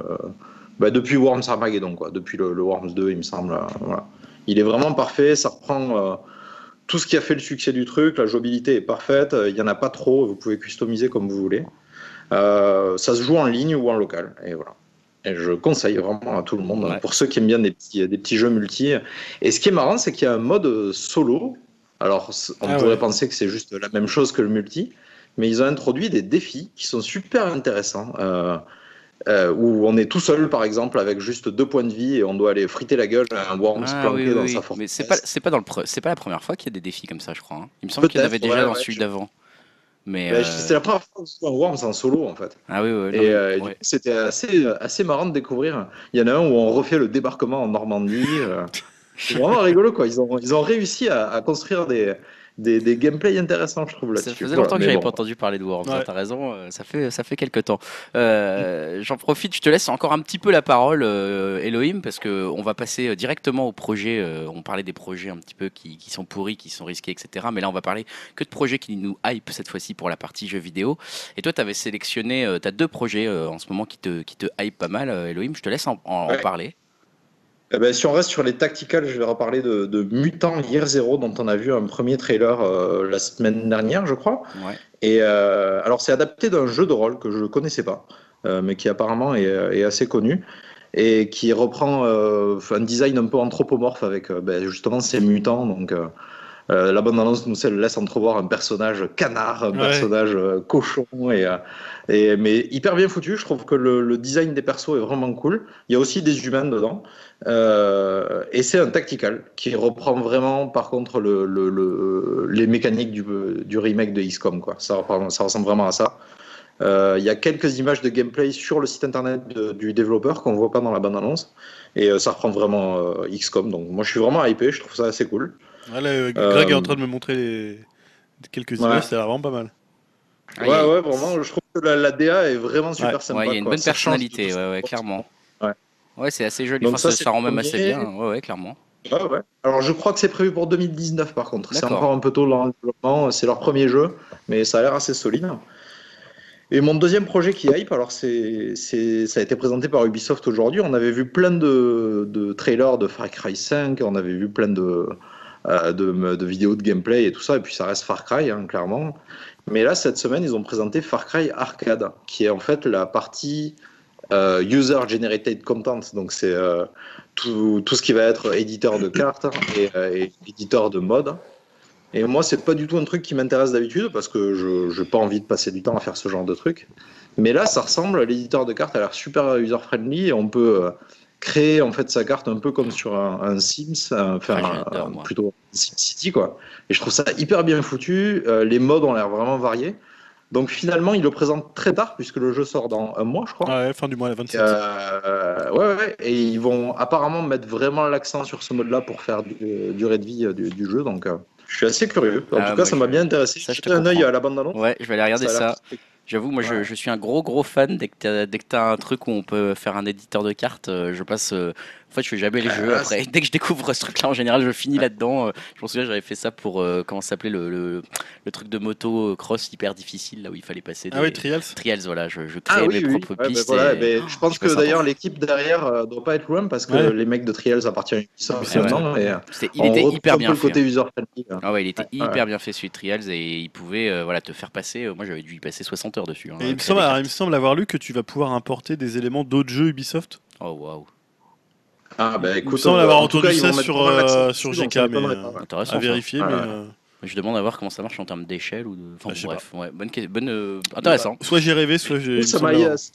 bah, depuis Worms Armageddon, quoi. Depuis le, le Worms 2, il me semble. euh, voilà. Il est vraiment parfait, ça reprend euh, tout ce qui a fait le succès du truc, la jouabilité est parfaite, il n'y en a pas trop, vous pouvez customiser comme vous voulez. Euh, ça se joue en ligne ou en local, et voilà. Et je conseille vraiment à tout le monde, Ouais. pour ceux qui aiment bien des petits, des petits jeux multi. Et ce qui est marrant, c'est qu'il y a un mode solo. Alors, on Ah pourrait ouais. penser que c'est juste la même chose que le multi, mais ils ont introduit des défis qui sont super intéressants. euh, euh, où on est tout seul, par exemple, avec juste deux points de vie et on doit aller friter la gueule à un Worms Ah, oui, oui, dans oui. sa Mais c'est pas, c'est pas dans le, pre- c'est pas la première fois qu'il y a des défis comme ça, je crois. hein. Il me semble qu'il y en avait Peut-être, déjà ouais, dans celui je- d'avant. Mais Bah, euh, C'était la première fois que je à Worms en solo, en fait. ah oui, ouais, non, Et du coup, c'était assez, assez marrant de découvrir. Il y en a un où on refait le débarquement en Normandie. C'est vraiment rigolo, quoi. Ils ont, ils ont réussi à, à construire des, des, des gameplays intéressants, je trouve, Ça là-dessus. faisait Voilà, longtemps que j'avais bon. pas entendu parler de Worms. hein, Ouais. T'as raison, euh, ça fait ça fait quelques temps. Euh, J'en profite, je te laisse encore un petit peu la parole, euh, Elohim, parce que on va passer directement au projet. euh, on parlait des projets un petit peu qui, qui sont pourris, qui sont risqués, etc. Mais là, on va parler que de projets qui nous hype cette fois-ci pour la partie jeux vidéo. Et toi, tu avais sélectionné, tu as deux projets euh, en ce moment qui te qui te hype pas mal, euh, Elohim. Je te laisse en, en- en Ouais. parler. Eh ben, si on reste sur les tacticals, je vais reparler de, de Mutant Year Zero, dont on a vu un premier trailer euh, la semaine dernière, je crois. Ouais. Et euh, alors, c'est adapté d'un jeu de rôle que je ne connaissais pas, euh, mais qui apparemment est, est assez connu et qui reprend un design un peu anthropomorphe avec ben, justement ces mutants. Donc, la bande-annonce nous laisse entrevoir un personnage canard, un Ouais. personnage euh, cochon, et, euh, et, mais hyper bien foutu. Je trouve que le, le design des persos est vraiment cool. Il y a aussi des humains dedans. Euh, et c'est un tactical qui reprend vraiment, par contre, le, le- le- les mécaniques du, du remake de XCOM. Quoi. Ça, ressemble vraiment à ça. Euh, Il y a quelques images de gameplay sur le site internet de- du développeur qu'on voit pas dans la bande-annonce. Et euh, ça reprend vraiment euh, XCOM. Donc moi, je suis vraiment hypé. Je trouve ça assez cool. Ouais, là, euh, Greg est Euh, en train de me montrer les... quelques Ouais. images, ça a l'air vraiment pas mal. Ah, a- ouais, ouais, vraiment. Je trouve que la, la DA est vraiment super Ouais. sympa. Ouais, il y a une quoi. bonne Ça personnalité, ouais, ouais, clairement. Ouais. Ouais, c'est assez joli. Donc Enfin, ça, ça, c'est rend même assez bien. Ouais, ouais, clairement. Ouais, ouais. Alors je crois que c'est prévu pour 2019 par contre. C'est encore un peu tôt dans le développement. C'est leur premier jeu, mais ça a l'air assez solide. Et mon deuxième projet qui hype, alors c'est, c'est, ça a été présenté par Ubisoft aujourd'hui. On avait vu plein de, de trailers de Far Cry 5, on avait vu plein de, euh, de, de vidéos de gameplay et tout ça, et puis ça reste Far Cry, hein, clairement. Mais là, cette semaine, ils ont présenté Far Cry Arcade, qui est en fait la partie euh, User Generated Content. Donc c'est euh, tout, tout ce qui va être éditeur de cartes et, euh, éditeur de mode. Et moi, c'est pas du tout un truc qui m'intéresse d'habitude parce que je n'ai pas envie de passer du temps à faire ce genre de truc. Mais là, ça ressemble, l'éditeur de cartes a l'air super user-friendly et on peut euh, créer en fait sa carte un peu comme sur un, un Sims, un- enfin Ah, un- plutôt SimCity quoi. Et je trouve ça hyper bien foutu. euh, les modes ont l'air vraiment variés. Donc finalement, il le présente très tard puisque le jeu sort dans un mois, je crois. Ouais, fin du mois, la 27. Euh, ouais, ouais, et ils vont apparemment mettre vraiment l'accent sur ce mode-là pour faire du, euh, durée de vie euh, du, du jeu. Donc, euh, je suis assez curieux. En Ah, tout cas, ça m'a bien intéressé. ça, je te Jetez un œil à la bande-annonce. Ouais, je vais aller regarder ça. J'avoue, moi je, Ouais. je suis un gros gros fan. Dès que t'as dès que t'as un truc où on peut faire un éditeur de cartes, euh, je passe. En fait, je fais jamais les Ah, jeux. Après, dès que je découvre ce truc-là, en général, je finis là-dedans. Euh, Je me souviens, j'avais fait ça pour euh, comment ça s'appelait le, le, le truc de moto euh, cross hyper difficile là où il fallait passer. Des... Ah oui, Trials. Trials, voilà. Je, je Ah oui, mes oui. propres Ouais, bah pistes. voilà, et- mais je pense je que d'ailleurs l'équipe derrière euh, doit pas être loin parce que Ouais. les mecs de Trials appartiennent à Ubisoft maintenant. Et, euh, C'était- il était hyper bien le fait. côté hein. hein. Ah ouais, il était Ouais, hyper ouais. bien fait celui de Trials et il pouvait euh, voilà te faire passer. euh, moi, j'avais dû y passer 60 heures dessus. hein, Et il me, semble, il me semble avoir lu que tu vas pouvoir importer des éléments d'autres jeux Ubisoft. Oh waouh, Ah, bah, Il me écoute, semble avoir en tout entendu cas, ils ça sur, euh, sur GK, mais euh, à vérifier. Ouais, mais, ouais. euh, Je demande à voir comment ça marche en termes d'échelle ou de. Enfin, Ah, sais bref, ouais, bonne, bonne euh, intéressant. soit j'ai rêvé, soit j'ai. Ça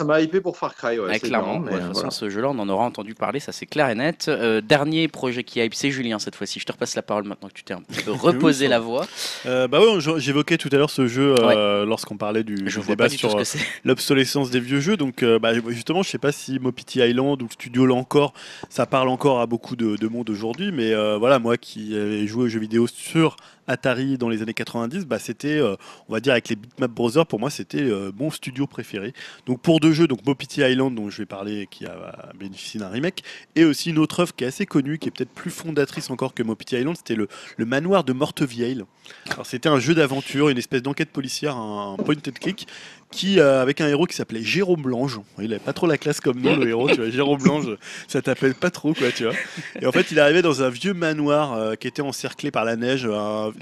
m'a hypé pour Far Cry. Ouais, clairement, marrant, mais ouais, de toute façon, voilà. ce jeu-là, on en aura entendu parler, ça c'est clair et net. Euh, dernier projet qui hype, c'est Julien cette fois-ci. Je te repasse la parole maintenant que tu t'es un petit peu reposé la voix. Euh, bah ouais, j'évoquais tout à l'heure ce jeu euh, lorsqu'on parlait du, Je du vois débat pas du tout sur euh, l'obsolescence des vieux jeux. Donc, euh, bah, justement, je sais pas si Mopiti Island ou le studio là encore, ça parle encore à beaucoup de, de monde aujourd'hui. Mais euh, voilà, moi qui ai joué aux jeux vidéo sur Atari dans les années 90, bah, c'était, euh, on va dire, avec les Bitmap Brothers, pour moi, c'était euh, mon studio préféré. Donc, pour deux jeux, donc Mopiti Island, dont je vais parler, qui a bénéficié d'un remake, et aussi une autre œuvre qui est assez connue, qui est peut-être plus fondatrice encore que Mopiti Island, c'était le, le manoir de Mortevieille. Alors, c'était un jeu d'aventure, une espèce d'enquête policière, un point and click, qui euh, avec un héros qui s'appelait Jérôme Blanche. Il avait pas trop la classe comme nom, le héros, tu vois. Jérôme Blanche, ça t'appelle pas trop, quoi, tu vois. Et en fait, il arrivait dans un vieux manoir euh, qui était encerclé par la neige.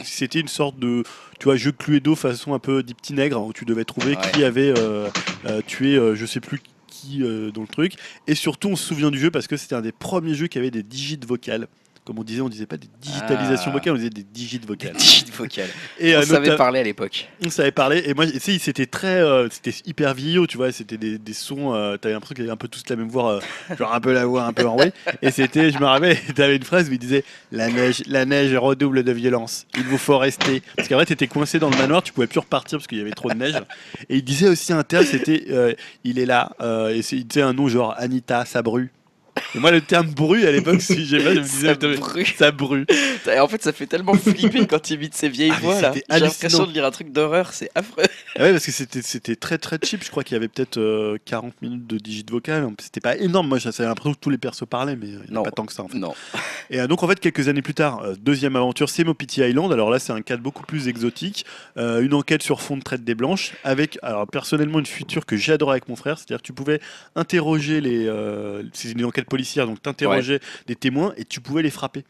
C'était une sorte de, tu vois, jeu Cluedo façon un peu des petits nègres, hein, où tu devais trouver qui avait euh, euh, tué, euh, je sais plus qui euh, dans le truc. Et surtout, on se souvient du jeu parce que c'était un des premiers jeux qui avait des digits vocales. Comme on disait, on disait pas des digitalisations Ah. vocales, on disait des digits vocales. Digit vocal. Et On euh, savait parler à l'époque. on savait parler et moi tu sais c'était très euh, c'était hyper vieillot tu vois c'était des, des sons euh, t'avais l'impression qu'ils avaient un peu tous la même voix euh, genre un peu la voix un peu enrouée et c'était je me rappelle t'avais une phrase où il disait la neige la neige redouble de violence il vous faut rester parce qu'en vrai t'étais coincé dans le manoir tu pouvais plus repartir parce qu'il y avait trop de neige et il disait aussi un terme c'était il est là et disait un nom genre Anita Sabru et moi le terme bru à l'époque si j'ai pas je me disais Ça brûle. ça Et En fait, ça fait tellement flipper quand tu imites ces vieilles Ah, voix là. J'ai l'impression de lire un truc d'horreur, c'est affreux. Ah ouais, parce que c'était très très cheap. Je crois qu'il y avait peut-être euh, 40 minutes de digit vocal. C'était pas énorme. Moi, j'avais l'impression que tous les persos parlaient, mais euh, il n'y a Non. pas tant que ça. En fait. Non. Et euh, donc, en fait, quelques années plus tard, euh, deuxième aventure, c'est Mopiti Island. Alors là, c'est un cadre beaucoup plus exotique. Euh, une enquête sur fond de traite des blanches, avec, alors personnellement, une feature que adoré avec mon frère. C'est-à-dire que tu pouvais interroger les. euh, c'est une enquête policière, donc t'interrogeais des témoins et tu pouvais les frapper.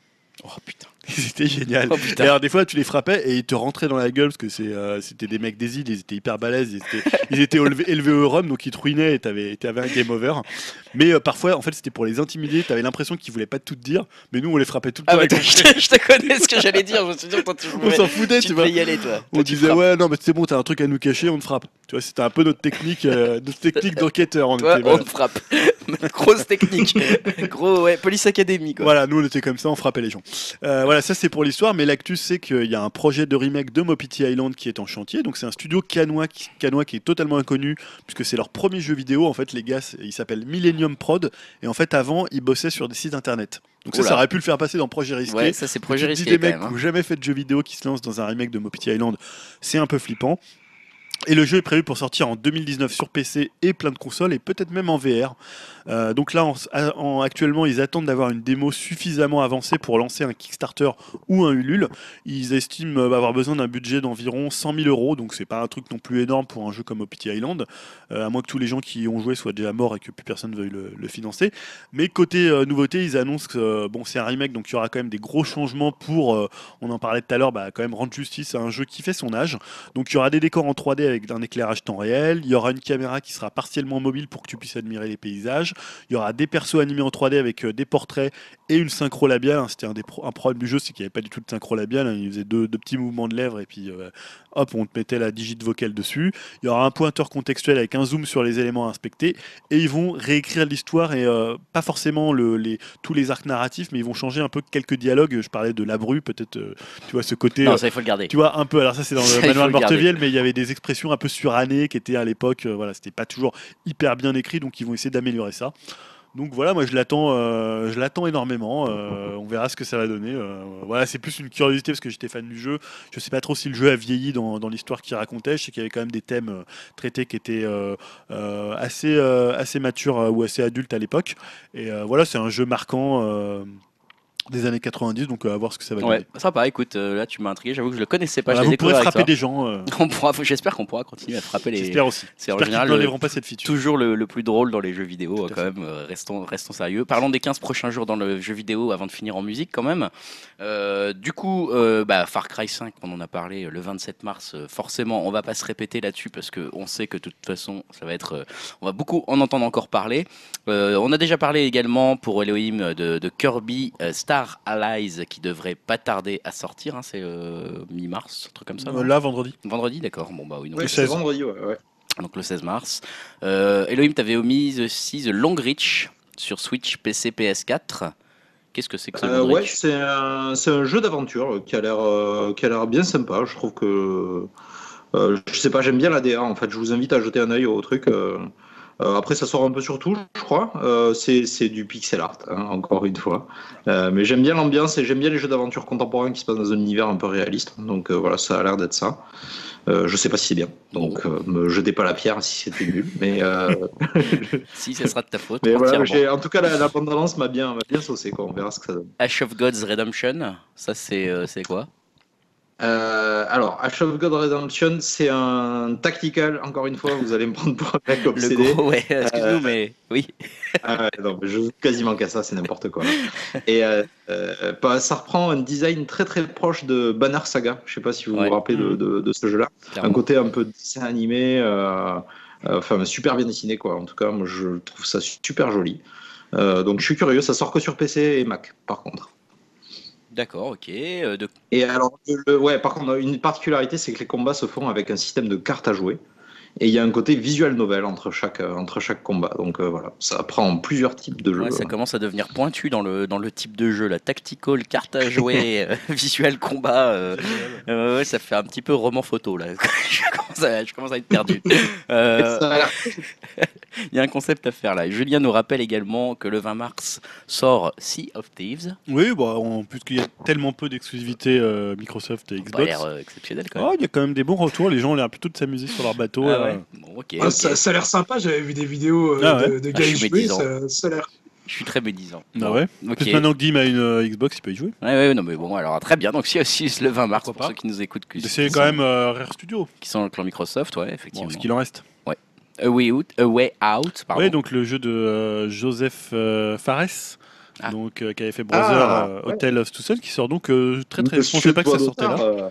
Oh putain. C'était génial. Oh Et alors des fois tu les frappais et ils te rentraient dans la gueule parce que euh, c'était des mecs des îles, ils étaient hyper balèzes, ils étaient, ils étaient élevés, élevés au rhum donc ils te ruinaient et t'avais, t'avais un game over. Mais euh, parfois en fait c'était pour les intimider, t'avais l'impression qu'ils voulaient pas tout te dire, mais nous on les frappait tout le Ah temps. je te, je te connais ce que j'allais dire. Je me suis dit, toi, tu, on s'en foutait, tu tu vois. devais y aller, toi. On Toi, disait ouais non mais c'est bon t'as un truc à nous cacher on te frappe. Tu vois c'était un peu notre technique, euh, notre technique d'enquêteur. On Toi, était, on voilà. te frappe. Grosse technique. Gros, ouais, Police Academy, quoi. Voilà, nous on était comme ça, on frappait les gens. Euh, voilà, ça c'est pour l'histoire, mais l'actu c'est qu'il y a un projet de remake de Mopiti Island qui est en chantier. Donc c'est un studio canois qui, canois qui est totalement inconnu, puisque c'est leur premier jeu vidéo. En fait, les gars, ils s'appellent Millennium Prod, et en fait avant ils bossaient sur des sites internet. Donc ça, aurait pu le faire passer dans projet risqué. Ouais, ça c'est projet risqué des mecs qui hein. n'ont jamais fait de jeu vidéo qui se lancent dans un remake de Mopiti Island, c'est un peu flippant. Et le jeu est prévu pour sortir en 2019 sur PC et plein de consoles et peut-être même en VR. Euh, donc là, en- en- actuellement, ils attendent d'avoir une démo suffisamment avancée pour lancer un Kickstarter ou un Ulule. Ils estiment euh, avoir besoin d'un budget d'environ 100 000 euros, donc c'est pas un truc non plus énorme pour un jeu comme Opity Island, euh, à moins que tous les gens qui y ont joué soient déjà morts et que plus personne veuille le, financer. Mais côté nouveauté, ils annoncent que bon, c'est un remake, donc il y aura quand même des gros changements pour, on en parlait tout à l'heure, bah, quand même rendre justice à un jeu qui fait son âge. Donc il y aura des décors en 3D avec un éclairage temps réel, il y aura une caméra qui sera partiellement mobile pour que tu puisses admirer les paysages, il y aura des persos animés en 3D avec euh, des portraits et une synchro labiale. hein. C'était un, des pro- un problème du jeu, c'est qu'il n'y avait pas du tout de synchro labiale, hein. il faisait deux, deux petits mouvements de lèvres et puis euh, hop, on te mettait la digite vocale dessus. Il y aura un pointeur contextuel avec un zoom sur les éléments à inspecter et ils vont réécrire l'histoire et euh, pas forcément le- les, tous les arcs narratifs, mais ils vont changer un peu quelques dialogues. Je parlais de la bru, peut-être, euh, tu vois, ce côté. Non, ça, il faut le garder. tu vois, un peu, alors ça c'est dans le garder. Morteviel, mais il y avait des expressions un peu surannées qui étaient à l'époque, euh, voilà, c'était pas toujours hyper bien écrit, donc ils vont essayer d'améliorer ça. Donc voilà, moi je l'attends, euh, je l'attends énormément. euh, on verra ce que ça va donner. voilà, c'est plus une curiosité parce que j'étais fan du jeu. Je sais pas trop si le jeu a vieilli dans, l'histoire qu'il racontait. Je sais qu'il y avait quand même des thèmes traités qui étaient assez, assez matures ou assez adultes à l'époque. Et voilà, c'est un jeu marquant des années 90, donc euh, à voir ce que ça va donner. Ouais, sympa, écoute, euh, là tu m'as intrigué, j'avoue que je le connaissais pas, Voilà, je vous pourrez frapper des gens. euh, On pourra, j'espère qu'on pourra continuer à frapper les. J'espère aussi. C'est en général le- pas cette feature. toujours le, le plus drôle dans les jeux vidéo, quand fait. même. euh, Restons, restons sérieux. Parlons des 15 prochains jours dans le jeu vidéo avant de finir en musique, quand même. Du coup, bah, Far Cry 5, on en a parlé le 27 mars. forcément, on va pas se répéter là-dessus parce que on sait que de toute façon, ça va être. on va beaucoup en entendre encore parler. On a déjà parlé également pour Elohim de, de Kirby euh, Star Allies qui devrait pas tarder à sortir. hein, c'est euh, mi-mars, un truc comme ça. Euh, Là, vendredi. Vendredi, d'accord. Bon bah oui. donc c'est 16. vendredi, ouais. ouais. donc le 16 mars. Euh, Elohim, t'avais omis aussi The Long Reach sur Switch, PC, PS4. Qu'est-ce que c'est que ce Euh, Long ouais, Reach? c'est un, c'est un jeu d'aventure qui a l'air euh, qui a l'air bien sympa. Je trouve que euh, je sais pas, j'aime bien la DA. En fait, je vous invite à jeter un œil au truc. Euh. Après, ça sort un peu sur tout, je crois. Euh, c'est du pixel art, hein, encore une fois. Euh, mais j'aime bien l'ambiance et j'aime bien les jeux d'aventure contemporains qui se passent dans un univers un peu réaliste. Donc euh, voilà, ça a l'air d'être ça. Je sais pas si c'est bien. Donc me jetez pas la pierre si c'était nul. Mais, Si, ça sera de ta faute. mais voilà, en tout cas, la, la bande-annonce m'a bien, bien saucé. Quoi. On verra ce que ça donne. Ash of Gods Redemption, ça c'est c'est quoi? Euh, alors, Ash of God Redemption, c'est un tactical. Encore une fois, vous allez me prendre pour un mec Le obsédé. gros, ouais, excuse-nous, Euh, mais oui. Ouais, non, je joue quasiment qu'à ça, c'est n'importe quoi. Et euh, euh, bah, ça reprend un design très très proche de Banner Saga. Je sais pas si vous Ouais. vous rappelez de, de- de ce jeu-là. Un côté un peu dessin animé, euh, euh, enfin super bien dessiné quoi. En tout cas, moi je trouve ça super joli. Euh, donc je suis curieux. Ça sort que sur PC et Mac, par contre. D'accord, ok. euh. Et alors, ouais, par contre, une particularité, c'est que les combats se font avec un système de cartes à jouer. Et il y a un côté visual novel entre chaque, euh, entre chaque combat. Donc euh, voilà, ça prend plusieurs types de jeux. ouais, ça commence à devenir pointu dans le, dans le type de jeu. La tactical, carte à jouer, euh, visuel combat. euh, euh, ouais, ça fait un petit peu roman photo là. je, commence à, je commence à être perdu. Euh, Ça a l'air- Il y a un concept à faire là. Julien nous rappelle également que le 20 mars sort Sea of Thieves. Oui, bah, en plus qu'il y a tellement peu d'exclusivités euh, Microsoft et Xbox. l'air euh, exceptionnel quand même. Oh, il y a quand même des bons retours. Les gens ont l'air plutôt de s'amuser sur leur bateau. Ah. Ouais. Bon. Ah, ça, ça a l'air sympa, j'avais vu des vidéos euh, Ah ouais. de, de Ah, je suis jouer, médisant. ça, ça a l'air. Je suis très médisant. Ah ouais. ok. Plus maintenant que Dim a une euh, Xbox, il peut y jouer. Ouais, ouais, non, mais bon, alors très bien. Donc, si aussi le 20 mars, pour pas. ceux qui nous écoutent, C'est quand même euh, Rare Studio. qui sont dans le clan Microsoft, ouais, Bon, effectivement. ce qu'il en reste. A Way Out, A Way Out pardon. Oui, donc le jeu de euh, Joseph euh, Fares. Ah. Donc, euh, qui avait fait Brother Ah, euh, ouais. Hotel of Tucson, qui sort donc euh, très très. Je Monsieur pensais pas que ça sortait là.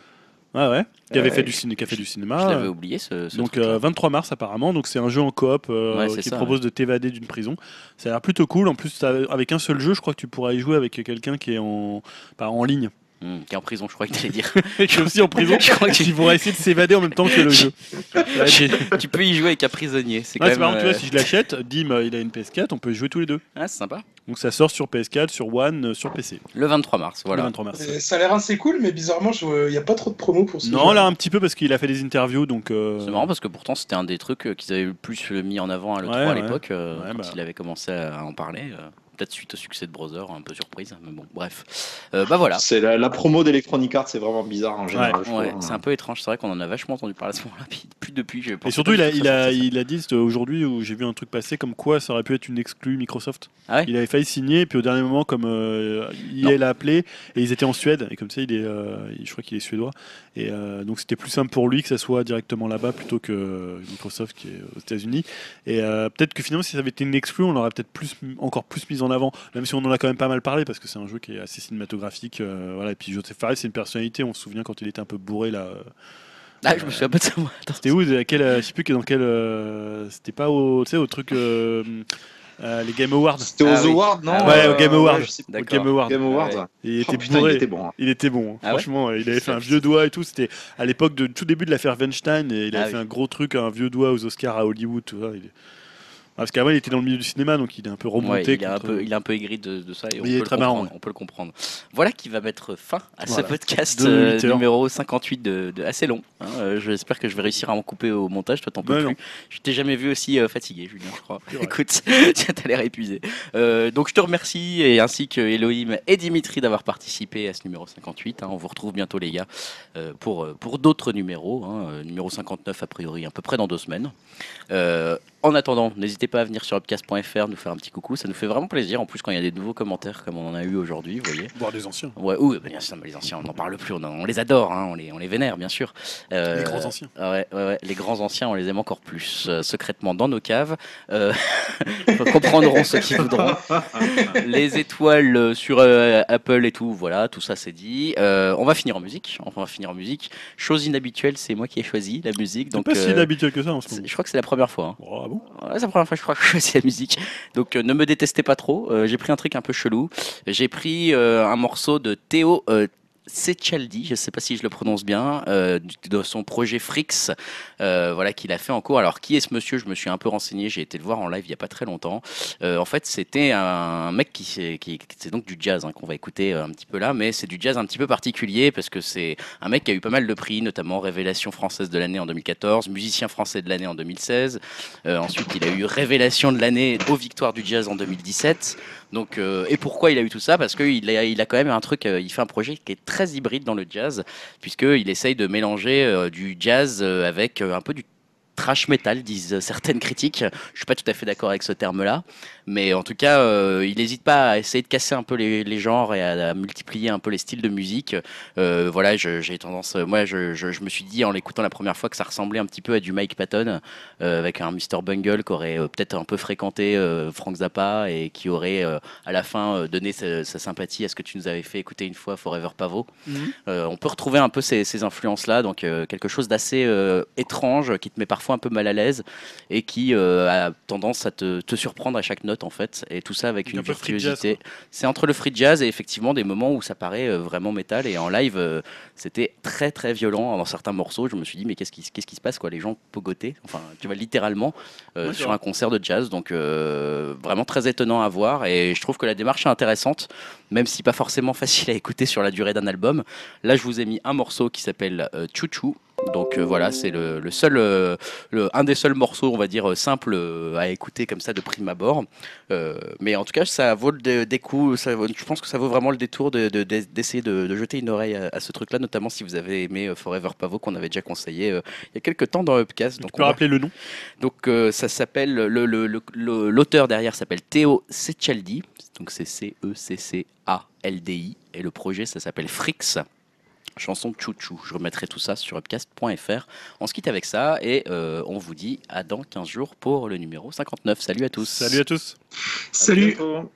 Euh, Ah ouais. Qui avait Ouais. fait du ciné, qui a fait du Je cinéma. l'avais oublié ce, ce Donc truc-là. euh, 23 mars apparemment, donc c'est un jeu en coop euh, Ouais, c'est qui ça, propose de t'évader d'une prison. Ça a l'air plutôt cool. En plus, avec un seul jeu, je crois que tu pourras y jouer avec quelqu'un qui est en, pas en ligne, Hmm, qui est en prison, je crois que tu allais dire. qui est aussi en prison. Je crois vont essayer de s'évader en même temps que le jeu. Ouais, tu peux y jouer avec un prisonnier. C'est quand Ouais, marrant, tu vois, euh, si je l'achète, Dim euh, il a une PS4, on peut y jouer tous les deux. Ah, c'est sympa. Donc ça sort sur PS4, sur One, euh, sur PC. Le 23 mars, Le voilà. 23 mars. Et Ça a l'air assez cool, mais bizarrement, il n'y a pas trop de promo pour ce Non, jeu. là un petit peu parce qu'il a fait des interviews, donc. euh, C'est marrant parce que pourtant c'était un des trucs qu'ils avaient le plus mis en avant à l'E3 Ouais, à ouais. l'époque, euh, Ouais, quand bah. il avait commencé à en parler. Peut-être suite au succès de Brother, un peu surprise, mais bon, bref. Euh, bah voilà. C'est la, la promo d'Electronic Arts, c'est vraiment bizarre en général. Ouais, trouve. c'est un peu étrange. C'est vrai qu'on en a vachement entendu parler à ce moment-là, puis plus depuis. je Et surtout, pas il a, il, a, il a dit aujourd'hui où j'ai vu un truc passer comme quoi ça aurait pu être une exclue Microsoft. Ah ouais il avait failli signer, et puis au dernier moment, comme euh, il l'a appelé, et ils étaient en Suède, et comme ça, il est, euh, je crois qu'il est suédois. Et euh, donc c'était plus simple pour lui que ça soit directement là-bas plutôt que Microsoft qui est aux États-Unis. Et euh, peut-être que finalement, si ça avait été une exclue, on l'aurait peut-être plus, encore plus mise en avant, même si on en a quand même pas mal parlé parce que c'est un jeu qui est assez cinématographique. euh, voilà. Et puis Joseph Fares, c'est une personnalité. On se souvient quand il était un peu bourré là. euh, Ah, je me souviens pas de ça. moi. C'était où à quel, euh, Je sais plus dans quel. euh, C'était pas au, tu sais, au truc. euh, euh, les Game Awards? C'était aux Ah oui. Awards, non? Ah ouais, Euh, au Game Awards. Game Awards. Game Awards. Ouais. ouais. Il était Oh, putain, bourré. il était bon. hein. Il était bon, hein. Ah ouais franchement, il avait fait un vieux doigt et tout. C'était à l'époque de tout début de l'affaire Weinstein et il Ah avait fait oui. un gros truc, un vieux doigt aux Oscars à Hollywood. Tout ça. Il est- Ah, parce qu'avant il était dans le milieu du cinéma donc il est un peu remonté. Ouais, il, est un peu, il est un peu aigri de, de ça et on Il est peut, le très marrant, on peut le comprendre. Voilà qui va mettre fin à Voilà. ce podcast euh, numéro 58 de, de assez long. hein. Euh, J'espère que je vais réussir à en couper au montage. Toi, t'en peux plus. non. Je t'ai jamais vu aussi euh, fatigué, Julien, je crois. Écoute, t'as l'air épuisé. Euh, donc, je te remercie et ainsi que Elohim et Dimitri d'avoir participé à ce numéro 58. hein. On vous retrouve bientôt, les gars, euh, pour, euh, pour d'autres numéros. hein. Euh, numéro 59, a priori, à peu près dans deux semaines. En attendant, n'hésitez pas à venir sur upcast.fr, nous faire un petit coucou. Ça nous fait vraiment plaisir. En plus, quand il y a des nouveaux commentaires, comme on en a eu aujourd'hui, vous voyez. Voir des anciens. Ouais, oui, bien sûr, les anciens, on n'en parle plus, on, on les adore, hein, on, les, on les vénère, bien sûr. Euh, Les grands anciens. Ouais, ouais, ouais, les grands anciens, on les aime encore plus, euh, secrètement dans nos caves. Euh, comprendront ceux qui voudront. les étoiles sur euh, Apple et tout, voilà, tout ça c'est dit. On va finir en musique, on va finir en musique. Chose inhabituelle, c'est moi qui ai choisi la musique. Donc, pas si inhabituel que ça en ce moment. je crois que c'est la première fois. hein. Oh, Ouais, c'est la première fois que je crois que je choisis la musique. Donc euh, ne me détestez pas trop. Euh, j'ai pris un truc un peu chelou. J'ai pris euh, un morceau de Théo Secaldi, je ne sais pas si je le prononce bien, euh, de son projet Frix, euh, voilà qu'il a fait en cours. Alors qui est ce monsieur? Je me suis un peu renseigné, j'ai été le voir en live il n'y a pas très longtemps. Euh, en fait, c'était un mec qui, c'est donc du jazz hein, qu'on va écouter un petit peu là, mais c'est du jazz un petit peu particulier parce que c'est un mec qui a eu pas mal de prix, notamment Révélation française de l'année en 2014, musicien français de l'année en 2016. Euh, ensuite, il a eu Révélation de l'année aux Victoires du Jazz en 2017. Euh, et pourquoi il a eu tout ça? Parce qu'il a, quand même un truc, euh, il fait un projet qui est très hybride dans le jazz, puisqu'il essaye de mélanger euh, du jazz avec un peu du trash metal, disent certaines critiques. Je suis pas tout à fait d'accord avec ce terme-là, mais en tout cas, euh, il n'hésite pas à essayer de casser un peu les, les genres et à, à multiplier un peu les styles de musique. Euh, voilà, j'ai tendance, moi, je, je- je me suis dit en l'écoutant la première fois que ça ressemblait un petit peu à du Mike Patton, euh, avec un Mr Bungle qui aurait peut-être un peu fréquenté Frank Zappa et qui aurait à la fin donné sa, sa sympathie à ce que tu nous avais fait écouter une fois, Forever Pavo. Euh, on peut retrouver un peu ces, ces influences-là, donc quelque chose d'assez étrange, qui te met parfois un peu mal à l'aise et qui euh, a tendance à te, te surprendre à chaque note en fait, et tout ça avec une un virtuosité. C'est entre le free jazz et effectivement des moments où ça paraît euh, vraiment métal, et en live euh, c'était très très violent dans certains morceaux. Je me suis dit mais qu'est-ce qui, qu'est-ce qui se passe quoi? Les gens pogotaient, enfin tu vois littéralement euh, sur un concert de jazz, donc euh, vraiment très étonnant à voir, et je trouve que la démarche est intéressante, même si pas forcément facile à écouter sur la durée d'un album. Là, je vous ai mis un morceau qui s'appelle euh, Chouchou. Donc euh, voilà, c'est le, le seul, euh, le- un des seuls morceaux, on va dire, euh, simples euh, à écouter comme ça de prime abord. Mais en tout cas, ça vaut le des coups. Ça, vaut- je pense que ça vaut vraiment le détour de- de- de- d'essayer de, de jeter une oreille à, à ce truc-là, notamment si vous avez aimé Forever Pavo qu'on avait déjà conseillé il y a quelques temps dans Upcast. Tu Donc peux on va- rappeler le nom? Donc ça s'appelle le- le- le- le- l'auteur derrière s'appelle Théo Secaldi, donc c'est C E C C A L D I et le projet ça s'appelle Frix. Chanson Chouchou. Je remettrai tout ça sur upcast.fr. On se quitte avec ça et euh, on vous dit à dans 15 jours pour le numéro 59. Salut à tous. Salut à tous. Salut. bientôt.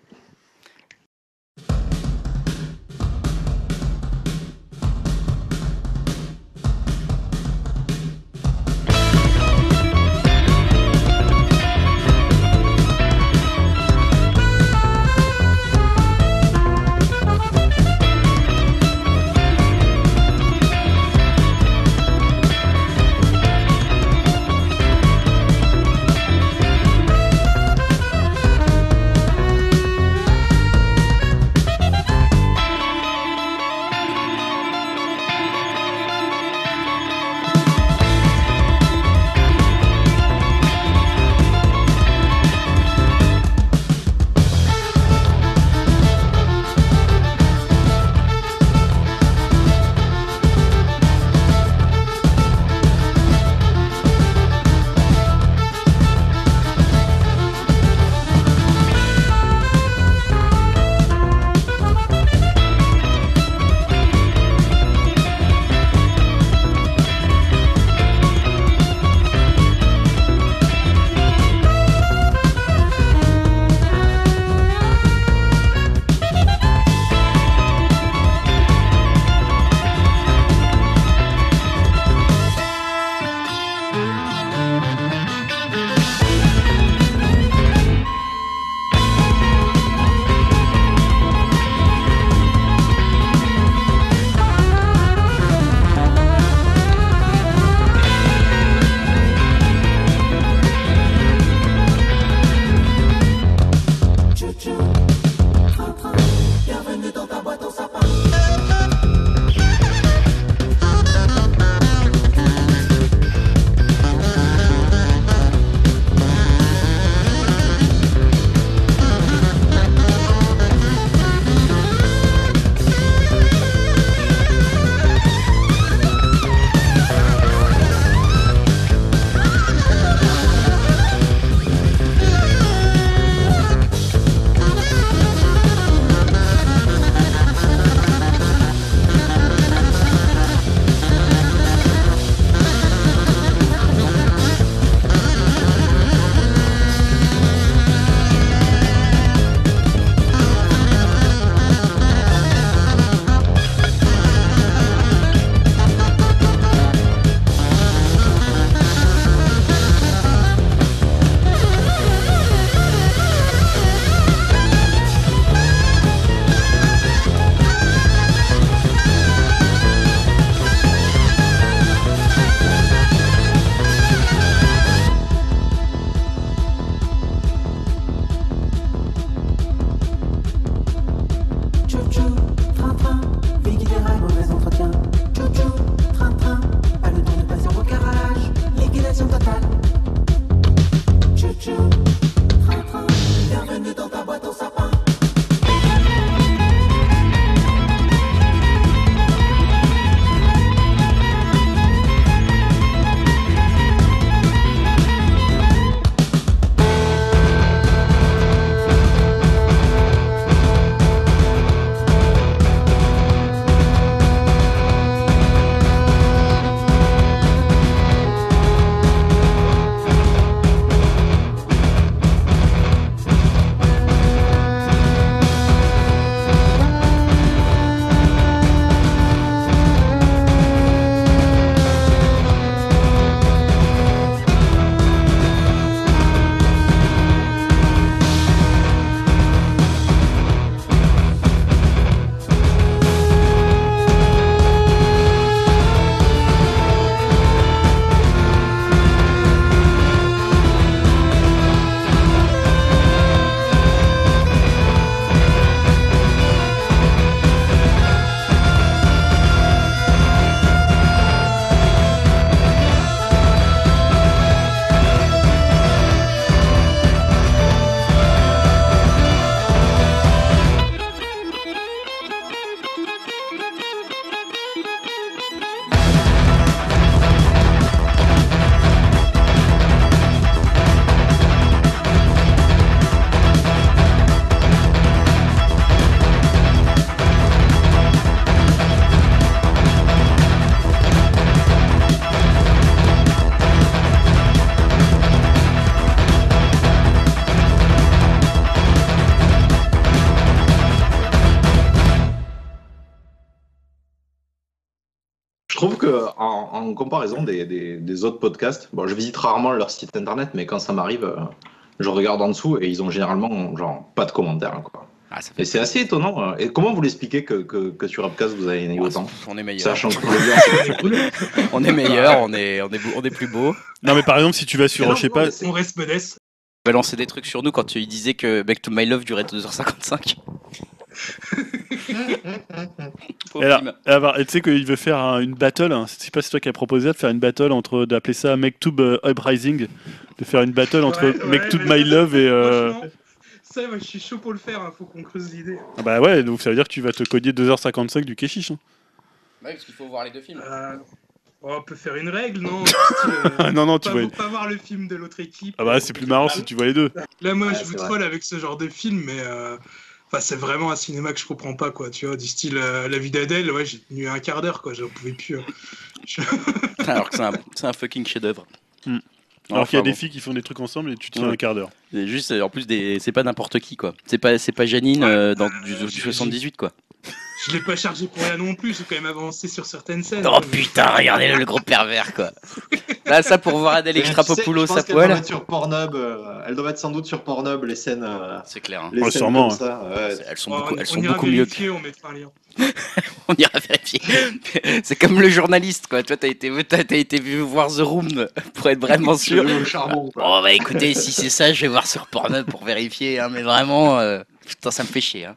En, comparaison des, des- des autres podcasts, bon, je visite rarement leur site internet, mais quand ça m'arrive, euh, je regarde en dessous et ils ont généralement genre pas de commentaires. Quoi. Ah, ça Et c'est assez étonnant. euh. Et comment vous l'expliquez que, que, que sur Upcast vous avez né autant On est meilleur. Sachant que le lien, c'est- On est meilleur, on est, on est, on est plus beau. Non, mais par exemple, si tu vas sur, Non, je sais non, pas, On reste modeste. balancer des trucs sur nous quand tu disais que Back to My Love durait 2h55. Et alors, alors, et tu sais qu'il veut faire un- une battle, hein, je sais pas si c'est toi qui as proposé de faire une battle entre, d'appeler ça Mektoub euh, Uprising, de faire une battle entre Ouais, ouais, mais My Love et... euh, ça, moi, je suis chaud pour le faire. hein, Faut qu'on creuse l'idée. ah Bah ouais, donc ça veut dire que tu vas te cogner 2h55 du Keshish. hein. Ouais, parce qu'il faut voir les deux films. Euh, oh, on peut faire une règle, non? Euh, Ah non, non, tu pas, vois... pas voir le film de l'autre équipe. Ah bah c'est plus marrant si tu vois les deux. Là, moi, Ouais, je vous vrai. troll avec ce genre de film, mais euh, enfin, c'est vraiment un cinéma que je comprends pas, quoi. Tu vois, du style euh, La vie d'Adèle, ouais, j'ai tenu un quart d'heure, quoi. J'en pouvais plus. hein. Je- Alors que c'est un, c'est un fucking chef-d'œuvre. Hmm. Alors qu'il y a des filles qui font des trucs ensemble et tu tiens Ouais. un quart d'heure. C'est juste, euh, en plus, des... c'est pas n'importe qui, quoi. C'est pas, c'est pas Janine Ouais, euh, dans euh, du, du j'ai- 78, quoi. Je l'ai pas chargé pour rien non plus. J'ai quand même avancé sur certaines scènes. Oh putain, regardez le gros pervers, quoi. Là, ça pour voir Adèle Tu sais, Extrapopoulos je pense à qu'elle doit poil. être sur Pornhub. euh, elle doit être sans doute sur Pornhub les scènes. euh, C'est clair. hein. les Ouais, scènes sûrement, comme ça. ouais. Elles sont Oh, beaucoup, on- elles sont on ira beaucoup mieux. que- on mettra un lien. On ira vérifier. C'est comme le journaliste, quoi. Toi, t'as été, t'as, t'as été vu voir The Room pour être vraiment sûr. Le charbon. quoi. Oh bah écoutez, si c'est ça, je vais voir sur Pornhub pour vérifier. hein, mais vraiment, euh, putain, ça me fait chier. hein.